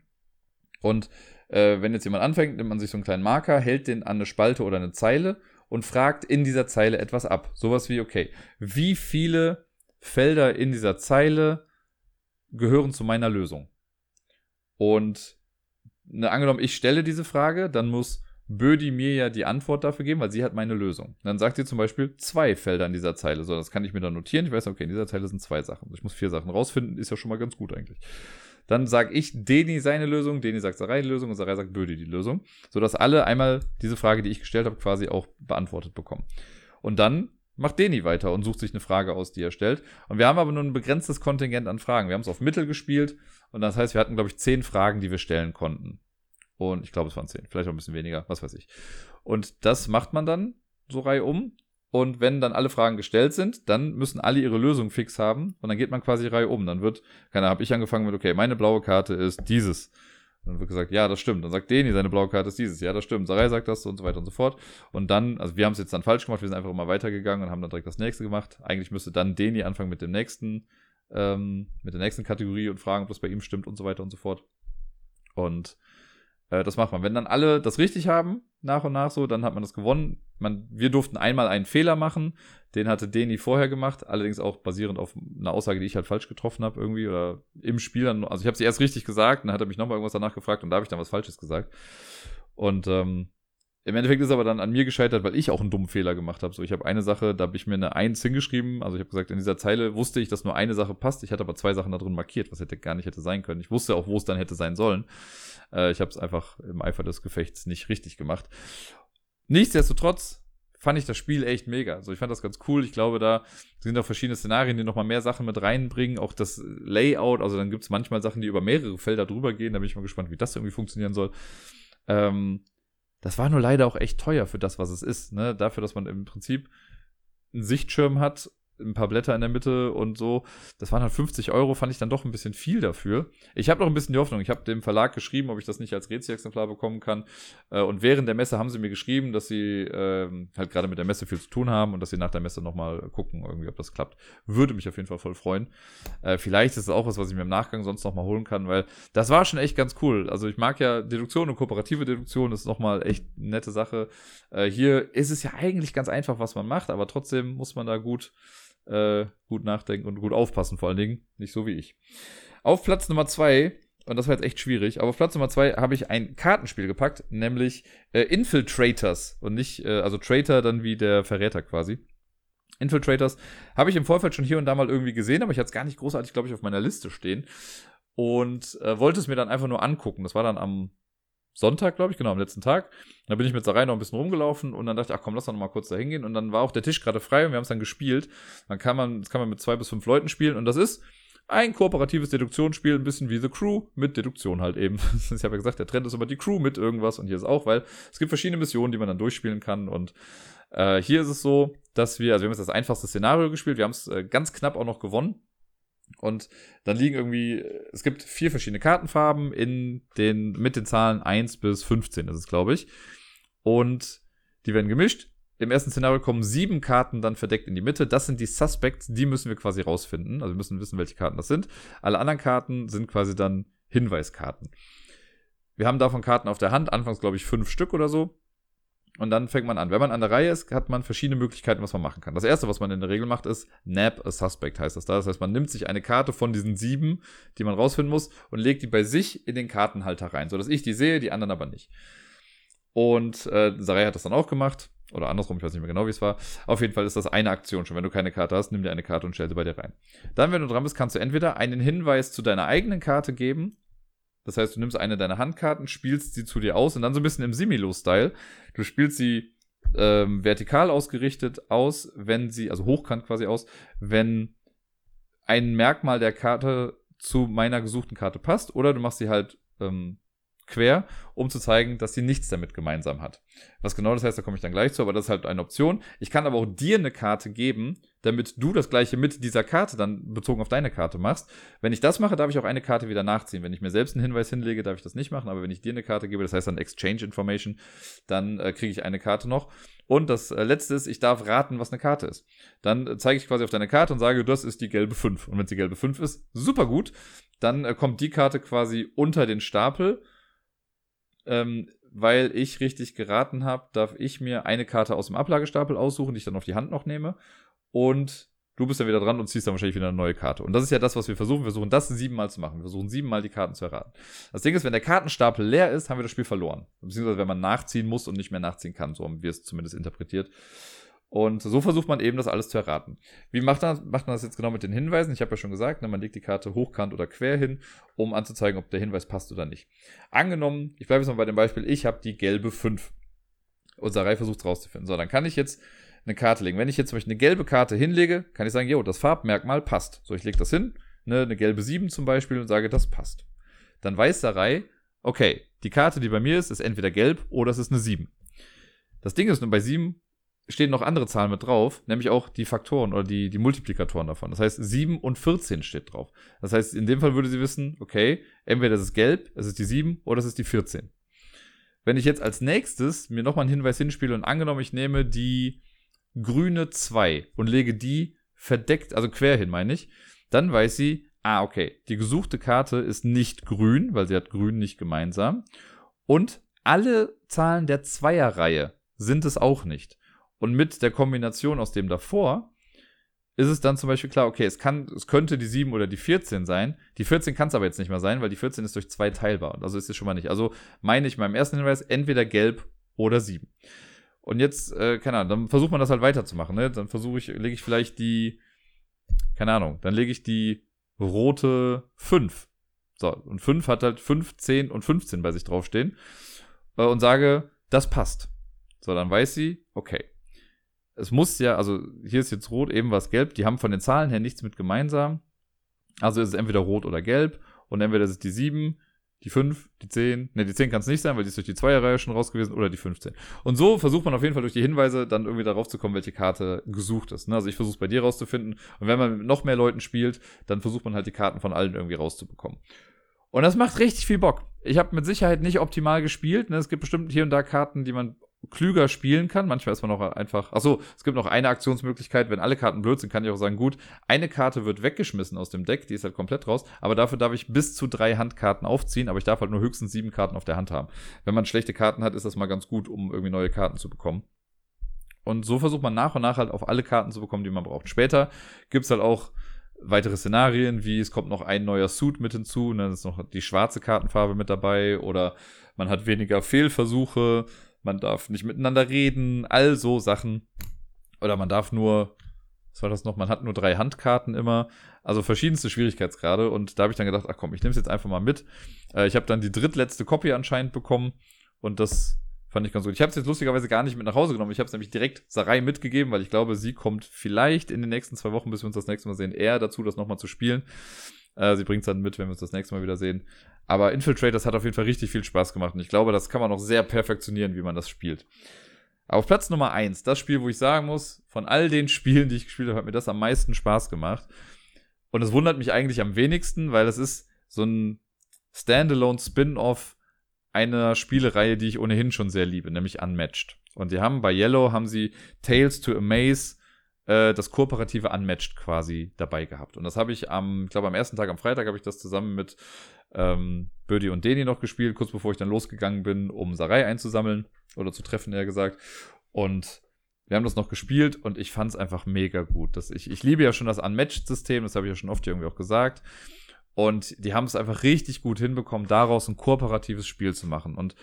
Und äh, wenn jetzt jemand anfängt, nimmt man sich so einen kleinen Marker, hält den an eine Spalte oder eine Zeile und fragt in dieser Zeile etwas ab. Sowas wie, okay, wie viele Felder in dieser Zeile gehören zu meiner Lösung? Und ne, angenommen, ich stelle diese Frage, dann muss Bödi mir ja die Antwort dafür geben, weil sie hat meine Lösung. Dann sagt sie zum Beispiel zwei Felder in dieser Zeile. So, das kann ich mir dann notieren. Ich weiß, okay, in dieser Zeile sind zwei Sachen. Ich muss vier Sachen rausfinden, ist ja schon mal ganz gut eigentlich. Dann sage ich Deni seine Lösung, Deni sagt Sarai die Lösung und Sarai sagt Bödi die Lösung, sodass alle einmal diese Frage, die ich gestellt habe, quasi auch beantwortet bekommen. Und dann macht Deni weiter und sucht sich eine Frage aus, die er stellt. Und wir haben aber nur ein begrenztes Kontingent an Fragen. Wir haben es auf Mittel gespielt und das heißt, wir hatten, glaube ich, zehn Fragen, die wir stellen konnten. Und ich glaube, es waren zehn, vielleicht auch ein bisschen weniger, was weiß ich. Und das macht man dann so Reihe um. Und wenn dann alle Fragen gestellt sind, dann müssen alle ihre Lösung fix haben. Und dann geht man quasi Reihe um. Dann wird, keine habe ich angefangen mit, okay, meine blaue Karte ist dieses. dann wird gesagt, ja, das stimmt. Dann sagt Deni, seine blaue Karte ist dieses. Ja, das stimmt. Sarai sagt das und so weiter und so fort. Und dann, also wir haben es jetzt dann falsch gemacht. Wir sind einfach immer weitergegangen und haben dann direkt das nächste gemacht. Eigentlich müsste dann Deni anfangen mit dem nächsten, ähm, mit der nächsten Kategorie und fragen, ob das bei ihm stimmt und so weiter und so fort. Und äh, das macht man. Wenn dann alle das richtig haben, nach und nach so, dann hat man das gewonnen. Man, wir durften einmal einen Fehler machen, den hatte Deni vorher gemacht, allerdings auch basierend auf einer Aussage, die ich halt falsch getroffen habe irgendwie oder im Spiel dann, also ich habe sie erst richtig gesagt, dann hat er mich nochmal irgendwas danach gefragt und da habe ich dann was Falsches gesagt. Und ähm, im Endeffekt ist aber dann an mir gescheitert, weil ich auch einen dummen Fehler gemacht habe. So, ich habe eine Sache, da habe ich mir eine 1 hingeschrieben. Also ich habe gesagt, in dieser Zeile wusste ich, dass nur eine Sache passt. Ich hatte aber zwei Sachen da drin markiert, was hätte gar nicht hätte sein können. Ich wusste auch, wo es dann hätte sein sollen. Äh, ich habe es einfach im Eifer des Gefechts nicht richtig gemacht. Nichtsdestotrotz fand ich das Spiel echt mega. Also ich fand das ganz cool. Ich glaube, da sind auch verschiedene Szenarien, die nochmal mehr Sachen mit reinbringen. Auch das Layout, also dann gibt es manchmal Sachen, die über mehrere Felder drüber gehen. Da bin ich mal gespannt, wie das irgendwie funktionieren soll. Ähm, das war nur leider auch echt teuer für das, was es ist. Ne? Dafür, dass man im Prinzip einen Sichtschirm hat ein paar Blätter in der Mitte und so. Das waren halt 50 Euro, fand ich dann doch ein bisschen viel dafür. Ich habe noch ein bisschen die Hoffnung. Ich habe dem Verlag geschrieben, ob ich das nicht als Rätselexemplar bekommen kann. Äh, und während der Messe haben sie mir geschrieben, dass sie ähm, halt gerade mit der Messe viel zu tun haben und dass sie nach der Messe nochmal gucken, irgendwie, ob das klappt. Würde mich auf jeden Fall voll freuen. Äh, vielleicht ist es auch was, was ich mir im Nachgang sonst nochmal holen kann, weil das war schon echt ganz cool. Also ich mag ja Deduktion und kooperative Deduktion, das ist nochmal echt eine nette Sache. Äh, hier ist es ja eigentlich ganz einfach, was man macht, aber trotzdem muss man da gut äh, gut nachdenken und gut aufpassen, vor allen Dingen. Nicht so wie ich. Auf Platz Nummer zwei, und das war jetzt echt schwierig, aber auf Platz Nummer zwei habe ich ein Kartenspiel gepackt, nämlich äh, Infiltrators und nicht, äh, also Traitor dann wie der Verräter quasi. Infiltrators habe ich im Vorfeld schon hier und da mal irgendwie gesehen, aber ich hatte es gar nicht großartig, glaube ich, auf meiner Liste stehen und äh, wollte es mir dann einfach nur angucken. Das war dann am Sonntag, glaube ich, genau, am letzten Tag. Da bin ich mit Sarai noch ein bisschen rumgelaufen und dann dachte ich, ach komm, lass doch noch mal kurz da hingehen. Und dann war auch der Tisch gerade frei und wir haben es dann gespielt. Dann kann man, das kann man mit zwei bis fünf Leuten spielen und das ist ein kooperatives Deduktionsspiel, ein bisschen wie The Crew mit Deduktion halt eben. ich habe ja gesagt, der Trend ist immer die Crew mit irgendwas und hier ist auch, weil es gibt verschiedene Missionen, die man dann durchspielen kann und äh, hier ist es so, dass wir, also wir haben jetzt das einfachste Szenario gespielt, wir haben es äh, ganz knapp auch noch gewonnen. Und dann liegen irgendwie, es gibt vier verschiedene Kartenfarben in den, mit den Zahlen 1 bis 15, das ist, glaube ich. Und die werden gemischt. Im ersten Szenario kommen sieben Karten dann verdeckt in die Mitte. Das sind die Suspects, die müssen wir quasi rausfinden. Also wir müssen wissen, welche Karten das sind. Alle anderen Karten sind quasi dann Hinweiskarten. Wir haben davon Karten auf der Hand, anfangs glaube ich fünf Stück oder so. Und dann fängt man an. Wenn man an der Reihe ist, hat man verschiedene Möglichkeiten, was man machen kann. Das erste, was man in der Regel macht, ist Nab a Suspect, heißt das da. Das heißt, man nimmt sich eine Karte von diesen sieben, die man rausfinden muss, und legt die bei sich in den Kartenhalter rein, sodass ich die sehe, die anderen aber nicht. Und äh, Sarai hat das dann auch gemacht. Oder andersrum, ich weiß nicht mehr genau, wie es war. Auf jeden Fall ist das eine Aktion schon. Wenn du keine Karte hast, nimm dir eine Karte und stell sie bei dir rein. Dann, wenn du dran bist, kannst du entweder einen Hinweis zu deiner eigenen Karte geben das heißt, du nimmst eine deiner Handkarten, spielst sie zu dir aus und dann so ein bisschen im Similo-Style. Du spielst sie ähm, vertikal ausgerichtet aus, wenn sie, also hochkant quasi aus, wenn ein Merkmal der Karte zu meiner gesuchten Karte passt, oder du machst sie halt ähm, quer, um zu zeigen, dass sie nichts damit gemeinsam hat. Was genau das heißt, da komme ich dann gleich zu, aber das ist halt eine Option. Ich kann aber auch dir eine Karte geben, damit du das gleiche mit dieser Karte dann bezogen auf deine Karte machst. Wenn ich das mache, darf ich auch eine Karte wieder nachziehen. Wenn ich mir selbst einen Hinweis hinlege, darf ich das nicht machen, aber wenn ich dir eine Karte gebe, das heißt dann Exchange Information, dann äh, kriege ich eine Karte noch. Und das äh, letzte ist, ich darf raten, was eine Karte ist. Dann äh, zeige ich quasi auf deine Karte und sage, das ist die gelbe 5. Und wenn es die gelbe 5 ist, super gut. Dann äh, kommt die Karte quasi unter den Stapel. Ähm, weil ich richtig geraten habe, darf ich mir eine Karte aus dem Ablagestapel aussuchen, die ich dann auf die Hand noch nehme. Und du bist dann wieder dran und ziehst dann wahrscheinlich wieder eine neue Karte. Und das ist ja das, was wir versuchen. Wir versuchen das siebenmal zu machen. Wir versuchen siebenmal die Karten zu erraten. Das Ding ist, wenn der Kartenstapel leer ist, haben wir das Spiel verloren. Beziehungsweise wenn man nachziehen muss und nicht mehr nachziehen kann. So haben wir es zumindest interpretiert. Und so versucht man eben, das alles zu erraten. Wie macht man, macht man das jetzt genau mit den Hinweisen? Ich habe ja schon gesagt, ne, man legt die Karte hochkant oder quer hin, um anzuzeigen, ob der Hinweis passt oder nicht. Angenommen, ich bleibe jetzt mal bei dem Beispiel, ich habe die gelbe 5. Unser Reihe versucht es rauszufinden. So, dann kann ich jetzt eine Karte legen. Wenn ich jetzt zum Beispiel eine gelbe Karte hinlege, kann ich sagen, jo, das Farbmerkmal passt. So, ich lege das hin, ne, eine gelbe 7 zum Beispiel und sage, das passt. Dann weiß Reihe, okay, die Karte, die bei mir ist, ist entweder gelb oder es ist eine 7. Das Ding ist nur bei 7 stehen noch andere Zahlen mit drauf, nämlich auch die Faktoren oder die, die Multiplikatoren davon. Das heißt, 7 und 14 steht drauf. Das heißt, in dem Fall würde sie wissen, okay, entweder es ist gelb, es ist die 7 oder es ist die 14. Wenn ich jetzt als nächstes mir nochmal einen Hinweis hinspiele und angenommen, ich nehme die grüne 2 und lege die verdeckt, also quer hin, meine ich, dann weiß sie, ah, okay, die gesuchte Karte ist nicht grün, weil sie hat grün nicht gemeinsam. Und alle Zahlen der Zweierreihe sind es auch nicht. Und mit der Kombination aus dem davor ist es dann zum Beispiel klar, okay, es kann, es könnte die 7 oder die 14 sein. Die 14 kann es aber jetzt nicht mehr sein, weil die 14 ist durch 2 teilbar. Also ist es schon mal nicht. Also meine ich meinem ersten Hinweis entweder gelb oder 7. Und jetzt, äh, keine Ahnung, dann versucht man das halt weiterzumachen, ne? Dann versuche ich, lege ich vielleicht die, keine Ahnung, dann lege ich die rote 5. So, und 5 hat halt 5, 10 und 15 bei sich draufstehen. Äh, und sage, das passt. So, dann weiß sie, okay, es muss ja, also hier ist jetzt rot, eben was gelb, die haben von den Zahlen her nichts mit gemeinsam. Also ist es entweder rot oder gelb und entweder ist es die 7, die 5, die 10, ne, die 10 kann es nicht sein, weil die ist durch die Zweierreihe schon raus gewesen, oder die 15. Und so versucht man auf jeden Fall durch die Hinweise dann irgendwie darauf zu kommen, welche Karte gesucht ist. Ne? Also ich versuche es bei dir rauszufinden und wenn man mit noch mehr Leuten spielt, dann versucht man halt die Karten von allen irgendwie rauszubekommen. Und das macht richtig viel Bock. Ich habe mit Sicherheit nicht optimal gespielt. Ne? Es gibt bestimmt hier und da Karten, die man klüger spielen kann. Manchmal ist man auch einfach. Achso, es gibt noch eine Aktionsmöglichkeit. Wenn alle Karten blöd sind, kann ich auch sagen, gut, eine Karte wird weggeschmissen aus dem Deck, die ist halt komplett raus. Aber dafür darf ich bis zu drei Handkarten aufziehen, aber ich darf halt nur höchstens sieben Karten auf der Hand haben. Wenn man schlechte Karten hat, ist das mal ganz gut, um irgendwie neue Karten zu bekommen. Und so versucht man nach und nach halt auf alle Karten zu bekommen, die man braucht. Später gibt's halt auch weitere Szenarien, wie es kommt noch ein neuer Suit mit hinzu, und dann ist noch die schwarze Kartenfarbe mit dabei oder man hat weniger Fehlversuche, man darf nicht miteinander reden, all so Sachen. Oder man darf nur, was war das noch, man hat nur drei Handkarten immer. Also verschiedenste Schwierigkeitsgrade. Und da habe ich dann gedacht, ach komm, ich nehme es jetzt einfach mal mit. Äh, ich habe dann die drittletzte Copy anscheinend bekommen. Und das fand ich ganz gut. Ich habe es jetzt lustigerweise gar nicht mit nach Hause genommen. Ich habe es nämlich direkt Sarai mitgegeben, weil ich glaube, sie kommt vielleicht in den nächsten zwei Wochen, bis wir uns das nächste Mal sehen, eher dazu, das nochmal zu spielen. Äh, sie bringt es dann mit, wenn wir uns das nächste Mal wieder sehen. Aber Infiltrators hat auf jeden Fall richtig viel Spaß gemacht und ich glaube, das kann man noch sehr perfektionieren, wie man das spielt. Auf Platz Nummer eins, das Spiel, wo ich sagen muss, von all den Spielen, die ich gespielt habe, hat mir das am meisten Spaß gemacht. Und es wundert mich eigentlich am wenigsten, weil es ist so ein Standalone Spin-off einer Spielereihe, die ich ohnehin schon sehr liebe, nämlich Unmatched. Und sie haben bei Yellow haben sie Tales to Amaze äh, das kooperative Unmatched quasi dabei gehabt. Und das habe ich am, ich glaube am ersten Tag, am Freitag, habe ich das zusammen mit ähm, Birdie und Deni noch gespielt, kurz bevor ich dann losgegangen bin, um Sarai einzusammeln oder zu treffen, eher gesagt. Und wir haben das noch gespielt und ich fand es einfach mega gut. Das, ich, ich liebe ja schon das Unmatched-System, das habe ich ja schon oft irgendwie auch gesagt. Und die haben es einfach richtig gut hinbekommen, daraus ein kooperatives Spiel zu machen. Und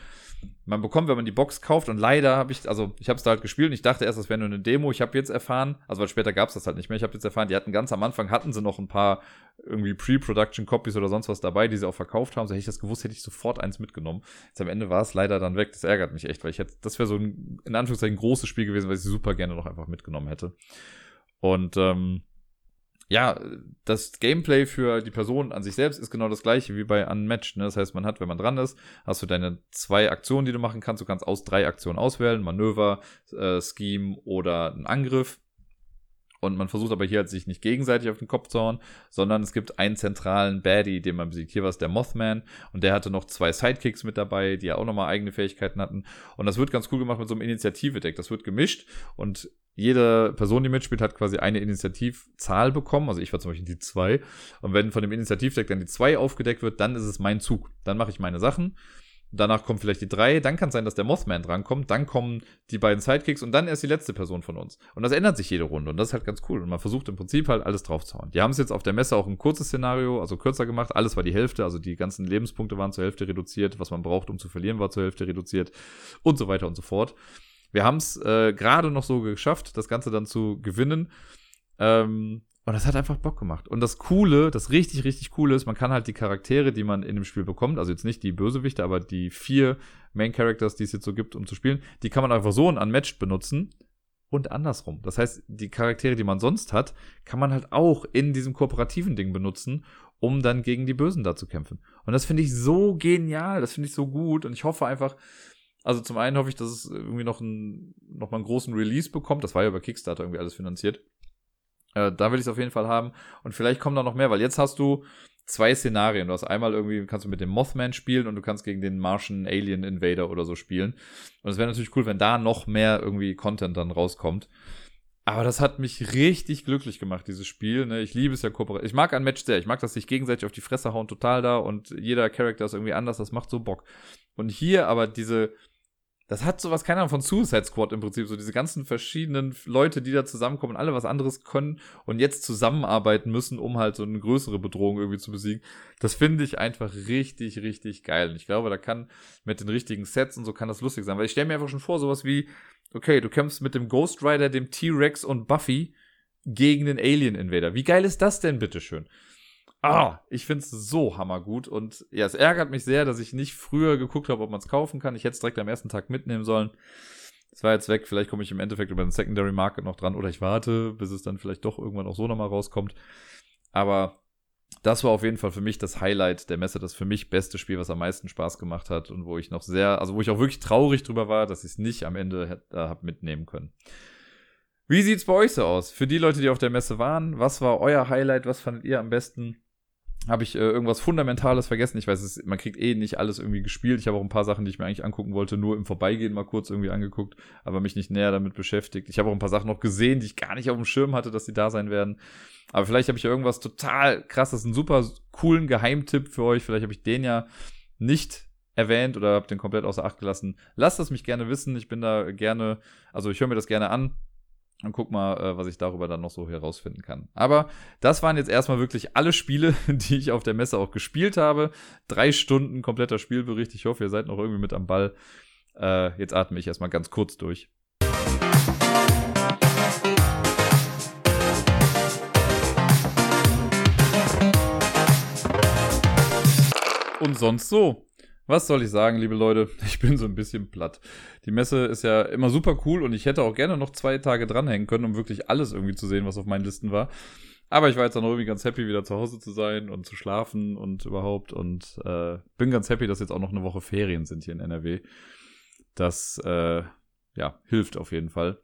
man bekommt, wenn man die Box kauft, und leider habe ich, also ich habe es da halt gespielt und ich dachte erst, das wäre nur eine Demo. Ich habe jetzt erfahren, also weil später gab es das halt nicht mehr, ich habe jetzt erfahren, die hatten ganz am Anfang, hatten sie noch ein paar irgendwie Pre-Production-Copies oder sonst was dabei, die sie auch verkauft haben. So hätte ich das gewusst, hätte ich sofort eins mitgenommen. Jetzt am Ende war es leider dann weg. Das ärgert mich echt, weil ich hätte, das wäre so ein, in Anführungszeichen, großes Spiel gewesen, weil ich sie super gerne noch einfach mitgenommen hätte. Und ähm, ja, das Gameplay für die Person an sich selbst ist genau das gleiche wie bei Unmatched. Ne? Das heißt, man hat, wenn man dran ist, hast du deine zwei Aktionen, die du machen kannst. Du kannst aus drei Aktionen auswählen: Manöver, äh, Scheme oder einen Angriff. Und man versucht aber hier halt sich nicht gegenseitig auf den Kopf zu hauen, sondern es gibt einen zentralen Baddie, den man besiegt. Hier war es der Mothman und der hatte noch zwei Sidekicks mit dabei, die ja auch nochmal eigene Fähigkeiten hatten. Und das wird ganz cool gemacht mit so einem Initiative-Deck. Das wird gemischt und jede Person, die mitspielt, hat quasi eine Initiativzahl bekommen. Also ich war zum Beispiel die zwei. Und wenn von dem Initiativdeck dann die zwei aufgedeckt wird, dann ist es mein Zug. Dann mache ich meine Sachen. Danach kommt vielleicht die drei, dann kann es sein, dass der Mothman drankommt, dann kommen die beiden Sidekicks und dann erst die letzte Person von uns. Und das ändert sich jede Runde und das ist halt ganz cool. Und man versucht im Prinzip halt alles draufzuhauen. Die haben es jetzt auf der Messe auch ein kurzes Szenario, also kürzer gemacht. Alles war die Hälfte, also die ganzen Lebenspunkte waren zur Hälfte reduziert, was man braucht, um zu verlieren, war zur Hälfte reduziert und so weiter und so fort. Wir haben es äh, gerade noch so geschafft, das Ganze dann zu gewinnen. Ähm, und das hat einfach Bock gemacht. Und das Coole, das richtig, richtig Coole ist, man kann halt die Charaktere, die man in dem Spiel bekommt, also jetzt nicht die Bösewichte, aber die vier Main Characters, die es jetzt so gibt, um zu spielen, die kann man einfach so unmatched benutzen und andersrum. Das heißt, die Charaktere, die man sonst hat, kann man halt auch in diesem kooperativen Ding benutzen, um dann gegen die Bösen da zu kämpfen. Und das finde ich so genial, das finde ich so gut und ich hoffe einfach, also zum einen hoffe ich, dass es irgendwie noch, ein, noch mal einen großen Release bekommt. Das war ja über Kickstarter irgendwie alles finanziert. Äh, da will ich es auf jeden Fall haben. Und vielleicht kommen da noch mehr, weil jetzt hast du zwei Szenarien. Du hast einmal irgendwie, kannst du mit dem Mothman spielen und du kannst gegen den Martian Alien Invader oder so spielen. Und es wäre natürlich cool, wenn da noch mehr irgendwie Content dann rauskommt. Aber das hat mich richtig glücklich gemacht, dieses Spiel. Ne? Ich liebe es ja kooperativ. Ich mag ein Match sehr. Ich mag, dass sich gegenseitig auf die Fresse hauen, total da. Und jeder Charakter ist irgendwie anders. Das macht so Bock. Und hier aber diese, das hat sowas, keine Ahnung, von Suicide Squad im Prinzip, so diese ganzen verschiedenen Leute, die da zusammenkommen und alle was anderes können und jetzt zusammenarbeiten müssen, um halt so eine größere Bedrohung irgendwie zu besiegen. Das finde ich einfach richtig, richtig geil. Und ich glaube, da kann mit den richtigen Sets und so kann das lustig sein, weil ich stelle mir einfach schon vor, sowas wie, okay, du kämpfst mit dem Ghost Rider, dem T-Rex und Buffy gegen den Alien Invader. Wie geil ist das denn, bitteschön? Ah, ich find's so hammergut und ja, es ärgert mich sehr, dass ich nicht früher geguckt habe, ob man es kaufen kann. Ich hätte es direkt am ersten Tag mitnehmen sollen. Es war jetzt weg, vielleicht komme ich im Endeffekt über den Secondary Market noch dran oder ich warte, bis es dann vielleicht doch irgendwann auch so nochmal rauskommt. Aber das war auf jeden Fall für mich das Highlight der Messe, das für mich beste Spiel, was am meisten Spaß gemacht hat und wo ich noch sehr, also wo ich auch wirklich traurig drüber war, dass ich es nicht am Ende äh, hab mitnehmen können. Wie sieht's bei euch so aus? Für die Leute, die auf der Messe waren, was war euer Highlight? Was fandet ihr am besten? Habe ich äh, irgendwas Fundamentales vergessen. Ich weiß, es, man kriegt eh nicht alles irgendwie gespielt. Ich habe auch ein paar Sachen, die ich mir eigentlich angucken wollte, nur im Vorbeigehen mal kurz irgendwie angeguckt, aber mich nicht näher damit beschäftigt. Ich habe auch ein paar Sachen noch gesehen, die ich gar nicht auf dem Schirm hatte, dass die da sein werden. Aber vielleicht habe ich ja irgendwas total krasses, einen super coolen Geheimtipp für euch. Vielleicht habe ich den ja nicht erwähnt oder habe den komplett außer Acht gelassen. Lasst es mich gerne wissen. Ich bin da gerne, also ich höre mir das gerne an. Und guck mal, äh, was ich darüber dann noch so herausfinden kann. Aber das waren jetzt erstmal wirklich alle Spiele, die ich auf der Messe auch gespielt habe. Drei Stunden kompletter Spielbericht. Ich hoffe, ihr seid noch irgendwie mit am Ball. Äh, jetzt atme ich erstmal ganz kurz durch. Und sonst so. Was soll ich sagen, liebe Leute? Ich bin so ein bisschen platt. Die Messe ist ja immer super cool und ich hätte auch gerne noch zwei Tage dranhängen können, um wirklich alles irgendwie zu sehen, was auf meinen Listen war. Aber ich war jetzt dann irgendwie ganz happy, wieder zu Hause zu sein und zu schlafen und überhaupt. Und äh, bin ganz happy, dass jetzt auch noch eine Woche Ferien sind hier in NRW. Das äh, ja, hilft auf jeden Fall.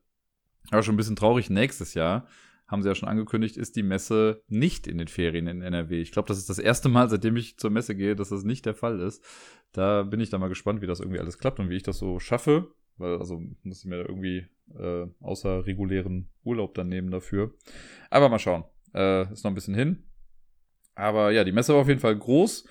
Aber schon ein bisschen traurig nächstes Jahr haben sie ja schon angekündigt, ist die Messe nicht in den Ferien in NRW. Ich glaube, das ist das erste Mal, seitdem ich zur Messe gehe, dass das nicht der Fall ist. Da bin ich dann mal gespannt, wie das irgendwie alles klappt und wie ich das so schaffe. Weil, also muss ich mir irgendwie äh, außer regulären Urlaub dann nehmen dafür. Aber mal schauen. Äh, ist noch ein bisschen hin. Aber ja, die Messe war auf jeden Fall groß.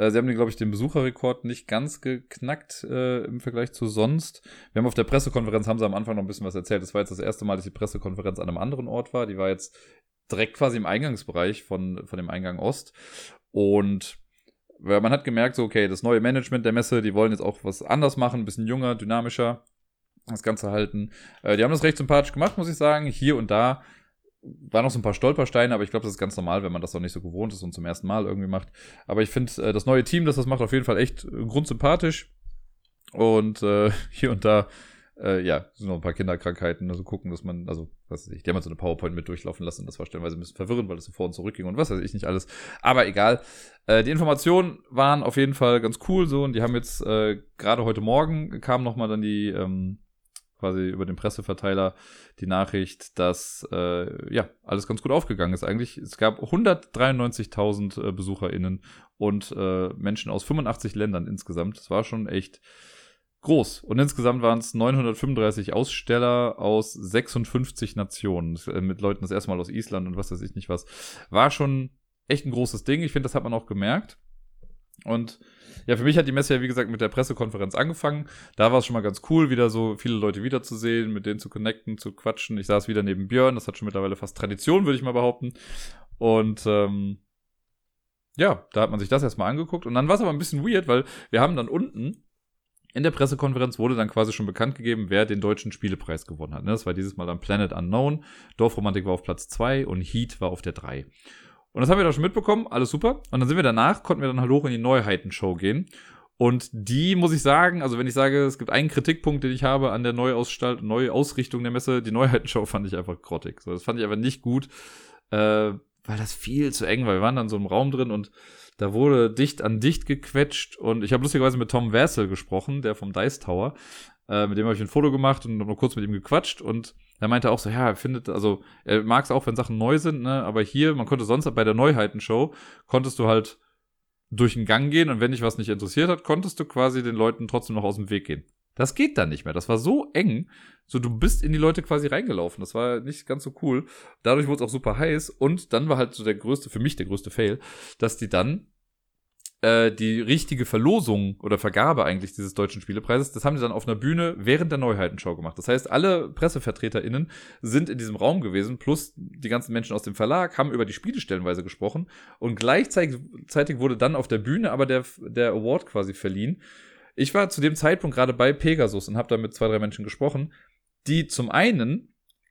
Äh, sie haben, glaube ich, den Besucherrekord nicht ganz geknackt äh, im Vergleich zu sonst. Wir haben auf der Pressekonferenz, haben sie am Anfang noch ein bisschen was erzählt. Das war jetzt das erste Mal, dass die Pressekonferenz an einem anderen Ort war. Die war jetzt direkt quasi im Eingangsbereich von, von dem Eingang Ost. Und man hat gemerkt, so, okay, das neue Management der Messe, die wollen jetzt auch was anders machen, ein bisschen jünger, dynamischer das Ganze halten. Äh, die haben das recht sympathisch gemacht, muss ich sagen. Hier und da waren noch so ein paar Stolpersteine, aber ich glaube, das ist ganz normal, wenn man das noch nicht so gewohnt ist und zum ersten Mal irgendwie macht. Aber ich finde, äh, das neue Team, das das macht, auf jeden Fall echt äh, grundsympathisch. Und äh, hier und da, äh, ja, sind noch ein paar Kinderkrankheiten, also gucken, dass man, also, was weiß ich, die haben halt so eine PowerPoint mit durchlaufen lassen. Das war stellenweise ein bisschen verwirrend, weil das so vor und zurück ging und was weiß ich nicht alles. Aber egal. Äh, die Informationen waren auf jeden Fall ganz cool so und die haben jetzt, äh, gerade heute Morgen kam nochmal dann die, ähm, quasi über den Presseverteiler die Nachricht, dass äh, ja alles ganz gut aufgegangen ist eigentlich. Es gab 193.000 äh, BesucherInnen und äh, Menschen aus 85 Ländern insgesamt. Das war schon echt groß. Und insgesamt waren es 935 Aussteller aus 56 Nationen. Äh, mit Leuten das erste Mal aus Island und was weiß ich nicht was. War schon echt ein großes Ding. Ich finde, das hat man auch gemerkt. Und ja, für mich hat die Messe ja, wie gesagt, mit der Pressekonferenz angefangen. Da war es schon mal ganz cool, wieder so viele Leute wiederzusehen, mit denen zu connecten, zu quatschen. Ich saß wieder neben Björn, das hat schon mittlerweile fast Tradition, würde ich mal behaupten. Und ähm, ja, da hat man sich das erstmal angeguckt. Und dann war es aber ein bisschen weird, weil wir haben dann unten in der Pressekonferenz wurde dann quasi schon bekannt gegeben, wer den deutschen Spielepreis gewonnen hat. Ne? Das war dieses Mal dann Planet Unknown. Dorfromantik war auf Platz 2 und Heat war auf der 3. Und das haben wir da schon mitbekommen, alles super. Und dann sind wir danach, konnten wir dann halt hoch in die Neuheiten-Show gehen. Und die muss ich sagen, also wenn ich sage, es gibt einen Kritikpunkt, den ich habe an der Neuausstalt, Neuausrichtung der Messe, die Neuheiten-Show fand ich einfach grottig. So, das fand ich einfach nicht gut, äh, weil das viel zu eng war. Wir waren dann so im Raum drin und da wurde dicht an dicht gequetscht und ich habe lustigerweise mit Tom Wessel gesprochen, der vom Dice Tower. Äh, mit dem habe ich ein Foto gemacht und noch kurz mit ihm gequatscht und er meinte auch so, ja, er findet, also er mag es auch, wenn Sachen neu sind, ne, aber hier, man konnte sonst bei der Neuheitenshow, konntest du halt durch den Gang gehen und wenn dich was nicht interessiert hat, konntest du quasi den Leuten trotzdem noch aus dem Weg gehen. Das geht dann nicht mehr. Das war so eng, so du bist in die Leute quasi reingelaufen. Das war nicht ganz so cool. Dadurch wurde es auch super heiß und dann war halt so der größte, für mich der größte Fail, dass die dann äh, die richtige Verlosung oder Vergabe eigentlich dieses deutschen Spielepreises, das haben die dann auf einer Bühne während der Neuheitenshow gemacht. Das heißt, alle PressevertreterInnen sind in diesem Raum gewesen, plus die ganzen Menschen aus dem Verlag haben über die Spiele stellenweise gesprochen und gleichzeitig wurde dann auf der Bühne aber der, der Award quasi verliehen. Ich war zu dem Zeitpunkt gerade bei Pegasus und habe da mit zwei, drei Menschen gesprochen, die zum einen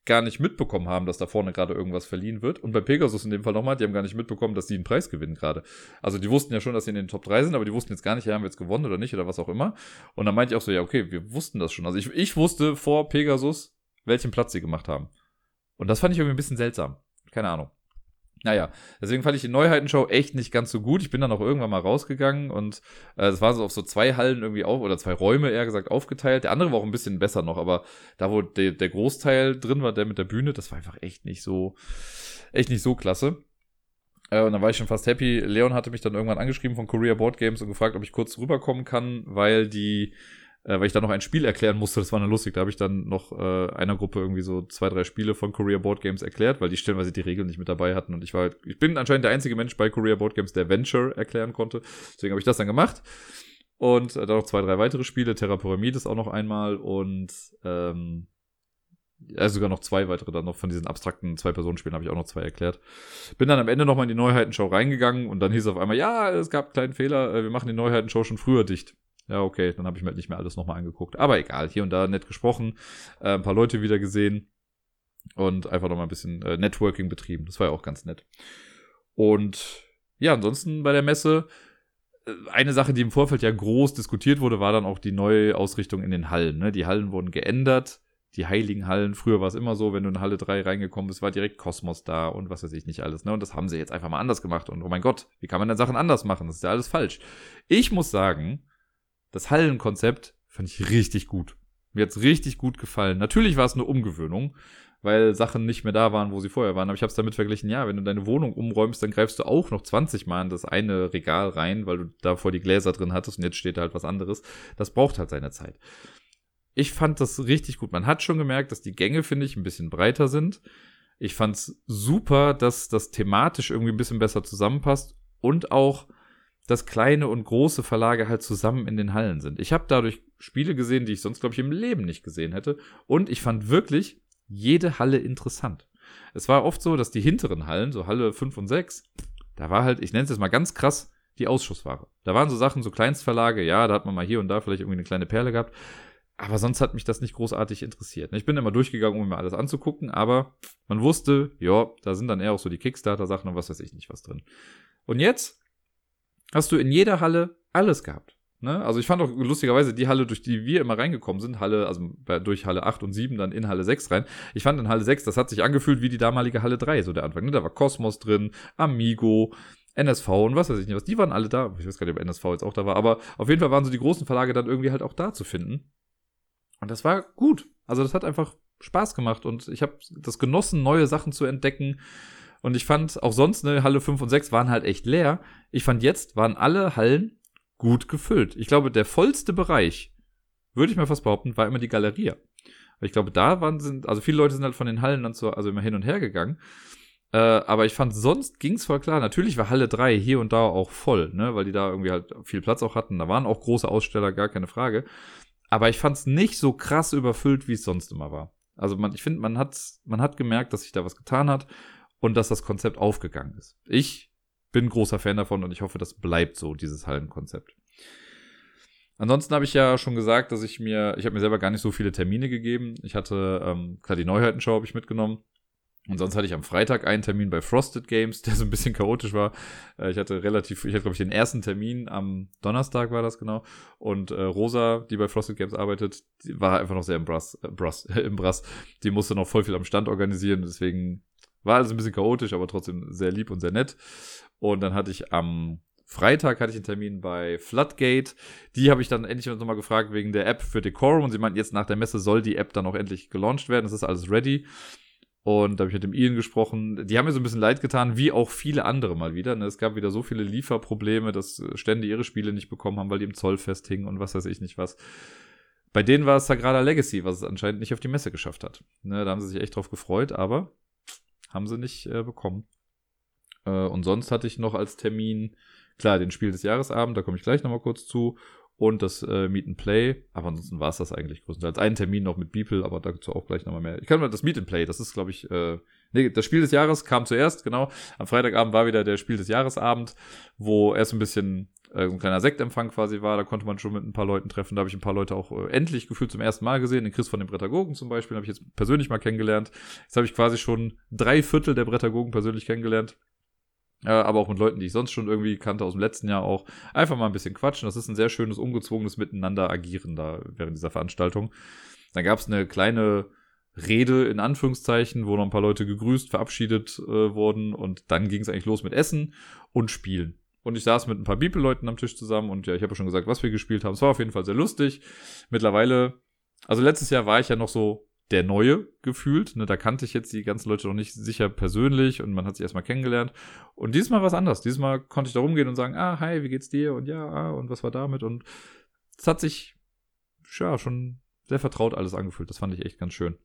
gar nicht mitbekommen haben, dass da vorne gerade irgendwas verliehen wird. Und bei Pegasus in dem Fall nochmal, die haben gar nicht mitbekommen, dass die einen Preis gewinnen gerade. Also die wussten ja schon, dass sie in den Top 3 sind, aber die wussten jetzt gar nicht, ja, haben wir jetzt gewonnen oder nicht oder was auch immer. Und dann meinte ich auch so, ja, okay, wir wussten das schon. Also ich, ich wusste vor Pegasus, welchen Platz sie gemacht haben. Und das fand ich irgendwie ein bisschen seltsam. Keine Ahnung. Naja, deswegen fand ich die Neuheitenshow echt nicht ganz so gut. Ich bin dann auch irgendwann mal rausgegangen und äh, es war so auf so zwei Hallen irgendwie auf, oder zwei Räume eher gesagt aufgeteilt. Der andere war auch ein bisschen besser noch, aber da, wo der, der Großteil drin war, der mit der Bühne, das war einfach echt nicht so, echt nicht so klasse. Äh, und dann war ich schon fast happy. Leon hatte mich dann irgendwann angeschrieben von Korea Board Games und gefragt, ob ich kurz rüberkommen kann, weil die äh, weil ich da noch ein Spiel erklären musste. Das war dann lustig. Da habe ich dann noch äh, einer Gruppe irgendwie so zwei, drei Spiele von Korea Board Games erklärt, weil die stellenweise die Regeln nicht mit dabei hatten. Und ich war, ich bin anscheinend der einzige Mensch bei Korea Board Games, der Venture erklären konnte. Deswegen habe ich das dann gemacht. Und äh, dann noch zwei, drei weitere Spiele. Terra Pyramides auch noch einmal und ähm, also sogar noch zwei weitere dann noch von diesen abstrakten Zwei-Personen-Spielen habe ich auch noch zwei erklärt. Bin dann am Ende nochmal in die Neuheitenshow reingegangen und dann hieß es auf einmal, ja, es gab einen kleinen Fehler, äh, wir machen die Neuheitenshow schon früher dicht. Ja, okay, dann habe ich mir halt nicht mehr alles nochmal angeguckt. Aber egal, hier und da nett gesprochen, äh, ein paar Leute wieder gesehen und einfach nochmal ein bisschen äh, Networking betrieben. Das war ja auch ganz nett. Und ja, ansonsten bei der Messe, äh, eine Sache, die im Vorfeld ja groß diskutiert wurde, war dann auch die neue Ausrichtung in den Hallen. Ne? Die Hallen wurden geändert. Die heiligen Hallen, früher war es immer so, wenn du in Halle 3 reingekommen bist, war direkt Kosmos da und was weiß ich nicht alles. Ne? Und das haben sie jetzt einfach mal anders gemacht. Und oh mein Gott, wie kann man denn Sachen anders machen? Das ist ja alles falsch. Ich muss sagen, das Hallenkonzept fand ich richtig gut. Mir hat's richtig gut gefallen. Natürlich war es eine Umgewöhnung, weil Sachen nicht mehr da waren, wo sie vorher waren. Aber ich habe es damit verglichen, ja, wenn du deine Wohnung umräumst, dann greifst du auch noch 20 Mal in das eine Regal rein, weil du davor die Gläser drin hattest und jetzt steht da halt was anderes. Das braucht halt seine Zeit. Ich fand das richtig gut. Man hat schon gemerkt, dass die Gänge, finde ich, ein bisschen breiter sind. Ich fand's super, dass das thematisch irgendwie ein bisschen besser zusammenpasst und auch dass kleine und große Verlage halt zusammen in den Hallen sind. Ich habe dadurch Spiele gesehen, die ich sonst, glaube ich, im Leben nicht gesehen hätte. Und ich fand wirklich jede Halle interessant. Es war oft so, dass die hinteren Hallen, so Halle 5 und 6, da war halt, ich nenne es jetzt mal ganz krass, die Ausschussware. Da waren so Sachen, so Kleinstverlage, ja, da hat man mal hier und da vielleicht irgendwie eine kleine Perle gehabt. Aber sonst hat mich das nicht großartig interessiert. Ich bin immer durchgegangen, um mir alles anzugucken, aber man wusste, ja, da sind dann eher auch so die Kickstarter-Sachen und was weiß ich nicht was drin. Und jetzt hast du in jeder Halle alles gehabt. Ne? Also ich fand auch lustigerweise die Halle, durch die wir immer reingekommen sind, Halle, also durch Halle 8 und 7 dann in Halle 6 rein. Ich fand in Halle 6, das hat sich angefühlt wie die damalige Halle 3, so der Anfang. Ne? Da war Cosmos drin, Amigo, NSV und was weiß ich nicht was. Die waren alle da. Ich weiß gar nicht, ob NSV jetzt auch da war, aber auf jeden Fall waren so die großen Verlage dann irgendwie halt auch da zu finden. Und das war gut. Also das hat einfach Spaß gemacht und ich habe das genossen, neue Sachen zu entdecken. Und ich fand auch sonst, ne, Halle 5 und 6 waren halt echt leer. Ich fand jetzt waren alle Hallen gut gefüllt. Ich glaube, der vollste Bereich, würde ich mal fast behaupten, war immer die Galerie. Ich glaube, da waren sind, also viele Leute sind halt von den Hallen dann so, also immer hin und her gegangen. Äh, aber ich fand, sonst ging's voll klar. Natürlich war Halle 3 hier und da auch voll, ne, weil die da irgendwie halt viel Platz auch hatten. Da waren auch große Aussteller, gar keine Frage. Aber ich fand's nicht so krass überfüllt, wie es sonst immer war. Also man, ich finde, man hat, man hat gemerkt, dass sich da was getan hat und dass das Konzept aufgegangen ist. Ich bin großer Fan davon und ich hoffe, das bleibt so, dieses Hallenkonzept. Ansonsten habe ich ja schon gesagt, dass ich mir, ich habe mir selber gar nicht so viele Termine gegeben. Ich hatte, ähm, klar, die Neuheitenshow habe ich mitgenommen. Und sonst hatte ich am Freitag einen Termin bei Frosted Games, der so ein bisschen chaotisch war. Äh, ich hatte relativ, ich hatte glaube ich den ersten Termin am Donnerstag war das genau. Und äh, Rosa, die bei Frosted Games arbeitet, war einfach noch sehr im Brass, äh, Brass, äh, im Brass. Die musste noch voll viel am Stand organisieren. Deswegen war alles ein bisschen chaotisch, aber trotzdem sehr lieb und sehr nett. Und dann hatte ich am Freitag hatte ich einen Termin bei Floodgate. Die habe ich dann endlich nochmal gefragt wegen der App für Decorum. Und sie meinten, jetzt nach der Messe soll die App dann auch endlich gelauncht werden. Das ist alles ready. Und da habe ich mit dem Ian gesprochen. Die haben mir so ein bisschen leid getan, wie auch viele andere mal wieder. Ne? Es gab wieder so viele Lieferprobleme, dass Stände ihre Spiele nicht bekommen haben, weil die im Zoll festhingen und was weiß ich nicht was. Bei denen war es Sagrada Legacy, was es anscheinend nicht auf die Messe geschafft hat. Ne, da haben sie sich echt drauf gefreut, aber haben sie nicht äh, bekommen. Äh, und sonst hatte ich noch als Termin, klar, den Spiel des Jahresabend, da komme ich gleich nochmal kurz zu und das äh, Meet and Play. Aber ansonsten war es das eigentlich größtenteils. Einen Termin noch mit Beeple, aber dazu auch gleich nochmal mehr. Ich kann mal das Meet and Play, das ist, glaube ich, äh, nee, das Spiel des Jahres kam zuerst, genau. Am Freitagabend war wieder der Spiel des Jahresabend, wo erst ein bisschen äh, ein kleiner Sektempfang quasi war. Da konnte man schon mit ein paar Leuten treffen. Da habe ich ein paar Leute auch äh, endlich gefühlt zum ersten Mal gesehen. Den Chris von den Brettagogen zum Beispiel habe ich jetzt persönlich mal kennengelernt. Jetzt habe ich quasi schon drei Viertel der Brettagogen persönlich kennengelernt. Äh, aber auch mit Leuten, die ich sonst schon irgendwie kannte aus dem letzten Jahr auch. Einfach mal ein bisschen quatschen. Das ist ein sehr schönes, ungezwungenes Miteinander agieren da während dieser Veranstaltung. Dann gab es eine kleine Rede in Anführungszeichen, wo noch ein paar Leute gegrüßt, verabschiedet äh, wurden und dann ging es eigentlich los mit Essen und Spielen. Und ich saß mit ein paar Bibelleuten am Tisch zusammen und ja, ich habe ja schon gesagt, was wir gespielt haben. Es war auf jeden Fall sehr lustig. Mittlerweile, also letztes Jahr war ich ja noch so der Neue gefühlt. Ne, da kannte ich jetzt die ganzen Leute noch nicht sicher persönlich und man hat sich erstmal kennengelernt. Und diesmal war es anders. Diesmal konnte ich da rumgehen und sagen, ah, hi, wie geht's dir? Und ja, ah, und was war damit? Und es hat sich ja schon sehr vertraut alles angefühlt. Das fand ich echt ganz schön.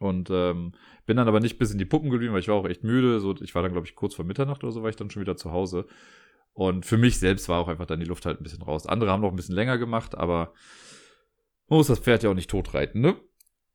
Und ähm, bin dann aber nicht bis in die Puppen geblieben, weil ich war auch echt müde. So, ich war dann, glaube ich, kurz vor Mitternacht oder so, war ich dann schon wieder zu Hause. Und für mich selbst war auch einfach dann die Luft halt ein bisschen raus. Andere haben noch ein bisschen länger gemacht, aber man muss das Pferd ja auch nicht totreiten, ne?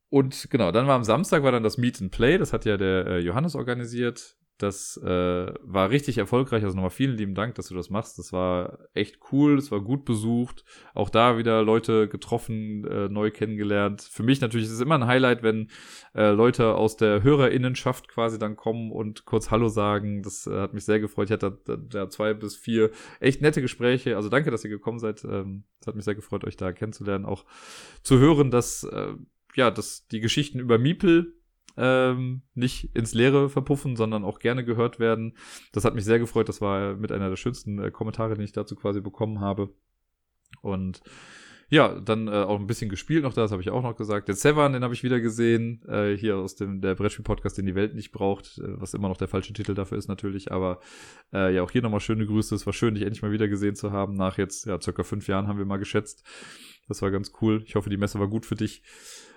Und genau, dann war am Samstag war dann das Meet and Play, das hat ja der äh, Johannes organisiert. Das äh, war richtig erfolgreich. Also nochmal vielen lieben Dank, dass du das machst. Das war echt cool, es war gut besucht. Auch da wieder Leute getroffen, äh, neu kennengelernt. Für mich natürlich ist es immer ein Highlight, wenn äh, Leute aus der Hörerinnenschaft quasi dann kommen und kurz Hallo sagen. Das äh, hat mich sehr gefreut. Ich hatte da, da zwei bis vier echt nette Gespräche. Also danke, dass ihr gekommen seid. Ähm, es hat mich sehr gefreut, euch da kennenzulernen. Auch zu hören, dass äh, ja, dass die Geschichten über Miepel ähm, nicht ins Leere verpuffen, sondern auch gerne gehört werden. Das hat mich sehr gefreut. Das war mit einer der schönsten äh, Kommentare, die ich dazu quasi bekommen habe. Und ja, dann äh, auch ein bisschen gespielt noch, das habe ich auch noch gesagt. Den Severn, den habe ich wieder gesehen, äh, hier aus dem der Brettspiel-Podcast, den die Welt nicht braucht, äh, was immer noch der falsche Titel dafür ist natürlich, aber äh, ja, auch hier nochmal schöne Grüße. Es war schön, dich endlich mal wieder gesehen zu haben. Nach jetzt, ja, circa fünf Jahren haben wir mal geschätzt. Das war ganz cool. Ich hoffe, die Messe war gut für dich.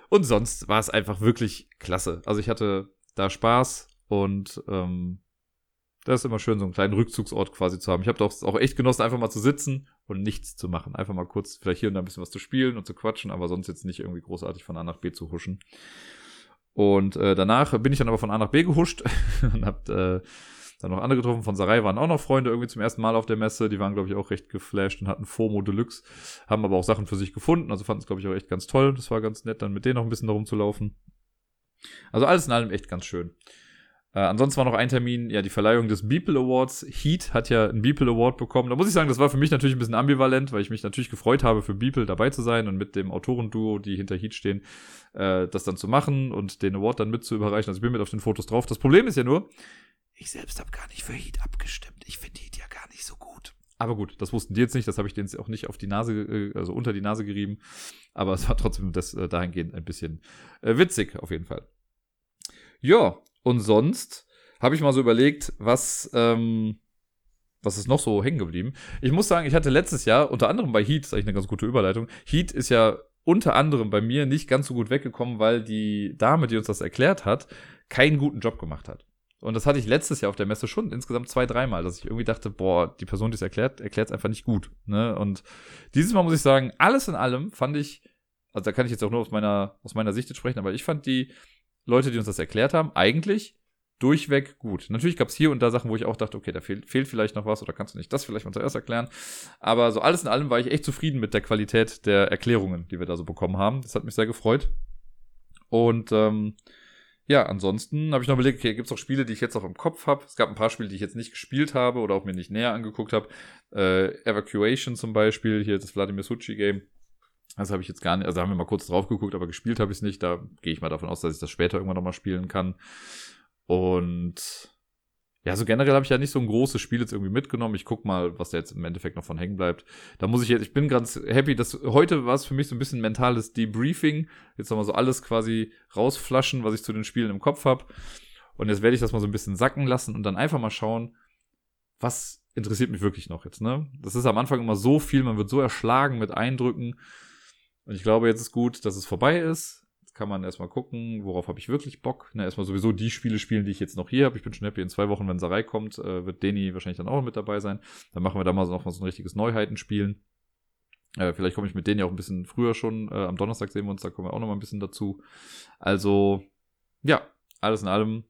Und sonst war es einfach wirklich klasse. Also ich hatte da Spaß und ähm, das ist immer schön, so einen kleinen Rückzugsort quasi zu haben. Ich habe doch auch echt genossen, einfach mal zu sitzen und nichts zu machen. Einfach mal kurz vielleicht hier und da ein bisschen was zu spielen und zu quatschen, aber sonst jetzt nicht irgendwie großartig von A nach B zu huschen. Und äh, danach bin ich dann aber von A nach B gehuscht und hab äh, dann noch andere getroffen. Von Sarai waren auch noch Freunde irgendwie zum ersten Mal auf der Messe. Die waren, glaube ich, auch recht geflasht und hatten FOMO Deluxe. Haben aber auch Sachen für sich gefunden. Also fanden es, glaube ich, auch echt ganz toll. Das war ganz nett, dann mit denen noch ein bisschen darum zu laufen. Also alles in allem echt ganz schön. Äh, ansonsten war noch ein Termin, ja, die Verleihung des Beeple Awards. Heat hat ja einen Beeple Award bekommen. Da muss ich sagen, das war für mich natürlich ein bisschen ambivalent, weil ich mich natürlich gefreut habe, für Beeple dabei zu sein und mit dem Autorenduo, die hinter Heat stehen, äh, das dann zu machen und den Award dann mit zu überreichen. Also ich bin mit auf den Fotos drauf. Das Problem ist ja nur, ich selbst habe gar nicht für Heat abgestimmt. Ich finde Heat ja gar nicht so gut. Aber gut, das wussten die jetzt nicht, das habe ich denen auch nicht auf die Nase, äh, also unter die Nase gerieben. Aber es war trotzdem das äh, dahingehend ein bisschen äh, witzig, auf jeden Fall. Ja, und sonst habe ich mal so überlegt, was, ähm, was ist noch so hängen geblieben? Ich muss sagen, ich hatte letztes Jahr, unter anderem bei Heat, ist eigentlich eine ganz gute Überleitung. Heat ist ja unter anderem bei mir nicht ganz so gut weggekommen, weil die Dame, die uns das erklärt hat, keinen guten Job gemacht hat. Und das hatte ich letztes Jahr auf der Messe schon insgesamt zwei, dreimal, dass ich irgendwie dachte, boah, die Person, die es erklärt, erklärt es einfach nicht gut. Ne? Und dieses Mal muss ich sagen, alles in allem fand ich, also da kann ich jetzt auch nur aus meiner, aus meiner Sicht jetzt sprechen, aber ich fand die Leute, die uns das erklärt haben, eigentlich durchweg gut. Natürlich gab es hier und da Sachen, wo ich auch dachte, okay, da fehlt, fehlt vielleicht noch was oder kannst du nicht das vielleicht mal zuerst erklären. Aber so alles in allem war ich echt zufrieden mit der Qualität der Erklärungen, die wir da so bekommen haben. Das hat mich sehr gefreut. Und ähm, ja, ansonsten habe ich noch überlegt, okay, gibt es auch Spiele, die ich jetzt auch im Kopf habe. Es gab ein paar Spiele, die ich jetzt nicht gespielt habe oder auch mir nicht näher angeguckt habe. Äh, Evacuation zum Beispiel, hier das Vladimir Suchi Game. Das habe ich jetzt gar nicht, also haben wir mal kurz drauf geguckt, aber gespielt habe ich es nicht. Da gehe ich mal davon aus, dass ich das später irgendwann nochmal spielen kann. Und ja, so generell habe ich ja nicht so ein großes Spiel jetzt irgendwie mitgenommen. Ich guck mal, was da jetzt im Endeffekt noch von hängen bleibt. Da muss ich jetzt, ich bin ganz happy, dass heute war es für mich so ein bisschen mentales Debriefing. Jetzt nochmal so alles quasi rausflaschen, was ich zu den Spielen im Kopf habe. Und jetzt werde ich das mal so ein bisschen sacken lassen und dann einfach mal schauen, was interessiert mich wirklich noch jetzt, ne? Das ist am Anfang immer so viel, man wird so erschlagen mit Eindrücken. Und ich glaube, jetzt ist gut, dass es vorbei ist kann man erstmal gucken, worauf habe ich wirklich Bock. Ne, erstmal sowieso die Spiele spielen, die ich jetzt noch hier habe. Ich bin schon happy, in zwei Wochen, wenn Sarai kommt, äh, wird Deni wahrscheinlich dann auch mit dabei sein. Dann machen wir da mal so noch mal so ein richtiges Neuheitenspielen. Äh, vielleicht komme ich mit ja auch ein bisschen früher schon. Äh, am Donnerstag sehen wir uns, da kommen wir auch noch mal ein bisschen dazu. Also, ja, alles in allem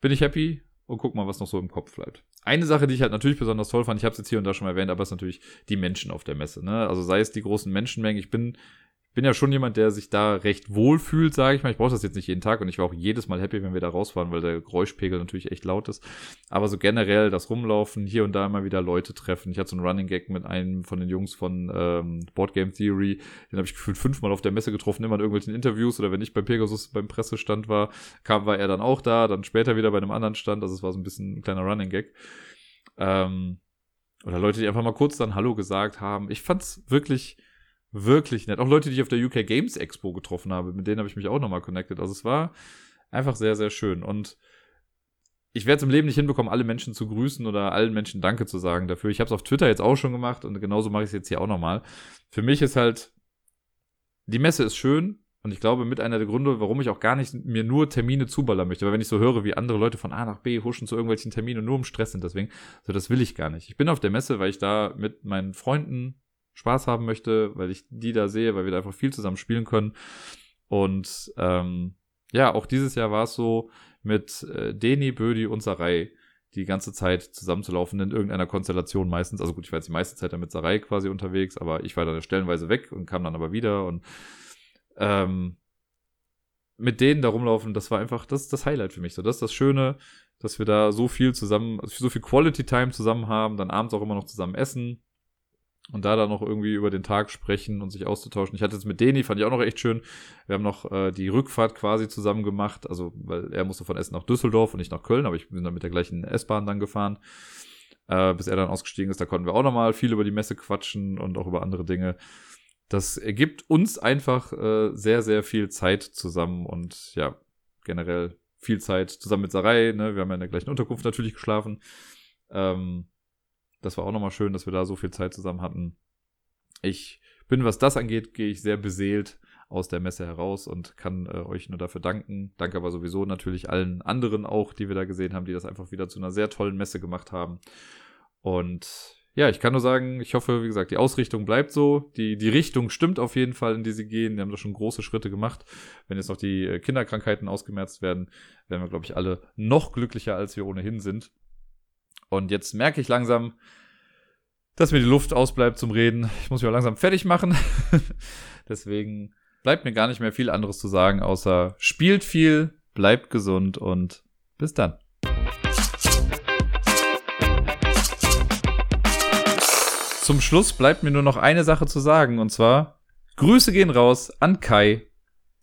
bin ich happy und guck mal, was noch so im Kopf bleibt. Eine Sache, die ich halt natürlich besonders toll fand, ich habe es jetzt hier und da schon erwähnt, aber es ist natürlich die Menschen auf der Messe. Ne? Also sei es die großen Menschenmengen. Ich bin bin ja schon jemand, der sich da recht wohl fühlt, sage ich mal. Ich brauche das jetzt nicht jeden Tag und ich war auch jedes Mal happy, wenn wir da rausfahren, weil der Geräuschpegel natürlich echt laut ist. Aber so generell das Rumlaufen, hier und da immer wieder Leute treffen. Ich hatte so einen Running Gag mit einem von den Jungs von ähm, Board Game Theory. Den habe ich gefühlt fünfmal auf der Messe getroffen, immer in irgendwelchen Interviews oder wenn ich bei Pegasus beim Pressestand war, kam, war er dann auch da, dann später wieder bei einem anderen Stand. Also es war so ein bisschen ein kleiner Running Gag. Ähm, oder Leute, die einfach mal kurz dann Hallo gesagt haben. Ich fand's wirklich wirklich nett. Auch Leute, die ich auf der UK Games Expo getroffen habe, mit denen habe ich mich auch nochmal connected. Also es war einfach sehr, sehr schön. Und ich werde es im Leben nicht hinbekommen, alle Menschen zu grüßen oder allen Menschen Danke zu sagen dafür. Ich habe es auf Twitter jetzt auch schon gemacht und genauso mache ich es jetzt hier auch nochmal. Für mich ist halt, die Messe ist schön und ich glaube, mit einer der Gründe, warum ich auch gar nicht mir nur Termine zuballern möchte, weil wenn ich so höre, wie andere Leute von A nach B huschen zu irgendwelchen Terminen und nur im Stress sind, deswegen, so das will ich gar nicht. Ich bin auf der Messe, weil ich da mit meinen Freunden Spaß haben möchte, weil ich die da sehe, weil wir da einfach viel zusammen spielen können. Und ähm, ja, auch dieses Jahr war es so mit äh, Deni, Bödi und Sarai die ganze Zeit zusammenzulaufen in irgendeiner Konstellation meistens. Also gut, ich war jetzt die meiste Zeit mit Sarai quasi unterwegs, aber ich war dann stellenweise weg und kam dann aber wieder und ähm, mit denen da rumlaufen, das war einfach das, das Highlight für mich. So, das ist das Schöne, dass wir da so viel zusammen, so viel Quality Time zusammen haben, dann abends auch immer noch zusammen essen und da dann noch irgendwie über den Tag sprechen und sich auszutauschen. Ich hatte es mit Deni, fand ich auch noch echt schön. Wir haben noch äh, die Rückfahrt quasi zusammen gemacht, also weil er musste von Essen nach Düsseldorf und nicht nach Köln, aber ich bin dann mit der gleichen S-Bahn dann gefahren, äh, bis er dann ausgestiegen ist. Da konnten wir auch nochmal viel über die Messe quatschen und auch über andere Dinge. Das ergibt uns einfach äh, sehr, sehr viel Zeit zusammen und ja, generell viel Zeit zusammen mit Sarai. Ne? Wir haben ja in der gleichen Unterkunft natürlich geschlafen. Ähm, das war auch nochmal schön, dass wir da so viel Zeit zusammen hatten. Ich bin, was das angeht, gehe ich sehr beseelt aus der Messe heraus und kann äh, euch nur dafür danken. Danke aber sowieso natürlich allen anderen auch, die wir da gesehen haben, die das einfach wieder zu einer sehr tollen Messe gemacht haben. Und ja, ich kann nur sagen, ich hoffe, wie gesagt, die Ausrichtung bleibt so. Die, die Richtung stimmt auf jeden Fall, in die sie gehen. Die haben da schon große Schritte gemacht. Wenn jetzt noch die äh, Kinderkrankheiten ausgemerzt werden, werden wir, glaube ich, alle noch glücklicher, als wir ohnehin sind. Und jetzt merke ich langsam, dass mir die Luft ausbleibt zum Reden. Ich muss mich auch langsam fertig machen. Deswegen bleibt mir gar nicht mehr viel anderes zu sagen, außer spielt viel, bleibt gesund und bis dann. Zum Schluss bleibt mir nur noch eine Sache zu sagen, und zwar Grüße gehen raus an Kai